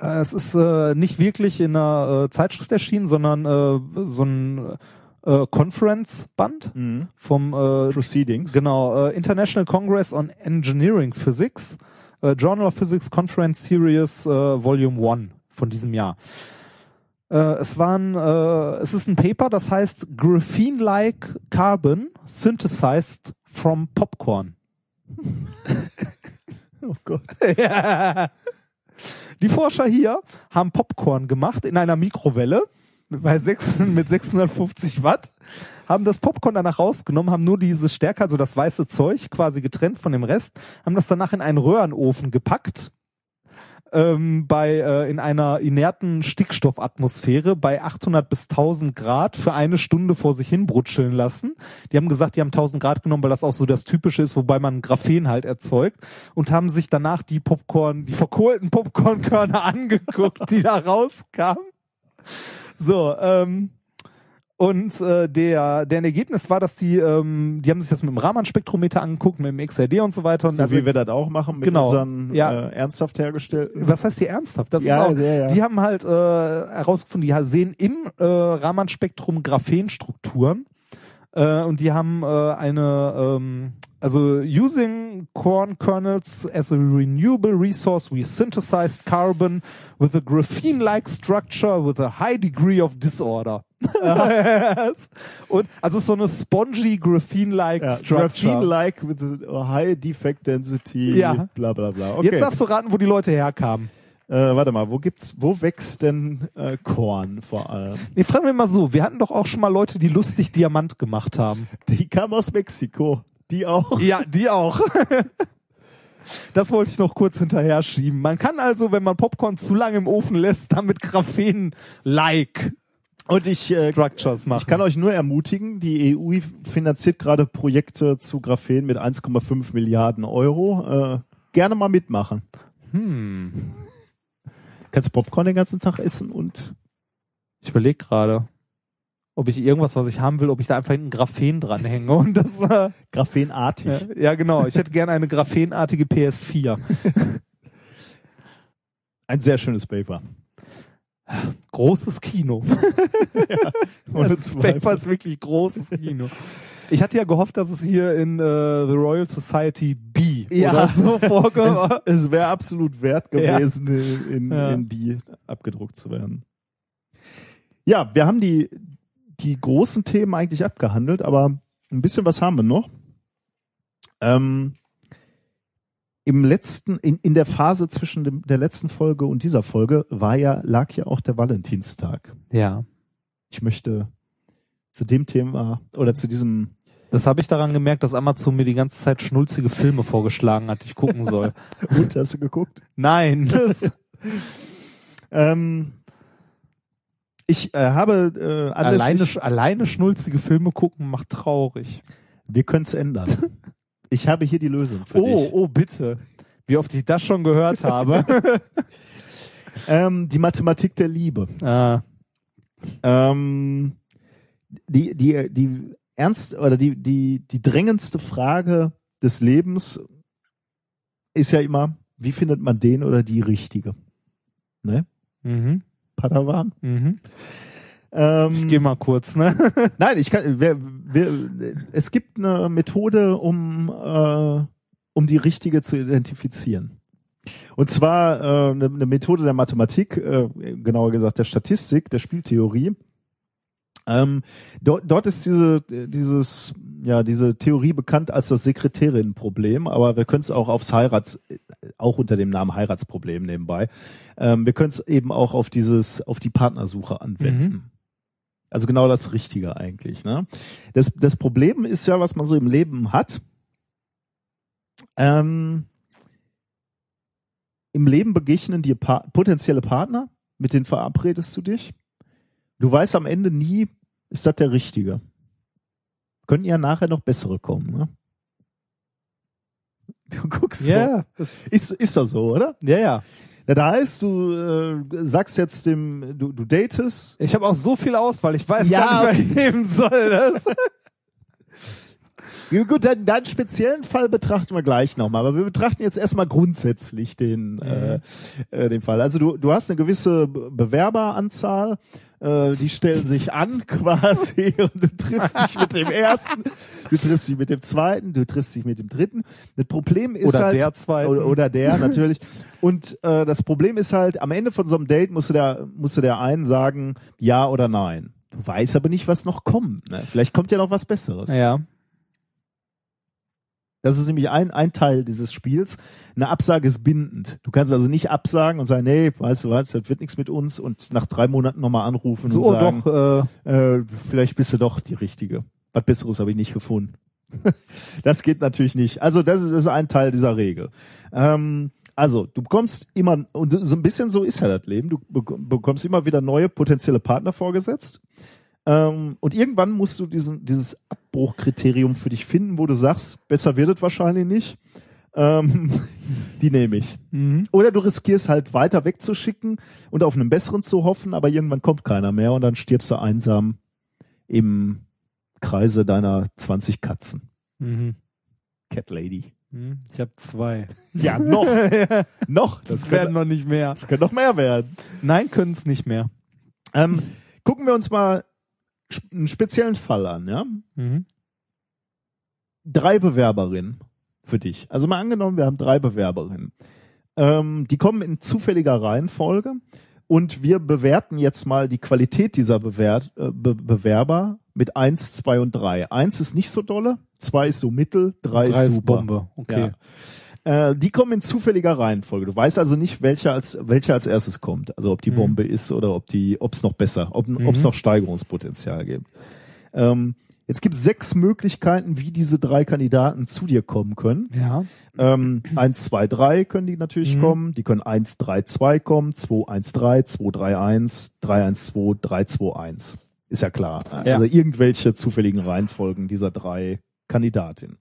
A: äh, es ist äh, nicht wirklich in einer äh, Zeitschrift erschienen, sondern äh, so ein äh, Conference Band
D: Mhm.
A: vom äh,
D: Proceedings.
A: Genau, äh, International Congress on Engineering Physics, äh, Journal of Physics Conference Series äh, Volume 1 von diesem Jahr. Äh, es waren, äh, es ist ein Paper, das heißt Graphene-like Carbon Synthesized from Popcorn.
D: Oh Gott.
A: Ja. Die Forscher hier haben Popcorn gemacht in einer Mikrowelle bei 6, mit 650 Watt, haben das Popcorn danach rausgenommen, haben nur diese Stärke, also das weiße Zeug quasi getrennt von dem Rest, haben das danach in einen Röhrenofen gepackt ähm, bei äh, in einer inerten Stickstoffatmosphäre bei 800 bis 1000 Grad für eine Stunde vor sich hin brutscheln lassen. Die haben gesagt, die haben 1000 Grad genommen, weil das auch so das Typische ist, wobei man Graphen halt erzeugt und haben sich danach die Popcorn, die verkohlten Popcornkörner angeguckt, die da rauskamen. So, ähm, und äh, der, deren Ergebnis war, dass die, ähm, die haben sich das mit dem Raman-Spektrometer angeguckt, mit dem XRD und so weiter. Und
D: So
A: also-
D: wie wir das auch machen mit
A: Genau.
D: unseren
A: Ja.
D: äh, ernsthaft hergestellten.
A: was heißt hier ernsthaft? Das
D: Ja,
A: ist auch,
D: ja, ja.
A: Die haben halt äh, herausgefunden, die sehen im äh, Raman-Spektrum Graphenstrukturen äh, und die haben äh, eine, ähm, also using corn kernels as a renewable resource, we synthesized carbon with a graphene-like structure with a high degree of disorder. Und also so eine spongy graphene-like
D: Ja,
A: structure.
D: Graphene-like with high defect density,
A: Ja.
D: bla bla bla. Okay.
A: Jetzt darfst du raten, wo die Leute herkamen.
D: äh, warte mal, wo gibt's, wo wächst denn äh, Korn vor allem?
A: Nee, fragen wir mal so, wir hatten doch auch schon mal Leute, die lustig Diamant gemacht haben.
D: Die kam aus Mexiko. Die auch.
A: Ja, die auch. Das wollte ich noch kurz hinterher schieben. Man kann also, wenn man Popcorn zu lange im Ofen lässt, damit Graphen-like
D: Und ich, äh,
A: Structures machen.
D: ich kann euch nur ermutigen, die EU finanziert gerade Projekte zu Graphen mit 1,5 Milliarden Euro. Äh, gerne mal mitmachen.
A: hm.
D: Kannst Popcorn den ganzen Tag essen und
A: Ich überlege gerade, ob ich irgendwas, was ich haben will, ob ich da einfach ein Graphen dranhänge. Und das war,
D: graphenartig.
A: ja, ja genau, ich hätte gerne eine graphenartige PS4.
D: Ein sehr schönes Paper.
A: Großes Kino.
D: Ohne
A: das Paper ist wirklich großes Kino. Ich hatte ja gehofft, dass es hier in äh, The Royal Society B
D: Ja.
A: oder so
D: Es,
A: vorkommt.
D: es wäre absolut wert
A: Ja.
D: gewesen, in, in,
A: Ja.
D: in die abgedruckt zu werden. Ja, wir haben die, die großen Themen eigentlich abgehandelt, aber ein bisschen was haben wir noch. Ähm, Im letzten, in, in der Phase zwischen dem, der letzten Folge und dieser Folge war ja, lag ja auch der Valentinstag.
A: Ja.
D: Ich möchte zu dem Thema oder zu diesem
A: Das habe ich daran gemerkt, dass Amazon mir die ganze Zeit schnulzige Filme vorgeschlagen hat, die ich gucken soll.
D: Gut, hast du geguckt?
A: Nein.
D: Ähm, ich äh, habe äh,
A: alleine,
D: anlässlich,
A: alleine schnulzige Filme gucken macht traurig.
D: wir können es ändern. Ich habe hier die Lösung für
A: Oh,
D: dich.
A: oh, bitte. Wie oft ich das schon gehört habe.
D: Ähm, die Mathematik der Liebe.
A: ah,
D: Ähm, die, die, die ernst oder die, die, die drängendste Frage des Lebens ist ja immer, wie findet man den oder die richtige? Ne?
A: mhm,
D: Padawan?
A: mhm.
D: Ähm,
A: Ich gehe mal kurz, ne?
D: Nein, ich kann. Wer, wer, es gibt eine Methode, um äh, um die richtige zu identifizieren. Und zwar äh, eine, eine Methode der Mathematik, äh, genauer gesagt der Statistik, der Spieltheorie. Ähm, dort, dort ist diese dieses ja diese Theorie bekannt als das Sekretärinnenproblem, aber wir können es auch aufs Heirats auch unter dem Namen Heiratsproblem nebenbei. Ähm, wir können es eben auch auf dieses auf die Partnersuche anwenden. Also genau das Richtige eigentlich. Ne? Das, das Problem ist ja, was man so im Leben hat. Ähm, Im Leben begegnen dir pa potenzielle Partner, mit denen verabredest du dich. Du weißt am Ende nie, ist das der Richtige. Können ja nachher noch bessere kommen. Ne? Du guckst so.
A: Ja, das,
D: Ist, ist das so, oder?
A: ja, ja.
D: Ja, da heißt, du äh, sagst jetzt dem, du, du datest
A: Ich habe auch so viel Auswahl, ich weiß
D: Ja,
A: gar nicht, was ich nehmen soll.
D: Gut, dann, deinen speziellen Fall betrachten wir gleich nochmal, aber wir betrachten jetzt erstmal grundsätzlich den, äh, äh, den Fall. Also du, du hast eine gewisse Be- Bewerberanzahl, äh, die stellen sich an quasi und du triffst dich mit dem ersten, du triffst dich mit dem zweiten, du triffst dich mit dem dritten. Das Problem ist
A: Oder
D: halt,
A: der zweiten.
D: Oder, oder der natürlich. Und äh, das Problem ist halt, am Ende von so einem Date musst du der, musst du der einen sagen, ja oder nein. Du weißt aber nicht, was noch kommt. Ne? Vielleicht kommt ja noch was Besseres.
A: Ja.
D: Das ist nämlich ein, ein Teil dieses Spiels. Eine Absage ist bindend. Du kannst also nicht absagen und sagen, nee, weißt du was, das wird nichts mit uns und nach drei Monaten nochmal anrufen
A: So,
D: und sagen,
A: doch, äh,
D: äh, vielleicht bist du doch die Richtige. Was Besseres habe ich nicht gefunden. das geht natürlich nicht. Also das ist, ist ein Teil dieser Regel. Ähm, also du bekommst immer, und so ein bisschen so ist ja das Leben, du bek- bekommst immer wieder neue potenzielle Partner vorgesetzt. Ähm, und irgendwann musst du diesen, dieses Abbruchkriterium für dich finden, wo du sagst, besser wird es wahrscheinlich nicht. Ähm, die nehme ich. Oder du riskierst halt weiter wegzuschicken und auf einen besseren zu hoffen, aber irgendwann kommt keiner mehr und dann stirbst du einsam im Kreise deiner 20 Katzen.
A: mhm.
D: Cat Lady.
A: Mhm. Ich habe zwei.
D: Ja, noch. noch.
A: Das,
D: Das,
A: werden noch nicht mehr.
D: das kann noch mehr werden.
A: Nein, können es nicht mehr.
D: Ähm, gucken wir uns mal einen speziellen Fall an, ja?
A: Mhm.
D: Drei Bewerberinnen für dich. Also mal angenommen, wir haben drei Bewerberinnen. Ähm, die kommen in zufälliger Reihenfolge und wir bewerten jetzt mal die Qualität dieser Bewert, äh, Be Bewerber mit eins, zwei und drei. Eins ist nicht so dolle, zwei ist so mittel, drei,
A: Drei
D: ist
A: ist
D: super.
A: Bombe. Okay.
D: Ja. Äh, die kommen in zufälliger Reihenfolge. Du weißt also nicht, welcher als welcher als erstes kommt. Also ob die
A: Mhm.
D: Bombe ist oder ob die, ob es noch besser, ob es noch Steigerungspotenzial gibt. Ähm, jetzt gibt es sechs Möglichkeiten, wie diese drei Kandidaten zu dir kommen können.
A: Ja.
D: Ähm, 1, 2, 3 können die natürlich
A: Mhm.
D: kommen. Die können 1, 3, 2 kommen, 2, 1, 3, 2, 3, 1, 3, 1, 2, 3, 2, 1. Ist ja klar.
A: Ja.
D: Also irgendwelche zufälligen Reihenfolgen dieser drei Kandidatinnen.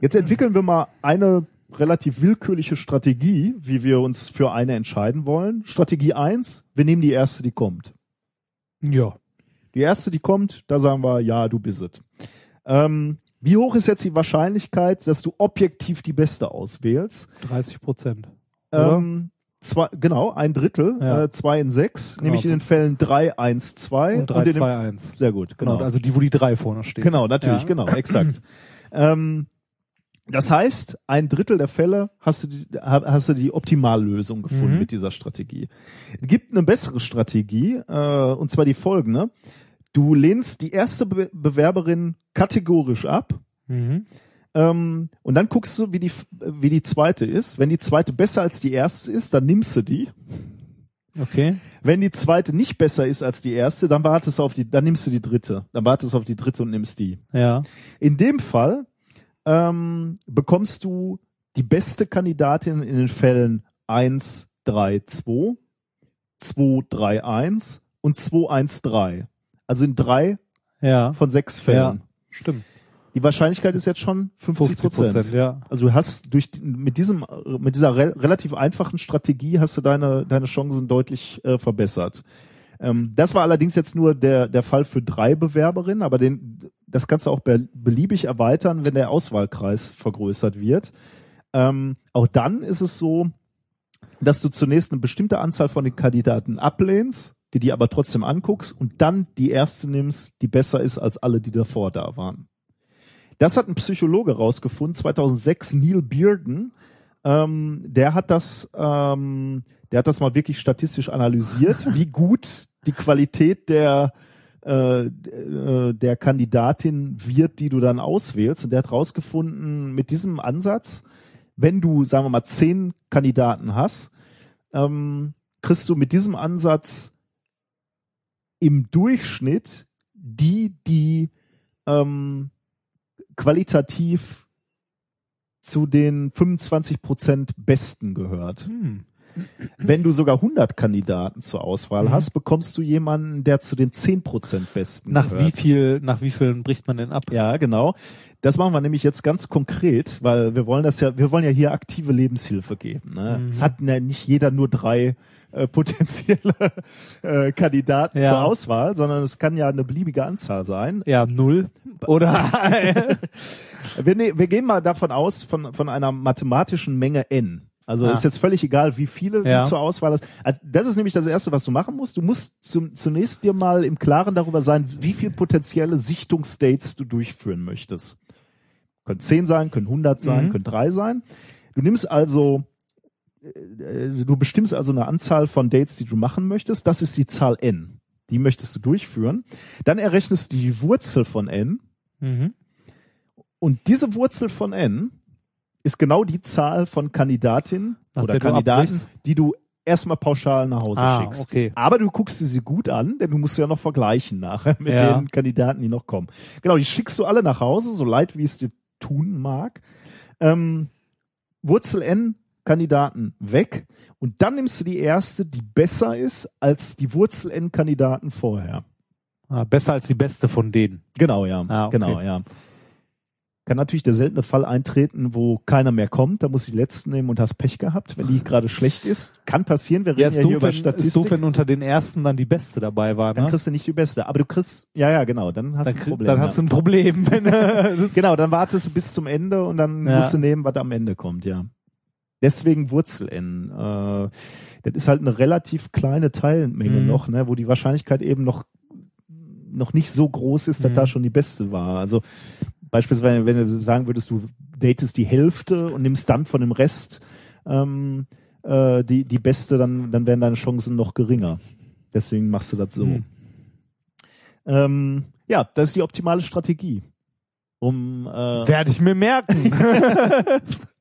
D: Jetzt entwickeln wir mal eine relativ willkürliche Strategie, wie wir uns für eine entscheiden wollen. Strategie 1, wir nehmen die erste, die kommt.
A: Ja.
D: Die erste, die kommt, da sagen wir, ja, du bist es. Ähm, wie hoch ist jetzt die Wahrscheinlichkeit, dass du objektiv die beste auswählst?
A: 30 Prozent.
D: Ähm, zwei, genau, ein Drittel,
A: Ja.
D: äh, zwei in sechs,
A: Genau.
D: nämlich in den Fällen drei, eins, zwei
A: Und 3,
D: in dem,
A: 2, 1.
D: Sehr gut,
A: Genau.
D: genau.
A: Also die, wo die 3 vorne steht.
D: Genau, natürlich,
A: Ja.
D: genau, exakt. ähm, das heißt, ein Drittel der Fälle hast du die, ha- hast du die Optimallösung gefunden
A: Mhm.
D: mit dieser Strategie. Es gibt eine bessere Strategie, äh, und zwar die folgende. Du lehnst die erste Be Bewerberin kategorisch ab,
A: Mhm.
D: ähm, und dann guckst du, wie die, wie die zweite ist. Wenn die zweite besser als die erste ist, dann nimmst du die.
A: Okay.
D: Wenn die zweite nicht besser ist als die erste, dann wartest du auf die, dann nimmst du die dritte. Dann wartest du auf die dritte und nimmst die.
A: Ja.
D: In dem Fall ähm, bekommst du die beste Kandidatin in den Fällen 1, 3, 2, 2, 3, 1 und 2, 1, 3. Also in drei
A: Ja.
D: von sechs Fällen.
A: Stimmt.
D: Die Wahrscheinlichkeit ist jetzt schon 50
A: 50 Prozent, ja.
D: Also du hast durch mit diesem mit dieser re relativ einfachen Strategie hast du deine deine Chancen deutlich äh, verbessert. Ähm, das war allerdings jetzt nur der der Fall für drei Bewerberinnen, aber den das kannst du auch be beliebig erweitern, wenn der Auswahlkreis vergrößert wird. Ähm, auch dann ist es so, dass du zunächst eine bestimmte Anzahl von den Kandidaten ablehnst, die die aber trotzdem anguckst und dann die erste nimmst, die besser ist als alle, die davor da waren. Das hat ein Psychologe rausgefunden, 2006, Neil Bearden. Ähm, der hat das, ähm, der hat das mal wirklich statistisch analysiert, wie gut die Qualität der äh, äh, der Kandidatin wird, die du dann auswählst. Und der hat rausgefunden, mit diesem Ansatz, wenn du, sagen wir mal, zehn Kandidaten hast, ähm, kriegst du mit diesem Ansatz im Durchschnitt die, die ähm, qualitativ zu den 25 Prozent Besten gehört.
A: Hm.
D: Wenn du sogar 100 Kandidaten zur Auswahl
A: Mhm.
D: hast, bekommst du jemanden, der zu den 10% Besten
A: Nach
D: gehört.
A: wie viel, nach wie vielen bricht man denn ab?
D: Ja, genau. Das machen wir nämlich jetzt ganz konkret, weil wir wollen das ja, wir wollen ja hier aktive Lebenshilfe geben. Ne?
A: Mhm.
D: Es hat ja nicht jeder nur drei äh, potenzielle äh, Kandidaten
A: Ja.
D: zur Auswahl, sondern es kann ja eine beliebige Anzahl sein.
A: Ja, null. Oder?
D: Wir, ne, wir gehen mal davon aus, von, von einer mathematischen Menge n. Also
A: Ah.
D: ist jetzt völlig egal, wie viele
A: Ja.
D: du zur Auswahl hast. Also das ist nämlich das Erste, was du machen musst. Du musst zum, zunächst dir mal im Klaren darüber sein, wie viel potenzielle Sichtungsdates du durchführen möchtest. Können 10 sein, können 100 sein,
A: Mhm.
D: können 3 sein. Du nimmst also, du bestimmst also eine Anzahl von Dates, die du machen möchtest. Das ist die Zahl n. Die möchtest du durchführen. Dann errechnest du die Wurzel von n.
A: mhm.
D: Und diese Wurzel von n ist genau die Zahl von Kandidatinnen oder Kandidaten, die du erstmal pauschal nach Hause
A: Ah,
D: schickst.
A: okay.
D: Aber du guckst sie gut an, denn du musst ja noch vergleichen nachher mit
A: Ja.
D: den Kandidaten, die noch kommen. Genau, die schickst du alle nach Hause, so leid wie es dir tun mag. Ähm, Wurzel n Kandidaten weg und dann nimmst du die erste, die besser ist als die Wurzel n Kandidaten vorher.
A: Ah, besser als die beste von denen.
D: Genau, ja.
A: Ah, okay.
D: Genau, ja. Kann natürlich der seltene Fall eintreten, wo keiner mehr kommt. Da muss die letzten nehmen und hast Pech gehabt, wenn die gerade schlecht ist. Kann passieren. Wir reden
A: Ja,
D: ja,
A: ist,
D: hier
A: doof,
D: über
A: wenn, ist
D: Statistik.
A: doof, wenn unter den ersten dann die beste dabei war.
D: dann
A: Ne?
D: kriegst du nicht die beste. Aber du kriegst, ja, ja, genau. Dann hast
A: Dann,
D: du ein Problem.
A: dann
D: ja.
A: hast du ein Problem.
D: Genau, dann wartest du bis zum Ende und dann
A: Ja.
D: musst du nehmen, was am Ende kommt, ja. Deswegen Wurzel N. Äh, das ist halt eine relativ kleine Teilmenge
A: Mhm.
D: noch, ne, wo die Wahrscheinlichkeit eben noch noch nicht so groß ist, dass
A: Mhm.
D: da schon die beste war. Also beispielsweise, wenn du sagen würdest, du datest die Hälfte und nimmst dann von dem Rest ähm, äh, die die beste, dann dann wären deine Chancen noch geringer. Deswegen machst du das so.
A: Mhm.
D: Ähm, ja, das ist die optimale Strategie. Um äh,
A: Werde ich mir merken.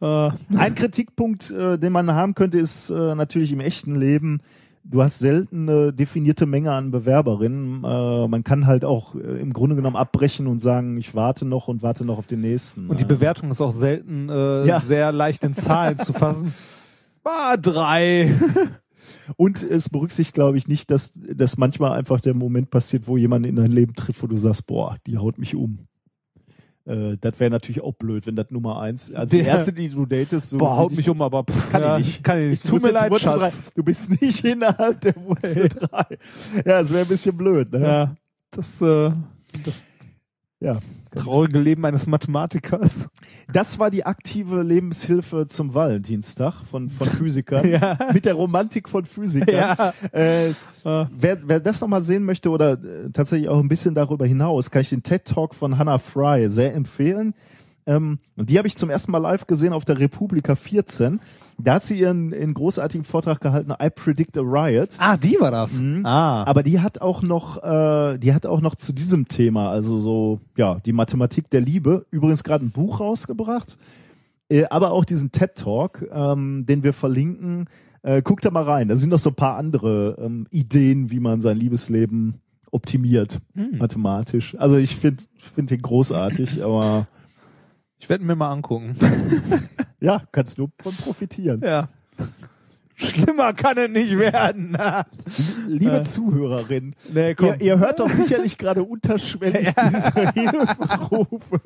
A: äh,
D: Ein Kritikpunkt, äh, den man haben könnte, ist äh, natürlich im echten Leben, du hast selten eine definierte Menge an Bewerberinnen. Äh, man kann halt auch äh, im Grunde genommen abbrechen und sagen, ich warte noch und warte noch auf den nächsten.
A: und die Bewertung ist auch selten äh,
D: Ja.
A: sehr leicht in Zahlen zu fassen. Ah, drei.
D: und es berücksichtigt, glaube ich, nicht, dass, dass manchmal einfach der Moment passiert, wo jemand in dein Leben trifft, wo du sagst, boah, die haut mich um. Äh, das wäre natürlich auch blöd, wenn das Nummer eins, also die
A: Der-
D: erste, die du datest, so
A: Boah, haut
D: die-
A: mich um, aber pff,
D: Kann
A: ja,
D: ich nicht.
A: Kann ich nicht. Tut mir leid,
D: Wurzel.
A: Schatz.
D: Du bist nicht innerhalb der Wurzel 3. Ja, es wäre ein bisschen blöd, ne?
A: Ja, das, äh, das
D: Ja.
A: traurige Leben eines Mathematikers.
D: Das war die aktive Lebenshilfe zum Valentinstag von, von Physikern.
A: Ja.
D: Mit der Romantik von Physikern.
A: Ja.
D: Äh, wer, wer das nochmal sehen möchte oder äh, tatsächlich auch ein bisschen darüber hinaus, kann ich den TED Talk von Hannah Fry sehr empfehlen. Ähm, und die habe ich zum ersten Mal live gesehen auf der Republika 14. Da hat sie ihren, ihren großartigen Vortrag gehalten, I Predict a Riot.
A: Ah, die war das.
D: Mhm.
A: Ah.
D: Aber die hat auch noch, äh, die hat auch noch zu diesem Thema, also so, ja, die Mathematik der Liebe, übrigens gerade ein Buch rausgebracht, äh, aber auch diesen TED Talk, ähm, den wir verlinken. Äh, guckt da mal rein. Da sind noch so ein paar andere ähm, Ideen, wie man sein Liebesleben optimiert,
A: Hm.
D: mathematisch. Also ich finde finde den großartig, aber
A: Ich werde mir mal angucken.
D: ja, kannst du von profitieren.
A: ja. Schlimmer kann es nicht werden.
D: Liebe
A: Äh.
D: Zuhörerin,
A: nee,
D: ihr, ihr hört doch sicherlich gerade unterschwellig diese Hilferufe.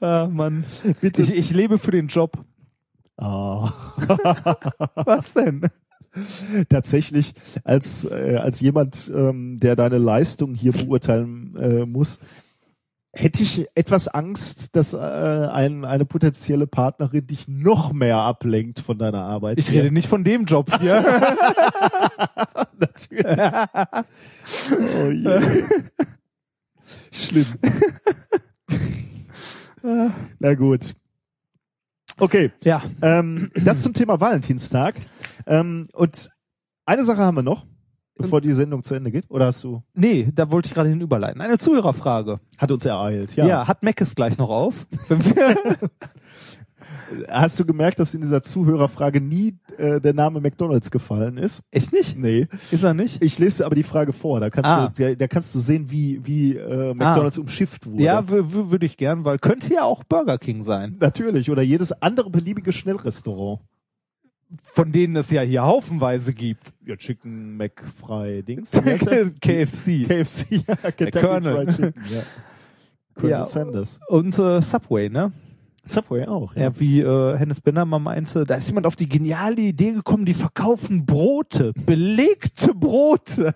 A: Ah, Mann.
D: Bitte.
A: Ich, ich lebe für den Job.
D: Ah.
A: Was denn?
D: Tatsächlich, als, äh, als jemand, ähm, der deine Leistung hier beurteilen äh, muss, hätte ich etwas Angst, dass äh, ein, eine potenzielle Partnerin dich noch mehr ablenkt von deiner Arbeit.
A: Ich
D: hier.
A: rede nicht von dem Job hier.
D: natürlich. oh je. Schlimm. Na gut. Okay.
A: ja.
D: Ähm, das zum Thema Valentinstag. Ähm, und eine Sache haben wir noch, bevor die Sendung zu Ende geht. Oder hast du?
A: Nee, da wollte ich gerade hin überleiten. Eine Zuhörerfrage.
D: Hat uns ereilt.
A: Ja,
D: Ja.
A: hat Mac es gleich noch auf?
D: Hast du gemerkt, dass in dieser Zuhörerfrage nie äh, der Name McDonalds gefallen ist?
A: Echt nicht?
D: Nee.
A: Ist er nicht?
D: Ich lese aber die Frage vor. Da kannst
A: Ah.
D: du, da, kannst du sehen, wie wie äh, McDonalds umschifft wurde.
A: Ja, würde ich gern, weil könnte ja auch Burger King sein.
D: natürlich. Oder jedes andere beliebige Schnellrestaurant.
A: Von denen es ja hier haufenweise gibt.
D: Ja, Chicken McFry Dings.
A: KFC.
D: KFC, ja, Kentucky
A: Colonel.
D: Fried Chicken, ja. Colonel
A: Ja.
D: Sanders.
A: Und äh, Subway, ne?
D: Subway auch, ja.
A: Ja, wie äh, Hennes Benner mal meinte, da ist jemand auf die geniale Idee gekommen, die verkaufen Brote, belegte Brote.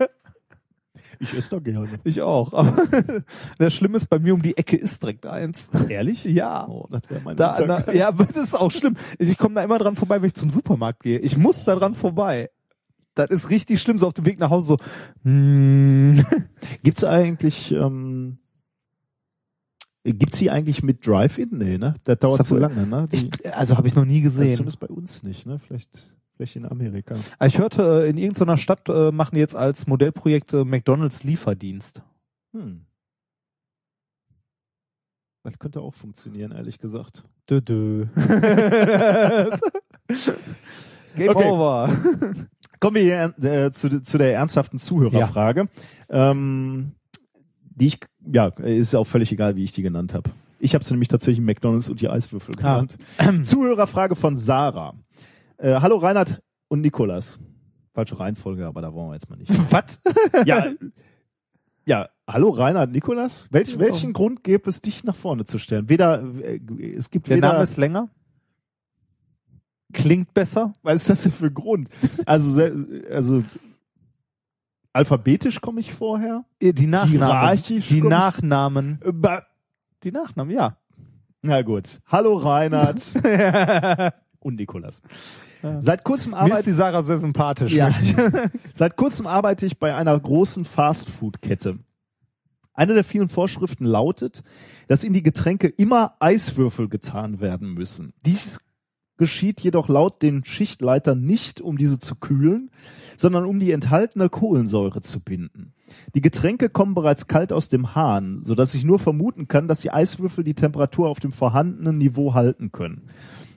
D: Ich esse doch gerne.
A: Ich auch. Aber das Schlimme ist, bei mir um die Ecke ist direkt eins.
D: Ehrlich?
A: Ja.
D: Oh, das wäre mein
A: Da, na, ja, aber das ist auch schlimm. Ich komme da immer dran vorbei, wenn ich zum Supermarkt gehe. Ich muss da dran vorbei. Das ist richtig schlimm, so auf dem Weg nach Hause so. mm.
D: Gibt's eigentlich, ähm, gibt's die eigentlich mit Drive-In? Nee, ne? Das dauert zu
A: Subway.
D: lange, ne? Die,
A: Ich, also habe ich noch nie
D: das ist
A: gesehen.
D: zumindest bei uns nicht, ne? Vielleicht, vielleicht in Amerika.
A: Aber Ich hörte, äh, in irgendeiner Stadt äh, machen jetzt als Modellprojekt äh, McDonalds Lieferdienst.
D: Hm. Das könnte auch funktionieren, ehrlich gesagt.
A: Dö, dö. Game
D: Okay.
A: over.
D: Kommen wir hier äh, zu, zu der ernsthaften Zuhörerfrage. Ähm, die ich, ja, ist auch völlig egal, wie ich die genannt habe. Ich habe sie nämlich tatsächlich McDonalds und die Eiswürfel
A: Ah.
D: genannt. Zuhörerfrage von Sarah. Äh, hallo Reinhard und Nikolas. Falsche Reihenfolge, aber da wollen wir jetzt mal nicht.
A: Was?
D: ja, ja, hallo Reinhard, Nikolas. Welch, welchen Grund gäbe es, dich nach vorne zu stellen? Weder, äh, es gibt
A: Der
D: weder,
A: Name ist länger. Klingt besser.
D: was ist das denn für ein Grund? Also, also, alphabetisch komme ich vorher.
A: Äh, Die Nachnamen.
D: Hierarchisch
A: Die Nachnamen.
D: Äh,
A: Die Nachnamen, ja.
D: Na gut. Hallo Reinhard und Nikolas. Seit kurzem
A: Mir ist
D: arbeite
A: die Sarah sehr sympathisch.
D: Ja. Seit kurzem arbeite ich bei einer großen Fastfood-Kette. Eine der vielen Vorschriften lautet, dass in die Getränke immer Eiswürfel getan werden müssen. Dies geschieht jedoch laut den Schichtleitern nicht, um diese zu kühlen, sondern um die enthaltene Kohlensäure zu binden. Die Getränke kommen bereits kalt aus dem Hahn, sodass ich nur vermuten kann, dass die Eiswürfel die Temperatur auf dem vorhandenen Niveau halten können.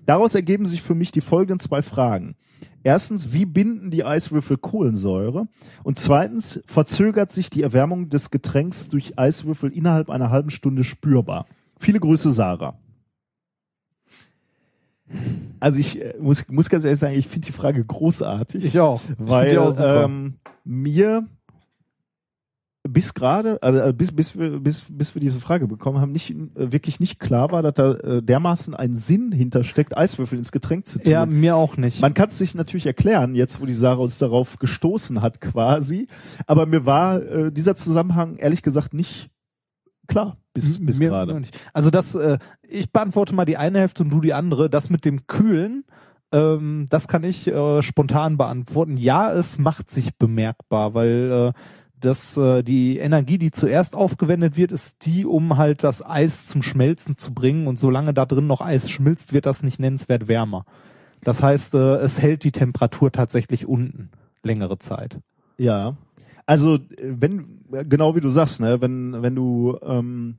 D: Daraus ergeben sich für mich die folgenden zwei Fragen. Erstens, wie binden die Eiswürfel Kohlensäure? Und zweitens, verzögert sich die Erwärmung des Getränks durch Eiswürfel innerhalb einer halben Stunde spürbar? Viele Grüße, Sarah. Also ich äh, muss, muss ganz ehrlich sagen, ich finde die Frage großartig
A: Ich auch. Ich
D: weil ähm, mir bis gerade, also äh, bis, bis, wir, bis, bis wir diese Frage bekommen haben, nicht äh, wirklich nicht klar war, dass da äh, dermaßen ein Sinn hintersteckt, Eiswürfel ins Getränk zu tun.
A: ja, mir auch nicht.
D: Man kann es sich natürlich erklären, jetzt wo die Sarah uns darauf gestoßen hat quasi, aber mir war äh, dieser Zusammenhang ehrlich gesagt nicht klar bis, bis gerade.
A: Also das, äh, ich beantworte mal die eine Hälfte und du die andere. Das mit dem Kühlen, ähm, das kann ich äh, spontan beantworten. Ja, es macht sich bemerkbar, weil äh, das, äh, die Energie, die zuerst aufgewendet wird, ist die, um halt das Eis zum Schmelzen zu bringen. Und solange da drin noch Eis schmilzt, wird das nicht nennenswert wärmer. Das heißt, äh, es hält die Temperatur tatsächlich unten längere Zeit.
D: Ja. Also wenn genau wie du sagst, ne, wenn wenn du ähm,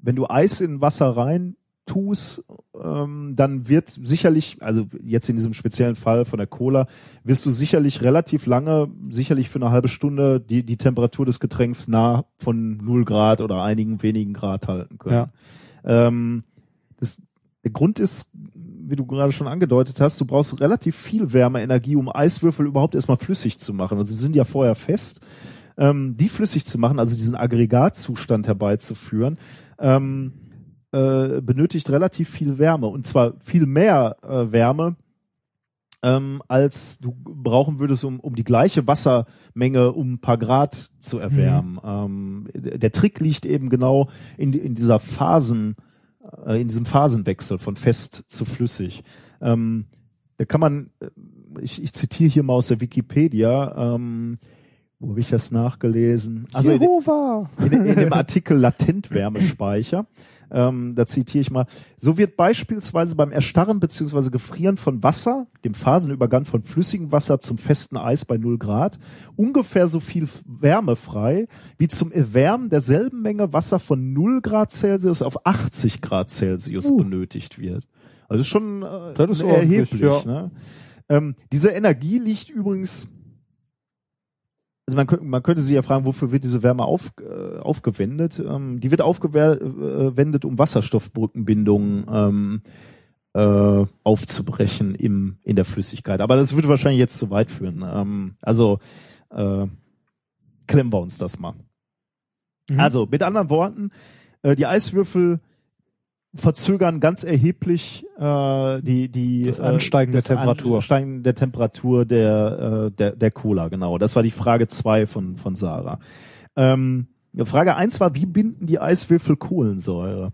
D: wenn du Eis in Wasser rein tust, ähm, dann wird sicherlich, also jetzt in diesem speziellen Fall von der Cola, wirst du sicherlich relativ lange, sicherlich für eine halbe Stunde die die Temperatur des Getränks nah von 0 Grad oder einigen wenigen Grad halten können. Ähm, das, der Grund ist, wie du gerade schon angedeutet hast, du brauchst relativ viel Wärmeenergie, um Eiswürfel überhaupt erstmal flüssig zu machen. Also sie sind ja vorher fest. Ähm, die flüssig zu machen, also diesen Aggregatzustand herbeizuführen, ähm, äh, benötigt relativ viel Wärme. Und zwar viel mehr äh, Wärme, ähm, als du brauchen würdest, um, um die gleiche Wassermenge um ein paar Grad zu erwärmen. Ähm, der Trick liegt eben genau in, in dieser Phasen, äh, in diesem Phasenwechsel von fest zu flüssig. Ähm, da kann man, äh, ich, ich zitiere hier mal aus der Wikipedia, ähm, wo habe ich das nachgelesen? Also in,
A: Jehova!
D: in, in dem Artikel Latentwärmespeicher, ähm, da zitiere ich mal, so wird beispielsweise beim Erstarren bzw. Gefrieren von Wasser, dem Phasenübergang von flüssigem Wasser zum festen Eis bei 0 Grad, ungefähr so viel Wärme frei, wie zum Erwärmen derselben Menge Wasser von 0 Grad Celsius auf 80 Grad Celsius benötigt wird. Also schon äh,
A: Das ist
D: erheblich.
A: ja.
D: Ne? Ähm, diese Energie liegt übrigens also man könnte, man könnte sich ja fragen, wofür wird diese Wärme auf, äh, aufgewendet? Ähm, die wird aufgewendet, um Wasserstoffbrückenbindungen ähm, äh, aufzubrechen im in der Flüssigkeit. Aber das würde wahrscheinlich jetzt zu weit führen. Ähm, also äh, klemmen wir uns das mal.
A: Mhm.
D: Also mit anderen Worten, äh, die Eiswürfel verzögern ganz erheblich äh, die die
A: Das Ansteigen der Temperatur.
D: Ansteigen der Temperatur der äh, der der Cola genau. Das war die Frage zwei von von Sarah. Ähm, Frage eins war, wie binden die Eiswürfel Kohlensäure?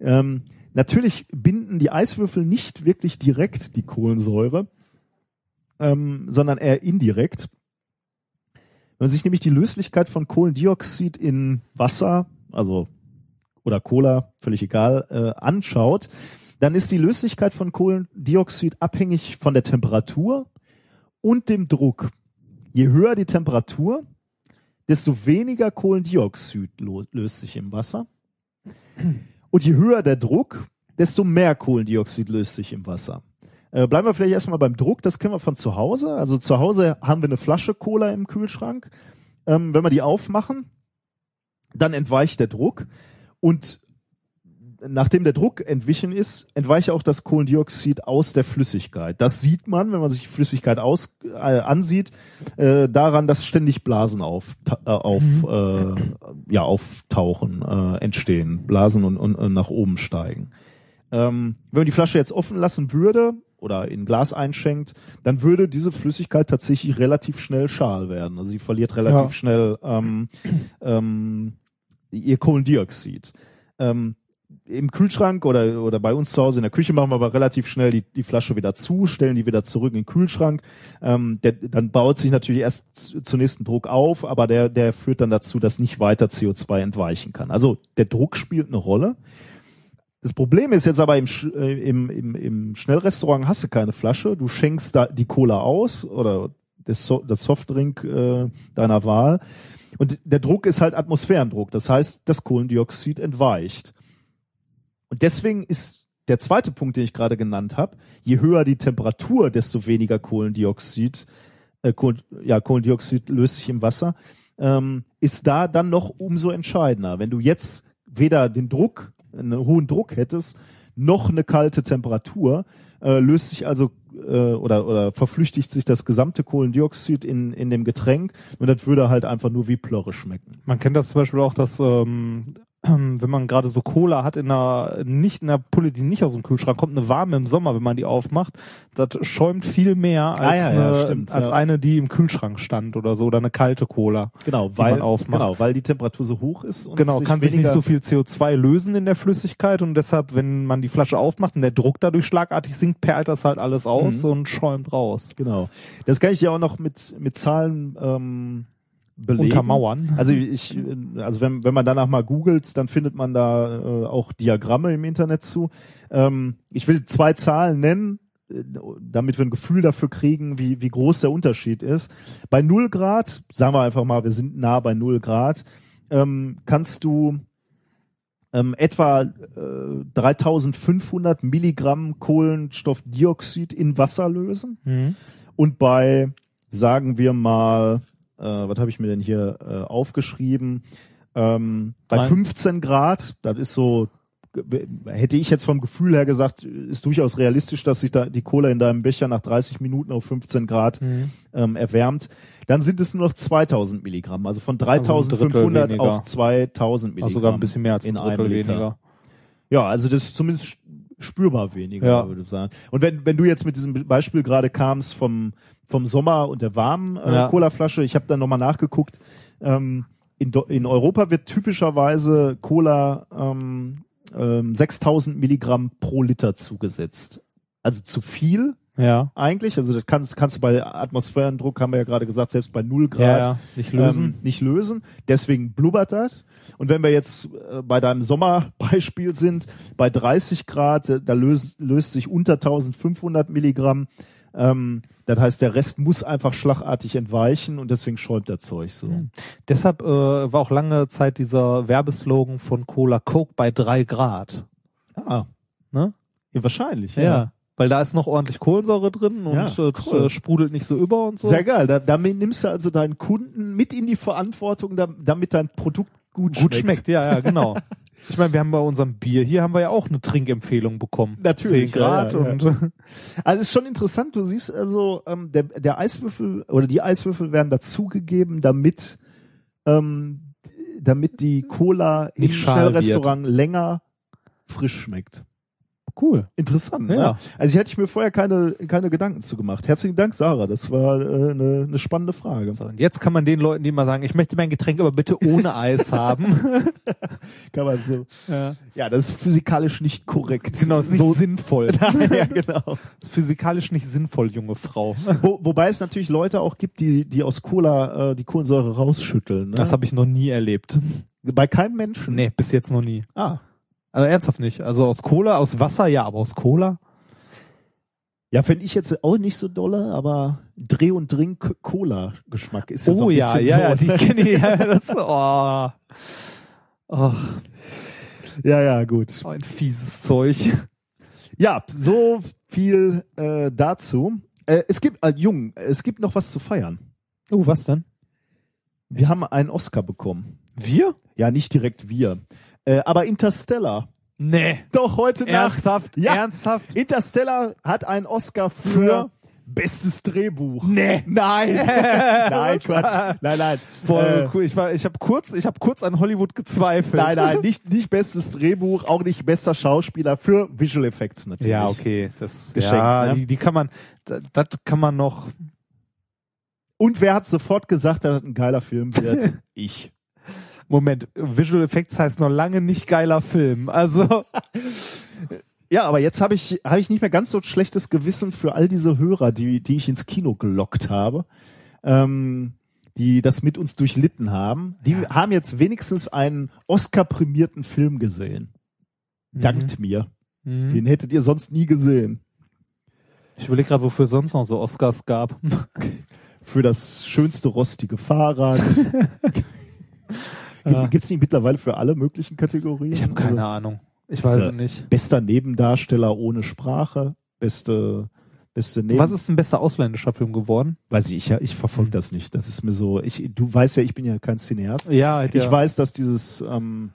D: Ähm, natürlich binden die Eiswürfel nicht wirklich direkt die Kohlensäure, ähm, sondern eher indirekt. Wenn man sich nämlich die Löslichkeit von Kohlendioxid in Wasser, also oder Cola, völlig egal, äh, anschaut, dann ist die Löslichkeit von Kohlendioxid abhängig von der Temperatur und dem Druck. Je höher die Temperatur, desto weniger Kohlendioxid löst sich im Wasser. Und je höher der Druck, desto mehr Kohlendioxid löst sich im Wasser. Äh, bleiben wir vielleicht erstmal beim Druck, das kennen wir von zu Hause. Also zu Hause haben wir eine Flasche Cola im Kühlschrank. Ähm, wenn wir die aufmachen, dann entweicht der Druck und nachdem der Druck entwichen ist, entweicht auch das Kohlendioxid aus der Flüssigkeit. Das sieht man, wenn man sich die Flüssigkeit aus, äh, ansieht, äh, daran, dass ständig Blasen auf, äh, auf äh, ja, auftauchen, äh, entstehen, Blasen und, und, und nach oben steigen. Ähm, wenn man die Flasche jetzt offen lassen würde oder in Glas einschenkt, dann würde diese Flüssigkeit tatsächlich relativ schnell schal werden. Also sie verliert relativ
A: Ja.
D: schnell ähm, ähm, ihr Kohlendioxid. Ähm, Im Kühlschrank oder, oder bei uns zu Hause in der Küche machen wir aber relativ schnell die, die Flasche wieder zu, stellen die wieder zurück in den Kühlschrank. Ähm, der, dann baut sich natürlich erst zunächst ein Druck auf, aber der, der führt dann dazu, dass nicht weiter CO2 entweichen kann. Also der Druck spielt eine Rolle. Das Problem ist jetzt aber im, äh, im, im, im Schnellrestaurant hast du keine Flasche, du schenkst da die Cola aus oder das, das Softdrink äh, deiner Wahl und der Druck ist halt Atmosphärendruck, das heißt, das Kohlendioxid entweicht. Und deswegen ist der zweite Punkt, den ich gerade genannt habe, je höher die Temperatur, desto weniger Kohlendioxid, äh, Kohl, ja, Kohlendioxid löst sich im Wasser, ähm, ist da dann noch umso entscheidender. Wenn du jetzt weder den Druck, einen hohen Druck hättest, noch eine kalte Temperatur, äh, löst sich also äh, oder, oder verflüchtigt sich das gesamte Kohlendioxid in, in dem Getränk und das würde halt einfach nur wie Plörre schmecken.
A: Man kennt das zum Beispiel auch, dass ähm, wenn man gerade so Cola hat in einer nicht in einer Pulle, die nicht aus dem Kühlschrank kommt, eine warme im Sommer, wenn man die aufmacht, das schäumt viel mehr als,
D: Ah, ja, ja,
A: eine,
D: stimmt,
A: als
D: ja.
A: eine, die im Kühlschrank stand oder so oder eine kalte Cola.
D: Genau, weil,
A: man aufmacht.
D: genau, weil die Temperatur so hoch ist und
A: Genau,
D: sich
A: kann sich nicht so viel CO2 lösen in der Flüssigkeit und deshalb, wenn man die Flasche aufmacht und der Druck dadurch schlagartig sinkt, perlt das halt alles aus
D: Mhm.
A: und schäumt raus.
D: Genau. Das kann ich ja auch noch mit, mit Zahlen ähm, belegen.
A: Untermauern.
D: Also ich, also wenn, wenn man danach mal googelt, dann findet man da äh, auch Diagramme im Internet zu. Ähm, ich will zwei Zahlen nennen, äh, damit wir ein Gefühl dafür kriegen, wie, wie groß der Unterschied ist. Bei 0 Grad, sagen wir einfach mal, wir sind nah bei 0 Grad, ähm, kannst du ähm, etwa äh, 3500 Milligramm Kohlenstoffdioxid in Wasser lösen.
A: Mhm.
D: Und bei, sagen wir mal, äh, was habe ich mir denn hier äh, aufgeschrieben? Ähm, bei
A: Drei-
D: 15 Grad, das ist so, hätte ich jetzt vom Gefühl her gesagt, ist durchaus realistisch, dass sich da die Cola in deinem Becher nach 30 Minuten auf 15 Grad
A: Mhm.
D: ähm, erwärmt. Dann sind es nur noch 2000 Milligramm, also von
A: Also ein Drittel
D: 3500
A: weniger.
D: auf 2000 Milligramm.
A: Also sogar ein bisschen mehr als
D: in
A: ein
D: einem
A: Drittel
D: Liter.
A: weniger.
D: Ja, also das ist zumindest spürbar weniger,
A: Ja.
D: würde ich sagen. Und wenn, wenn du jetzt mit diesem Beispiel gerade kamst vom, vom Sommer und der warmen äh,
A: Ja.
D: Colaflasche, ich habe dann nochmal nachgeguckt, ähm, in, in Europa wird typischerweise Cola ähm, ähm, 6000 Milligramm pro Liter zugesetzt. Also zu viel
A: Ja.
D: eigentlich. Also das kannst, kannst du bei Atmosphärendruck, haben wir ja gerade gesagt, selbst bei 0 Grad
A: Ja. Nicht lösen.
D: ähm, nicht lösen. Deswegen blubbert das. Und wenn wir jetzt äh, bei deinem Sommerbeispiel sind, bei 30 Grad, äh, da löst, löst sich unter 1500 Milligramm. Ähm, das heißt, der Rest muss einfach schlagartig entweichen und deswegen schäumt das Zeug so.
A: Hm. Deshalb äh, war auch lange Zeit dieser Werbeslogan von Cola Coke bei drei Grad.
D: Ah,
A: Ne?
D: ja, wahrscheinlich.
A: Ja.
D: Ja.
A: Weil da ist noch ordentlich Kohlensäure drin und
D: Ja,
A: äh,
D: cool.
A: äh, sprudelt nicht so über und so.
D: Sehr geil. Da, damit nimmst du also deinen Kunden mit in die Verantwortung, da, damit dein Produkt gut,
A: Gut schmeckt, ja, ja, genau. Ich meine, wir haben bei unserem Bier hier haben wir ja auch eine Trinkempfehlung bekommen.
D: Natürlich,
A: 10 Grad
D: ja, ja, ja.
A: und
D: Also es ist schon interessant, du siehst also, ähm, der, der Eiswürfel oder die Eiswürfel werden dazugegeben, damit, ähm, damit die Cola im
A: wird.
D: Schnellrestaurant länger frisch schmeckt.
A: Cool.
D: Interessant,
A: Ja.
D: ne? Also ich hätte ich mir vorher keine, keine Gedanken zu gemacht. Herzlichen Dank, Sarah. Das war äh, eine, eine spannende Frage.
A: So, und jetzt kann man den Leuten, die mal sagen, ich möchte mein Getränk aber bitte ohne Eis haben.
D: Kann man so.
A: ja.
D: Ja, das ist physikalisch nicht korrekt.
A: Genau, das ist nicht
D: so,
A: sinnvoll.
D: ja, genau.
A: Das ist physikalisch nicht sinnvoll, junge Frau.
D: Wo, wobei es natürlich Leute auch gibt, die, die aus Cola äh, die Kohlensäure rausschütteln. Ne?
A: Das habe ich noch nie erlebt.
D: Bei keinem Menschen.
A: Nee, bis jetzt noch nie.
D: Ah.
A: Also ernsthaft nicht. Also aus Cola, aus Wasser, ja, aber aus Cola?
D: Ja, finde ich jetzt auch nicht so dolle, aber Dreh- und Drink-Cola-Geschmack ist ja so
A: oh
D: ein
A: ja,
D: bisschen
A: ja,
D: so.
A: ja, die kenne ich. Ja, das, oh. Oh,
D: ja, ja, gut.
A: ein fieses Zeug.
D: Ja, so viel äh, dazu. Äh, es gibt, äh, Jung, es gibt noch was zu feiern.
A: Oh, was denn?
D: Wir haben einen Oscar bekommen.
A: Wir?
D: Ja, nicht direkt wir. Äh, aber Interstellar.
A: Nee.
D: Doch, heute
A: Ernsthaft?
D: Nacht. Ja,
A: Ernsthaft?
D: Interstellar hat einen Oscar für, bestes Drehbuch.
A: Nee.
D: Nein. nein, Quatsch. Nein, nein.
A: Boah,
D: Äh,
A: cool. Ich war, ich habe kurz, ich habe kurz an Hollywood gezweifelt.
D: Nein, nein, nicht, nicht bestes Drehbuch, auch nicht bester Schauspieler für Visual Effects natürlich.
A: Ja, okay, das
D: Geschenkt,
A: ja,
D: ne?
A: die, die kann man, das, das kann man noch.
D: Und wer hat sofort gesagt, dass das ein geiler Film wird? ich.
A: Moment, Visual Effects heißt noch lange nicht geiler Film. Also
D: Ja, aber jetzt habe ich, habe ich nicht mehr ganz so schlechtes Gewissen für all diese Hörer, die, die ich ins Kino gelockt habe, ähm, die das mit uns durchlitten haben. Die haben jetzt wenigstens einen Oscar-prämierten Film gesehen. Dankt mir.
A: Mhm.
D: Den hättet ihr sonst nie gesehen.
A: ich überlege gerade, wofür es sonst noch so Oscars gab.
D: Für das schönste rostige Fahrrad.
A: Ja.
D: Gibt es nicht mittlerweile für alle möglichen Kategorien?
A: Ich habe keine
D: Also,
A: Ahnung. Ich weiß es nicht.
D: Bester Nebendarsteller ohne Sprache, beste, beste Neben
A: Was ist ein bester ausländischer Film geworden?
D: Weiß ich, ich, ich verfolge das nicht. Das ist mir so, ich, du weißt ja, ich bin ja kein Cineast.
A: Ja,
D: Ich weiß, dass dieses ähm,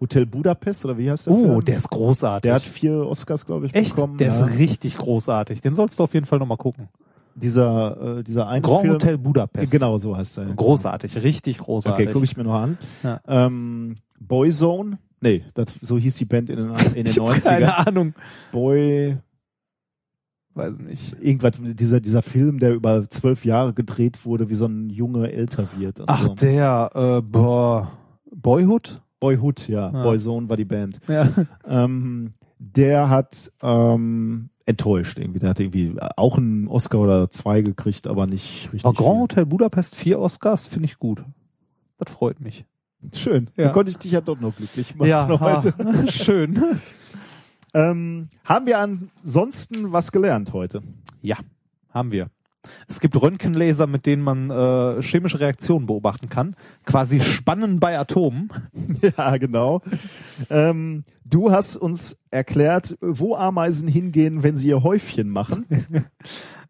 D: Hotel Budapest oder wie heißt der
A: Oh,
D: Film?
A: der ist großartig.
D: Der hat vier Oscars, glaube ich,
A: Echt?
D: bekommen.
A: Der
D: ja.
A: ist richtig großartig. Den sollst du auf jeden Fall nochmal gucken.
D: Dieser, äh, dieser eine
A: Grand. Hotel Budapest.
D: Genau, so heißt er.
A: Großartig, richtig großartig.
D: Okay, gucke ich mir noch an.
A: Ja.
D: Ähm, Boyzone. Nee, das, so hieß die Band in den, in den
A: ich hab
D: 90ern.
A: keine Ahnung.
D: Boy,
A: Weiß nicht.
D: irgendwas, dieser, dieser Film, der über zwölf Jahre gedreht wurde, wie so ein Junge älter wird.
A: Ach,
D: so.
A: der, äh, boah, Boyhood?
D: Boyhood, ja.
A: Ah.
D: Boyzone war die Band.
A: Ja.
D: Ähm, der hat ähm, enttäuscht irgendwie. Der hat irgendwie auch einen Oscar oder zwei gekriegt, aber nicht richtig.
A: Aber Grand
D: viel.
A: Hotel Budapest, vier Oscars, finde ich gut. Das freut mich.
D: Schön.
A: Ja.
D: Dann konnte ich dich ja doch noch glücklich machen
A: Ja,
D: heute.
A: ha, schön.
D: Ähm, haben wir ansonsten was gelernt heute?
A: Ja, haben wir. Es gibt Röntgenlaser, mit denen man äh, chemische Reaktionen beobachten kann. Quasi Spannen bei Atomen.
D: ja, genau. ähm, du hast uns erklärt, wo Ameisen hingehen, wenn sie ihr Häufchen machen.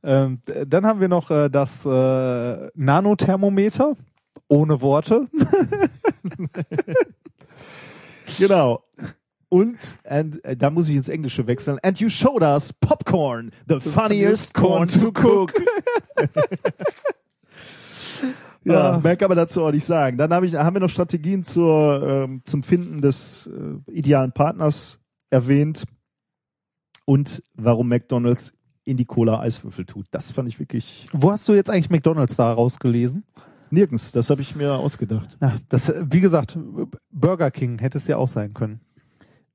A: Ähm, dann haben wir noch äh, das äh, Nanothermometer. Ohne Worte.
D: genau. Und, and, äh, da muss ich ins Englische wechseln. And you showed us popcorn, the funniest corn to cook. Ja,
A: Ah.
D: mehr kann man dazu auch nicht sagen. Dann hab ich, haben wir noch Strategien zur, ähm, zum Finden des äh, idealen Partners erwähnt und warum McDonalds in die Cola Eiswürfel tut. Das fand ich wirklich
A: Wo hast du jetzt eigentlich McDonalds da rausgelesen?
D: nirgends. Das habe ich mir ausgedacht.
A: Ja, das, wie gesagt, Burger King hätte es ja auch sein können.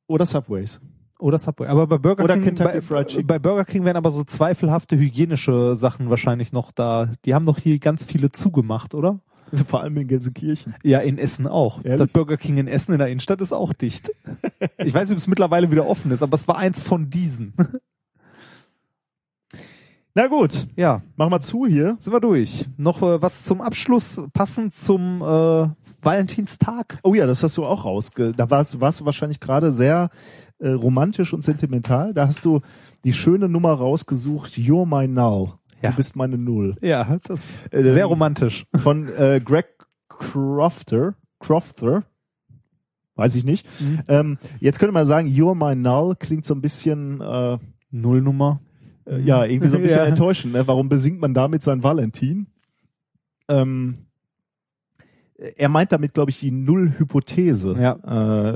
D: Oder Subways.
A: Oder Subway. Aber bei Burger
D: Oder
A: King,
D: Kentucky
A: bei,
D: Fried Chicken.
A: bei Burger King wären aber so zweifelhafte hygienische Sachen wahrscheinlich noch da. Die haben doch hier ganz viele zugemacht, oder?
D: Vor allem in Gelsenkirchen.
A: Ja, in Essen auch.
D: Ehrlich?
A: Das Burger King in Essen in der Innenstadt ist auch dicht. Ich weiß nicht, ob es mittlerweile wieder offen ist, aber es war eins von diesen.
D: Na gut,
A: Ja,
D: mach mal zu hier.
A: sind wir durch. Noch äh, was zum Abschluss, passend zum äh, Valentinstag.
D: Oh ja, das hast du auch rausge... Da warst, warst du wahrscheinlich gerade sehr äh, romantisch und sentimental. Da hast du die schöne Nummer rausgesucht, You're my null.
A: Ja.
D: Du bist meine Null.
A: Ja, das
D: Äh,
A: sehr romantisch.
D: Von äh, Greg Crofter. Crofter. weiß ich nicht.
A: Mhm.
D: Ähm, jetzt könnte man sagen, You're My Null klingt so ein bisschen, äh,
A: Nullnummer.
D: äh, ja, irgendwie so ein bisschen
A: Ja.
D: enttäuschend. Ne? Warum besingt man damit sein Valentin? Ähm, er meint damit, glaube ich, die Nullhypothese
A: Ja.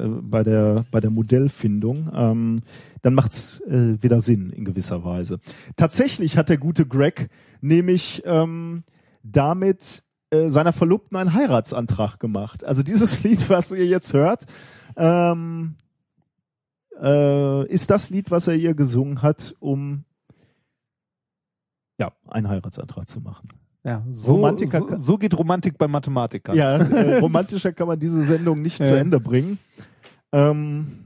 D: äh, bei der bei der Modellfindung. Ähm, dann macht's äh, wieder Sinn in gewisser Weise. Tatsächlich hat der gute Greg nämlich ähm, damit äh, seiner Verlobten einen Heiratsantrag gemacht. Also dieses Lied, was ihr jetzt hört, ähm, äh, ist das Lied, was er ihr gesungen hat, um ja einen Heiratsantrag zu machen.
A: Ja, so,
D: Romantiker-
A: so, so geht Romantik bei Mathematikern.
D: Ja, äh, romantischer kann man diese Sendung nicht
A: Ja.
D: zu Ende bringen. Ähm,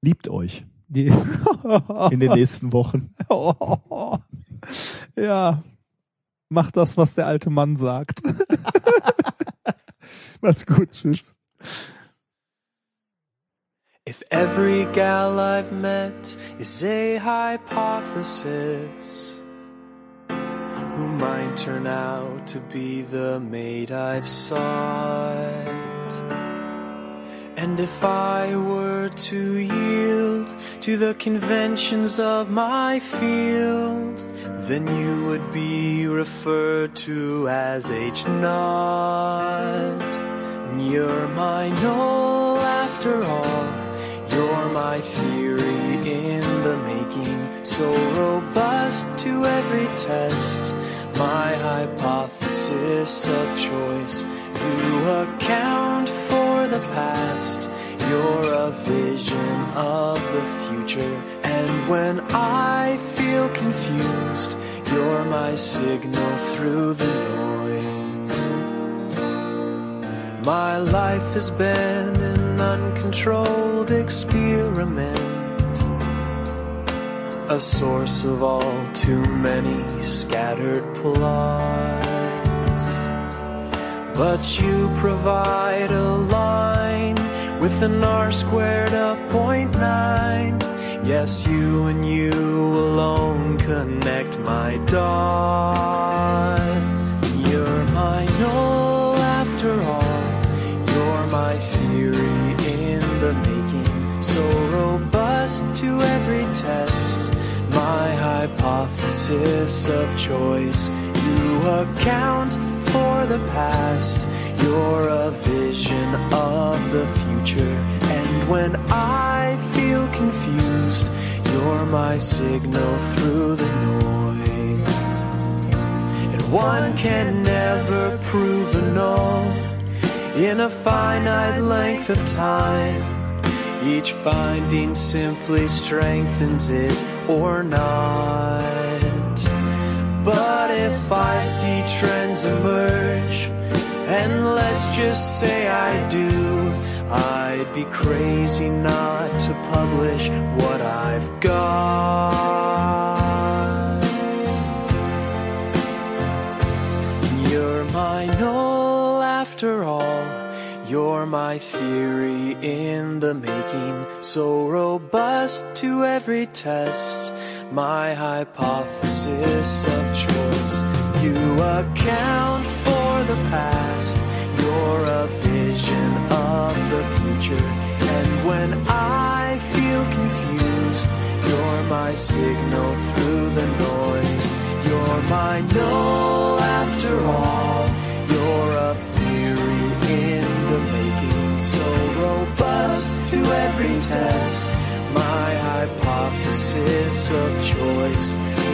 D: liebt euch in den nächsten Wochen.
A: ja. Macht das, was der alte Mann sagt.
D: Macht's gut, tschüss.
I: If every gal I've met is a hypothesis, who might turn out to be the mate I've sought? And if I were to yield to the conventions of my field, then you would be referred to as H naught. You're my null after all. You're my theory in the making, so robust to every test. My hypothesis of choice. You account for the past. You're a vision of the future. And when I feel confused, you're my signal through the noise. My life has been an uncontrolled experiment, a source of all too many scattered plots. But you provide a line with an R squared of 0.9. Yes, you and you alone connect my dots. You're my null after all. You're my theory in the making, so robust to every test. My hypothesis of choice. You account for the past. You're a vision of the future. And when I feel confused, you're my signal through the noise. And one can never prove a null in a finite length of time. Each finding simply strengthens it or not. But if I see trends emerge, and let's just say I do, I'd be crazy not to publish what I've got. You're my null oh, after all. You're my theory in the making, so robust to every test. My hypothesis of choice. You account for the past. You're a vision of the future. And when I feel confused, you're my signal through the noise. You're my null after all. You're a so robust to every test. My hypothesis of choice.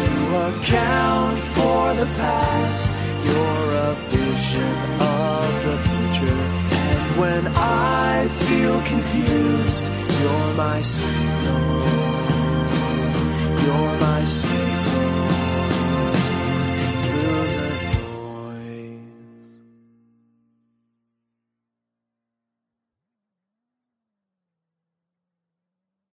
I: You account for the past. You're a vision of the future. And when I feel confused, you're my signal. You're my signal.